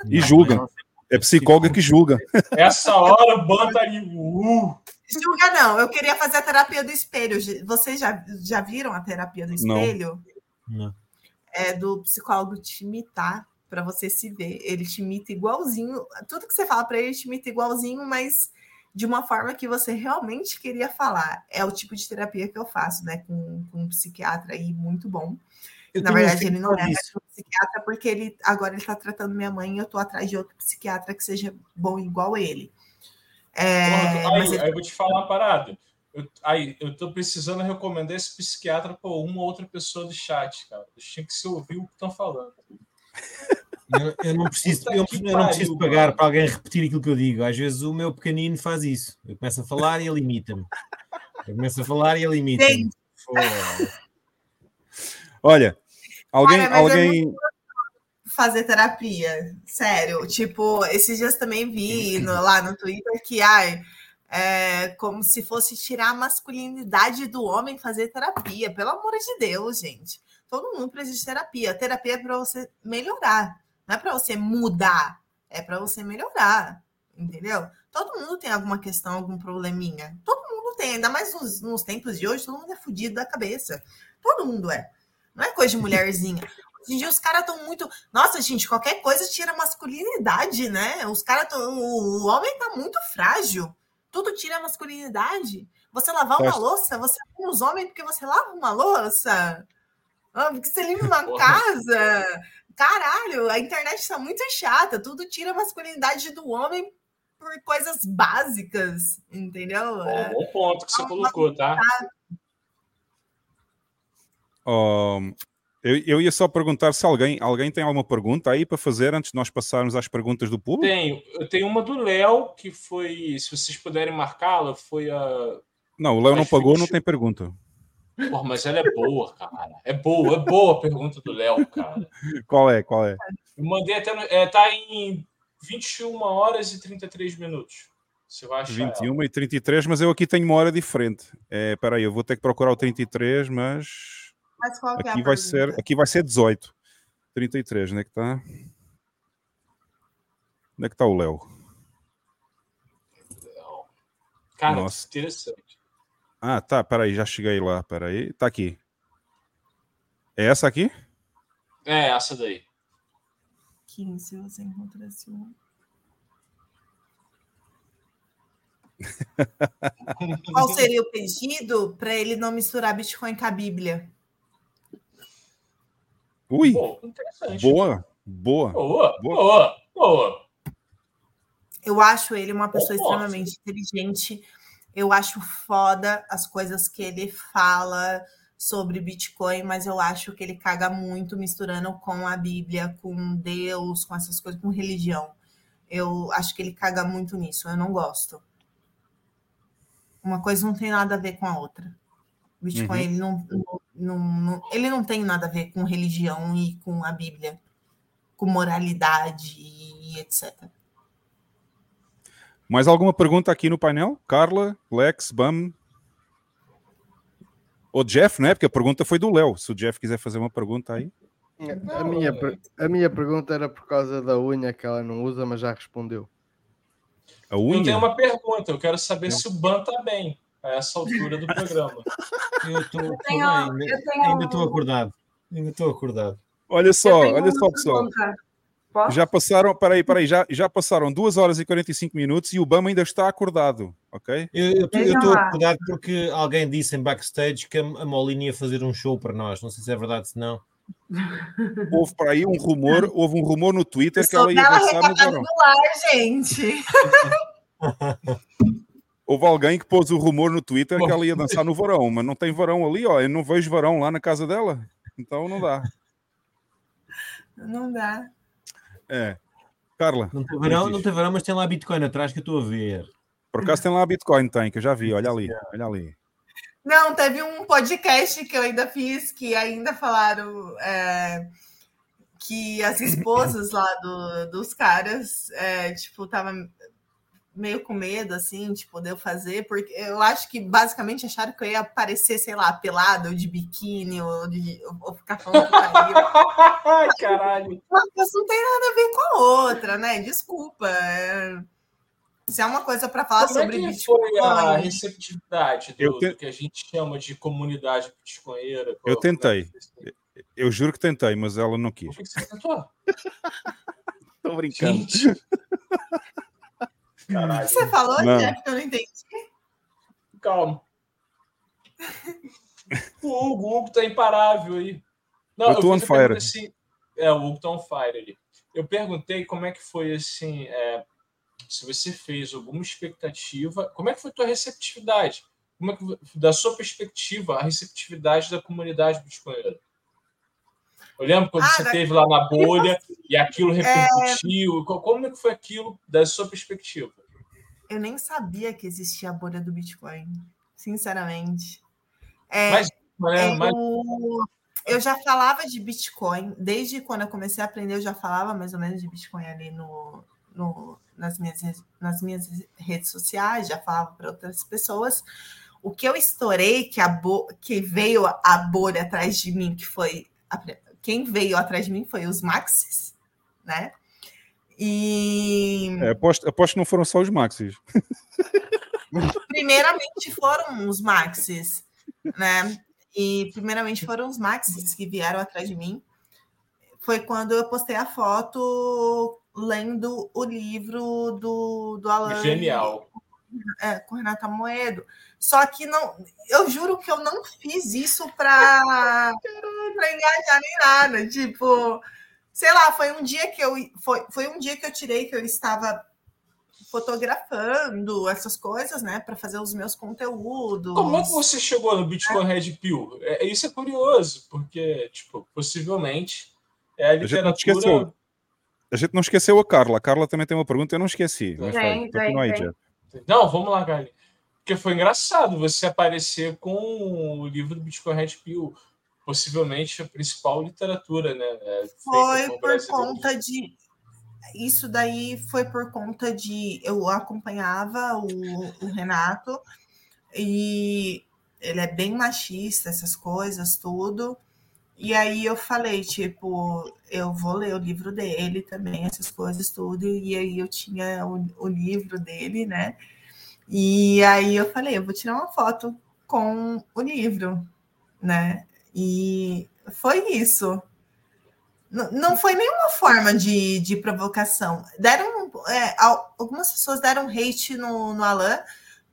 [SPEAKER 1] E julga. É psicóloga que julga.
[SPEAKER 5] Essa hora, banda aí. Uh.
[SPEAKER 6] Julga não, eu queria fazer a terapia do espelho. Vocês já, já viram a terapia do espelho?
[SPEAKER 3] Não. não.
[SPEAKER 6] É do psicólogo te imitar, para você se ver. Ele te imita igualzinho. Tudo que você fala para ele, ele te imita igualzinho, mas de uma forma que você realmente queria falar. É o tipo de terapia que eu faço, né? Com, com um psiquiatra aí muito bom. Eu Na verdade, ele não é um psiquiatra, porque ele agora ele está tratando minha mãe e eu estou atrás de outro psiquiatra que seja bom igual ele.
[SPEAKER 5] É, aí, ele... aí eu vou te falar uma parada. Eu, aí, eu tô precisando recomendar esse psiquiatra para uma outra pessoa do chat, cara. Eles tinham que se ouvir o que estão falando.
[SPEAKER 3] Eu, eu, não preciso, eu, eu não preciso pagar para alguém repetir aquilo que eu digo. Às vezes o meu pequenino faz isso. Eu começo a falar e ele imita-me. Eu começo a falar e ele imita-me.
[SPEAKER 1] Olha, alguém. Cara, alguém...
[SPEAKER 6] fazer terapia, sério. Tipo, esses dias também vi no, lá no Twitter que ai, é como se fosse tirar a masculinidade do homem fazer terapia. Pelo amor de Deus, gente. Todo mundo precisa de terapia. Terapia é para você melhorar, não é para você mudar, é para você melhorar, entendeu? Todo mundo tem alguma questão, algum probleminha. Todo mundo tem, ainda mais nos, nos tempos de hoje, todo mundo é fodido da cabeça. Todo mundo é. Não é coisa de mulherzinha. Hoje em dia os caras estão muito. Nossa, gente, qualquer coisa tira masculinidade, né? Os caras estão. O homem tá muito frágil. Tudo tira masculinidade. Você lavar uma louça, você é os homens porque você lava uma louça. Ah, porque você limpa uma casa. Caralho, a internet está muito chata. Tudo tira a masculinidade do homem por coisas básicas, entendeu?
[SPEAKER 5] Bom, bom ponto que você colocou, tá?
[SPEAKER 1] Um, eu, eu, ia só perguntar se alguém, alguém tem alguma pergunta aí para fazer antes de nós passarmos às perguntas do público.
[SPEAKER 5] Tenho. Eu tenho uma do Léo, que foi, se vocês puderem marcá-la, foi a.
[SPEAKER 1] Não, o Léo não pagou, não tem pergunta.
[SPEAKER 5] Porra, mas ela é boa, cara. É boa, é boa a pergunta do Léo, cara.
[SPEAKER 1] Qual é? Qual é?
[SPEAKER 5] Eu mandei até. É, tá em 21 horas e 33 minutos. Você vai achar
[SPEAKER 1] 21 ela. e 33, mas eu aqui tenho uma hora diferente. É, peraí, eu vou ter que procurar o 33, mas.
[SPEAKER 6] Mas qual
[SPEAKER 1] aqui
[SPEAKER 6] é
[SPEAKER 1] vai ser Aqui vai ser 18. 33, onde é que está? Onde é que está o Léo?
[SPEAKER 5] Cara, Nossa. interessante.
[SPEAKER 1] Ah, tá, peraí, já cheguei lá, peraí. Tá aqui. É essa aqui?
[SPEAKER 5] É, essa daí.
[SPEAKER 6] 15, você encontrasse um. Qual seria o pedido para ele não misturar Bitcoin com a Bíblia?
[SPEAKER 1] Ui! Pô, boa, boa,
[SPEAKER 5] boa, boa, boa.
[SPEAKER 6] Eu acho ele uma pessoa extremamente inteligente. Eu acho foda as coisas que ele fala sobre Bitcoin, mas eu acho que ele caga muito misturando com a Bíblia, com Deus, com essas coisas, com religião. Eu acho que ele caga muito nisso. Eu não gosto. Uma coisa não tem nada a ver com a outra. Bitcoin uhum. ele não, não, não, ele não tem nada a ver com religião e com a Bíblia, com moralidade e etc.
[SPEAKER 1] Mais alguma pergunta aqui no painel? Carla, Lex, Bam? O Jeff, né? Porque a pergunta foi do Léo. Se o Jeff quiser fazer uma pergunta aí.
[SPEAKER 2] A minha, a minha pergunta era por causa da unha que ela não usa, mas já respondeu.
[SPEAKER 1] A unha? Eu
[SPEAKER 5] tenho uma pergunta. Eu quero saber não. se o Ban tá bem a essa altura do programa.
[SPEAKER 3] Eu estou ainda, ainda estou acordado. Ainda estou acordado.
[SPEAKER 1] Olha só, olha só, pessoal.
[SPEAKER 4] Posso?
[SPEAKER 1] Já passaram, peraí, peraí, já, já passaram 2 horas e 45 minutos e o Bama ainda está acordado, ok?
[SPEAKER 3] Eu estou acordado porque alguém disse em backstage que a a Molina ia fazer um show para nós. Não sei se é verdade, se não.
[SPEAKER 1] Houve para aí um rumor, houve um rumor no Twitter que ela ia dançar no
[SPEAKER 6] lar, gente.
[SPEAKER 1] Houve alguém que pôs o rumor no Twitter que ela ia dançar no verão, mas não tem verão ali, ó. Eu não vejo verão lá na casa dela, então não dá.
[SPEAKER 6] Não dá.
[SPEAKER 1] É. Carla.
[SPEAKER 3] Não tem verão, não tem verão, mas tem lá Bitcoin atrás que eu estou a ver.
[SPEAKER 1] Por acaso tem lá Bitcoin, tem, que eu já vi, olha ali, olha ali.
[SPEAKER 6] Não, teve um podcast que eu ainda fiz que ainda falaram é, que as esposas lá do- dos caras, é, tipo, tava meio com medo, assim, tipo, de eu fazer, porque eu acho que basicamente acharam que eu ia aparecer, sei lá, pelado, ou de biquíni, ou, de, ou ficar falando putaria.
[SPEAKER 5] Ai, caralho.
[SPEAKER 6] Mas não tem nada a ver com a outra, né? Desculpa. é, Se é uma coisa para falar
[SPEAKER 5] Como é
[SPEAKER 6] sobre
[SPEAKER 5] que
[SPEAKER 6] Bitcoin.
[SPEAKER 5] foi a receptividade do,
[SPEAKER 1] te-
[SPEAKER 5] do que a gente chama de comunidade bitcoinheira?
[SPEAKER 1] Eu tentei, eu juro que tentei, mas ela não quis.
[SPEAKER 5] Por que você tentou?
[SPEAKER 1] Tô brincando.
[SPEAKER 5] Gente. Caralho.
[SPEAKER 6] Você falou,
[SPEAKER 1] Não.
[SPEAKER 6] Jeff, que eu não entendi.
[SPEAKER 5] Calma. O Hugo, o Hugo tá imparável aí. Não,
[SPEAKER 1] Eu tô on
[SPEAKER 5] fiz a pergunta
[SPEAKER 1] fire.
[SPEAKER 5] Assim, é, o Hugo tá on fire ali. Eu perguntei como é que foi assim, é, se você fez alguma expectativa, como é que foi a tua receptividade? Como é que, da sua perspectiva, a receptividade da comunidade bitcoinera? Eu lembro quando
[SPEAKER 6] Ah,
[SPEAKER 5] você teve lá na bolha e aquilo
[SPEAKER 6] É.
[SPEAKER 5] repercutiu. Co- Como é que foi aquilo da sua perspectiva?
[SPEAKER 6] Eu nem sabia que existia a bolha do Bitcoin, sinceramente. É,
[SPEAKER 5] Mas, né,
[SPEAKER 6] eu,
[SPEAKER 5] mas
[SPEAKER 6] eu já falava de Bitcoin, desde quando eu comecei a aprender, eu já falava mais ou menos de Bitcoin ali no, no- nas, minhas, nas minhas redes sociais, já falava para outras pessoas. O que eu estourei, que, a bo- que veio a bolha atrás de mim, que foi. a quem veio atrás de mim foi os Maxis, né? E
[SPEAKER 1] É, aposto, aposto que não foram só os Maxis.
[SPEAKER 6] primeiramente foram os Maxis, né? E primeiramente foram os Maxis que vieram atrás de mim. Foi quando eu postei a foto lendo o livro do, do Alan.
[SPEAKER 5] Genial.
[SPEAKER 6] É, com Renata Moedo. Só que não, eu juro que eu não fiz isso para engajar nem nada. Tipo, sei lá, foi um dia que eu foi, foi um dia que eu tirei que eu estava fotografando essas coisas, né, para fazer os meus conteúdos.
[SPEAKER 5] Como é que você chegou no Bitcoin Red Pill? É, isso é curioso, porque, tipo, possivelmente é a
[SPEAKER 1] A gente não
[SPEAKER 5] literatura.
[SPEAKER 1] esqueceu. A gente não esqueceu a Carla. A Carla também tem uma pergunta, eu não esqueci. Mas vai.
[SPEAKER 5] Não, vamos lá, Gali. Porque foi engraçado você aparecer com o livro do Bitcoin Red Pill, possivelmente a principal literatura, né? é,
[SPEAKER 6] Foi
[SPEAKER 5] por
[SPEAKER 6] conta de. Isso daí foi por conta de. Eu acompanhava o, o Renato e ele é bem machista, essas coisas, tudo. E aí eu falei, tipo, eu vou ler o livro dele também, essas coisas, tudo. E aí eu tinha o, o livro dele, né? E aí eu falei, eu vou tirar uma foto com o livro, né? E foi isso. N- Não foi nenhuma forma de, de provocação. Deram é, al- algumas pessoas deram hate no, no Alan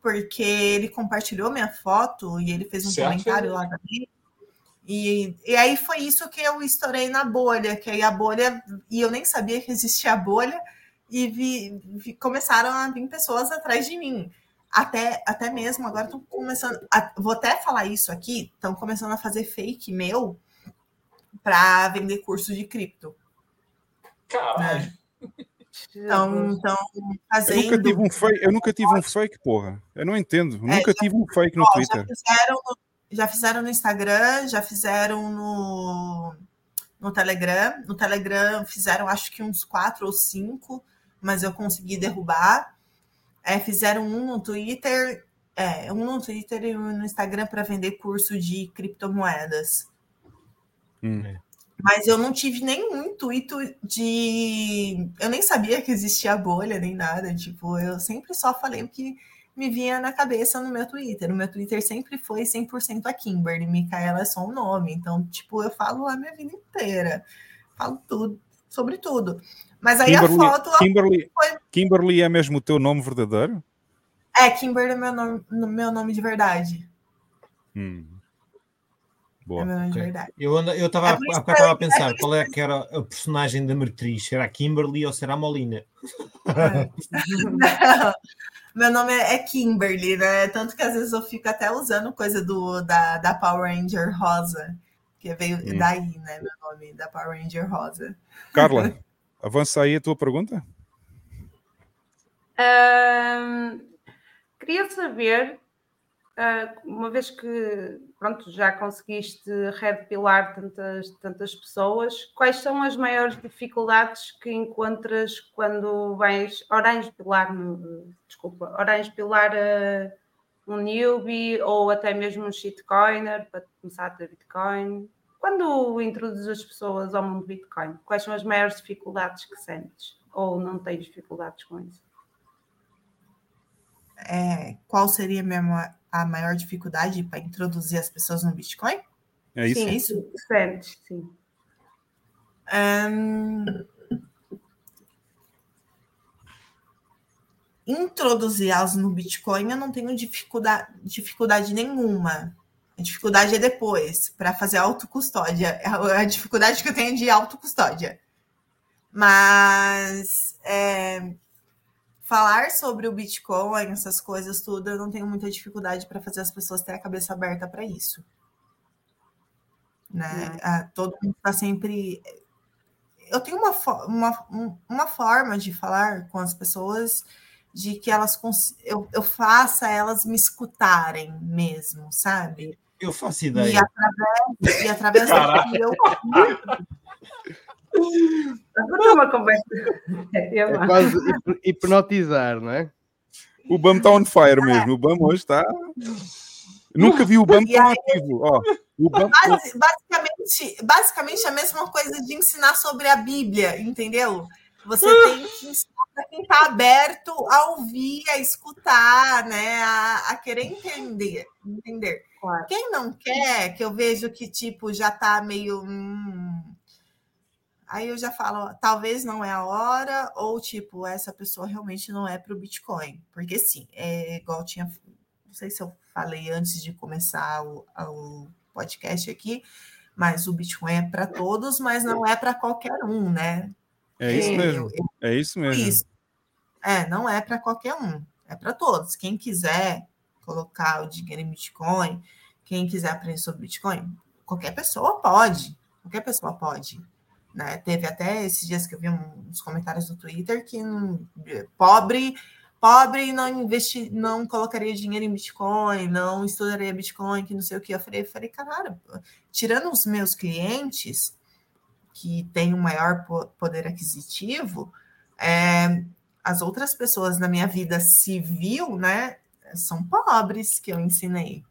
[SPEAKER 6] porque ele compartilhou minha foto e ele fez um
[SPEAKER 5] Certo.
[SPEAKER 6] comentário lá também. E, e aí foi isso que eu estourei na bolha, que aí a bolha, e eu nem sabia que existia a bolha, e vi, vi- começaram a vir pessoas atrás de mim. Até, até mesmo agora estão começando. a- vou até falar isso aqui, estão começando a fazer fake meu para vender curso de cripto.
[SPEAKER 5] Caralho.
[SPEAKER 6] Então, então
[SPEAKER 1] Eu nunca
[SPEAKER 6] fazendo.
[SPEAKER 1] tive um fake, eu nunca tive um fake, porra. Eu não entendo.
[SPEAKER 6] É,
[SPEAKER 1] nunca
[SPEAKER 6] já-
[SPEAKER 1] tive um fake no
[SPEAKER 6] Ó,
[SPEAKER 1] Twitter.
[SPEAKER 6] Já fizeram, no- já fizeram no Instagram, já fizeram no, no Telegram. No Telegram fizeram acho que uns quatro ou cinco, mas eu consegui derrubar. É, fizeram um no Twitter, é, um no Twitter e um no Instagram para vender curso de criptomoedas.
[SPEAKER 1] Hum.
[SPEAKER 6] Mas eu não tive nenhum intuito de. Eu nem sabia que existia bolha nem nada. Tipo, eu sempre só falei o que me vinha na cabeça no meu Twitter. O meu Twitter sempre foi 100% a Kimberly. Micaela é só um nome. Então, tipo, eu falo a minha vida inteira. Falo tudo, sobre tudo. Mas aí
[SPEAKER 1] Kimberly,
[SPEAKER 6] a foto.
[SPEAKER 1] Kimberly,
[SPEAKER 6] foi-
[SPEAKER 1] Kimberly é mesmo o teu nome verdadeiro?
[SPEAKER 6] É, Kimberly é meu nome, no- meu nome de verdade.
[SPEAKER 1] Hum.
[SPEAKER 6] É
[SPEAKER 1] Boa.
[SPEAKER 6] meu nome de
[SPEAKER 3] Ok.
[SPEAKER 6] verdade.
[SPEAKER 3] Eu ando- eu estava
[SPEAKER 6] É
[SPEAKER 3] estava a
[SPEAKER 6] é
[SPEAKER 3] pensar
[SPEAKER 6] isso
[SPEAKER 3] qual é que era a personagem da Meretriz, será Kimberly ou será Molina?
[SPEAKER 6] Não, meu nome é Kimberly, né? Tanto que às vezes eu fico até usando coisa do, da, da Power Ranger Rosa, que veio
[SPEAKER 1] Hum.
[SPEAKER 6] daí, né? Meu nome, da Power Ranger Rosa.
[SPEAKER 1] Carla, avança aí a tua pergunta.
[SPEAKER 4] Ahm, queria saber, ah, uma vez que pronto, já conseguiste redepilar tantas, tantas pessoas, quais são as maiores dificuldades que encontras quando vais orange pilar, desculpa, orange pilar ah, um newbie ou até mesmo um shitcoiner para começar a ter Bitcoin? Quando introduzes as pessoas ao mundo Bitcoin, quais são as maiores dificuldades que sentes? Ou não tens dificuldades com isso?
[SPEAKER 6] É, qual seria mesmo a, a maior dificuldade para introduzir as pessoas no Bitcoin?
[SPEAKER 1] É isso?
[SPEAKER 4] Sim, isso sentes, sim.
[SPEAKER 6] Ahn, Introduzir-las no Bitcoin eu não tenho dificuldade, dificuldade nenhuma. A dificuldade é depois, para fazer autocustódia. É a a dificuldade que eu tenho de autocustódia. Mas é, falar sobre o Bitcoin, essas coisas tudo, eu não tenho muita dificuldade para fazer as pessoas terem a cabeça aberta para isso. Né? Ah, todo mundo está sempre. Eu tenho uma, uma, um- uma forma de falar com as pessoas de que elas eu, eu faça elas me escutarem mesmo, sabe?
[SPEAKER 3] Eu faço
[SPEAKER 6] E
[SPEAKER 3] ideia.
[SPEAKER 6] através, e através
[SPEAKER 3] Caraca.
[SPEAKER 6] do que eu
[SPEAKER 4] Agora é uma conversa.
[SPEAKER 2] É quase hip- hipnotizar, não é?
[SPEAKER 1] O BAM está on fire mesmo. O BAM hoje está. Nunca vi o BAM tão ativo. Ó, o BAM...
[SPEAKER 6] Basi- basicamente, basicamente a mesma coisa de ensinar sobre a Bíblia, entendeu? Você tem que ensinar para quem está aberto a ouvir, a escutar, né? A, a querer entender, entender. Quem não quer, que eu vejo que tipo já está meio. hum, aí eu já falo, ó, talvez não é a hora, ou tipo, essa pessoa realmente não é para o Bitcoin. Porque sim, é igual eu tinha. Não sei se eu falei antes de começar o, o podcast aqui, mas o Bitcoin é para todos, mas não é para qualquer um, né?
[SPEAKER 1] É isso
[SPEAKER 6] Eu-
[SPEAKER 1] mesmo.
[SPEAKER 6] eu-
[SPEAKER 1] É isso mesmo.
[SPEAKER 6] isso. É, não é para qualquer um, é para todos. Quem quiser colocar o dinheiro em Bitcoin, quem quiser aprender sobre Bitcoin, qualquer pessoa pode. Qualquer pessoa pode. Né? Teve até esses dias que eu vi uns comentários no Twitter que hum, pobre pobre não investi, não colocaria dinheiro em Bitcoin, não estudaria Bitcoin, que não sei o que. Eu falei, falei, cara, tirando os meus clientes que têm um maior po- poder aquisitivo, é, as outras pessoas na minha vida civil, né, são pobres que eu ensinei.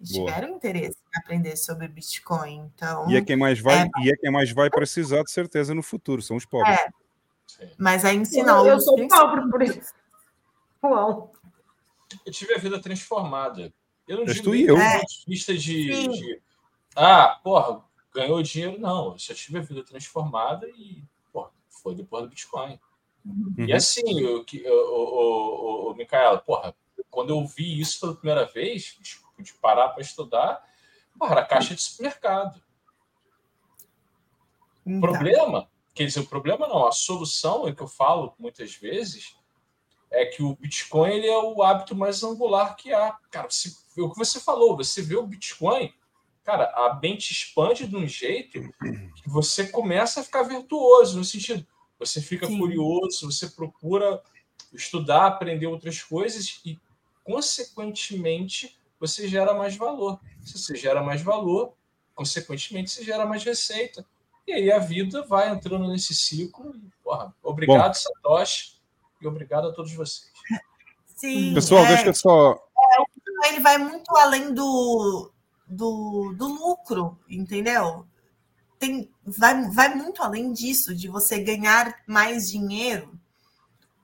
[SPEAKER 6] E
[SPEAKER 1] Boa.
[SPEAKER 6] Tiveram interesse em aprender sobre Bitcoin. Então,
[SPEAKER 1] E é quem mais vai,
[SPEAKER 6] é,
[SPEAKER 1] e é quem mais vai precisar de certeza no futuro, são os pobres.
[SPEAKER 6] é, mas é ensinar
[SPEAKER 4] Eu, eu sou
[SPEAKER 6] princípios.
[SPEAKER 4] pobre por isso. Uau.
[SPEAKER 5] Eu tive a vida transformada. Eu não digo
[SPEAKER 1] e eu.
[SPEAKER 5] do
[SPEAKER 1] É.
[SPEAKER 5] de vista de, Ah, porra, ganhou dinheiro. Não, eu só tive a vida transformada e, porra, foi depois do Bitcoin. E
[SPEAKER 1] Uhum.
[SPEAKER 5] assim, o, que- o, o, o, o Micaela, porra, quando eu vi isso pela primeira vez, de, parar para estudar, porra, era caixa de supermercado. O
[SPEAKER 6] Então,
[SPEAKER 5] problema, quer dizer, o problema não, a solução é que eu falo muitas vezes é que o Bitcoin ele é o hábito mais angular que há. Cara, é o que você falou, você vê o Bitcoin, cara, a mente expande de um jeito que você começa a ficar virtuoso, no sentido, você fica
[SPEAKER 6] Sim.
[SPEAKER 5] curioso, você procura estudar, aprender outras coisas e, consequentemente, você gera mais valor. Se você gera mais valor, consequentemente, você gera mais receita. E aí a vida vai entrando nesse ciclo. Porra, obrigado,
[SPEAKER 1] Bom.
[SPEAKER 5] Satoshi, e obrigado a todos vocês.
[SPEAKER 6] Sim,
[SPEAKER 1] Pessoal,
[SPEAKER 6] é,
[SPEAKER 1] deixa eu só.
[SPEAKER 6] ele vai muito além do, do, do lucro, entendeu? Tem, vai, vai muito além disso, de você ganhar mais dinheiro,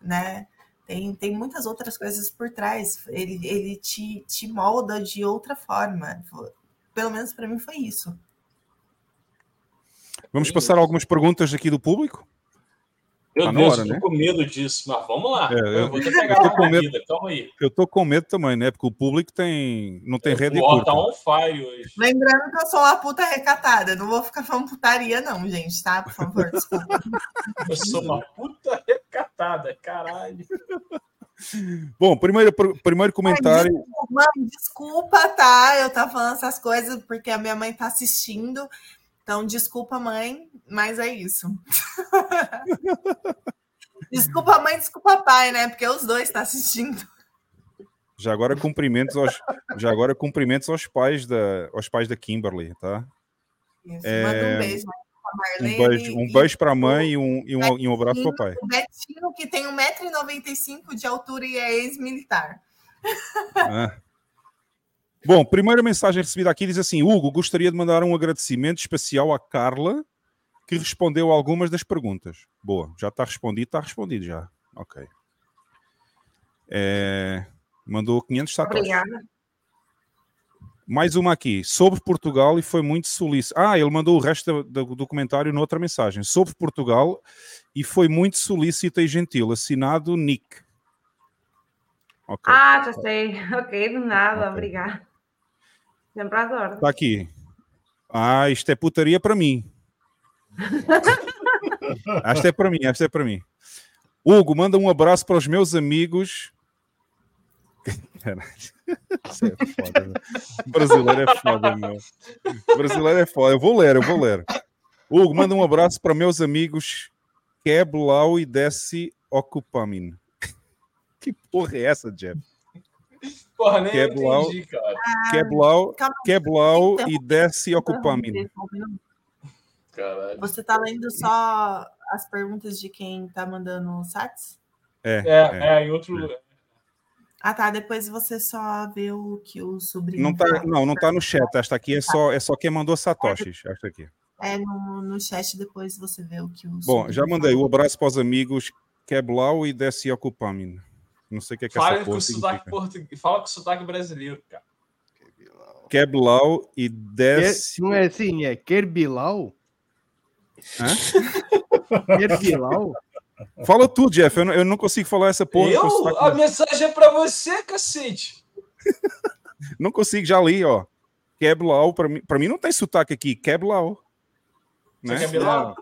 [SPEAKER 6] né? Tem, tem muitas outras coisas por trás. Ele, ele te, te molda de outra forma. Pelo menos para mim foi isso.
[SPEAKER 1] Vamos passar algumas perguntas aqui do público?
[SPEAKER 5] Meu
[SPEAKER 1] Tá
[SPEAKER 5] Deus,
[SPEAKER 1] hora,
[SPEAKER 5] eu tô
[SPEAKER 1] né?
[SPEAKER 5] com medo disso, mas vamos lá.
[SPEAKER 1] É,
[SPEAKER 5] eu,
[SPEAKER 1] eu-
[SPEAKER 5] vou até
[SPEAKER 1] eu
[SPEAKER 5] pegar
[SPEAKER 1] tô com medo.
[SPEAKER 5] vida, calma aí.
[SPEAKER 1] Eu tô com medo também, né? Porque o público tem. não tem rede
[SPEAKER 5] O Ó
[SPEAKER 1] curta.
[SPEAKER 5] tá on fire hoje.
[SPEAKER 6] Lembrando que eu sou uma puta recatada. Não vou ficar falando putaria, não, gente, tá? Por favor, desculpa.
[SPEAKER 5] Eu sou uma puta recatada, caralho.
[SPEAKER 1] Bom, primeiro, pr- primeiro comentário.
[SPEAKER 6] Mãe, desculpa, tá? Eu tava falando essas coisas porque a minha mãe tá assistindo. Então, desculpa, mãe, mas é isso. desculpa, mãe, desculpa, pai, né? Porque os dois estão assistindo.
[SPEAKER 1] Já agora cumprimentos aos, já agora cumprimentos aos pais da, aos pais da Kimberly, tá?
[SPEAKER 6] Isso,
[SPEAKER 1] É,
[SPEAKER 6] Manda um beijo
[SPEAKER 1] Um beijo, um beijo para a mãe e um, e um, e um abraço para o pai.
[SPEAKER 6] O Betinho, que tem 1,95m de altura e é ex-militar.
[SPEAKER 1] Ah. Bom, primeira mensagem recebida aqui diz assim: Hugo, gostaria de mandar um agradecimento especial à Carla, que respondeu algumas das perguntas. Boa, já está respondido, está respondido já. Ok. É, mandou 500 satoshis.
[SPEAKER 4] Obrigada.
[SPEAKER 1] Mais uma aqui, sobre Portugal e foi muito solícito. Ah, ele mandou o resto do, do documentário noutra mensagem. Sobre Portugal e foi muito solícito e gentil. Assinado Nick. Ok.
[SPEAKER 4] Ah, já sei. Ok, de nada, obrigada. Sempre.
[SPEAKER 1] Está aqui. Ah, isto é putaria para mim. Esta é para mim, esta é para mim. Hugo, manda um abraço para os meus amigos. Isso é foda. Brasileiro é foda, meu. Brasileiro é foda. Eu vou ler, eu vou ler. Hugo, manda um abraço para meus amigos Keblau e Desce Ocupamin. Que porra é essa, Jeff?
[SPEAKER 5] Porra, nem
[SPEAKER 1] Keblau,
[SPEAKER 5] entendi, cara.
[SPEAKER 1] Keblau. Keblau
[SPEAKER 6] Então,
[SPEAKER 1] e Desce Ocupamin.
[SPEAKER 5] Caralho.
[SPEAKER 6] Você tá lendo só as perguntas de quem tá mandando sats?
[SPEAKER 1] É,
[SPEAKER 5] É,
[SPEAKER 1] é.
[SPEAKER 5] é, em outro lugar.
[SPEAKER 6] Ah, tá. Depois você só vê o que o sobrinho.
[SPEAKER 1] Não, tá, não, não tá no chat. Esta aqui é só, é só quem mandou Satoshis. Esta aqui.
[SPEAKER 6] É no, no chat, depois você vê o que o
[SPEAKER 1] Bom, já mandei
[SPEAKER 6] fala.
[SPEAKER 1] o abraço para os amigos Keblau e Desce Ocupamin. Não sei o que é que
[SPEAKER 5] Fala
[SPEAKER 1] essa
[SPEAKER 5] com
[SPEAKER 1] porra
[SPEAKER 5] sotaque português. Fala com sotaque brasileiro, cara.
[SPEAKER 1] Keblau e Desce.
[SPEAKER 2] Não é assim, é Kerbilau?
[SPEAKER 1] Hã?
[SPEAKER 2] Kerbilau?
[SPEAKER 1] Fala tu, Jeff. Eu não, eu não consigo falar essa porra.
[SPEAKER 5] Eu? A mensagem é pra você, cacete.
[SPEAKER 1] Não consigo, já li, ó. Keblau, para mim, para mim não tem sotaque aqui. Keblau. Né?
[SPEAKER 5] quer Bilau?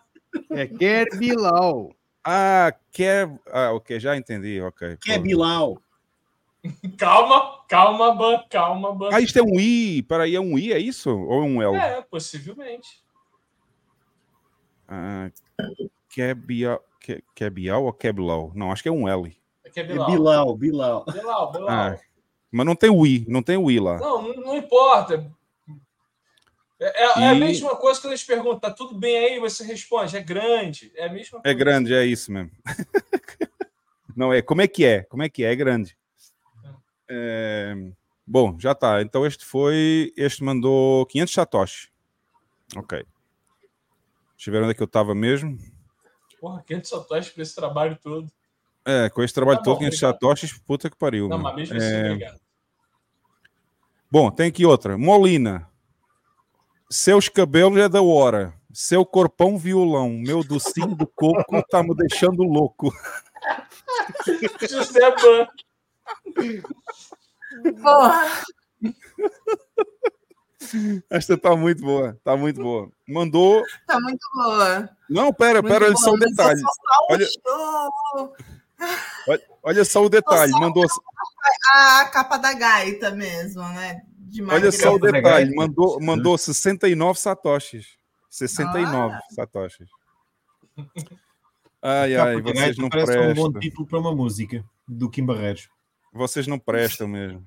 [SPEAKER 2] É Kerbilau.
[SPEAKER 1] Ah, Keb. Ah, ok, já entendi, ok.
[SPEAKER 3] Que é Bilal.
[SPEAKER 5] Calma, calma, Ban, calma, Ban.
[SPEAKER 1] Ah, isto é um I. Peraí, é um I, é isso? Ou é um L?
[SPEAKER 5] É, possivelmente.
[SPEAKER 1] Ah, Kebiau, Ke- Kebiau ou Keblau? Não, acho que é um L.
[SPEAKER 5] É que é
[SPEAKER 3] É
[SPEAKER 5] Bilal.
[SPEAKER 3] Bilal, Bilal.
[SPEAKER 5] Bilal, Bilal.
[SPEAKER 1] Ah, mas não tem o I, não tem o I lá.
[SPEAKER 5] Não, não, não importa. É, é- é a
[SPEAKER 1] E-
[SPEAKER 5] mesma coisa que eles perguntam, tá tudo bem aí? Você responde, é grande. É a mesma
[SPEAKER 1] É
[SPEAKER 5] coisa.
[SPEAKER 1] grande, é isso mesmo. não é, como é que é? Como é que é? É grande. É, Bom, já tá. Então este foi, este mandou 500 satoshi. Ok. Deixa eu ver onde é que eu estava mesmo.
[SPEAKER 5] Porra, 500 satoshis pra esse trabalho todo.
[SPEAKER 1] É, com esse trabalho
[SPEAKER 5] Tá
[SPEAKER 1] todo,
[SPEAKER 5] bom,
[SPEAKER 1] 500
[SPEAKER 5] obrigado.
[SPEAKER 1] satoshis, puta que pariu.
[SPEAKER 5] Não,
[SPEAKER 1] meu.
[SPEAKER 5] mas mesmo assim,
[SPEAKER 1] É,
[SPEAKER 5] obrigado.
[SPEAKER 1] Bom, tem aqui outra. Molina. Seus cabelos é da hora. Seu corpão violão. Meu docinho do coco tá me deixando louco.
[SPEAKER 5] José Ban.
[SPEAKER 1] Esta tá muito boa. Tá muito boa. Mandou.
[SPEAKER 6] tá muito boa.
[SPEAKER 1] Não, pera,
[SPEAKER 6] Muito
[SPEAKER 1] pera, olha só o detalhe.
[SPEAKER 6] um
[SPEAKER 1] Olha, olha, olha só o detalhe.
[SPEAKER 6] só-
[SPEAKER 1] Mandou.
[SPEAKER 6] A capa da gaita mesmo, né? De
[SPEAKER 1] Olha só o detalhe. Mandou, mandou 69 satoshis. 69
[SPEAKER 6] Ah.
[SPEAKER 1] satoshis. Ai, ai,
[SPEAKER 3] Capa de
[SPEAKER 1] vocês não
[SPEAKER 3] parece um bom
[SPEAKER 1] prestam.
[SPEAKER 3] título para uma música do Kim Barreiros.
[SPEAKER 1] Vocês não prestam mesmo.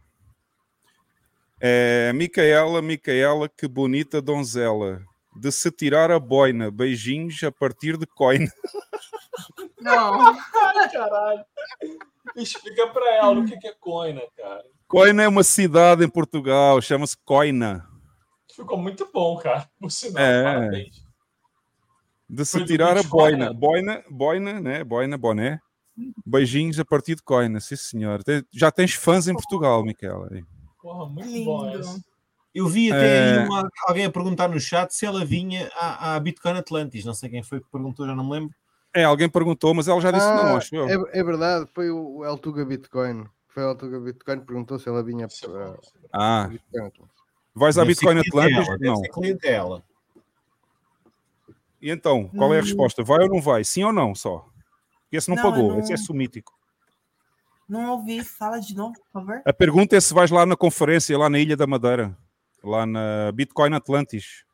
[SPEAKER 1] É, Micaela, Micaela, que bonita donzela. De se tirar a boina. Beijinhos a partir de coin.
[SPEAKER 6] Não.
[SPEAKER 5] Ai, caralho. Explica pra ela o que que é coina, cara.
[SPEAKER 1] Coina é uma cidade em Portugal, chama-se Coina.
[SPEAKER 5] Ficou muito bom, cara. Por sinal,
[SPEAKER 1] É.
[SPEAKER 5] parabéns.
[SPEAKER 1] De se
[SPEAKER 5] Foi
[SPEAKER 1] tirar a boina. Boina, boina, né? Boina, boné. Beijinhos a partir de Coina, sim senhor. Já tens fãs em Portugal, Miquela.
[SPEAKER 5] Porra, muito
[SPEAKER 6] Lindo.
[SPEAKER 5] bom esse.
[SPEAKER 3] Eu vi até
[SPEAKER 1] É.
[SPEAKER 3] aí uma- alguém a perguntar no chat se ela vinha à, à Bitcoin Atlantis. Não sei quem foi que perguntou, já não me lembro.
[SPEAKER 1] É, alguém perguntou, mas ela já disse não,
[SPEAKER 2] Ah,
[SPEAKER 1] acho eu.
[SPEAKER 2] é, é verdade, foi o o El Tuga Bitcoin. Foi o El Tuga Bitcoin perguntou se ela vinha para
[SPEAKER 1] Ah,
[SPEAKER 2] Bitcoin.
[SPEAKER 1] vais à Bitcoin Atlantis? Não.
[SPEAKER 3] ser clientela.
[SPEAKER 1] E então, qual é a
[SPEAKER 6] Hum.
[SPEAKER 1] resposta? Vai ou não vai? Sim ou não só? Esse não,
[SPEAKER 6] Não,
[SPEAKER 1] pagou,
[SPEAKER 6] não-
[SPEAKER 1] esse é sumítico.
[SPEAKER 6] Não ouvi, fala de novo, por favor.
[SPEAKER 1] A pergunta é se vais lá na conferência, lá na Ilha da Madeira, lá na Bitcoin Atlantis.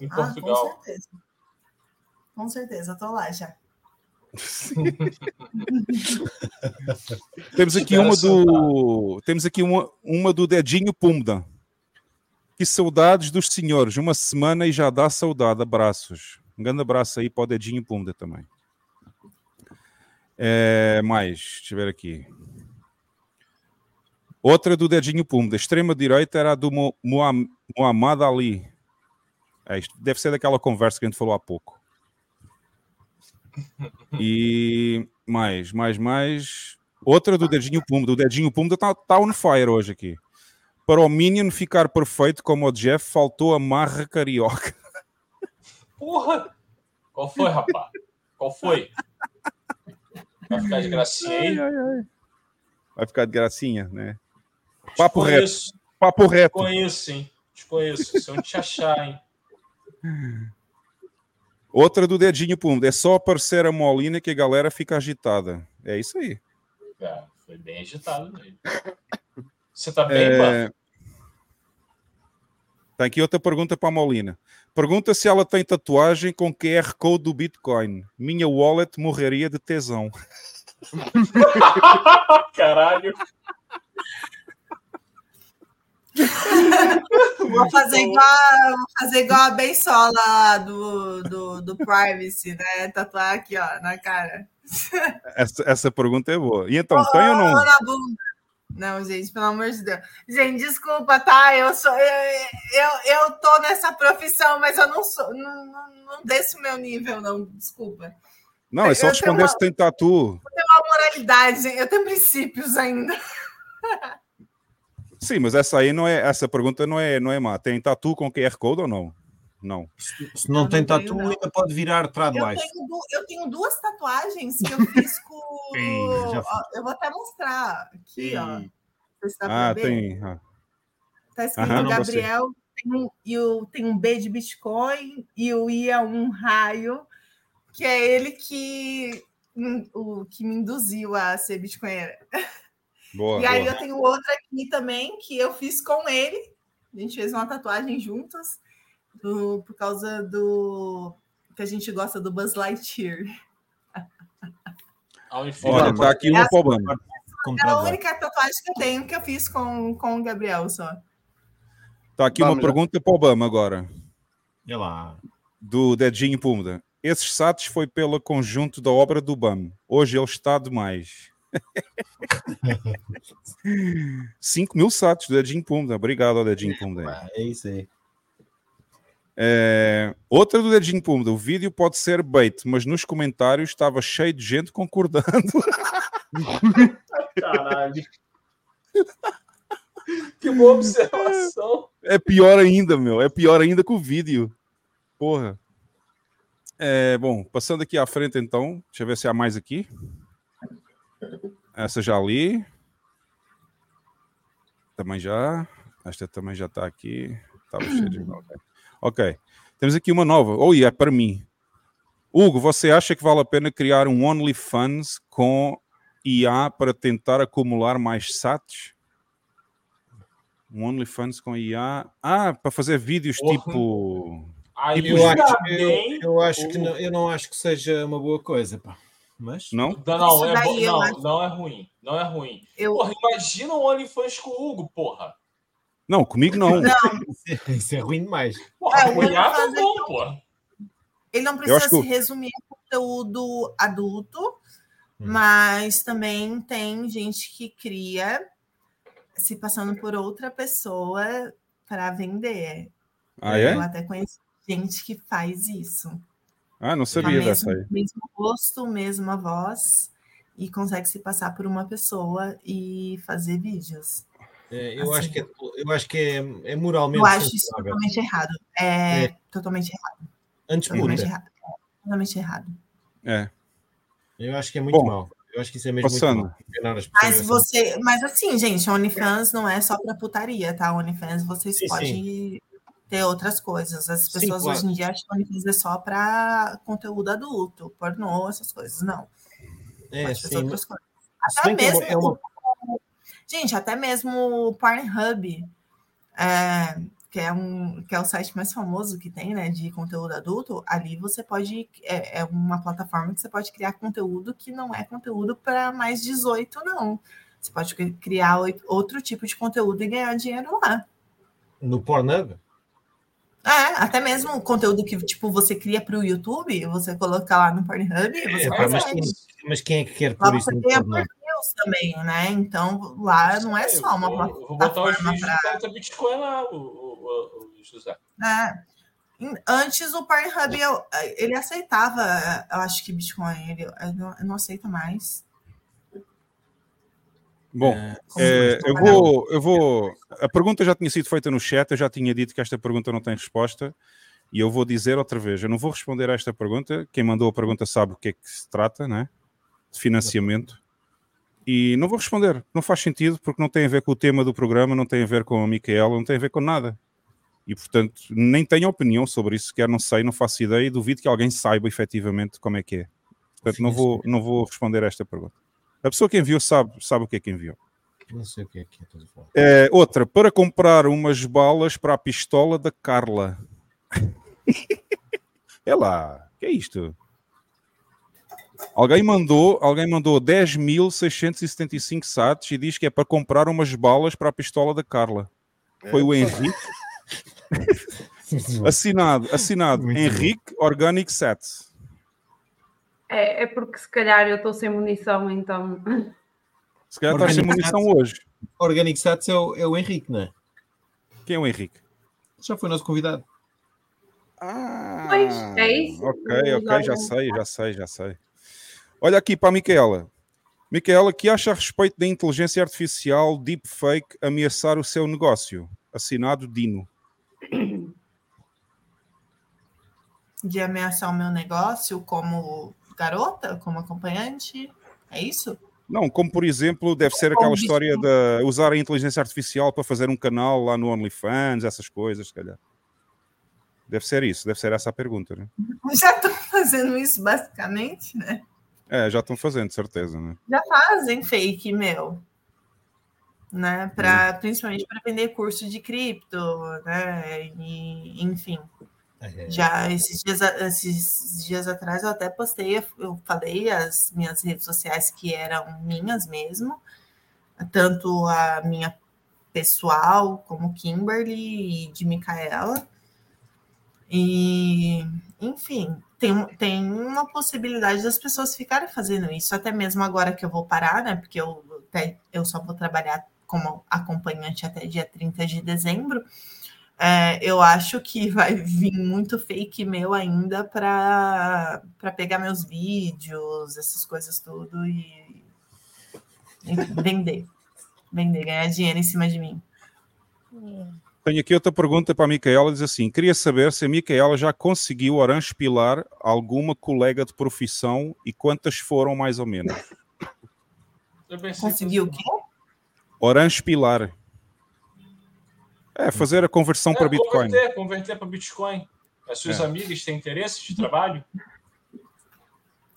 [SPEAKER 5] Em
[SPEAKER 6] Ah, com
[SPEAKER 5] Portugal.
[SPEAKER 6] certeza. Com certeza, tô lá já.
[SPEAKER 1] Temos aqui uma do. Temos aqui uma, uma do Dedinho Pumda. Que saudades dos senhores. Uma semana e já dá saudade. Abraços. Um grande abraço aí para o Dedinho Pumda também. É, mais, deixa eu ver aqui. Outra do Dedinho Pumda. Extrema-direita era a do Muam- Muhammad Ali. É, deve ser daquela conversa que a gente falou há pouco. E mais, mais, mais. Outra do Dedinho Pumda. O Dedinho Pumda está tá on fire hoje aqui. Para o Minion ficar perfeito como o Jeff, faltou a marra carioca.
[SPEAKER 5] Porra! Qual foi, rapaz? Qual foi? Vai ficar de gracinha aí?
[SPEAKER 1] Vai ficar de gracinha, né? Papo reto. Papo reto.
[SPEAKER 5] Desconheço, hein? Desconheço. Se eu não te achar, hein?
[SPEAKER 1] Outra do Dedinho Pumda. É só aparecer a Molina que a galera fica agitada. É isso aí.
[SPEAKER 5] É, foi bem agitado mesmo. Você tá bem,
[SPEAKER 1] É... Tem aqui outra pergunta para a Molina. Pergunta se ela tem tatuagem com QR Code do Bitcoin. Minha wallet morreria de tesão.
[SPEAKER 5] Caralho.
[SPEAKER 6] Vou fazer igual, vou fazer igual a Bensola lá do, do, do Privacy, né? Tatuar aqui, ó, na cara.
[SPEAKER 1] Essa, essa pergunta é boa. E então, tem ou não?
[SPEAKER 6] Ou na bunda. Não, gente, pelo amor de Deus. Gente, desculpa, tá? Eu sou. Eu, eu, eu tô nessa profissão, mas eu não sou. Não, não, não desse o meu nível, não. Desculpa.
[SPEAKER 1] Não, é só
[SPEAKER 6] Eu
[SPEAKER 1] responder
[SPEAKER 6] tenho uma-
[SPEAKER 1] se tem tatu.
[SPEAKER 6] Eu tenho uma moralidade, eu tenho princípios ainda.
[SPEAKER 1] Sim, mas essa aí não é. Essa pergunta não é, não é má. Tem tatu com QR Code ou não? Não.
[SPEAKER 3] Se não tem
[SPEAKER 6] tenho,
[SPEAKER 3] tatu,
[SPEAKER 6] não.
[SPEAKER 3] ainda pode virar
[SPEAKER 6] Eu
[SPEAKER 3] tradwife.
[SPEAKER 6] tenho, eu tenho duas tatuagens que eu fiz com.
[SPEAKER 3] Foi.
[SPEAKER 6] Ó, eu vou até mostrar aqui, ó.
[SPEAKER 3] Ih.
[SPEAKER 6] Você
[SPEAKER 1] Ah,
[SPEAKER 6] ver?
[SPEAKER 1] tem. ah.
[SPEAKER 6] Tá escrito
[SPEAKER 1] Aham, não gostei.
[SPEAKER 6] Gabriel, tem um, e o, tem um B de Bitcoin e o I é um raio, que é ele que, hum, o, que me induziu a ser bitcoinheira.
[SPEAKER 1] Boa.
[SPEAKER 6] e aí
[SPEAKER 1] boa.
[SPEAKER 6] eu tenho outra aqui também que eu fiz com ele. A gente fez uma tatuagem juntas do- por causa do que a gente gosta do Buzz Lightyear.
[SPEAKER 1] Olha, tá aqui uma para o Obama.
[SPEAKER 3] Como
[SPEAKER 6] É a única tatuagem que eu tenho que eu fiz com, com o Gabriel só.
[SPEAKER 1] Tá aqui uma
[SPEAKER 2] Vamos lá.
[SPEAKER 1] pergunta para o Obama agora.
[SPEAKER 3] Olha lá.
[SPEAKER 1] Do Dedinho Pumda. Esses satos foi pelo conjunto da obra do BAM. Hoje ele está demais. 5 mil satos do Dedinho Pumda. Obrigado ao Dedinho Pumda.
[SPEAKER 3] É isso aí.
[SPEAKER 1] É, Outra do Dedinho Pumda. O vídeo pode ser bait, mas nos comentários estava cheio de gente concordando.
[SPEAKER 5] Caralho. Que boa observação.
[SPEAKER 1] É pior ainda, meu. É pior ainda que o vídeo. Porra. É, bom, passando aqui à frente então. Deixa eu ver se há mais aqui. Essa já li. Também já. Esta também já está aqui. Estava cheio de. Ok. Ok. Temos aqui uma nova. Oh, e é para mim. Hugo, você acha que vale a pena criar um OnlyFans com IA para tentar acumular mais sats? Um OnlyFans com IA. Ah, para fazer vídeos
[SPEAKER 5] Porra.
[SPEAKER 1] tipo.
[SPEAKER 5] Aí
[SPEAKER 3] Eu
[SPEAKER 5] eu
[SPEAKER 3] acho,
[SPEAKER 5] acho
[SPEAKER 3] eu, eu acho que não, eu não acho que seja uma boa coisa, pá. Mas
[SPEAKER 1] Não?
[SPEAKER 5] Não, não, é
[SPEAKER 6] daí
[SPEAKER 5] bo-
[SPEAKER 6] eu
[SPEAKER 5] não,
[SPEAKER 6] acho-
[SPEAKER 5] não é ruim. Não é ruim.
[SPEAKER 6] Eu,
[SPEAKER 5] Porra, imagina o OnlyFans com o Hugo, porra.
[SPEAKER 1] Não, comigo não.
[SPEAKER 3] isso é ruim demais.
[SPEAKER 5] Porra,
[SPEAKER 6] É, o
[SPEAKER 5] cunhado
[SPEAKER 6] OnlyFans é
[SPEAKER 5] não, porra.
[SPEAKER 6] Ele não precisa
[SPEAKER 1] que
[SPEAKER 6] se resumir a conteúdo adulto,
[SPEAKER 1] Hum.
[SPEAKER 6] mas também tem gente que cria se passando por outra pessoa para vender.
[SPEAKER 1] Ah,
[SPEAKER 6] Eu
[SPEAKER 1] é?
[SPEAKER 6] até conheço gente que faz isso.
[SPEAKER 1] Ah, não
[SPEAKER 6] Com a
[SPEAKER 1] sabia dessa
[SPEAKER 6] mesma-
[SPEAKER 1] aí.
[SPEAKER 6] Mesmo rosto, mesma voz, e consegue se passar por uma pessoa e fazer vídeos.
[SPEAKER 3] É, eu,
[SPEAKER 6] Assim.
[SPEAKER 3] acho que é, eu acho que é, é moralmente
[SPEAKER 6] Eu acho isso totalmente errado. É,
[SPEAKER 3] É.
[SPEAKER 6] totalmente errado.
[SPEAKER 3] Antes
[SPEAKER 6] Totalmente
[SPEAKER 3] puta.
[SPEAKER 6] errado. Totalmente errado.
[SPEAKER 1] É.
[SPEAKER 3] Eu acho que é muito
[SPEAKER 1] Bom,
[SPEAKER 3] mau. Eu acho que isso é mesmo
[SPEAKER 1] passando.
[SPEAKER 3] muito as
[SPEAKER 6] Mas você, mas assim, gente, OnlyFans não é só para putaria, tá? OnlyFans vocês
[SPEAKER 3] Sim,
[SPEAKER 6] podem ter outras coisas. As
[SPEAKER 3] Sim,
[SPEAKER 6] pessoas
[SPEAKER 3] claro.
[SPEAKER 6] hoje em dia acham que é só para conteúdo adulto, pornô, essas coisas. Não.
[SPEAKER 3] É,
[SPEAKER 6] Pode fazer
[SPEAKER 3] sim.
[SPEAKER 6] outras coisas. Até
[SPEAKER 3] é
[SPEAKER 6] mesmo.
[SPEAKER 3] é uma-
[SPEAKER 6] Gente, até mesmo o Pornhub, é, que, é um, que é o site mais famoso que tem, né, de conteúdo adulto, ali você pode. É, é uma plataforma que você pode criar conteúdo que não é conteúdo para mais 18, não. Você pode cri- criar outro tipo de conteúdo e ganhar dinheiro lá.
[SPEAKER 3] No Pornhub?
[SPEAKER 6] É, até mesmo o conteúdo que tipo você cria para o YouTube, você coloca lá no Pornhub, você
[SPEAKER 3] É, pá, mas, quem, mas quem é que quer
[SPEAKER 6] Lá
[SPEAKER 3] pôr isso
[SPEAKER 6] você tem a? News também, né? Então lá não é só uma
[SPEAKER 5] vou, vou botar os vídeos do Planeta Bitcoin lá, o, o, o, José.
[SPEAKER 6] É. Antes o Pornhub ele aceitava, eu acho que Bitcoin, ele não aceita mais.
[SPEAKER 1] Bom, é, eu, vou, eu vou. A pergunta já tinha sido feita no chat, eu já tinha dito que esta pergunta não tem resposta. E eu vou dizer outra vez: eu não vou responder a esta pergunta. Quem mandou a pergunta sabe o que é que se trata, né? De financiamento. E não vou responder. Não faz sentido, porque não tem a ver com o tema do programa, não tem a ver com a Micaela, não tem a ver com nada. E portanto, nem tenho opinião sobre isso, sequer não sei, não faço ideia e duvido que alguém saiba efetivamente como é que é. Portanto, não vou, não vou responder a esta pergunta. A pessoa que enviou sabe, sabe o que é que enviou.
[SPEAKER 3] Não sei o que é que é. estás a falar.
[SPEAKER 1] É, outra, para comprar umas balas para a pistola da Carla. é lá, que é isto? Alguém mandou, alguém mandou 10.675 sats e diz que é para comprar umas balas para a pistola da Carla. Foi o Henrique. assinado, assinado.
[SPEAKER 3] Muito bom.
[SPEAKER 1] Henrique Organic Sats.
[SPEAKER 4] É, é porque se calhar eu estou sem munição, então.
[SPEAKER 1] Se calhar estás sem munição hoje.
[SPEAKER 3] Organic Sats é o, é o Henrique, não é?
[SPEAKER 1] Quem é o Henrique?
[SPEAKER 3] Já foi nosso convidado.
[SPEAKER 4] Pois, é isso.
[SPEAKER 1] Ok, ok, já sei, já sei, já sei. Olha aqui para a Micaela. Micaela, que acha a respeito da inteligência artificial deepfake ameaçar o seu negócio? Assinado Dino.
[SPEAKER 6] De ameaçar o meu negócio como garota, como acompanhante, é isso?
[SPEAKER 1] Não, como por exemplo, deve ser aquela história de usar a inteligência artificial para fazer um canal lá no OnlyFans, essas coisas, se calhar. Deve ser isso, deve ser essa a pergunta, né?
[SPEAKER 6] Já estão fazendo isso basicamente, né?
[SPEAKER 1] É, já estão fazendo, certeza, né?
[SPEAKER 6] Já fazem fake, meu. Né? Pra, Principalmente para vender curso de cripto, né? E, enfim. Já esses dias, esses dias atrás eu até postei, eu falei as minhas redes sociais que eram minhas mesmo, tanto a minha pessoal como Kimberly e de Micaela. E, enfim, tem, tem uma possibilidade das pessoas ficarem fazendo isso, até mesmo agora que eu vou parar, né? Porque eu, eu só vou trabalhar como acompanhante até dia 30 de dezembro. É, eu acho que vai vir muito fake meu ainda para pegar meus vídeos, essas coisas tudo e, e vender. Vender, ganhar dinheiro em cima de mim.
[SPEAKER 1] Tenho aqui outra pergunta para a Micaela, diz assim, queria saber se a Micaela já conseguiu orange pilar alguma colega de profissão e quantas foram mais ou menos?
[SPEAKER 6] Conseguiu o quê?
[SPEAKER 1] Orange pilar. É, fazer a conversão
[SPEAKER 5] É,
[SPEAKER 1] para Bitcoin.
[SPEAKER 5] Converter, converter para Bitcoin. As suas
[SPEAKER 1] É.
[SPEAKER 5] amigas têm interesse de trabalho?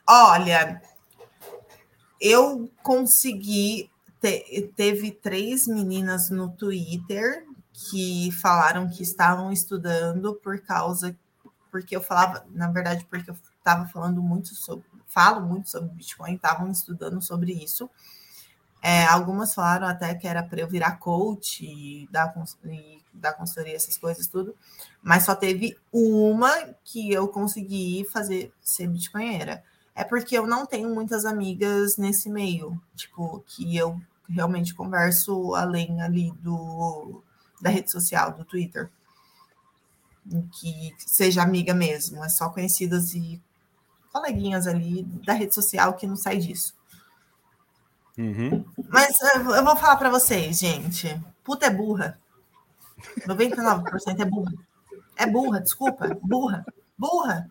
[SPEAKER 6] Olha, eu consegui. te- teve três meninas no Twitter que falaram que estavam estudando por causa. Porque eu falava, na verdade, porque eu estava falando muito sobre. Falo muito sobre Bitcoin, estavam estudando sobre isso. É, algumas falaram até que era para eu virar coach e dar, e dar consultoria, essas coisas, tudo. Mas só teve uma que eu consegui fazer ser bitcoinheira. É porque eu não tenho muitas amigas nesse meio, tipo, que eu realmente converso além ali do da rede social, do Twitter. Que seja amiga mesmo, é só conhecidas e coleguinhas ali da rede social que não sai disso.
[SPEAKER 1] Uhum.
[SPEAKER 6] Mas eu vou falar para vocês, gente. Puta é burra. 99% é burra. É burra, desculpa. Burra. Burra.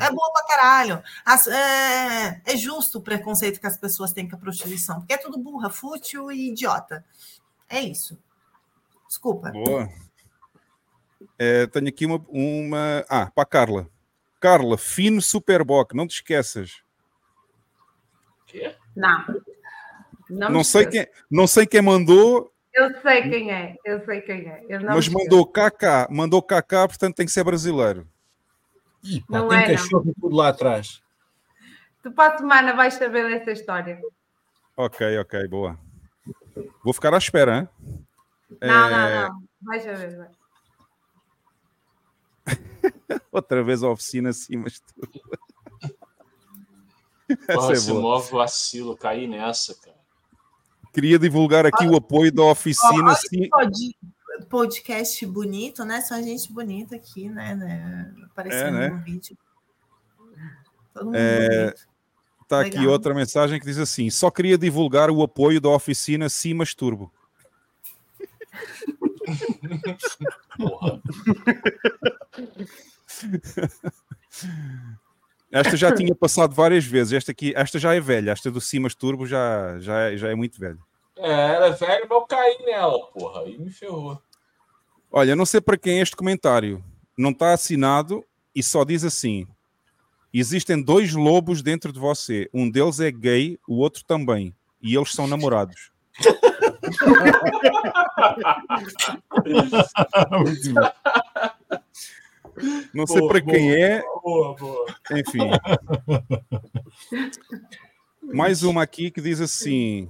[SPEAKER 6] É burra pra caralho. As, é, é, justo o preconceito que as pessoas têm com a prostituição, porque é tudo burra, fútil e idiota. É isso. Desculpa.
[SPEAKER 1] Boa. É, tenho aqui uma, uma. Ah, para Carla. Carla, fino Superboc, não te esqueças.
[SPEAKER 4] Quê? Não. Não,
[SPEAKER 1] não sei, quem, não sei quem mandou.
[SPEAKER 4] Eu sei quem é, eu sei quem é.
[SPEAKER 1] mas mandou KK, mandou KK, portanto tem que ser brasileiro.
[SPEAKER 3] Ih, pá, não tem é, cachorro tudo lá atrás.
[SPEAKER 4] Tu para a semana vais saber dessa história.
[SPEAKER 1] Ok, ok, boa. Vou ficar à espera, hein?
[SPEAKER 4] Não, é... não, não. Vais saber, vai.
[SPEAKER 1] Outra vez a oficina assim, mas tudo.
[SPEAKER 5] Porra, é se move vacilo, cair nessa, cara.
[SPEAKER 1] Queria divulgar aqui o apoio da oficina. Sim.
[SPEAKER 6] Podcast bonito, né? Só gente bonita aqui, né? né? Aparecendo é, né? no vídeo.
[SPEAKER 1] Todo mundo é... Tá Legal. aqui outra mensagem que diz assim: só queria divulgar o apoio da oficina Simas Turbo. Esta já tinha passado várias vezes. Esta aqui, esta já é velha. Esta do Simas Turbo já, já, é, já é muito velha.
[SPEAKER 5] É, era velha, mas eu caí nela, porra. Aí me ferrou.
[SPEAKER 1] Olha, não sei para quem é este comentário. Não está assinado e só diz assim: Existem dois lobos dentro de você. Um deles é gay, o outro também. E eles são namorados. Não sei para quem é.
[SPEAKER 5] Boa, boa.
[SPEAKER 1] Enfim. Mais uma aqui que diz assim.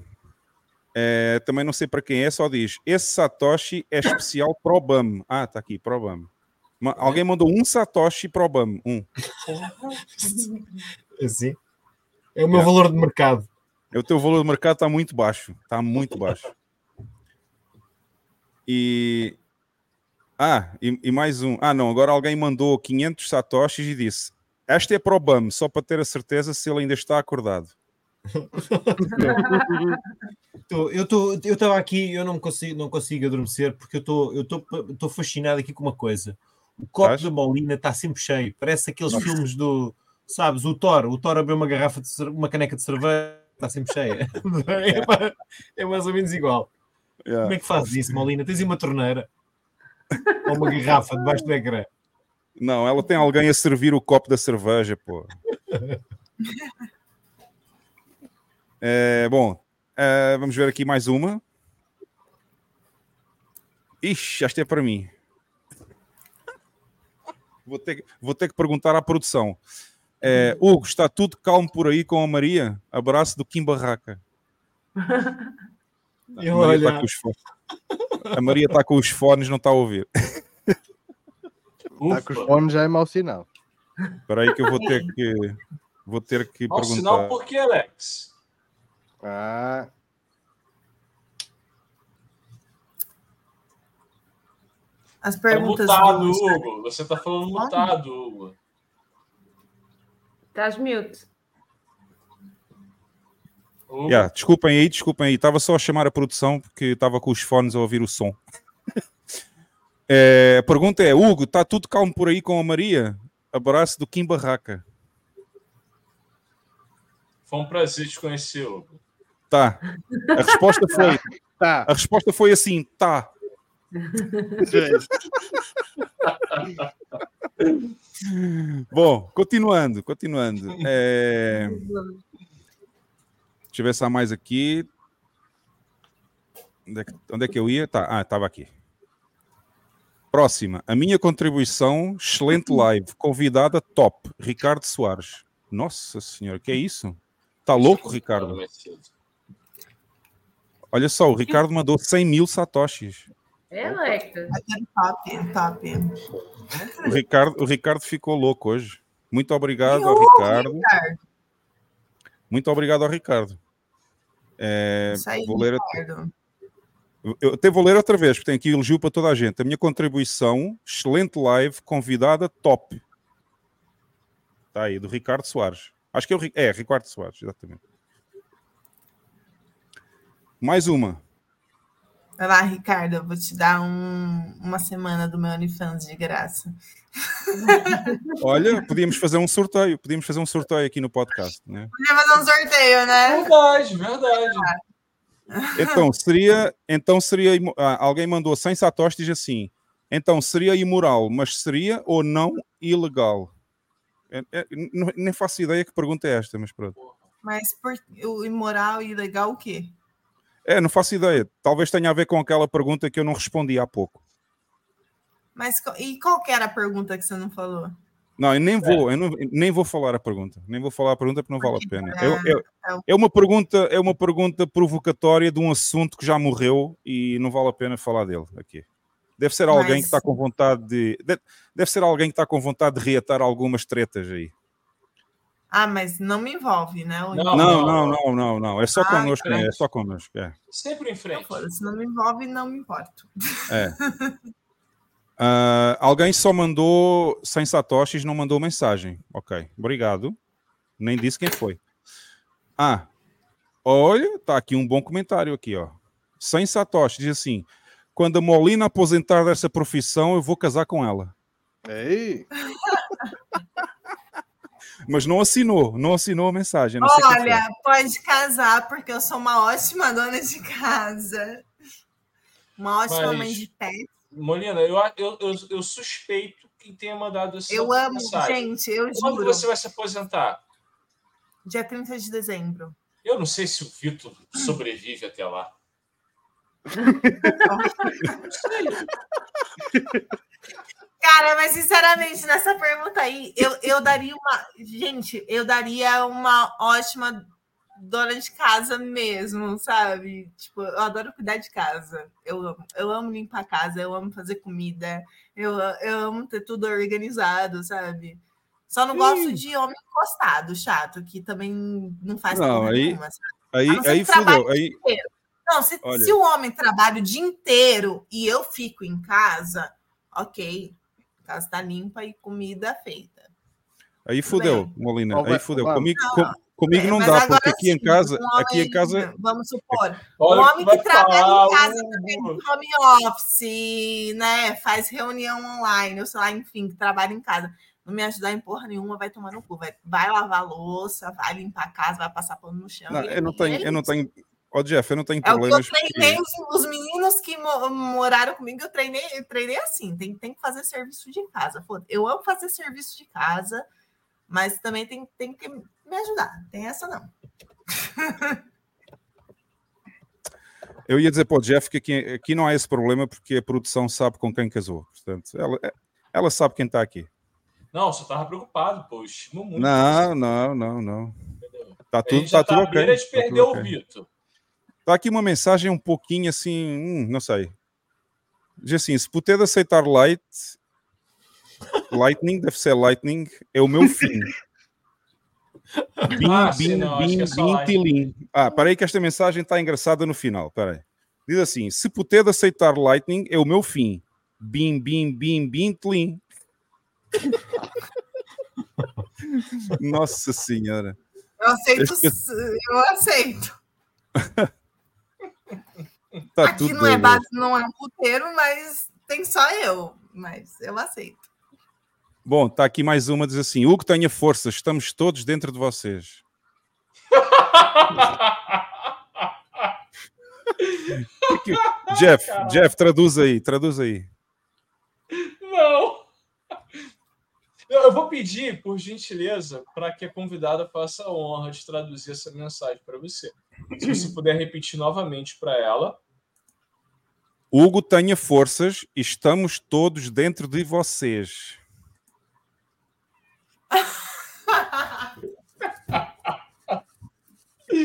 [SPEAKER 1] É, também não sei para quem é, só diz: esse Satoshi é especial pro BAM. Ah, tá aqui, pro BAM. Alguém mandou um Satoshi pro BAM. Um.
[SPEAKER 3] Assim. É o meu é. valor de mercado.
[SPEAKER 1] É o teu valor de mercado está muito baixo. Está muito baixo. E ah, e, e, mais um. Ah, não, agora alguém mandou 500 satoshis e disse: Esta é para o BAM, só para ter a certeza se ele ainda está acordado.
[SPEAKER 3] Eu estou eu estava aqui eu não consigo não consigo adormecer porque eu estou eu estou fascinado aqui com uma coisa o copo Estás? da Molina está sempre cheio parece aqueles Nossa. filmes do sabes o Thor o Thor abriu uma garrafa de uma caneca de cerveja está sempre cheia é, é, mais ou menos igual yeah. como é que fazes isso Molina tens uma torneira ou uma garrafa debaixo do ecrã.
[SPEAKER 1] Não, ela tem alguém a servir o copo da cerveja, pô. É, bom, é, vamos ver aqui mais uma. Ixi, esta é para mim. Vou ter, vou ter que perguntar à produção. É, Hugo, está tudo calmo por aí com a Maria? Abraço do Kim Barraca.
[SPEAKER 3] A, Maria
[SPEAKER 1] está com os a Maria está com os fones, não está a ouvir.
[SPEAKER 2] Está com os fones já é mau sinal.
[SPEAKER 1] Espera aí que eu vou ter que vou ter que
[SPEAKER 5] mau
[SPEAKER 1] perguntar.
[SPEAKER 5] sinal por quê, Alex?
[SPEAKER 2] Ah.
[SPEAKER 6] As tá perguntas.
[SPEAKER 5] Tá mutado, do... Hugo. Você está falando mutado, Hugo.
[SPEAKER 4] Estás mute.
[SPEAKER 1] Yeah, desculpem aí, desculpem aí. Estava só a chamar a produção porque estava com os fones a ouvir o som. é, a pergunta é: Hugo, está tudo calmo por aí com a Maria? Abraço do Kim Barraca.
[SPEAKER 5] Foi um prazer te conhecer, Hugo.
[SPEAKER 1] Tá. A resposta foi. tá. A resposta foi assim: tá. Bom, continuando, continuando. É... Deixa eu ver se há mais aqui. Onde é, que, onde é que eu ia? Tá, ah, estava aqui. Próxima. A minha contribuição, excelente live. Convidada top. Ricardo Soares. Nossa senhora, que é isso? Tá louco, Ricardo? Olha só, o Ricardo mandou 100 mil satoshis.
[SPEAKER 4] É.
[SPEAKER 6] Top, top.
[SPEAKER 1] O Ricardo, o Ricardo ficou louco hoje. Muito obrigado ao Ricardo. Ricardo. Muito obrigado ao Ricardo. É, vou ler, eu até vou ler outra vez, porque tem aqui elogio para toda a gente. A minha contribuição, excelente live, convidada top. Está aí, do Ricardo Soares. Acho que é o é, Ricardo Soares, exatamente. Mais uma.
[SPEAKER 6] Vai lá, Ricardo, eu vou te dar um- uma semana do meu OnlyFans de graça.
[SPEAKER 1] Olha, podíamos fazer um sorteio. Podíamos fazer um sorteio aqui no podcast, né?
[SPEAKER 6] Podia fazer um sorteio, né?
[SPEAKER 5] Verdade, verdade.
[SPEAKER 1] Então seria, então seria ah, alguém mandou sem satoshi diz assim. Então seria imoral, mas seria ou não ilegal? É- é- nem faço ideia que pergunta é esta, mas pronto.
[SPEAKER 6] Mas por, o imoral e ilegal o quê?
[SPEAKER 1] É, não faço ideia. Talvez tenha a ver com aquela pergunta que eu não respondi há pouco.
[SPEAKER 6] Mas e qual que era a pergunta que você não falou?
[SPEAKER 1] Não, eu nem vou, eu não- nem vou falar a pergunta. Nem vou falar a pergunta porque não vale a pena. É, é-
[SPEAKER 6] é-
[SPEAKER 1] é uma pergunta, é uma pergunta provocatória de um assunto que já morreu e não vale a pena falar dele aqui. Deve ser alguém
[SPEAKER 6] Mas-
[SPEAKER 1] que está com vontade de. de- Deve ser alguém que está com vontade de reatar algumas tretas aí.
[SPEAKER 6] Ah, mas não me envolve, né?
[SPEAKER 1] Não, não, não, não, não. É só
[SPEAKER 6] Ah,
[SPEAKER 1] connosco, né? É só connosco. É.
[SPEAKER 5] Sempre em frente.
[SPEAKER 6] Se não me envolve, não me importo.
[SPEAKER 1] É. Ah, alguém só mandou sem satoshis, não mandou mensagem. Ok, obrigado. Nem disse quem foi. Ah, olha, tá aqui um bom comentário aqui, ó. Sem satoshi diz assim: quando a Molina aposentar dessa profissão, eu vou casar com ela.
[SPEAKER 2] Ei.
[SPEAKER 1] Mas não assinou, não assinou a mensagem. não sei.
[SPEAKER 6] Olha, pode casar, porque eu sou uma ótima dona de casa. Uma ótima
[SPEAKER 5] Mas-
[SPEAKER 6] mãe de pet.
[SPEAKER 5] Molina, eu, eu, eu, eu suspeito quem tenha mandado essa
[SPEAKER 6] Eu amo,
[SPEAKER 5] mensagem.
[SPEAKER 6] gente, eu
[SPEAKER 5] Quando
[SPEAKER 6] juro.
[SPEAKER 5] você vai se aposentar?
[SPEAKER 6] Dia 30 de dezembro.
[SPEAKER 5] Eu não sei se o Vitor sobrevive até lá.
[SPEAKER 6] Cara, mas sinceramente, nessa pergunta aí, eu, eu daria uma. Gente, eu daria uma ótima dona de casa mesmo, sabe? Tipo, eu adoro cuidar de casa. Eu amo, eu amo limpar a casa, eu amo fazer comida, eu, eu amo ter tudo organizado, sabe? Só não gosto de homem encostado, chato, que também não faz
[SPEAKER 1] Não, aí,
[SPEAKER 6] nenhuma,
[SPEAKER 1] aí, aí fudeu. Aí,
[SPEAKER 6] inteiro. Não, se,
[SPEAKER 1] Olha.
[SPEAKER 6] se o homem trabalha o dia inteiro e eu fico em casa, ok. A casa tá limpa e comida feita.
[SPEAKER 1] aí fudeu, Molina. Aí fudeu. Comigo,
[SPEAKER 6] Não,
[SPEAKER 1] com- comigo não dá, porque aqui em
[SPEAKER 6] sim,
[SPEAKER 1] casa,
[SPEAKER 6] um
[SPEAKER 1] aqui em casa,
[SPEAKER 6] Vamos supor,
[SPEAKER 5] Olha
[SPEAKER 6] um
[SPEAKER 5] que
[SPEAKER 6] homem
[SPEAKER 5] vai
[SPEAKER 6] que trabalha
[SPEAKER 5] falar,
[SPEAKER 6] em casa
[SPEAKER 5] o-
[SPEAKER 6] também, home office, né? Faz reunião online, ou sei lá, enfim, que trabalha em casa. Não me ajudar em porra nenhuma, vai tomar no cu. Vai, vai lavar a louça, vai limpar a casa, vai passar pano no chão.
[SPEAKER 1] Não, eu não tenho,
[SPEAKER 6] é
[SPEAKER 1] eu não tenho. Ó, Jeff, eu não tenho
[SPEAKER 6] É o que eu treinei, os, os meninos que mo- moraram comigo, eu treinei, eu treinei assim, tem, tem que fazer serviço de casa. Eu amo fazer serviço de casa, mas também tem, tem que me ajudar. Tem essa não.
[SPEAKER 1] Eu ia dizer para o Jeff que aqui, aqui não há esse problema porque a produção sabe com quem casou. Portanto, ela, ela sabe quem está aqui.
[SPEAKER 5] Não, você tava preocupado, pô. estimo muito.
[SPEAKER 1] Não, não, não, não. Tá
[SPEAKER 5] A
[SPEAKER 1] tudo,
[SPEAKER 5] gente já
[SPEAKER 1] tá tudo ok.
[SPEAKER 5] beira de
[SPEAKER 1] tá tudo
[SPEAKER 5] perder o. Vitor.
[SPEAKER 1] Tá aqui uma mensagem um pouquinho assim, hum, não sei. Diz assim: se puder aceitar light, lightning, deve ser lightning, é o meu fim. Bim,
[SPEAKER 5] Ah,
[SPEAKER 1] bim,
[SPEAKER 5] não,
[SPEAKER 1] bim,
[SPEAKER 5] é
[SPEAKER 1] bim, tilim. Ah, parei que esta mensagem está engraçada no final. Peraí. Diz assim: se puder aceitar lightning, é o meu fim. Bim, bim, bim, bim, tlim. Nossa Senhora.
[SPEAKER 6] Eu aceito, eu aceito.
[SPEAKER 1] Tá
[SPEAKER 6] Aqui
[SPEAKER 1] tudo
[SPEAKER 6] não é
[SPEAKER 1] doido.
[SPEAKER 6] base, não é puteiro, mas tem só eu. Mas eu aceito.
[SPEAKER 1] Bom, está aqui mais uma, diz assim: Hugo, tenha força, estamos todos dentro de vocês. Jeff, Jeff, traduz aí, traduz aí.
[SPEAKER 5] Não! Eu vou pedir, por gentileza, para que a convidada faça a honra de traduzir essa mensagem para você. Se você puder repetir novamente para ela.
[SPEAKER 1] Hugo, tenha forças, estamos todos dentro de vocês.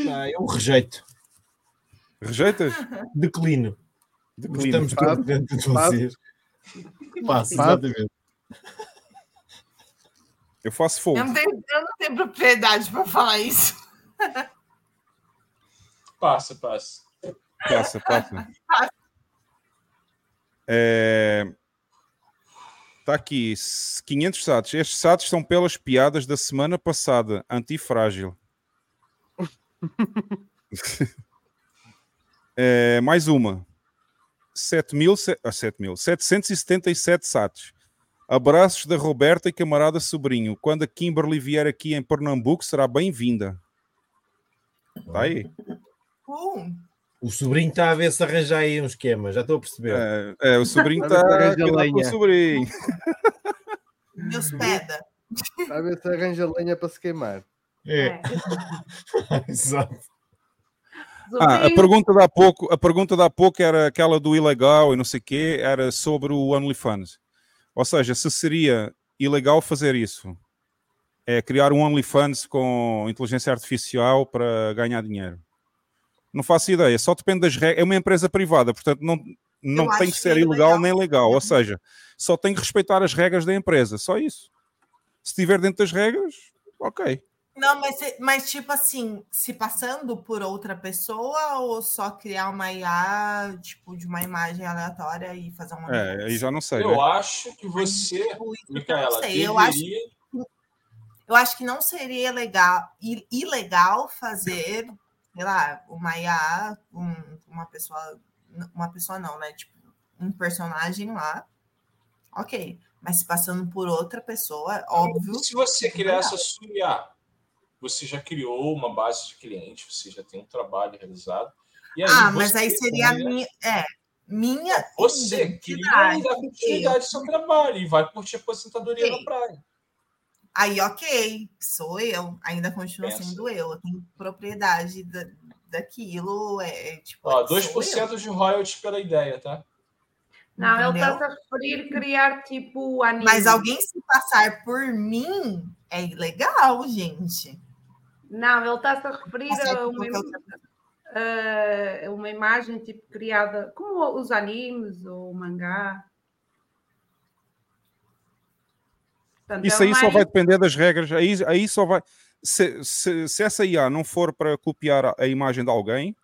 [SPEAKER 3] Ah, eu rejeito.
[SPEAKER 1] Rejeitas?
[SPEAKER 3] Declino.
[SPEAKER 1] Declino.
[SPEAKER 3] Estamos todos dentro de vocês. Passo, exatamente.
[SPEAKER 1] Eu faço fogo.
[SPEAKER 6] Eu não tenho, eu não tenho propriedade para falar isso.
[SPEAKER 5] Passa, passa.
[SPEAKER 1] Passa, passa. É... Está aqui, 500 SATs. Estes SATs são pelas piadas da semana passada. Antifrágil. é, mais uma. 7 mil, Abraços da Roberta e camarada sobrinho. Quando a Kimberly vier aqui em Pernambuco, será bem-vinda. Está aí.
[SPEAKER 6] Uh,
[SPEAKER 3] O sobrinho está a ver se arranja aí um esquema, já estou a perceber.
[SPEAKER 1] É, é, o sobrinho está a cuidar com o sobrinho.
[SPEAKER 6] Deus peda.
[SPEAKER 2] A ver se arranja lenha para se queimar.
[SPEAKER 3] É. Exato.
[SPEAKER 1] Ah, a pergunta de há pouco, a pergunta de há pouco era aquela do ilegal e não sei o quê, era sobre o OnlyFans. Ou seja, se seria ilegal fazer isso, é criar um OnlyFans com inteligência artificial para ganhar dinheiro. Não faço ideia, só depende das regras. É uma empresa privada, portanto não, não
[SPEAKER 6] Eu
[SPEAKER 1] tem que ser
[SPEAKER 6] que é
[SPEAKER 1] ilegal nem legal. Ou seja, só tem que respeitar as regras da empresa, só isso. Se estiver dentro das regras, ok.
[SPEAKER 6] Não, mas, mas tipo assim, se passando por outra pessoa ou só criar uma IA, tipo, de uma imagem aleatória e fazer uma.
[SPEAKER 1] É, aí já não sei.
[SPEAKER 5] Eu
[SPEAKER 1] né?
[SPEAKER 5] acho que você, Micaela,
[SPEAKER 6] sei, eu acho-. Eu acho que não seria legal, i- ilegal fazer, sei lá, uma IA, um- uma pessoa, uma pessoa não, né? Tipo, um personagem lá. Ok. Mas se passando por outra pessoa, óbvio.
[SPEAKER 5] Se você
[SPEAKER 6] não.
[SPEAKER 5] essa sua IA, você já criou uma base de clientes, você já tem um trabalho realizado. E aí
[SPEAKER 6] ah, mas aí seria a
[SPEAKER 5] cria-
[SPEAKER 6] minha. É, minha.
[SPEAKER 5] Você cria
[SPEAKER 6] identidade.
[SPEAKER 5] a continuidade do seu trabalho e vai curtir a aposentadoria na praia.
[SPEAKER 6] Aí, ok, sou eu, ainda continuo
[SPEAKER 5] Pensa.
[SPEAKER 6] sendo eu, eu tenho propriedade da, daquilo, é, é, tipo,
[SPEAKER 5] Ó,
[SPEAKER 6] sou eu.
[SPEAKER 5] 2% de royalties pela ideia, tá?
[SPEAKER 4] Não, ele está-se a referir criar tipo anime.
[SPEAKER 6] Mas alguém se passar por mim é ilegal, gente.
[SPEAKER 4] Não, ele está-se a referir a uma, a uma imagem tipo criada como os animes ou o mangá. Portanto,
[SPEAKER 1] Isso
[SPEAKER 4] é
[SPEAKER 1] aí só
[SPEAKER 4] mais-
[SPEAKER 1] vai depender das regras. Aí, aí só vai. Se, se, se essa IA não for para copiar a, imagem de alguém,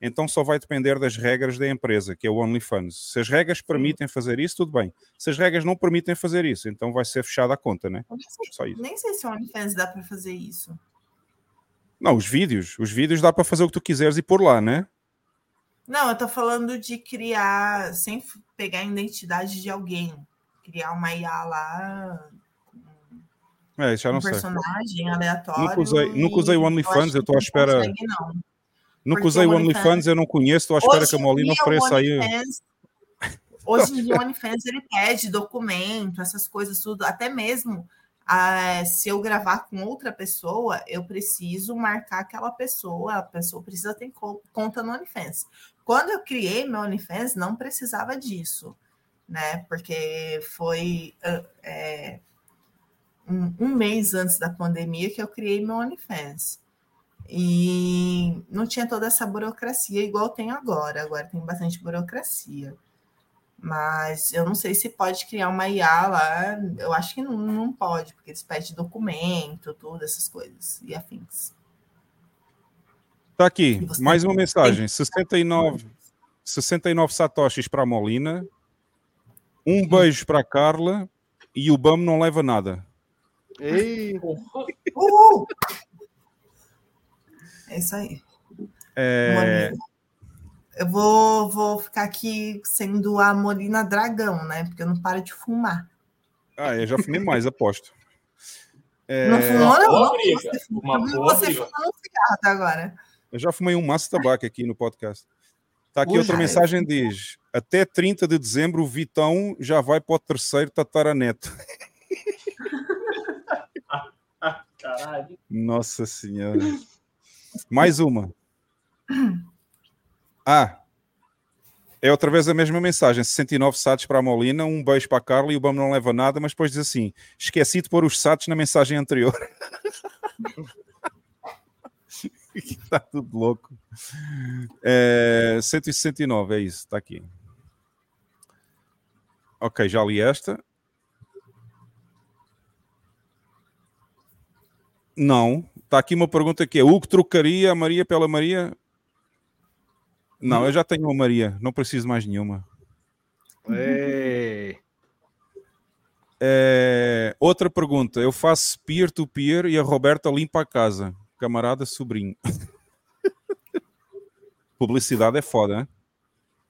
[SPEAKER 1] então só vai depender das regras da empresa, que é o OnlyFans. Se as regras permitem fazer isso, tudo bem. Se as regras não permitem fazer isso, então vai ser fechada a conta, né?
[SPEAKER 6] Eu nem sei-
[SPEAKER 1] Só isso.
[SPEAKER 6] Nem sei se o OnlyFans dá para fazer isso.
[SPEAKER 1] Não, os vídeos. Os vídeos dá para fazer o que tu quiseres e pôr lá, né?
[SPEAKER 6] Não, eu tô falando de criar, sem pegar a identidade de alguém. Criar uma IA lá,
[SPEAKER 1] É, já não
[SPEAKER 6] um
[SPEAKER 1] sei.
[SPEAKER 6] personagem aleatório.
[SPEAKER 1] Nunca usei, nunca usei o
[SPEAKER 6] eu
[SPEAKER 1] OnlyFans,
[SPEAKER 6] acho
[SPEAKER 1] eu estou à espera.
[SPEAKER 6] Não consegue, não.
[SPEAKER 1] Nunca usei
[SPEAKER 6] o
[SPEAKER 1] OnlyFans, eu não conheço, estou à espera que a Molina ofereça aí.
[SPEAKER 6] Hoje em dia, o OnlyFans ele pede documento, essas coisas tudo. Até mesmo ah, se eu gravar com outra pessoa, eu preciso marcar aquela pessoa. A pessoa precisa ter co- conta no OnlyFans. Quando eu criei meu OnlyFans, não precisava disso, né? Porque foi ah, é, um, um mês antes da pandemia que eu criei meu OnlyFans. E não tinha toda essa burocracia igual tem agora. Agora tem bastante burocracia. Mas eu não sei se pode criar uma IA lá. Eu acho que não, não pode, porque eles pedem documento, tudo, essas coisas e afins.
[SPEAKER 1] Está aqui, mais uma mensagem. 69, 69 satoshis para a Molina. Um beijo para a Carla e o BAM não leva nada.
[SPEAKER 2] Ei,
[SPEAKER 6] Uhul! É isso aí.
[SPEAKER 1] É,
[SPEAKER 6] Molina. Eu vou, vou ficar aqui sendo a Molina Dragão, né? Porque eu não paro de fumar.
[SPEAKER 1] Ah, eu já fumei mais, aposto. É,
[SPEAKER 6] Não fumou, não?
[SPEAKER 5] boa
[SPEAKER 6] não
[SPEAKER 5] briga,
[SPEAKER 6] você
[SPEAKER 5] uma boa
[SPEAKER 6] você
[SPEAKER 5] briga.
[SPEAKER 6] fumando um cigarro até agora.
[SPEAKER 1] Eu já fumei um maço de tabaco aqui no podcast. Está aqui
[SPEAKER 6] Ui,
[SPEAKER 1] outra mensagem diz: até 30 de dezembro o Vitão já vai para o terceiro tataraneto.
[SPEAKER 5] Caralho.
[SPEAKER 1] Nossa Senhora. Mais uma. Ah, é outra vez a mesma mensagem. 69 satos para a Molina, um beijo para a Carla e o BAM não leva nada, mas depois diz assim: esqueci de pôr os satos na mensagem anterior. Está tudo louco. É, 169, é isso, está aqui. Ok, já li esta. Não. Está aqui uma pergunta que é: o que trocaria a Maria pela Maria? Não, eu já tenho uma Maria, não preciso mais nenhuma.
[SPEAKER 2] ei.
[SPEAKER 1] É, outra pergunta. Eu faço peer-to-peer e a Roberta limpa a casa. Camarada sobrinho. Publicidade é foda, hein?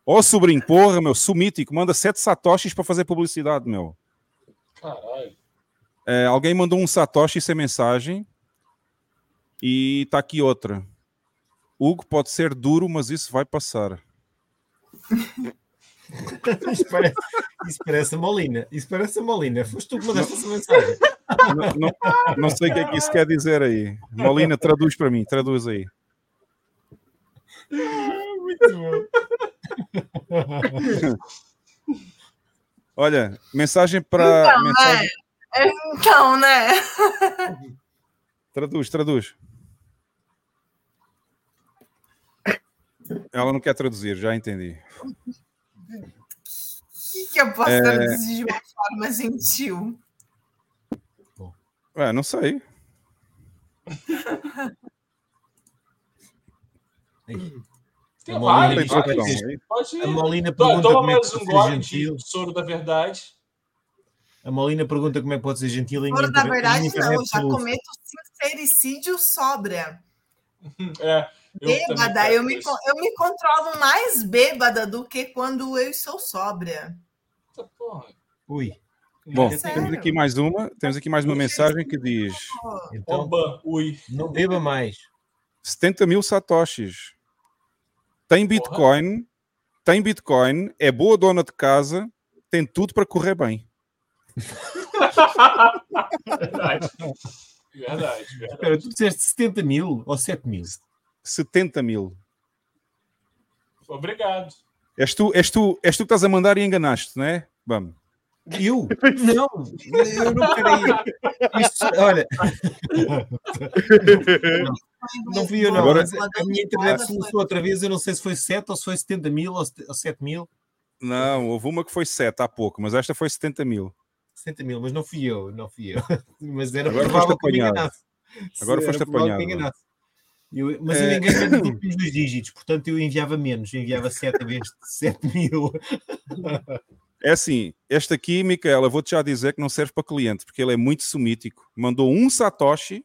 [SPEAKER 1] Ô sobrinho, porra, meu, sumítico, manda sete satoshis para fazer publicidade, meu.
[SPEAKER 5] Caralho.
[SPEAKER 1] É, alguém mandou um satoshi sem mensagem. E tá aqui outra. Hugo pode ser duro, mas isso vai passar.
[SPEAKER 3] Isso parece, isso parece a Molina. Isso parece a Molina. Foste tu que mandaste essa mensagem.
[SPEAKER 1] Não, não- não sei o que é que isso quer dizer aí. Molina, traduz para mim, traduz aí.
[SPEAKER 3] Muito bom.
[SPEAKER 1] Olha, mensagem para.
[SPEAKER 6] Então,
[SPEAKER 1] mensagem...
[SPEAKER 6] né? Então, né?
[SPEAKER 1] Traduz, traduz. Ela não quer traduzir, já entendi.
[SPEAKER 6] O que, que eu posso
[SPEAKER 1] É.
[SPEAKER 6] traduzir de uma forma gentil?
[SPEAKER 1] Ué, não sei.
[SPEAKER 5] Tem
[SPEAKER 3] A Molina
[SPEAKER 5] vários, Pode
[SPEAKER 3] A Molina
[SPEAKER 5] To-
[SPEAKER 3] pergunta
[SPEAKER 5] Toma
[SPEAKER 3] como é que
[SPEAKER 5] mais um
[SPEAKER 3] pode ser
[SPEAKER 5] gole
[SPEAKER 3] gentil.
[SPEAKER 5] de soro da verdade.
[SPEAKER 3] A Molina pergunta como é que pode ser gentil em minha
[SPEAKER 6] da verdade, não. Já cometo sincericídio sobra.
[SPEAKER 5] É,
[SPEAKER 6] Bêbada, eu me, eu me controlo mais bêbada do que quando eu estou sóbria.
[SPEAKER 3] Ui.
[SPEAKER 1] Bom,
[SPEAKER 6] É sério.
[SPEAKER 1] temos aqui mais uma. Temos aqui mais uma mensagem que diz:
[SPEAKER 3] Então,
[SPEAKER 5] Oba, ui.
[SPEAKER 3] não beba mais.
[SPEAKER 1] 70 mil satoshis. Tem Bitcoin, tem Bitcoin, é boa dona de casa, tem tudo para correr bem.
[SPEAKER 5] Verdade. Verdade,
[SPEAKER 3] Espera,
[SPEAKER 5] verdade.
[SPEAKER 3] tu disseste 70 mil ou 7 mil?
[SPEAKER 1] 70 mil.
[SPEAKER 5] Obrigado.
[SPEAKER 1] És tu, és, tu, és tu que estás a mandar e enganaste, não é? Vamos.
[SPEAKER 3] Eu? Não, eu não queria. Isto, olha. Não fui eu, não.
[SPEAKER 1] Agora-
[SPEAKER 3] a minha internet se lançou outra vez. Eu não sei se foi 7 ou se foi 70 mil ou 7 mil.
[SPEAKER 1] Não, houve uma que foi 7 há pouco, mas esta foi 70 mil.
[SPEAKER 3] 70 mil, mas não fui eu, não fui eu. Mas era
[SPEAKER 1] Agora
[SPEAKER 3] provável que me enganasse.
[SPEAKER 1] Agora foste
[SPEAKER 3] provável que me
[SPEAKER 1] apanhado.
[SPEAKER 3] Eu- mas eu
[SPEAKER 1] É.
[SPEAKER 3] enganei nos últimos dois dígitos, portanto eu enviava menos, eu enviava 7 vezes de 7 mil.
[SPEAKER 1] É assim, este aqui, Micaela, vou-te já dizer que não serve para cliente, porque ele é muito sumítico. Mandou um Satoshi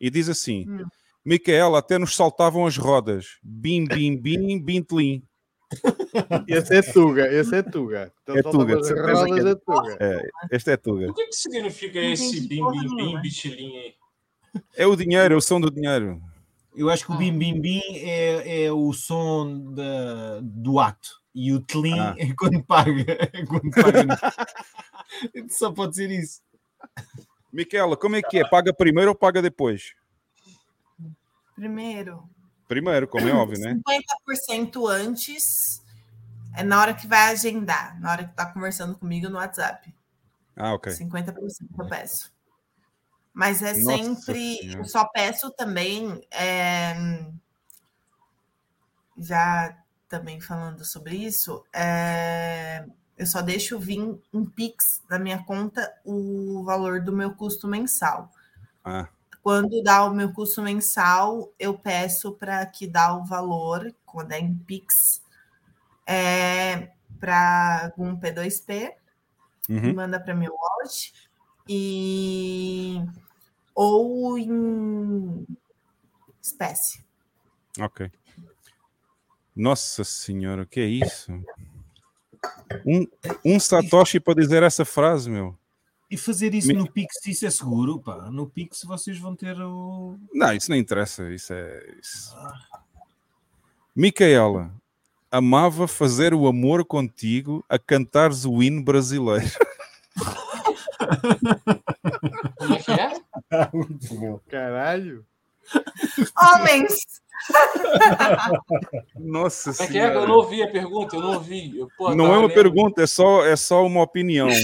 [SPEAKER 1] e diz assim:
[SPEAKER 6] Hum.
[SPEAKER 1] Micaela, até nos saltavam as rodas. Bim, bim, bim, bintlim.
[SPEAKER 2] Esse é Tuga, esse é Tuga. Então
[SPEAKER 1] É Tuga, de
[SPEAKER 2] rodas
[SPEAKER 1] que é.
[SPEAKER 2] é Tuga.
[SPEAKER 1] É, este é Tuga.
[SPEAKER 5] O que, que significa esse bim, bim, bim, aí?
[SPEAKER 1] É o dinheiro, é o som do dinheiro.
[SPEAKER 3] Eu acho que o bim bim bim é, é o som da, do ato e o tlim
[SPEAKER 1] Ah.
[SPEAKER 3] é quando paga. É quando paga. Só pode ser isso.
[SPEAKER 1] Micaela, como é que é? Paga primeiro ou paga depois?
[SPEAKER 6] Primeiro,
[SPEAKER 1] Primeiro, como é óbvio, né?
[SPEAKER 6] 50% antes, é na hora que vai agendar, na hora que tá conversando comigo no WhatsApp.
[SPEAKER 1] Ah, ok.
[SPEAKER 6] 50% eu peço. Mas é
[SPEAKER 1] Nossa
[SPEAKER 6] sempre.
[SPEAKER 1] Senhora.
[SPEAKER 6] Eu só peço também. é, já também falando sobre isso, é, eu só deixo vir um Pix na minha conta o valor do meu custo mensal.
[SPEAKER 1] Ah,
[SPEAKER 6] Quando dá o meu custo mensal, eu peço para que dá o valor, quando é em Pix, é, para algum P2P
[SPEAKER 1] uhum.
[SPEAKER 6] manda para meu wallet e ou em espécie.
[SPEAKER 1] Ok. Nossa senhora, o que é isso? Um, um Satoshi para dizer essa frase, meu.
[SPEAKER 3] E fazer isso
[SPEAKER 1] Me-
[SPEAKER 3] no Pix, isso é seguro? Pá. No Pix vocês vão ter o.
[SPEAKER 1] Não, isso não interessa. Isso é. Isso. Micaela, amava fazer o amor contigo a cantares o hino brasileiro.
[SPEAKER 5] Como é que é?
[SPEAKER 3] Muito bom.
[SPEAKER 2] Caralho.
[SPEAKER 6] Homens!
[SPEAKER 1] Nossa
[SPEAKER 5] Como é que é? Eu
[SPEAKER 1] senhora.
[SPEAKER 5] não ouvi a pergunta, eu não ouvi. Eu, pô,
[SPEAKER 1] Não é uma
[SPEAKER 5] lendo.
[SPEAKER 1] pergunta, é só, é só uma opinião.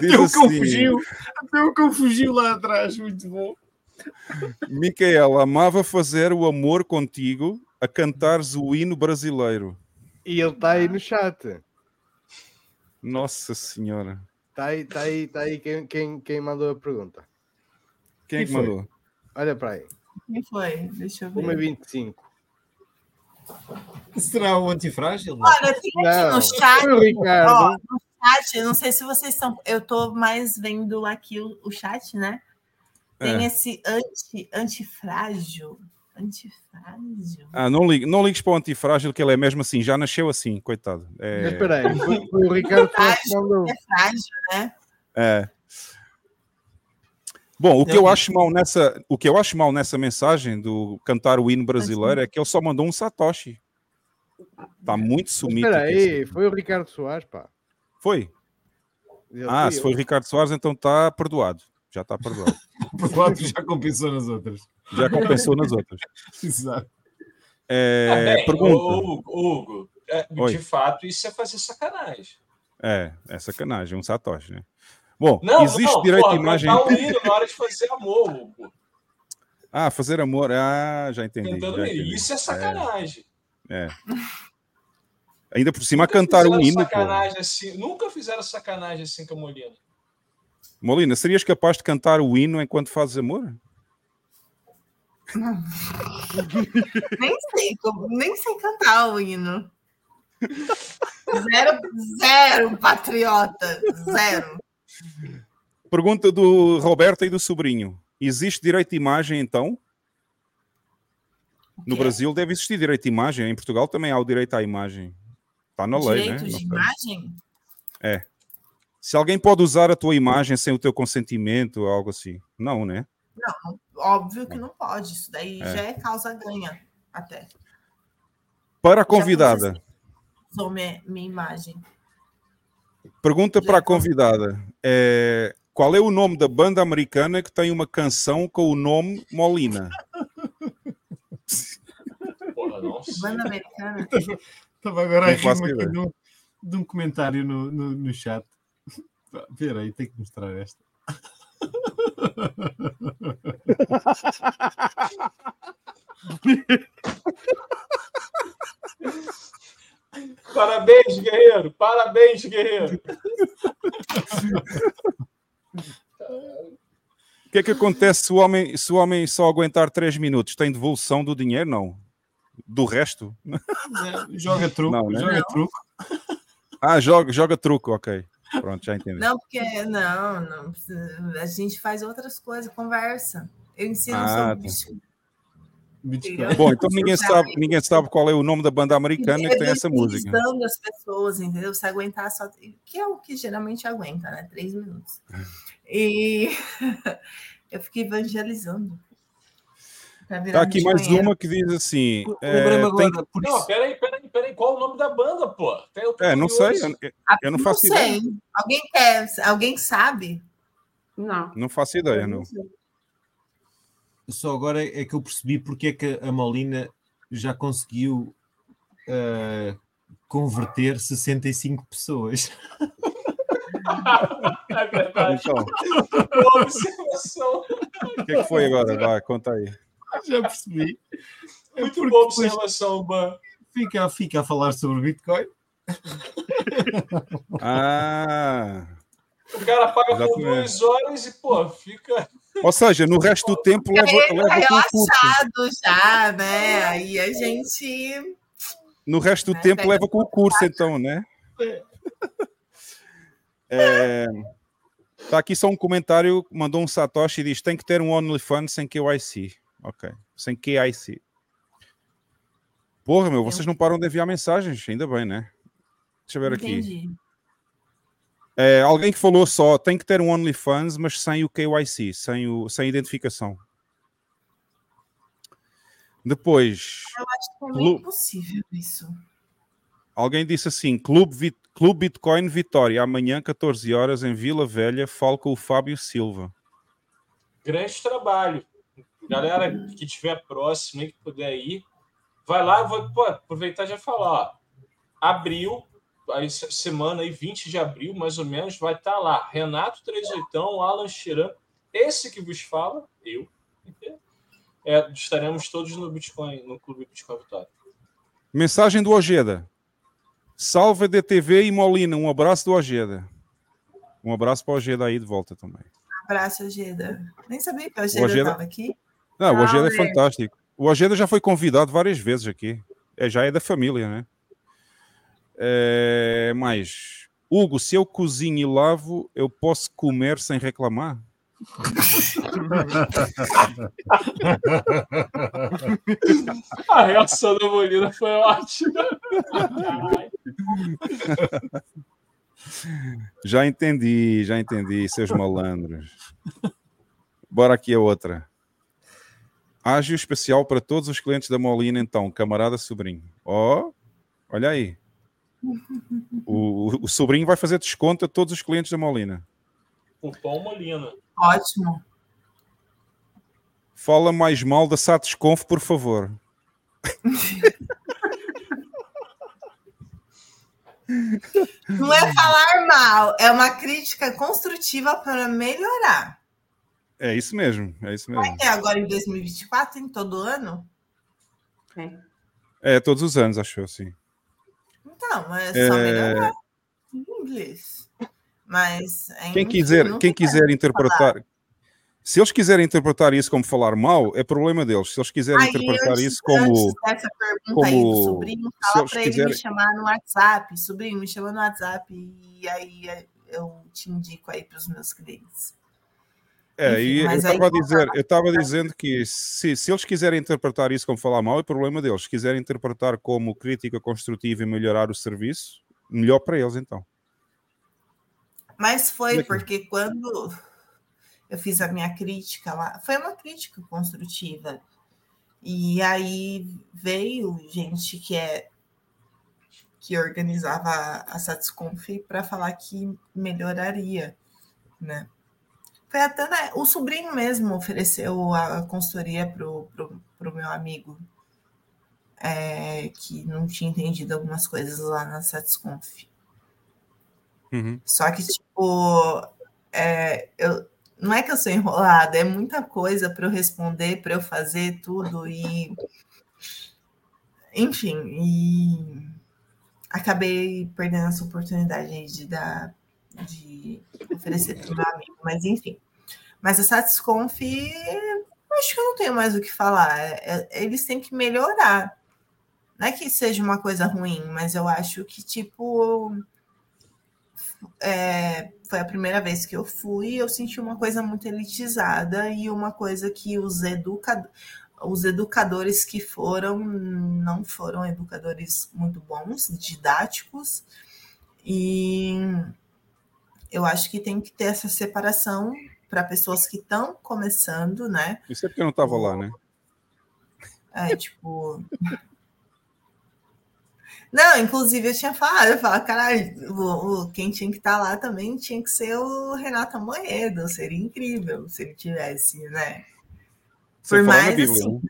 [SPEAKER 1] Diz
[SPEAKER 3] Até o cão
[SPEAKER 1] assim,
[SPEAKER 3] fugiu. Até o cão fugiu lá atrás. Muito bom.
[SPEAKER 1] Micaela, amava fazer o amor contigo a cantares o hino brasileiro.
[SPEAKER 2] E ele está aí no chat.
[SPEAKER 1] Nossa senhora.
[SPEAKER 2] Está aí, está aí, está aí quem, quem, quem mandou a pergunta.
[SPEAKER 1] Quem é que
[SPEAKER 2] foi?
[SPEAKER 1] mandou?
[SPEAKER 2] Olha para aí.
[SPEAKER 6] Quem foi? Deixa eu ver.
[SPEAKER 2] 1,25.
[SPEAKER 3] Será o antifrágil?
[SPEAKER 6] Olha, tem aqui
[SPEAKER 2] Não,
[SPEAKER 6] no chat.
[SPEAKER 2] foi o Ricardo.
[SPEAKER 6] ó, no chat, eu não sei se vocês estão. Eu tô mais vendo aqui o, o chat, né? Tem
[SPEAKER 1] É.
[SPEAKER 6] esse anti, antifrágil. Antifrágil.
[SPEAKER 1] Ah, não, ligue, não ligues para o antifrágil, que ele é mesmo assim, já nasceu assim, coitado. É,
[SPEAKER 2] Mas espera aí, foi, foi o Ricardo Soares que.
[SPEAKER 6] É frágil, né?
[SPEAKER 1] é. Bom, o que eu acho mal nessa, o que eu acho mal nessa mensagem do cantar o hino brasileiro é que ele só mandou um satoshi. Tá muito sumido.
[SPEAKER 2] Espera
[SPEAKER 1] aqui,
[SPEAKER 2] aí,
[SPEAKER 1] assim.
[SPEAKER 2] foi o Ricardo Soares, pá.
[SPEAKER 1] Foi?
[SPEAKER 2] Ele
[SPEAKER 1] Ah,
[SPEAKER 2] foi
[SPEAKER 1] se
[SPEAKER 2] eu.
[SPEAKER 1] foi o Ricardo Soares, então está perdoado. Já está perdoado.
[SPEAKER 3] Pronto, já compensou nas outras.
[SPEAKER 1] Já compensou nas outras.
[SPEAKER 3] Exato.
[SPEAKER 1] É,
[SPEAKER 5] Ah, bem, Hugo, Hugo, é, de fato, isso é fazer sacanagem.
[SPEAKER 1] É, é sacanagem, um satoshi, né? Bom,
[SPEAKER 5] Não,
[SPEAKER 1] existe
[SPEAKER 5] não,
[SPEAKER 1] direito
[SPEAKER 5] porra,
[SPEAKER 1] à imagem.
[SPEAKER 5] cantar um hino na hora de fazer amor, Hugo.
[SPEAKER 1] Ah, fazer amor. Ah, já entendi. Já entendi.
[SPEAKER 5] Isso é sacanagem.
[SPEAKER 1] É. é. Ainda por cima,
[SPEAKER 5] Nunca
[SPEAKER 1] cantar um hino.
[SPEAKER 5] Assim, nunca fizeram sacanagem assim com a Molina.
[SPEAKER 1] Molina, serias capaz de cantar o hino enquanto fazes amor?
[SPEAKER 6] Nem sei, nem sei cantar o hino. Zero, zero patriota. Zero.
[SPEAKER 1] Pergunta do Roberto e do sobrinho. Existe direito de imagem, então? No Brasil deve existir direito de imagem. Em Portugal também há o direito à imagem. Está na lei, né?
[SPEAKER 6] Direito
[SPEAKER 1] Não
[SPEAKER 6] de imagem?
[SPEAKER 1] É. Se alguém pode usar a tua imagem sem o teu consentimento ou algo assim. Não, né?
[SPEAKER 6] Não, óbvio que não pode. Isso daí
[SPEAKER 1] É.
[SPEAKER 6] já é causa ganha, até.
[SPEAKER 1] Para a convidada.
[SPEAKER 6] Usou minha, minha imagem.
[SPEAKER 1] Pergunta para a convidada. É, qual é o nome da banda americana que tem uma canção com o nome Molina?
[SPEAKER 5] Porra.
[SPEAKER 6] Banda americana.
[SPEAKER 3] Estava agora a
[SPEAKER 1] ideia.
[SPEAKER 3] de um, de um comentário no, no, no chat. Espera aí, tenho que mostrar esta.
[SPEAKER 5] Parabéns, guerreiro! Parabéns, guerreiro!
[SPEAKER 1] O que é que acontece se o homem, se o homem só aguentar 3 minutos? Tem devolução do dinheiro? Não. Do resto?
[SPEAKER 3] É, Joga truco,
[SPEAKER 1] Não, né?
[SPEAKER 3] joga
[SPEAKER 6] Não.
[SPEAKER 3] truco.
[SPEAKER 1] Ah, joga, joga truco, ok. Pronto, já entendi.
[SPEAKER 6] Não, porque não, não. A gente faz outras coisas, conversa. Eu ensino
[SPEAKER 1] Ah,
[SPEAKER 6] sobre
[SPEAKER 1] tá. Bom, então ninguém sabe, ninguém sabe qual é o nome da banda americana que tem essa música.
[SPEAKER 6] Evangelizando as pessoas, entendeu? Se aguentar só. Que é o que geralmente aguenta, né? Três minutos. E eu fiquei evangelizando. Pra virar
[SPEAKER 1] Tá aqui mais
[SPEAKER 6] bichoeira.
[SPEAKER 1] uma que diz assim. é, tem-
[SPEAKER 5] agora, Não, peraí, peraí, peraí. Qual o nome da banda, pô? Eu
[SPEAKER 1] É, não sei,
[SPEAKER 5] curioso.
[SPEAKER 1] eu, eu não
[SPEAKER 6] Não
[SPEAKER 1] faço
[SPEAKER 6] sei.
[SPEAKER 1] ideia.
[SPEAKER 6] Alguém quer? Alguém sabe?
[SPEAKER 4] Não.
[SPEAKER 1] Não faço ideia, não.
[SPEAKER 3] Só agora é que eu percebi porque é que a Molina já conseguiu ah, converter 65 pessoas.
[SPEAKER 5] É verdade.
[SPEAKER 1] Então,
[SPEAKER 5] Boa observação.
[SPEAKER 1] o que é que foi agora? Vai, conta aí.
[SPEAKER 3] Já percebi. É
[SPEAKER 5] Muito
[SPEAKER 3] porque
[SPEAKER 5] boa
[SPEAKER 3] depois
[SPEAKER 5] observação, Ban.
[SPEAKER 3] Fica, fica a falar sobre Bitcoin.
[SPEAKER 1] Ah,
[SPEAKER 5] O cara paga por
[SPEAKER 1] Exatamente.
[SPEAKER 5] duas horas e, pô, fica.
[SPEAKER 1] ou seja, no resto do tempo leva,
[SPEAKER 6] Ele tá
[SPEAKER 1] leva com o curso.
[SPEAKER 6] relaxado já, né? Aí a gente.
[SPEAKER 1] No resto do tempo leva com o curso, então, né? É, tá aqui só um comentário, mandou um Satoshi e diz: tem que ter um OnlyFans sem KYC. Ok, sem KIC. Porra, meu, vocês não param de enviar mensagens, ainda bem, né? Deixa eu ver aqui.
[SPEAKER 6] Entendi.
[SPEAKER 1] É, alguém que falou só, tem que ter um OnlyFans, mas sem o KYC, sem, o, sem identificação. Depois,
[SPEAKER 6] Eu acho que é meio
[SPEAKER 1] Lu-
[SPEAKER 6] impossível isso.
[SPEAKER 1] alguém disse assim: Clube, Vi- Clube Bitcoin Vitória, amanhã, 14 horas, em Vila Velha, falo com o Fábio Silva.
[SPEAKER 5] Grande trabalho. Galera que estiver próximo e que puder ir, vai lá, vou pô, aproveitar e já falar. Ó, abril, aí, semana aí, 20 de abril, mais ou menos, vai estar lá. Renato 38, Alan Chiran, esse que vos fala, eu. É, estaremos todos no Bitcoin, no Clube Bitcoin Vitória.
[SPEAKER 1] Mensagem do Ojeda. Salve DTV e Molina, um abraço do Ojeda. Um abraço para o Ojeda aí de volta também.
[SPEAKER 6] Abraço, Ojeda. Nem sabia que o Ojeda- estava aqui.
[SPEAKER 1] Não, o Ojeda é
[SPEAKER 6] Salve.
[SPEAKER 1] fantástico. O Ojeda já foi convidado várias vezes aqui. É, já é da família, né? É, mais. Hugo, se eu cozinho e lavo, eu posso comer sem reclamar?
[SPEAKER 5] A reação da Molina foi ótima.
[SPEAKER 1] Já entendi, já entendi, seus malandros. Bora aqui a outra. Ágio especial para todos os clientes da Molina, então, camarada sobrinho. Ó, oh, olha aí. O, o, sobrinho vai fazer desconto a todos os clientes da Molina.
[SPEAKER 5] Cupom Molina.
[SPEAKER 6] Ótimo.
[SPEAKER 1] Fala mais mal da Satisconf, por favor.
[SPEAKER 6] Não é falar mal, é uma crítica construtiva para melhorar.
[SPEAKER 1] É isso mesmo, é isso mesmo.
[SPEAKER 6] Vai ter agora em 2024, em todo ano?
[SPEAKER 4] É.
[SPEAKER 1] É, todos os anos, acho eu, sim.
[SPEAKER 6] Então, é só
[SPEAKER 1] É.
[SPEAKER 6] melhorar em inglês. Mas é
[SPEAKER 1] Quem quiser, quem quiser
[SPEAKER 6] falar.
[SPEAKER 1] interpretar, se eles quiserem interpretar isso como falar mal, é problema deles. Se eles quiserem
[SPEAKER 6] Aí,
[SPEAKER 1] interpretar isso como,
[SPEAKER 6] dessa pergunta aí do
[SPEAKER 1] como
[SPEAKER 6] sobrinho,
[SPEAKER 1] se
[SPEAKER 6] fala
[SPEAKER 1] eles
[SPEAKER 6] para ele me
[SPEAKER 1] quiserem,
[SPEAKER 6] chamar no WhatsApp. Sobrinho, me chama no WhatsApp e aí eu te indico aí para os meus clientes.
[SPEAKER 1] É,
[SPEAKER 6] Enfim,
[SPEAKER 1] e eu estava dizer, eu estava dizendo que se, se eles quiserem interpretar isso como falar mal, é problema deles. Se quiserem interpretar como crítica construtiva e melhorar o serviço, melhor para eles então.
[SPEAKER 6] Mas foi
[SPEAKER 1] é que-
[SPEAKER 6] porque quando eu fiz a minha crítica lá, foi uma crítica construtiva. E aí veio gente que é que organizava a Satisconf para falar que melhoraria, né? Foi até né, o sobrinho mesmo ofereceu a consultoria pro, pro, pro meu amigo é, que não tinha entendido algumas coisas lá na Satisconf.
[SPEAKER 1] Uhum.
[SPEAKER 6] Só que, tipo, é, eu, não é que eu sou enrolada, é muita coisa para eu responder, para eu fazer tudo e. Enfim, e acabei perdendo essa oportunidade de dar, de oferecer para o meu amigo, mas enfim. Mas a Satisconf, acho que eu não tenho mais o que falar. É- é- eles têm que melhorar. Não é que seja uma coisa ruim, mas eu acho que, tipo, é, foi a primeira vez que eu fui, eu senti uma coisa muito elitizada e uma coisa que os, educa... os educadores que foram não foram educadores muito bons, didáticos, e eu acho que tem que ter essa separação para pessoas que estão começando, né?
[SPEAKER 1] Isso é porque eu não estava lá, né?
[SPEAKER 6] É, tipo. Não, inclusive eu tinha falado, eu falava, caralho, o, o- quem tinha que estar lá também tinha que ser o Renato Amoedo, seria incrível se ele tivesse, né?
[SPEAKER 1] Você
[SPEAKER 6] Por mais
[SPEAKER 1] Bíblia,
[SPEAKER 6] assim,
[SPEAKER 1] né?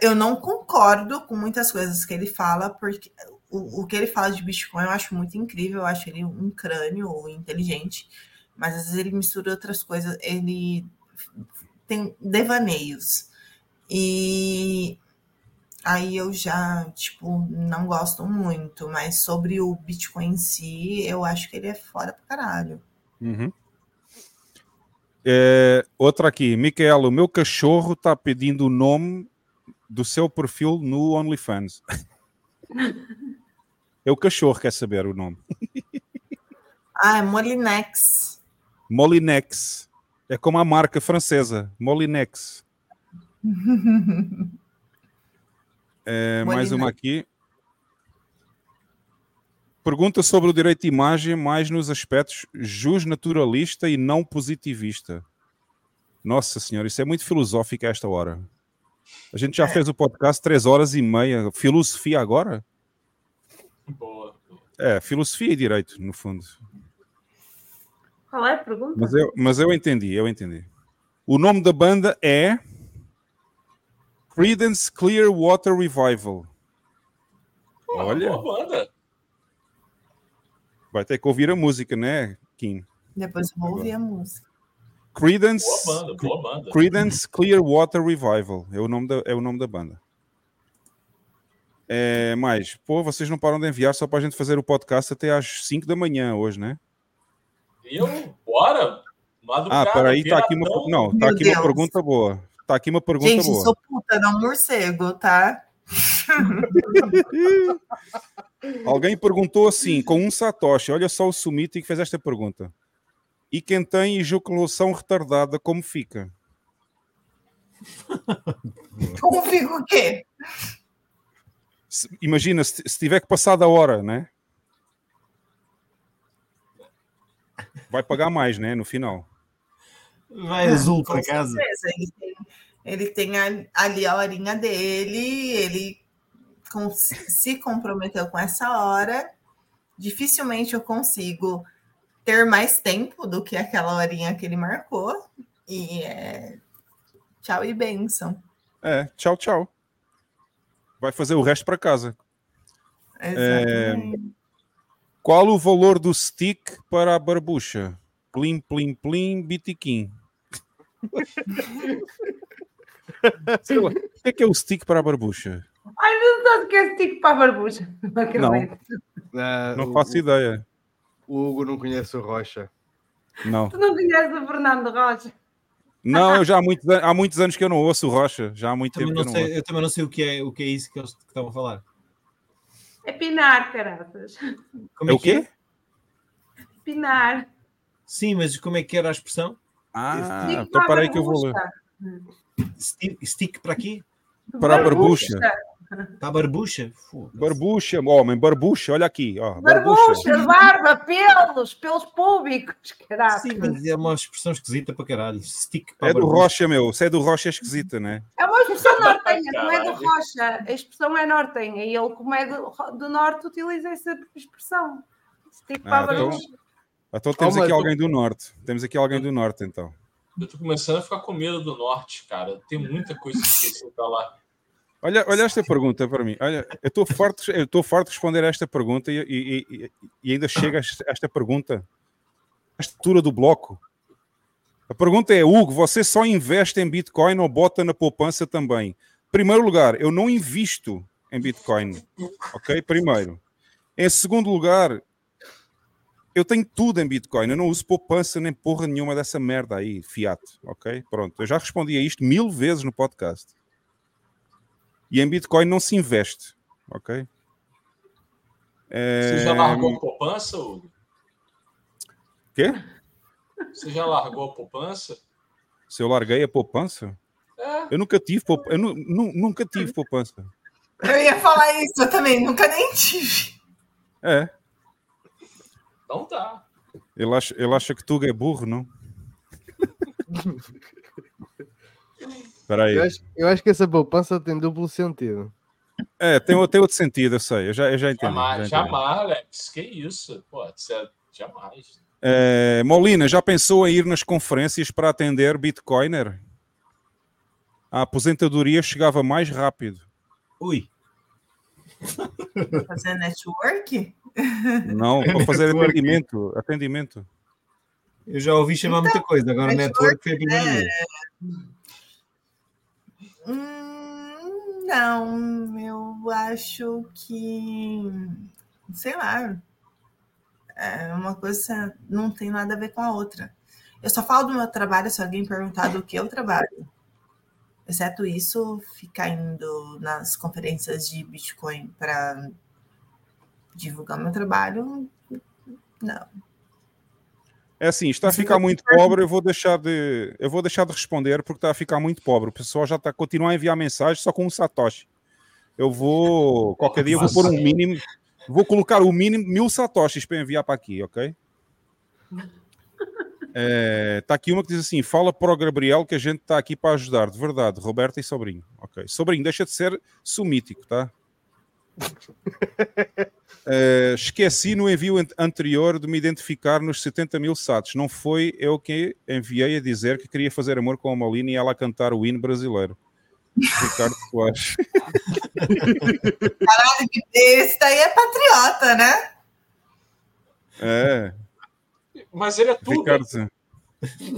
[SPEAKER 6] Eu não concordo com muitas coisas que ele fala, porque o, o que ele fala de Bitcoin eu acho muito incrível, eu acho ele um crânio inteligente, mas às vezes ele mistura outras coisas, ele tem devaneios. E aí eu já, tipo, não gosto muito, mas sobre o Bitcoin em si, eu acho que ele é fora pra caralho.
[SPEAKER 1] Uhum. É, outra aqui, Micaela, o meu cachorro está pedindo o nome do seu perfil no OnlyFans. É o cachorro quer saber o nome.
[SPEAKER 6] Ah, é Molinex.
[SPEAKER 1] Molinex. É como a marca francesa, Molinex. É, mais uma aqui. Pergunta sobre o direito de imagem, mais nos aspectos justnaturalista e não positivista. Nossa senhora, isso é muito filosófico a esta hora. A gente já fez o podcast três horas e meia. Filosofia agora? É, filosofia e direito, no fundo.
[SPEAKER 4] Qual é a pergunta?
[SPEAKER 1] Mas eu, mas eu entendi, eu entendi. O nome da banda é Creedence Clearwater Revival. Olha,
[SPEAKER 5] Boa banda.
[SPEAKER 1] vai ter que ouvir a música, né, Kim?
[SPEAKER 6] Depois vou ouvir a música.
[SPEAKER 1] Creedence,
[SPEAKER 5] Boa banda, boa banda.
[SPEAKER 1] Creedence Clearwater Revival é o nome da, é o nome da banda. É, mais, pô, vocês não param de enviar só para a gente fazer o podcast até às 5 da manhã hoje, né?
[SPEAKER 5] Eu? Bora? Madrugada,
[SPEAKER 1] Ah, peraí, tá aqui uma, não, tá aqui uma pergunta boa. Tá aqui uma pergunta
[SPEAKER 6] Gente, eu
[SPEAKER 1] boa.
[SPEAKER 6] sou puta, não morcego, tá?
[SPEAKER 1] Alguém perguntou assim, com um Satoshi, olha só o Sumiti que fez esta pergunta. E quem tem ejaculação retardada, como fica?
[SPEAKER 6] Como fica o quê?
[SPEAKER 1] Se- imagina, se, se tiver que passar da hora, né? Vai pagar mais, né? No final.
[SPEAKER 3] Vai azul para casa.
[SPEAKER 6] certeza, Ele tem, ele tem ali a horinha dele, ele com- se comprometeu com essa hora. Dificilmente eu consigo ter mais tempo do que aquela horinha que ele marcou. E é tchau e benção.
[SPEAKER 1] É, tchau, tchau. Vai fazer o resto para casa. É, qual o valor do stick para a barbucha? Plim, plim, plim, bitiquim. Sei lá, O que é que é o stick para a barbucha?
[SPEAKER 4] Ai, não sei o que é stick para a barbucha. Não acredito.
[SPEAKER 2] Ah,
[SPEAKER 1] Não
[SPEAKER 2] o-
[SPEAKER 1] faço ideia.
[SPEAKER 2] O Hugo não conhece o Rocha.
[SPEAKER 1] Não.
[SPEAKER 4] Tu não conheces o Fernando Rocha?
[SPEAKER 1] Não, eu já há muitos, há muitos anos que eu não ouço o Rocha. Já há muito
[SPEAKER 3] Também
[SPEAKER 1] tempo
[SPEAKER 3] não
[SPEAKER 1] que eu não
[SPEAKER 3] sei,
[SPEAKER 1] ouço.
[SPEAKER 3] eu também não sei o que é, o que é isso que eles que estavam a falar.
[SPEAKER 4] É pinar, caraças.
[SPEAKER 3] Como
[SPEAKER 1] É
[SPEAKER 3] é,
[SPEAKER 1] o
[SPEAKER 3] que é?
[SPEAKER 1] quê?
[SPEAKER 4] Pinar.
[SPEAKER 3] Sim, mas como é que era a expressão?
[SPEAKER 1] Ah, então
[SPEAKER 4] para a
[SPEAKER 1] parei que eu vou ler.
[SPEAKER 4] barbucha.
[SPEAKER 3] Stick, stick para aqui?
[SPEAKER 1] Para a barbucha.
[SPEAKER 3] Para a barbucha? Foda-se.
[SPEAKER 1] Barbucha, homem, barbucha, olha aqui, ó.
[SPEAKER 4] Barbucha, barba, pelos, pelos públicos, caraca.
[SPEAKER 3] Sim, mas é uma expressão esquisita para caralho. Stick para
[SPEAKER 1] É
[SPEAKER 3] a
[SPEAKER 1] do
[SPEAKER 3] barbucha.
[SPEAKER 1] Rocha, meu. Se é do Rocha é esquisita, né?
[SPEAKER 4] É uma expressão nortenha, não é do
[SPEAKER 5] Caralho.
[SPEAKER 4] Rocha. A expressão é nortenha e ele, como é do, do Norte, utiliza essa expressão. Stick para a
[SPEAKER 1] Ah, então,
[SPEAKER 4] barbucha.
[SPEAKER 1] então temos
[SPEAKER 2] Oh,
[SPEAKER 1] aqui
[SPEAKER 2] tu-
[SPEAKER 1] alguém do Norte. Temos aqui alguém do Norte, então.
[SPEAKER 5] Eu tô começando a ficar com medo do norte, cara. Tem muita coisa esquecida pra lá.
[SPEAKER 1] Olha, olha esta pergunta para mim. Olha, eu estou farto, eu estou farto de responder a esta pergunta e, e- e- ainda chega a esta- esta pergunta, a estrutura do bloco. A pergunta é, Hugo, você só investe em Bitcoin ou bota na poupança também? Primeiro lugar, eu não invisto em Bitcoin, ok? Primeiro. Em segundo lugar, eu tenho tudo em Bitcoin, eu não uso poupança nem porra nenhuma dessa merda aí, fiat, ok? Pronto, eu já respondi a isto mil vezes no podcast. E em Bitcoin não se investe, ok?
[SPEAKER 5] Você já
[SPEAKER 1] É,
[SPEAKER 5] largou a poupança, Hugo?
[SPEAKER 1] Quê?
[SPEAKER 5] Você já largou a poupança?
[SPEAKER 1] Se eu larguei a poupança?
[SPEAKER 5] É.
[SPEAKER 1] Eu nunca tive poupança. Eu nu- nu- nunca tive poupança.
[SPEAKER 6] Eu ia falar isso, eu também nunca nem tive.
[SPEAKER 1] É.
[SPEAKER 5] Então tá.
[SPEAKER 1] Ele acha, ele acha que Tuga é burro, não? Espera aí.
[SPEAKER 2] Eu acho, eu acho que essa poupança tem duplo sentido.
[SPEAKER 1] É, tem, tem outro sentido, eu sei. Eu já, eu já entendi.
[SPEAKER 5] Jamais,
[SPEAKER 1] já entendi.
[SPEAKER 5] jamais, Alex. Que isso? Pô, você- jamais.
[SPEAKER 1] É, Molina, já pensou em ir nas conferências para atender Bitcoiner? A aposentadoria chegava mais rápido.
[SPEAKER 3] Ui.
[SPEAKER 6] Fazer network?
[SPEAKER 1] Não, para fazer
[SPEAKER 3] Network.
[SPEAKER 1] atendimento. Atendimento.
[SPEAKER 3] Eu já ouvi chamar muita coisa, agora o network foi a primeira vez.
[SPEAKER 6] Hum, não, eu acho que. Sei lá. É uma coisa não tem nada a ver com a outra. Eu só falo do meu trabalho se alguém perguntar do que eu trabalho. Exceto isso, ficar indo nas conferências de Bitcoin para divulgar meu trabalho, não.
[SPEAKER 1] É assim, está a ficar muito pobre, eu vou deixar de eu vou deixar de responder porque está a ficar muito pobre. O pessoal já está a continuar a enviar mensagens só com um satoshi. Eu vou qualquer dia eu vou pôr um mínimo, vou colocar o mínimo mil satoshis para enviar para aqui, ok? Está aqui uma que diz assim: fala para o Gabriel que a gente está aqui para ajudar, de verdade, Roberta e Sobrinho. Ok, Sobrinho, deixa de ser sumítico, tá? Eh, esqueci no envio an- anterior de me identificar nos 70 mil satos. Não foi eu que enviei a dizer que queria fazer amor com a Molina e ela a cantar o hino brasileiro. Ricardo Soares.
[SPEAKER 6] Caralho, esse daí é patriota, né?
[SPEAKER 1] É,
[SPEAKER 5] Mas ele é tudo.
[SPEAKER 1] Ricardo.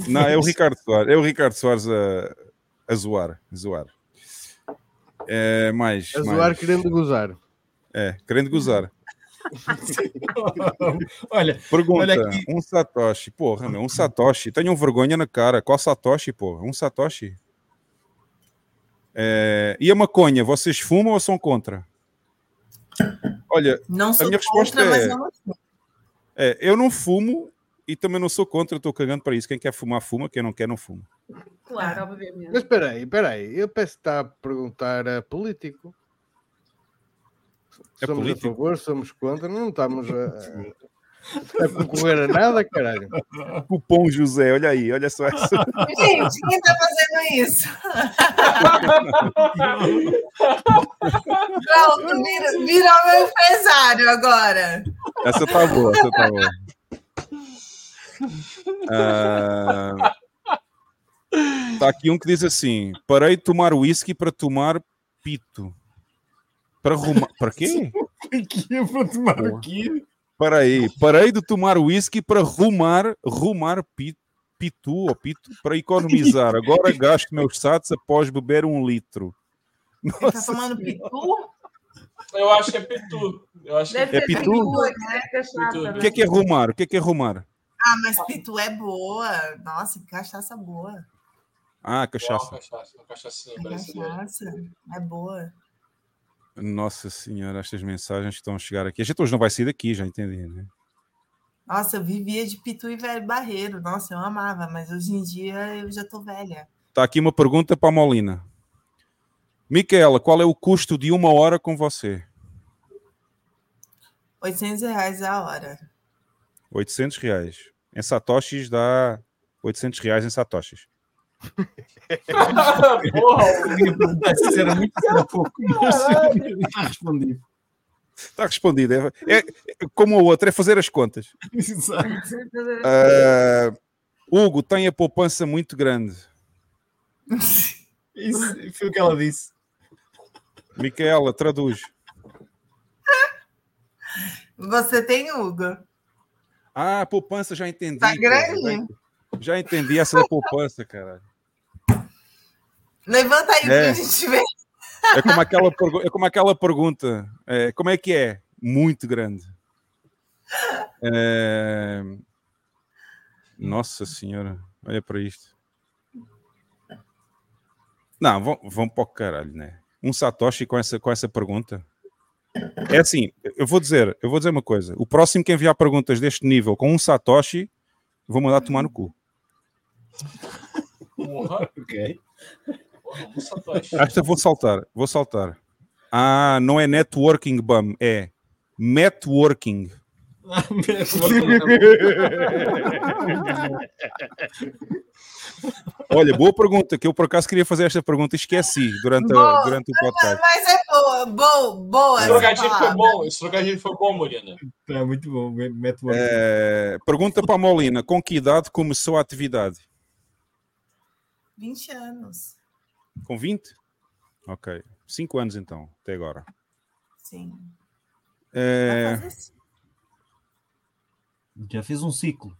[SPEAKER 1] Não, é o Ricardo Soares. É o Ricardo Soares a, a zoar. A zoar. É, mais,
[SPEAKER 2] A
[SPEAKER 1] mais.
[SPEAKER 2] zoar querendo gozar.
[SPEAKER 1] É, querendo gozar.
[SPEAKER 3] olha,
[SPEAKER 1] Pergunta,
[SPEAKER 3] olha aqui.
[SPEAKER 1] um Satoshi. Porra, meu, um Satoshi. Tenham vergonha na cara. Qual Satoshi, porra? Um Satoshi? É, E a maconha, vocês fumam ou são contra? Olha,
[SPEAKER 6] Não
[SPEAKER 1] a
[SPEAKER 6] sou
[SPEAKER 1] minha resposta
[SPEAKER 6] contra, mas
[SPEAKER 1] é, é: eu não fumo e também não sou contra, estou cagando para isso. Quem quer fumar, fuma, quem não quer, não fuma.
[SPEAKER 4] Claro, obviamente.
[SPEAKER 2] Mas espera aí, espera aí. Eu que está a perguntar a político.
[SPEAKER 1] É
[SPEAKER 2] somos
[SPEAKER 1] político?
[SPEAKER 2] a favor, somos contra, não estamos a, a- concorrer a nada, caralho.
[SPEAKER 1] Cupom José, olha aí, olha só essa.
[SPEAKER 6] Gente, quem tá fazendo isso? Pronto, vira, virou meu empresário agora.
[SPEAKER 1] Essa tá boa, essa tá boa. Ah, tá aqui um que diz assim: parei de tomar whisky para tomar pito. Para arrumar. Para quê?
[SPEAKER 3] que é para tomar aqui?
[SPEAKER 1] Para aí, parei de tomar whisky para rumar, rumar pito, pitu ou pito para economizar. Agora gasto meus sats após beber um litro.
[SPEAKER 6] Ele tá tomando pitu?
[SPEAKER 5] Eu acho que é pitu. Eu acho que
[SPEAKER 4] Deve
[SPEAKER 1] É
[SPEAKER 4] ser
[SPEAKER 1] pitu?
[SPEAKER 4] pitu, né? Cachaça,
[SPEAKER 5] Pitu.
[SPEAKER 4] né?
[SPEAKER 1] O que é que é rumar? O que é que é rumar?
[SPEAKER 6] Ah, mas pitu é boa. Nossa, que cachaça boa.
[SPEAKER 1] Ah, cachaça.
[SPEAKER 5] cachaça, uma cachaçinha
[SPEAKER 6] Que
[SPEAKER 5] brasileira.
[SPEAKER 6] cachaça. É boa.
[SPEAKER 1] Nossa senhora, estas mensagens que estão a chegar aqui. A gente hoje não vai sair daqui, já entendi, né?
[SPEAKER 6] Nossa, eu vivia de pitu e velho barreiro. Nossa, eu amava, mas hoje em dia eu já tô velha.
[SPEAKER 1] Está aqui uma pergunta para a Molina. Micaela, qual é o custo de uma hora com você?
[SPEAKER 6] 800 reais a hora.
[SPEAKER 1] 800 reais. Em satoshis dá 800 reais em satoshis.
[SPEAKER 5] Porra,
[SPEAKER 3] isso era muito pouco. Mas está respondido.
[SPEAKER 1] Está respondido. É, é- é como o outro, é fazer as contas.
[SPEAKER 3] Exato.
[SPEAKER 1] Ah, Hugo tem a poupança muito grande.
[SPEAKER 3] Isso foi o que ela disse.
[SPEAKER 1] Micaela, traduz.
[SPEAKER 6] Você tem, Hugo?
[SPEAKER 1] Ah, poupança, já entendi.
[SPEAKER 6] Tá
[SPEAKER 1] cara.
[SPEAKER 6] grande.
[SPEAKER 1] Já entendi essa da poupança, cara.
[SPEAKER 6] Levanta aí
[SPEAKER 1] É.
[SPEAKER 6] pra gente ver.
[SPEAKER 1] É como aquela, é como aquela pergunta: é, como é que é? Muito grande. É, Nossa Senhora, olha para isto. Não, vão, vão para o caralho, né? Um Satoshi com essa, com essa pergunta. É assim, eu vou dizer, eu vou dizer uma coisa. O próximo que enviar perguntas deste nível com um Satoshi, vou mandar tomar no cu.
[SPEAKER 3] Ok.
[SPEAKER 1] Esta vou saltar, vou saltar. Ah, não é networking bum, é networking. Olha, boa pergunta, que eu por acaso queria fazer esta pergunta e esqueci durante, a-
[SPEAKER 6] Boa.
[SPEAKER 1] durante o podcast.
[SPEAKER 6] Mas é boa, boa, boa.
[SPEAKER 5] Esse trocadilho foi bom. Esse trocadilho foi bom, Morena.
[SPEAKER 3] Tá muito bom.
[SPEAKER 1] É, pergunta para a Molina: com que idade começou a atividade?
[SPEAKER 6] 20 anos.
[SPEAKER 1] Com 20? Ok. 5 anos então, até agora.
[SPEAKER 6] Sim.
[SPEAKER 1] É.
[SPEAKER 3] Já fez um ciclo.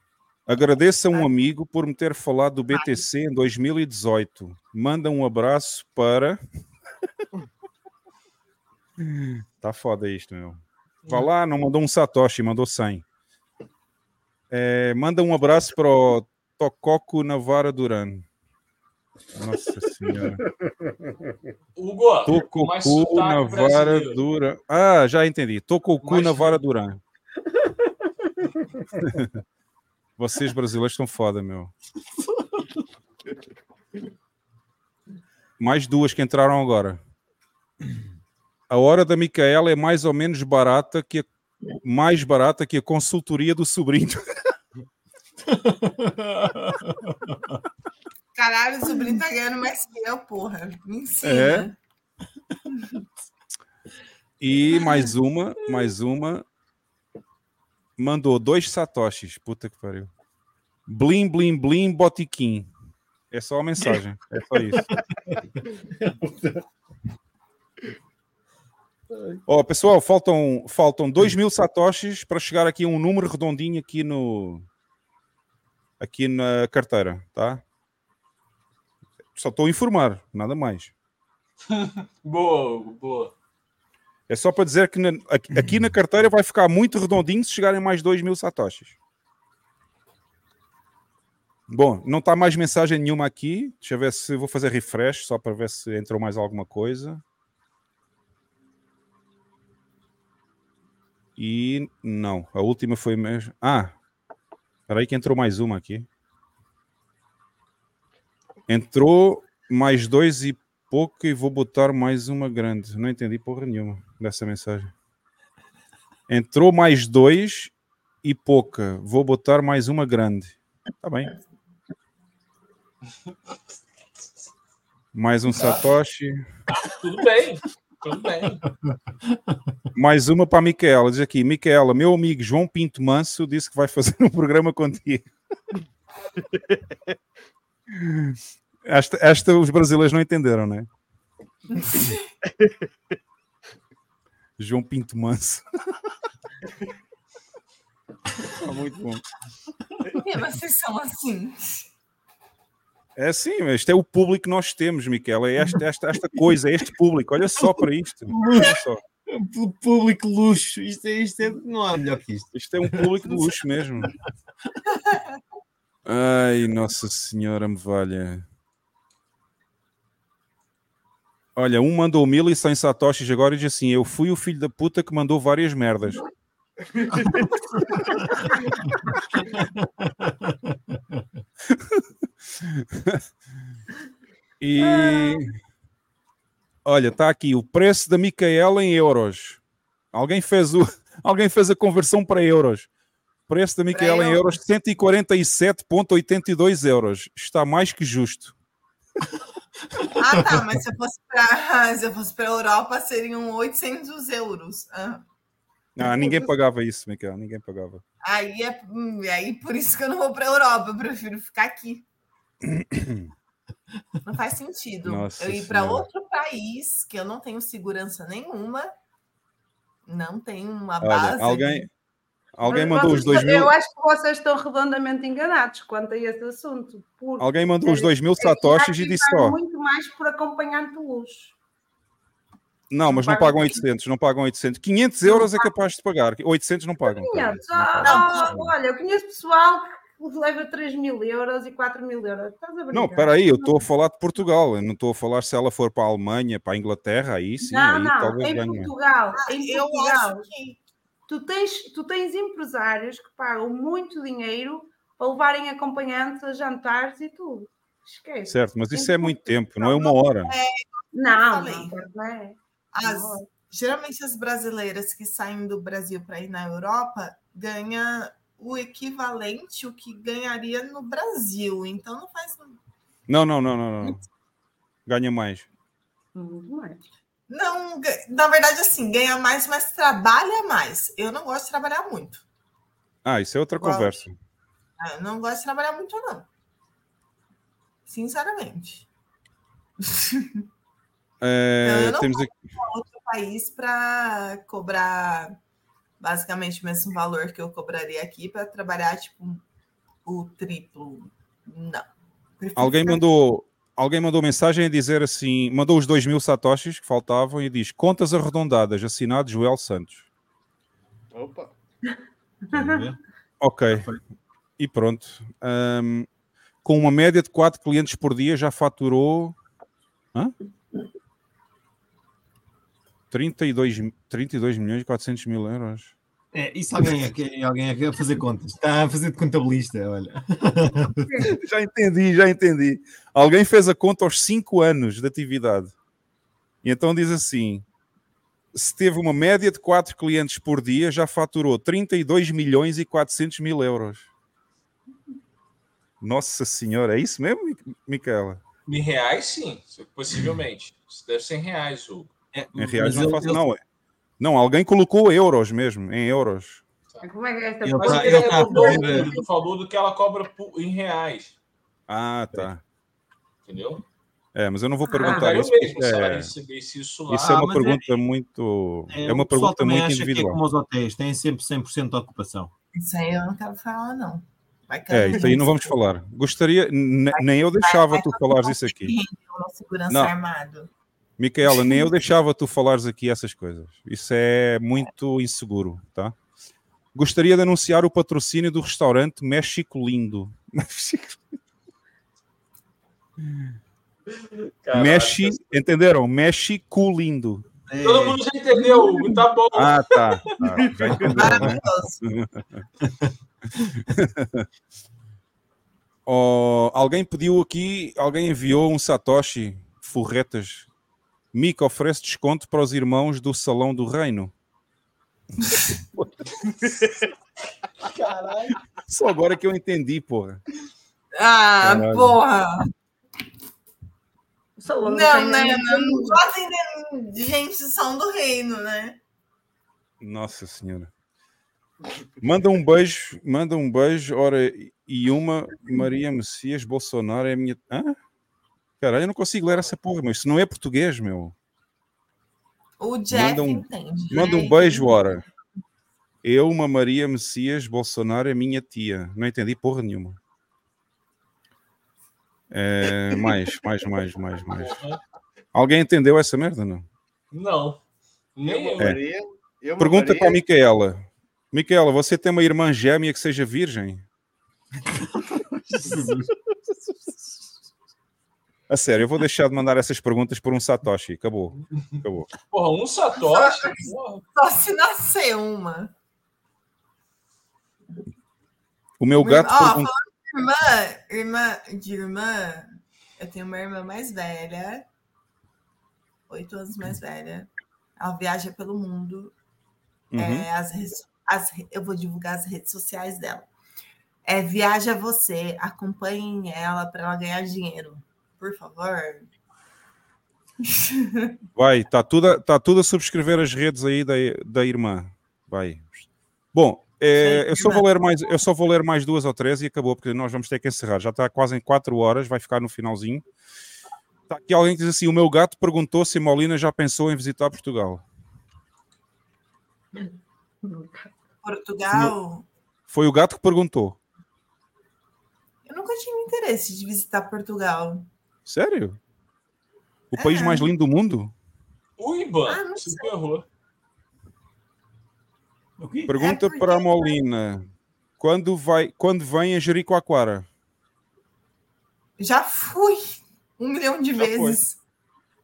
[SPEAKER 1] agradeço a um amigo por me ter falado do BTC em 2018. Manda um abraço para. tá foda isto, meu. Vá lá, não mandou um Satoshi, mandou 100. É, manda um abraço para o Tococo Navara Duran. Nossa senhora.
[SPEAKER 5] Hugo,
[SPEAKER 1] cu na vara dura. Ah, já entendi. Tô com o cu
[SPEAKER 5] Mais-
[SPEAKER 1] na vara Duran. Vocês brasileiros estão foda, meu. Mais duas que entraram agora. A hora da Micaela é mais ou menos barata que a, mais barata que a consultoria do sobrinho.
[SPEAKER 6] Caralho, o sobrinho tá ganhando mais que eu, porra. Me ensina.
[SPEAKER 1] É? E mais uma, mais uma. Mandou dois satoshis. Puta que pariu. Blim, blim, blim, botiquim. É só a mensagem. É só isso. Ó, pessoal, faltam, faltam 2 mil satoshis para chegar aqui um número redondinho aqui no aqui na carteira, tá? Só estou a informar, nada mais.
[SPEAKER 5] Boa, boa.
[SPEAKER 1] É só para dizer que na- aqui, aqui na carteira vai ficar muito redondinho se chegarem mais 2 mil satoshis. Bom, não está mais mensagem nenhuma aqui. Deixa eu ver se vou fazer refresh só para ver se entrou mais alguma coisa. E não, a última foi mesmo. Ah, espera aí que entrou mais uma aqui. Entrou mais dois e pouco e vou botar mais uma grande. Não entendi porra nenhuma dessa mensagem. Entrou mais dois e pouca. Vou botar mais uma grande. Tá bem. Mais um Satoshi.
[SPEAKER 5] Tudo bem, tudo bem.
[SPEAKER 1] Mais uma para a Micaela. Diz aqui, Micaela, meu amigo João Pinto Manso disse que vai fazer um programa contigo. Esta, esta os brasileiros não entenderam, né? João Pinto Manso. Ah, muito bom.
[SPEAKER 6] Que vocês são assim?
[SPEAKER 1] É assim, este é o público que nós temos, Miquela. É esta, esta, esta coisa, é este público. Olha só para isto. Olha só.
[SPEAKER 3] Público luxo. Isto é, isto é, não há melhor que isto.
[SPEAKER 1] Isto é um público de luxo mesmo. Ai, Nossa Senhora me valha. Olha, um mandou mil e cem satoshis agora e diz assim: Eu fui o filho da puta que mandou várias merdas. e olha, está aqui o preço da Micaela em euros. Alguém fez, o, alguém fez a conversão para euros. Preço da Micaela em euros 147,82 euros. Está mais que justo.
[SPEAKER 6] Ah, tá, mas se eu fosse para se eu fosse para a Europa seriam 800 euros. Ah.
[SPEAKER 1] Ah, ninguém pagava isso, Micaela, ninguém pagava.
[SPEAKER 6] Aí é hum, aí por isso que eu não vou para a Europa, eu prefiro ficar aqui. Não faz sentido
[SPEAKER 1] Nossa
[SPEAKER 6] eu ir para outro país que eu não tenho segurança nenhuma, não tenho uma
[SPEAKER 1] Olha,
[SPEAKER 6] base.
[SPEAKER 1] alguém, alguém
[SPEAKER 4] Mas
[SPEAKER 1] mandou os
[SPEAKER 4] vocês-
[SPEAKER 1] dois mil.
[SPEAKER 4] Eu acho que vocês estão redondamente enganados quanto a esse assunto. porque
[SPEAKER 1] Alguém mandou os dois mil satoshis e disse só.
[SPEAKER 4] muito mais por acompanhante de luxo.
[SPEAKER 1] Não, mas não
[SPEAKER 4] pagam
[SPEAKER 1] pagam 800, não pagam 800. 500 euros é capaz de pagar, 800 não pagam.
[SPEAKER 4] 500. Ah, olha, eu conheço pessoal que leva 3 mil euros e 4 mil euros. Estás a brincar?
[SPEAKER 1] Não, espera aí, eu estou a falar de Portugal, eu não estou a falar se ela for para a Alemanha, para a Inglaterra, aí sim,
[SPEAKER 4] não,
[SPEAKER 1] aí
[SPEAKER 4] não,
[SPEAKER 1] talvez
[SPEAKER 4] em
[SPEAKER 1] ganhe.
[SPEAKER 4] Portugal, em
[SPEAKER 6] eu
[SPEAKER 4] Portugal,
[SPEAKER 6] acho que
[SPEAKER 4] tu, tens, tu tens empresários que pagam muito dinheiro para levarem acompanhantes a jantares e tudo. Esquece.
[SPEAKER 1] Certo, mas isso é muito tempo, não é uma hora.
[SPEAKER 4] Não,
[SPEAKER 6] falei.
[SPEAKER 4] não, não é.
[SPEAKER 6] As, geralmente as brasileiras que saem do Brasil para ir na Europa ganham o equivalente o que ganharia no Brasil. Então não faz.
[SPEAKER 1] Não, não, não, não, não. Ganha mais.
[SPEAKER 4] Muito mais.
[SPEAKER 6] Não, na verdade, assim, ganha mais, mas trabalha mais. Eu não gosto de trabalhar muito.
[SPEAKER 1] Ah, isso é outra
[SPEAKER 6] Igual.
[SPEAKER 1] conversa.
[SPEAKER 6] Ah, Eu não gosto de trabalhar muito, não. Sinceramente.
[SPEAKER 1] É,
[SPEAKER 6] eu não
[SPEAKER 1] temos aqui.
[SPEAKER 6] outro país para cobrar basicamente o mesmo valor que eu cobraria aqui para trabalhar tipo o triplo. Não.
[SPEAKER 1] Alguém mandou, alguém mandou mensagem a dizer assim: mandou os dois mil satoshis que faltavam e diz contas arredondadas, assinado Joel Santos.
[SPEAKER 2] Opa.
[SPEAKER 1] Ok. E pronto. Ahm, com uma média de 4 clientes por dia já faturou. Hã? 32, 32 milhões e 400 mil euros.
[SPEAKER 3] É, isso alguém aqui, alguém aqui a fazer contas. Está a fazer de contabilista, olha.
[SPEAKER 1] Já entendi, já entendi. Alguém fez a conta aos 5 anos de atividade. E então diz assim: se teve uma média de 4 clientes por dia, já faturou 32 milhões e 400 mil euros. Nossa Senhora, é isso mesmo, Mi- Micaela?
[SPEAKER 5] Em reais, sim, possivelmente. Isso deve ser em reais, Hugo.
[SPEAKER 1] Em reais não faço, não. é- Não, alguém colocou euros mesmo, em euros.
[SPEAKER 4] Como é que é esta
[SPEAKER 3] Ele
[SPEAKER 5] Mas
[SPEAKER 3] tá-
[SPEAKER 5] ele,
[SPEAKER 3] ele tá
[SPEAKER 5] ele falou do que ela cobra em reais,
[SPEAKER 1] Ah, tá.
[SPEAKER 5] entendeu?
[SPEAKER 1] É, mas eu não vou
[SPEAKER 5] Ah,
[SPEAKER 1] perguntar
[SPEAKER 5] eu
[SPEAKER 1] isso.
[SPEAKER 5] mesmo,
[SPEAKER 1] é,
[SPEAKER 5] isso lá.
[SPEAKER 1] isso é
[SPEAKER 3] Ah,
[SPEAKER 1] uma
[SPEAKER 3] é-
[SPEAKER 1] pergunta muito. É,
[SPEAKER 3] o
[SPEAKER 1] uma pergunta muito
[SPEAKER 3] acha que é
[SPEAKER 1] individual.
[SPEAKER 3] como os hotéis, têm sempre 100% de ocupação.
[SPEAKER 6] Isso aí eu não quero falar, não. Vai
[SPEAKER 1] É, isso aí não vamos falar. Gostaria, ne- nem eu deixava tu falares isso aqui.
[SPEAKER 6] uma segurança
[SPEAKER 1] Não.
[SPEAKER 6] armado.
[SPEAKER 1] Micaela, nem eu deixava tu falares aqui essas coisas. Isso é muito inseguro, tá? Gostaria de anunciar o patrocínio do restaurante México Lindo.
[SPEAKER 5] Caraca.
[SPEAKER 1] Mexe, entenderam? México Lindo.
[SPEAKER 5] Todo mundo já entendeu, tá bom.
[SPEAKER 1] Ah, tá. tá. Já entendeu, né? Oh, alguém pediu aqui, alguém enviou um Satoshi Forretas. Mico oferece desconto para os irmãos do Salão do Reino.
[SPEAKER 6] Caralho.
[SPEAKER 1] Só agora que eu entendi, porra.
[SPEAKER 6] Ah,
[SPEAKER 1] Caralho.
[SPEAKER 6] porra.
[SPEAKER 4] Salão do
[SPEAKER 6] Não,
[SPEAKER 4] Reino
[SPEAKER 6] né?
[SPEAKER 4] é
[SPEAKER 6] Não, não tô atendendo gente do São do Reino, né?
[SPEAKER 1] Nossa Senhora. Manda um beijo, manda um beijo, ora, e uma Maria Messias Bolsonaro é a minha. Hã? Caralho, eu não consigo ler essa porra, mas isso não é português, meu.
[SPEAKER 6] O Jeff
[SPEAKER 1] Manda um,
[SPEAKER 6] entende.
[SPEAKER 1] manda um beijo, ora. Eu, uma Maria Messias Bolsonaro é minha tia. Não entendi porra nenhuma. É, mais, mais, mais, mais, mais. Alguém entendeu essa merda, não?
[SPEAKER 5] Não. Nem eu.
[SPEAKER 1] É.
[SPEAKER 2] Maria, eu,
[SPEAKER 1] Pergunta
[SPEAKER 2] Maria-
[SPEAKER 1] para a Micaela. Micaela, você tem uma irmã gêmea que seja virgem? A sério, eu vou deixar de mandar essas perguntas por um Satoshi. Acabou. Acabou.
[SPEAKER 5] Porra, um Satoshi.
[SPEAKER 6] Só se nascer uma.
[SPEAKER 1] O meu
[SPEAKER 6] Ó,
[SPEAKER 1] gato
[SPEAKER 6] falando
[SPEAKER 1] perguntou.
[SPEAKER 6] de irmã, irmã, de irmã, eu tenho uma irmã mais velha, oito anos mais velha. Ela viaja pelo mundo.
[SPEAKER 1] Uhum.
[SPEAKER 6] É, as as eu vou divulgar as redes sociais dela. É Viaja Você, acompanhem ela para ela ganhar dinheiro, por favor.
[SPEAKER 1] Vai, está tudo, a- tá tudo a subscrever as redes aí da, da irmã. Vai. Bom, é, eu, só vou ler mais, eu só vou ler mais duas ou três e acabou, porque nós vamos ter que encerrar. Já está quase em quatro horas, vai ficar no finalzinho. Está aqui alguém que diz assim: o meu gato perguntou se Molina já pensou em visitar Portugal.
[SPEAKER 6] Portugal,
[SPEAKER 1] Foi o gato que perguntou.
[SPEAKER 6] eu nunca tive interesse de visitar Portugal.
[SPEAKER 1] Sério? O país mais lindo do mundo?
[SPEAKER 5] O Iban,
[SPEAKER 6] Ah, sei.
[SPEAKER 5] errou.
[SPEAKER 1] Pergunta
[SPEAKER 6] É
[SPEAKER 1] para a Molina: quando, vai, quando vem a Jericoacoara?
[SPEAKER 6] Já fui um milhão de
[SPEAKER 1] Já foi.
[SPEAKER 6] vezes.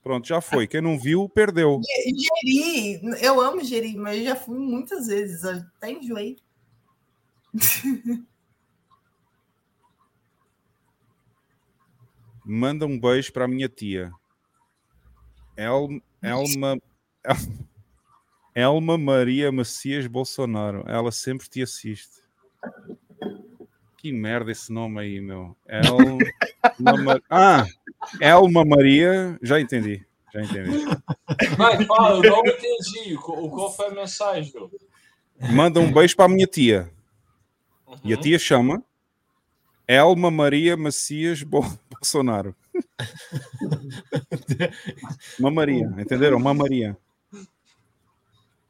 [SPEAKER 1] Pronto, já foi. Quem não viu, perdeu.
[SPEAKER 6] Geri, eu amo Geri, mas eu já fui muitas vezes, até enjoei.
[SPEAKER 1] Manda um beijo para a minha tia. El, Elma, El- Elma Maria Macias Bolsonaro. Ela sempre te assiste. Que merda esse nome aí, meu. El, Ma- ah, Elma Maria. Já entendi. Já entendi.
[SPEAKER 5] Vai, fala, eu não entendi. Qual qual foi a mensagem?
[SPEAKER 1] Manda um beijo para a minha tia. E a tia chama Elma Maria Macias Bo- Bolsonaro. Uma Maria, entenderam? Uma Maria.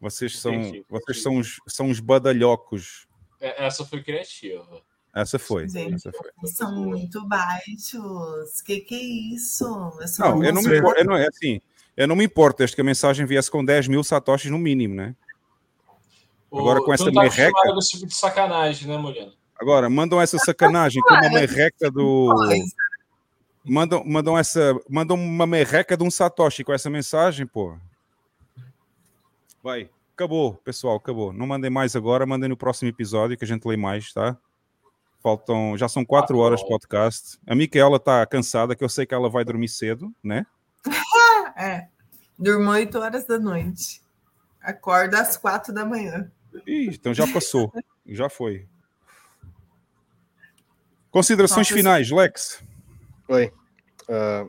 [SPEAKER 1] Vocês são,
[SPEAKER 5] Entendi,
[SPEAKER 1] vocês são os, são os badalhocos.
[SPEAKER 5] É, Essa foi criativa.
[SPEAKER 1] Essa foi.
[SPEAKER 6] Gente,
[SPEAKER 1] Essa foi.
[SPEAKER 6] são muito baixos. Que que é isso? Eu
[SPEAKER 1] Não, eu não, me importo, eu não, é assim, eu não me importo desde que a mensagem viesse com 10 mil satoshis no mínimo, né? Agora com essa
[SPEAKER 5] tá
[SPEAKER 1] merreca,
[SPEAKER 5] tipo de sacanagem, né,
[SPEAKER 1] agora mandam essa sacanagem com uma merreca do... Mandam, mandam, essa, mandam uma merreca de um satoshi com essa mensagem, pô. Vai, acabou, pessoal, acabou. Não mandem mais agora, mandem no próximo episódio que a gente lê mais, tá? Faltam, já são quatro horas de podcast. A Micaela tá cansada, que eu sei que ela vai dormir cedo, né?
[SPEAKER 6] É. Durmo 8 horas da noite. Acordo às 4 da manhã.
[SPEAKER 1] Ih, então já passou, já foi. Considerações
[SPEAKER 6] Nossa,
[SPEAKER 1] finais, Lex.
[SPEAKER 2] Oi. Ah,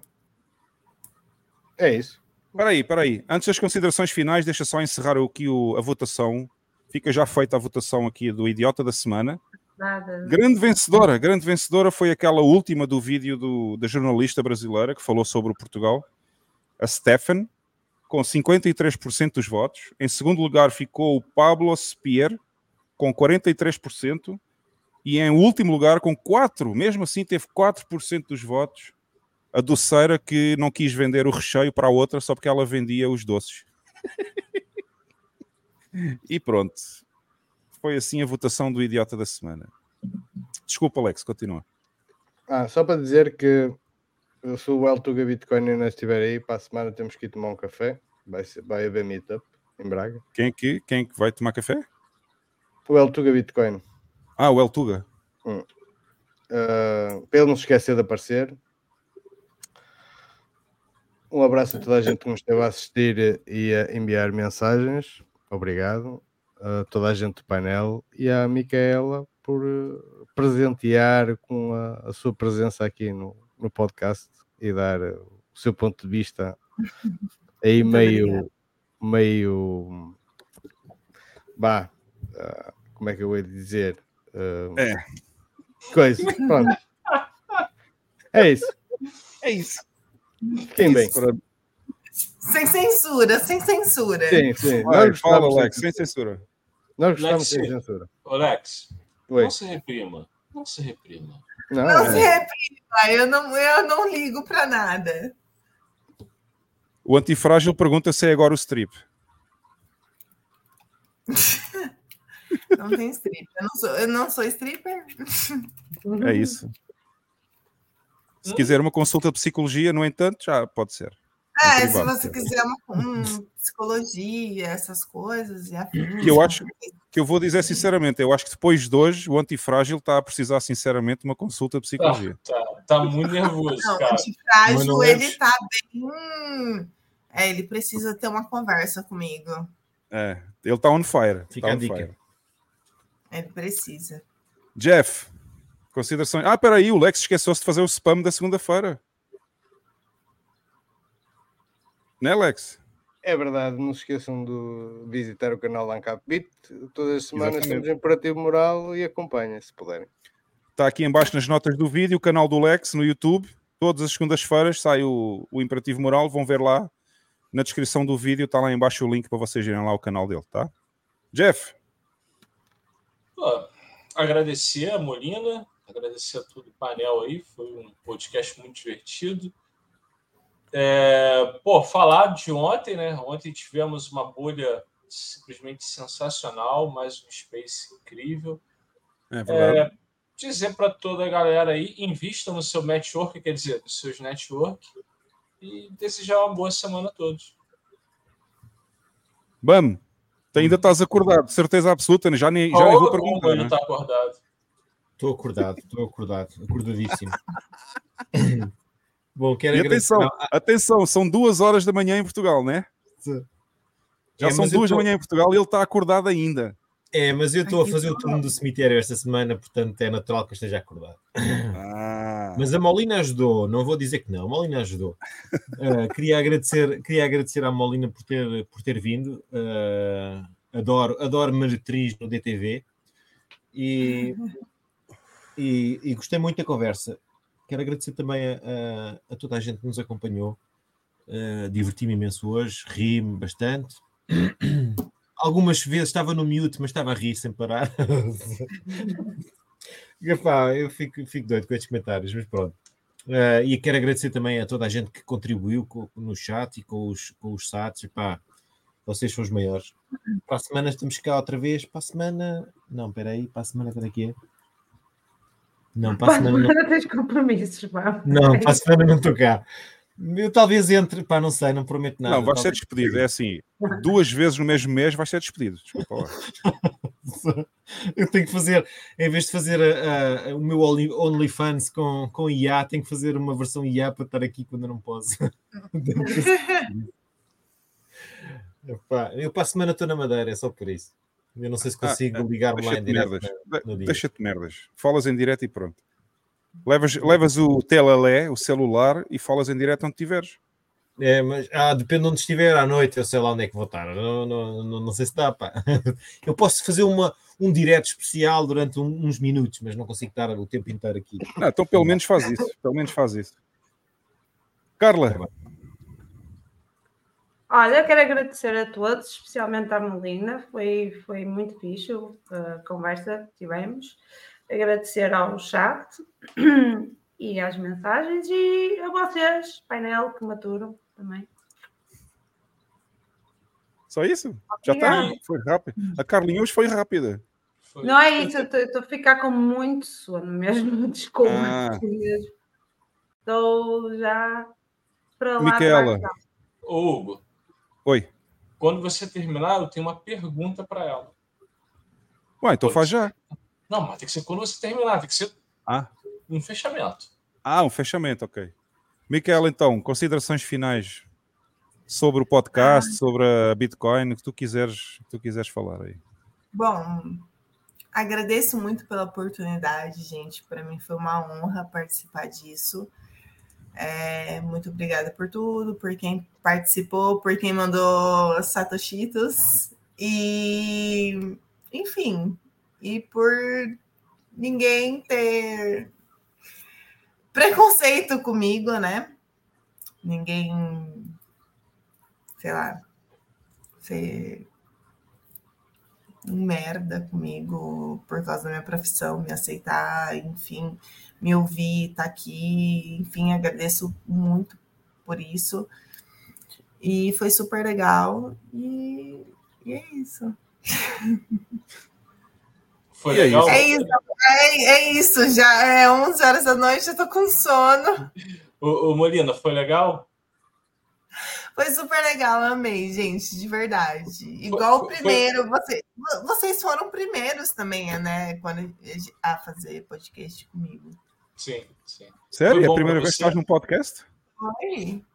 [SPEAKER 2] é isso.
[SPEAKER 1] Espera aí, espera aí. Antes das considerações finais, deixa só encerrar aqui o- a votação. Fica já feita a votação aqui do Idiota da Semana.
[SPEAKER 4] Nada.
[SPEAKER 1] Grande vencedora, grande vencedora foi aquela última do vídeo do- da jornalista brasileira que falou sobre o Portugal, a Stefan, com 53% dos votos. Em segundo lugar ficou o Pablo Spier, com 43%. E em último lugar, com 4, mesmo assim teve 4% dos votos, a doceira que não quis vender o recheio para a outra só porque ela vendia os doces. e pronto. Foi assim a votação do idiota da semana. Desculpa, Alex, continua.
[SPEAKER 2] Ah, só para dizer que eu sou o El Tuga Bitcoin não estiver aí, para a semana temos que ir tomar um café. Vai, ser, vai haver meetup em Braga.
[SPEAKER 1] Quem é que, quem é que vai tomar café?
[SPEAKER 2] O El Tuga Bitcoin.
[SPEAKER 1] Ah, o El Tuga.
[SPEAKER 2] Hum. Uh, para ele não se esquecer de aparecer. Um abraço a toda a gente que nos esteve a assistir e a enviar mensagens. Obrigado. A toda a gente do painel e à Micaela por uh, presentear com a, a sua presença aqui no, no podcast e dar uh, o seu ponto de vista aí meio meio bah, ah, como é que eu vou dizer Ah,
[SPEAKER 1] É.
[SPEAKER 2] coisa, pronto é isso
[SPEAKER 1] é isso
[SPEAKER 2] fiquem bem
[SPEAKER 6] Sem censura, sem censura.
[SPEAKER 2] sim, sim
[SPEAKER 1] Vai,
[SPEAKER 2] Nós
[SPEAKER 1] fala, Alex, sem censura.
[SPEAKER 2] nós gostamos sem censura
[SPEAKER 5] Alex,
[SPEAKER 2] Oi.
[SPEAKER 5] não se reprima. Não se reprima.
[SPEAKER 2] não,
[SPEAKER 6] Não
[SPEAKER 2] é.
[SPEAKER 6] se reprima, eu não, eu não ligo para nada.
[SPEAKER 1] O antifrágil pergunta se é agora o strip.
[SPEAKER 6] Não tem strip. Eu não sou, eu não sou stripper.
[SPEAKER 1] É isso. Se quiser uma consulta de psicologia, no entanto, já pode ser.
[SPEAKER 6] É, se você quiser uma hum, psicologia, essas coisas. E afins,
[SPEAKER 1] Que eu acho que eu vou dizer sinceramente, eu acho que depois de hoje o antifrágil está a precisar sinceramente de uma consulta de psicologia.
[SPEAKER 5] Tá, tá muito nervoso,
[SPEAKER 6] Não, o
[SPEAKER 5] cara.
[SPEAKER 6] antifrágil,
[SPEAKER 5] Mas não é-
[SPEAKER 6] ele tá bem. hum, É, ele precisa ter uma conversa comigo.
[SPEAKER 1] É, ele está on fire.
[SPEAKER 3] Fica
[SPEAKER 1] tá
[SPEAKER 3] a
[SPEAKER 1] on
[SPEAKER 3] dica.
[SPEAKER 1] fire.
[SPEAKER 6] Ele precisa.
[SPEAKER 1] Jeff, considerações. Ah, peraí, o Lex esqueceu-se de fazer o spam da segunda-feira. Né, Lex?
[SPEAKER 2] É verdade, não se esqueçam de visitar o canal Ancapbit. Todas as semanas
[SPEAKER 1] Exatamente.
[SPEAKER 2] em Imperativo Moral e acompanhem se puderem.
[SPEAKER 1] Está aqui embaixo nas notas do vídeo o canal do Lex no YouTube. Todas as segundas-feiras sai o, o Imperativo Moral. Vão ver lá. Na descrição do vídeo está lá embaixo o link para vocês irem lá ao canal dele, tá? Jeff,
[SPEAKER 5] Pô, agradecer a Molina, agradecer a todo o painel aí, foi um podcast muito divertido. É, pô, falar de ontem, né? Ontem tivemos uma bolha simplesmente sensacional, mais um space incrível.
[SPEAKER 1] é verdade.
[SPEAKER 5] É, dizer para toda a galera aí, invista no seu network, quer dizer, nos seus network, e desejar uma boa semana a todos.
[SPEAKER 1] Tu ainda estás acordado, certeza absoluta, né? já nem, já nem vou
[SPEAKER 5] Oh,
[SPEAKER 1] perguntar.
[SPEAKER 5] oh,
[SPEAKER 1] né?
[SPEAKER 5] está acordado.
[SPEAKER 3] Estou acordado, estou acordado, acordadíssimo. Bom, quero
[SPEAKER 1] E
[SPEAKER 3] agradecer.
[SPEAKER 1] atenção,
[SPEAKER 3] ao-
[SPEAKER 1] atenção, são duas horas da manhã em Portugal, né? Já
[SPEAKER 3] É,
[SPEAKER 1] são duas
[SPEAKER 3] tô-
[SPEAKER 1] da manhã em Portugal e ele está acordado ainda.
[SPEAKER 3] É, mas eu estou a fazer o turno do cemitério esta semana, portanto é natural que eu esteja acordado.
[SPEAKER 1] Ah,
[SPEAKER 3] Mas a Molina ajudou, não vou dizer que não, a Molina ajudou. Uh, queria, agradecer, queria agradecer à Molina por ter, por ter vindo. Uh, adoro, adoro meretriz no DTV e, e, e gostei muito da conversa. Quero agradecer também a, a- a toda a gente que nos acompanhou. Uh, Diverti-me imenso hoje, ri-me bastante. Algumas vezes estava no mute, mas estava a rir sem parar. Epá, eu fico, fico doido com estes comentários, mas pronto. Eh, e quero agradecer também a toda a gente que contribuiu co- no chat e com os, com os sats. Epá, vocês são os maiores. Para a semana estamos cá outra vez. Para a semana. Não, espera aí. Para a semana quando é que é? Não, para a semana não.
[SPEAKER 4] Tens compromissos, pá.
[SPEAKER 3] Não, para a semana não estou cá. Eu talvez entre. Pá, não sei, não prometo nada.
[SPEAKER 1] não, vais ser despedido. É assim, duas vezes no mesmo mês vais ser despedido. Desculpa lá.
[SPEAKER 3] Eu tenho que fazer, em vez de fazer a- a- o meu Only- OnlyFans com, com IA, tenho que fazer uma versão IA para estar aqui quando eu não posso. Epá, eu para a semana estou na Madeira, é só por isso. Eu não sei se consigo
[SPEAKER 1] Ah,
[SPEAKER 3] ligar-me lá em direto.
[SPEAKER 1] Deixa-te merdas. Falas em direto e pronto. Levas, levas o telalé, o celular, e falas em direto onde estiveres.
[SPEAKER 3] É, mas ah, depende de onde estiver à noite, eu sei lá onde é que vou estar. Não, não, não, não sei se dá, pá. Eu posso fazer uma, um direto especial durante um- uns minutos, mas não consigo estar o tempo inteiro aqui.
[SPEAKER 1] Não, então pelo menos faz isso. Pelo menos faz isso. Carla,
[SPEAKER 4] Olha, eu quero agradecer a todos, especialmente à Melina, foi, foi muito fixe a conversa que tivemos. Agradecer ao chat e às mensagens e a vocês, painel que maturam também.
[SPEAKER 1] só isso? Já está?
[SPEAKER 4] Obrigada.
[SPEAKER 1] Foi rápido. A Carlinha hoje foi rápida.
[SPEAKER 4] Não é isso, eu estou- a ficar com muito sono mesmo, desculpa.
[SPEAKER 1] Ah.
[SPEAKER 4] mesmo. Estou já para lá.
[SPEAKER 1] Micaela.
[SPEAKER 5] Hugo,
[SPEAKER 1] Oi.
[SPEAKER 5] Quando você terminar, eu tenho uma pergunta para ela.
[SPEAKER 1] Ué, então faz já.
[SPEAKER 5] Não, mas tem que ser quando você terminar, tem que ser
[SPEAKER 1] Ah.
[SPEAKER 5] um fechamento.
[SPEAKER 1] Ah, um fechamento, ok. Miquel, então, considerações finais sobre o podcast, sobre a Bitcoin, o que tu quiseres, que tu quiseres falar aí.
[SPEAKER 6] Bom, agradeço muito pela oportunidade, gente. Para mim foi uma honra participar disso. É, muito obrigada por tudo, por quem participou, por quem mandou satoshitos e, enfim, e por ninguém ter preconceito comigo, né? Ninguém, sei lá, ser um merda comigo por causa da minha profissão, me aceitar, enfim, me ouvir, tá aqui, enfim, agradeço muito por isso. E foi super legal. E, e é isso.
[SPEAKER 5] Foi
[SPEAKER 1] E
[SPEAKER 5] legal?
[SPEAKER 1] isso.
[SPEAKER 6] É isso, é, é isso. Já é 11 horas da noite, eu tô com sono.
[SPEAKER 5] Ô, ô, Molina, foi legal?
[SPEAKER 6] Foi super legal, amei, gente, de verdade. Igual o
[SPEAKER 5] foi-
[SPEAKER 6] primeiro, você, vocês foram primeiros também, né? Quando a fazer podcast comigo.
[SPEAKER 5] Sim, sim.
[SPEAKER 1] Sério?
[SPEAKER 5] Foi
[SPEAKER 1] É a primeira vez que
[SPEAKER 5] você?
[SPEAKER 1] estás num podcast?
[SPEAKER 6] Foi.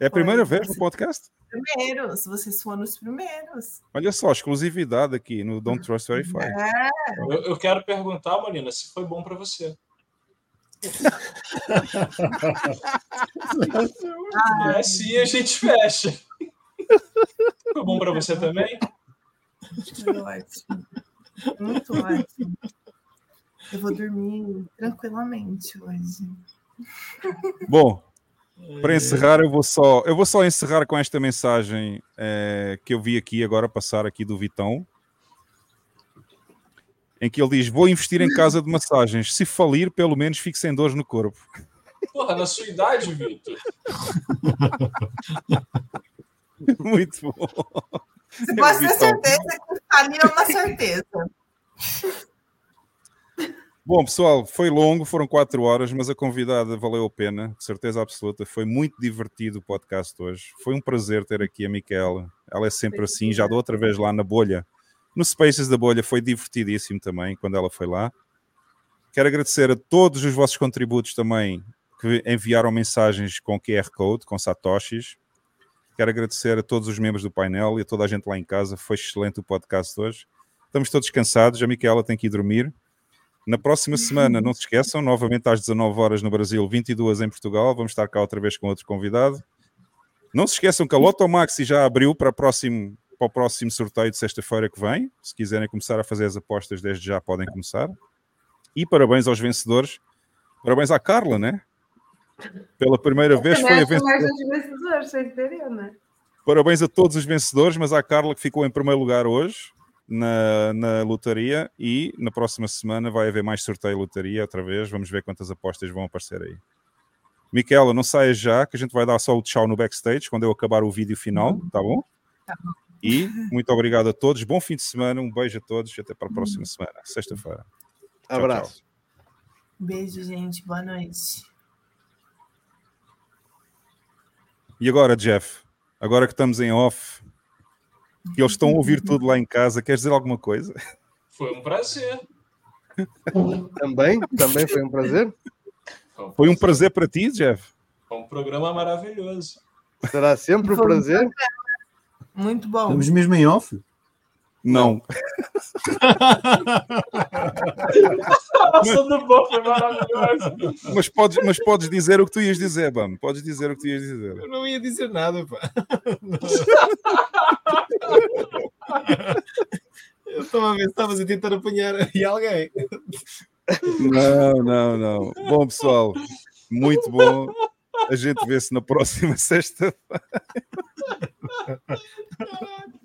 [SPEAKER 1] É a primeira
[SPEAKER 6] Foi.
[SPEAKER 1] vez no podcast?
[SPEAKER 6] Primeiros, vocês foram os primeiros.
[SPEAKER 1] Olha só, exclusividade aqui no Don't Trust Verify.
[SPEAKER 6] É.
[SPEAKER 5] Eu, eu quero perguntar, Molina, se foi bom para você.
[SPEAKER 6] Ah,
[SPEAKER 5] É assim a gente fecha. Foi bom para você também?
[SPEAKER 6] Foi ótimo. Muito ótimo. Eu vou dormir tranquilamente hoje.
[SPEAKER 1] Bom, para encerrar, eu vou só, eu vou só encerrar com esta mensagem eh, que eu vi aqui agora passar aqui do Vitão, em que ele diz: Vou investir em casa de massagens. Se falir, pelo menos fique sem dores no corpo.
[SPEAKER 5] Porra, na sua idade, Vitor.
[SPEAKER 1] Muito bom.
[SPEAKER 6] Você pode ter
[SPEAKER 1] Vitão.
[SPEAKER 6] certeza que ali é uma certeza.
[SPEAKER 1] Bom, pessoal, foi longo, foram quatro horas, mas a convidada valeu a pena, de certeza absoluta. Foi muito divertido o podcast hoje. Foi um prazer ter aqui a Micaela. Ela é sempre assim, já da outra vez lá na bolha. No Spaces da Bolha foi divertidíssimo também, quando ela foi lá. Quero agradecer a todos os vossos contributos também, que enviaram mensagens com QR Code, com Satoshis. Quero agradecer a todos os membros do painel e a toda a gente lá em casa. Foi excelente o podcast hoje. Estamos todos cansados, a Micaela tem que ir dormir. Na próxima semana, não se esqueçam, novamente às 19 horas no Brasil, 22 em Portugal. Vamos estar cá outra vez com outro convidado. Não se esqueçam que a Loto Maxi já abriu para, próximo, para o próximo sorteio de sexta-feira que vem. Se quiserem começar a fazer as apostas, desde já podem começar. E parabéns aos vencedores. Parabéns à Carla, né? Pela primeira vez foi a vencedora.
[SPEAKER 4] vencedores, sem ter eu, né?
[SPEAKER 1] Parabéns a todos os vencedores, mas à Carla que ficou em primeiro lugar hoje na, na lotaria e na próxima semana vai haver mais sorteio lotaria outra vez. Vamos ver quantas apostas vão aparecer aí. Miquela, não saias já, que a gente vai dar só o tchau no backstage quando eu acabar o vídeo final, tá bom? E muito obrigado a todos, bom fim de semana, um beijo a todos e até para a próxima semana, sexta-feira.
[SPEAKER 2] Abraço.
[SPEAKER 1] tchau.
[SPEAKER 6] Beijo, gente. Boa noite.
[SPEAKER 1] E agora, Jeff, agora que estamos em off, que eles estão a ouvir tudo lá em casa, queres dizer alguma coisa?
[SPEAKER 5] Foi um prazer.
[SPEAKER 2] Também, também foi um prazer.
[SPEAKER 1] Foi um prazer para ti, Jeff?
[SPEAKER 5] Foi um programa maravilhoso.
[SPEAKER 2] Será sempre um prazer.
[SPEAKER 6] Muito bom.
[SPEAKER 8] Estamos mesmo em off?
[SPEAKER 1] Não.
[SPEAKER 5] Nossa, do bom, foi maravilhoso.
[SPEAKER 1] Mas podes, mas podes dizer o que tu ias dizer, Bam. Podes dizer o que tu ias dizer.
[SPEAKER 3] Eu não ia dizer nada, pá. Eu estava a ver se estavas a tentar apanhar aí alguém.
[SPEAKER 1] Não, não, não. Bom, pessoal, muito bom. A gente vê-se na próxima sexta.
[SPEAKER 5] Caralho.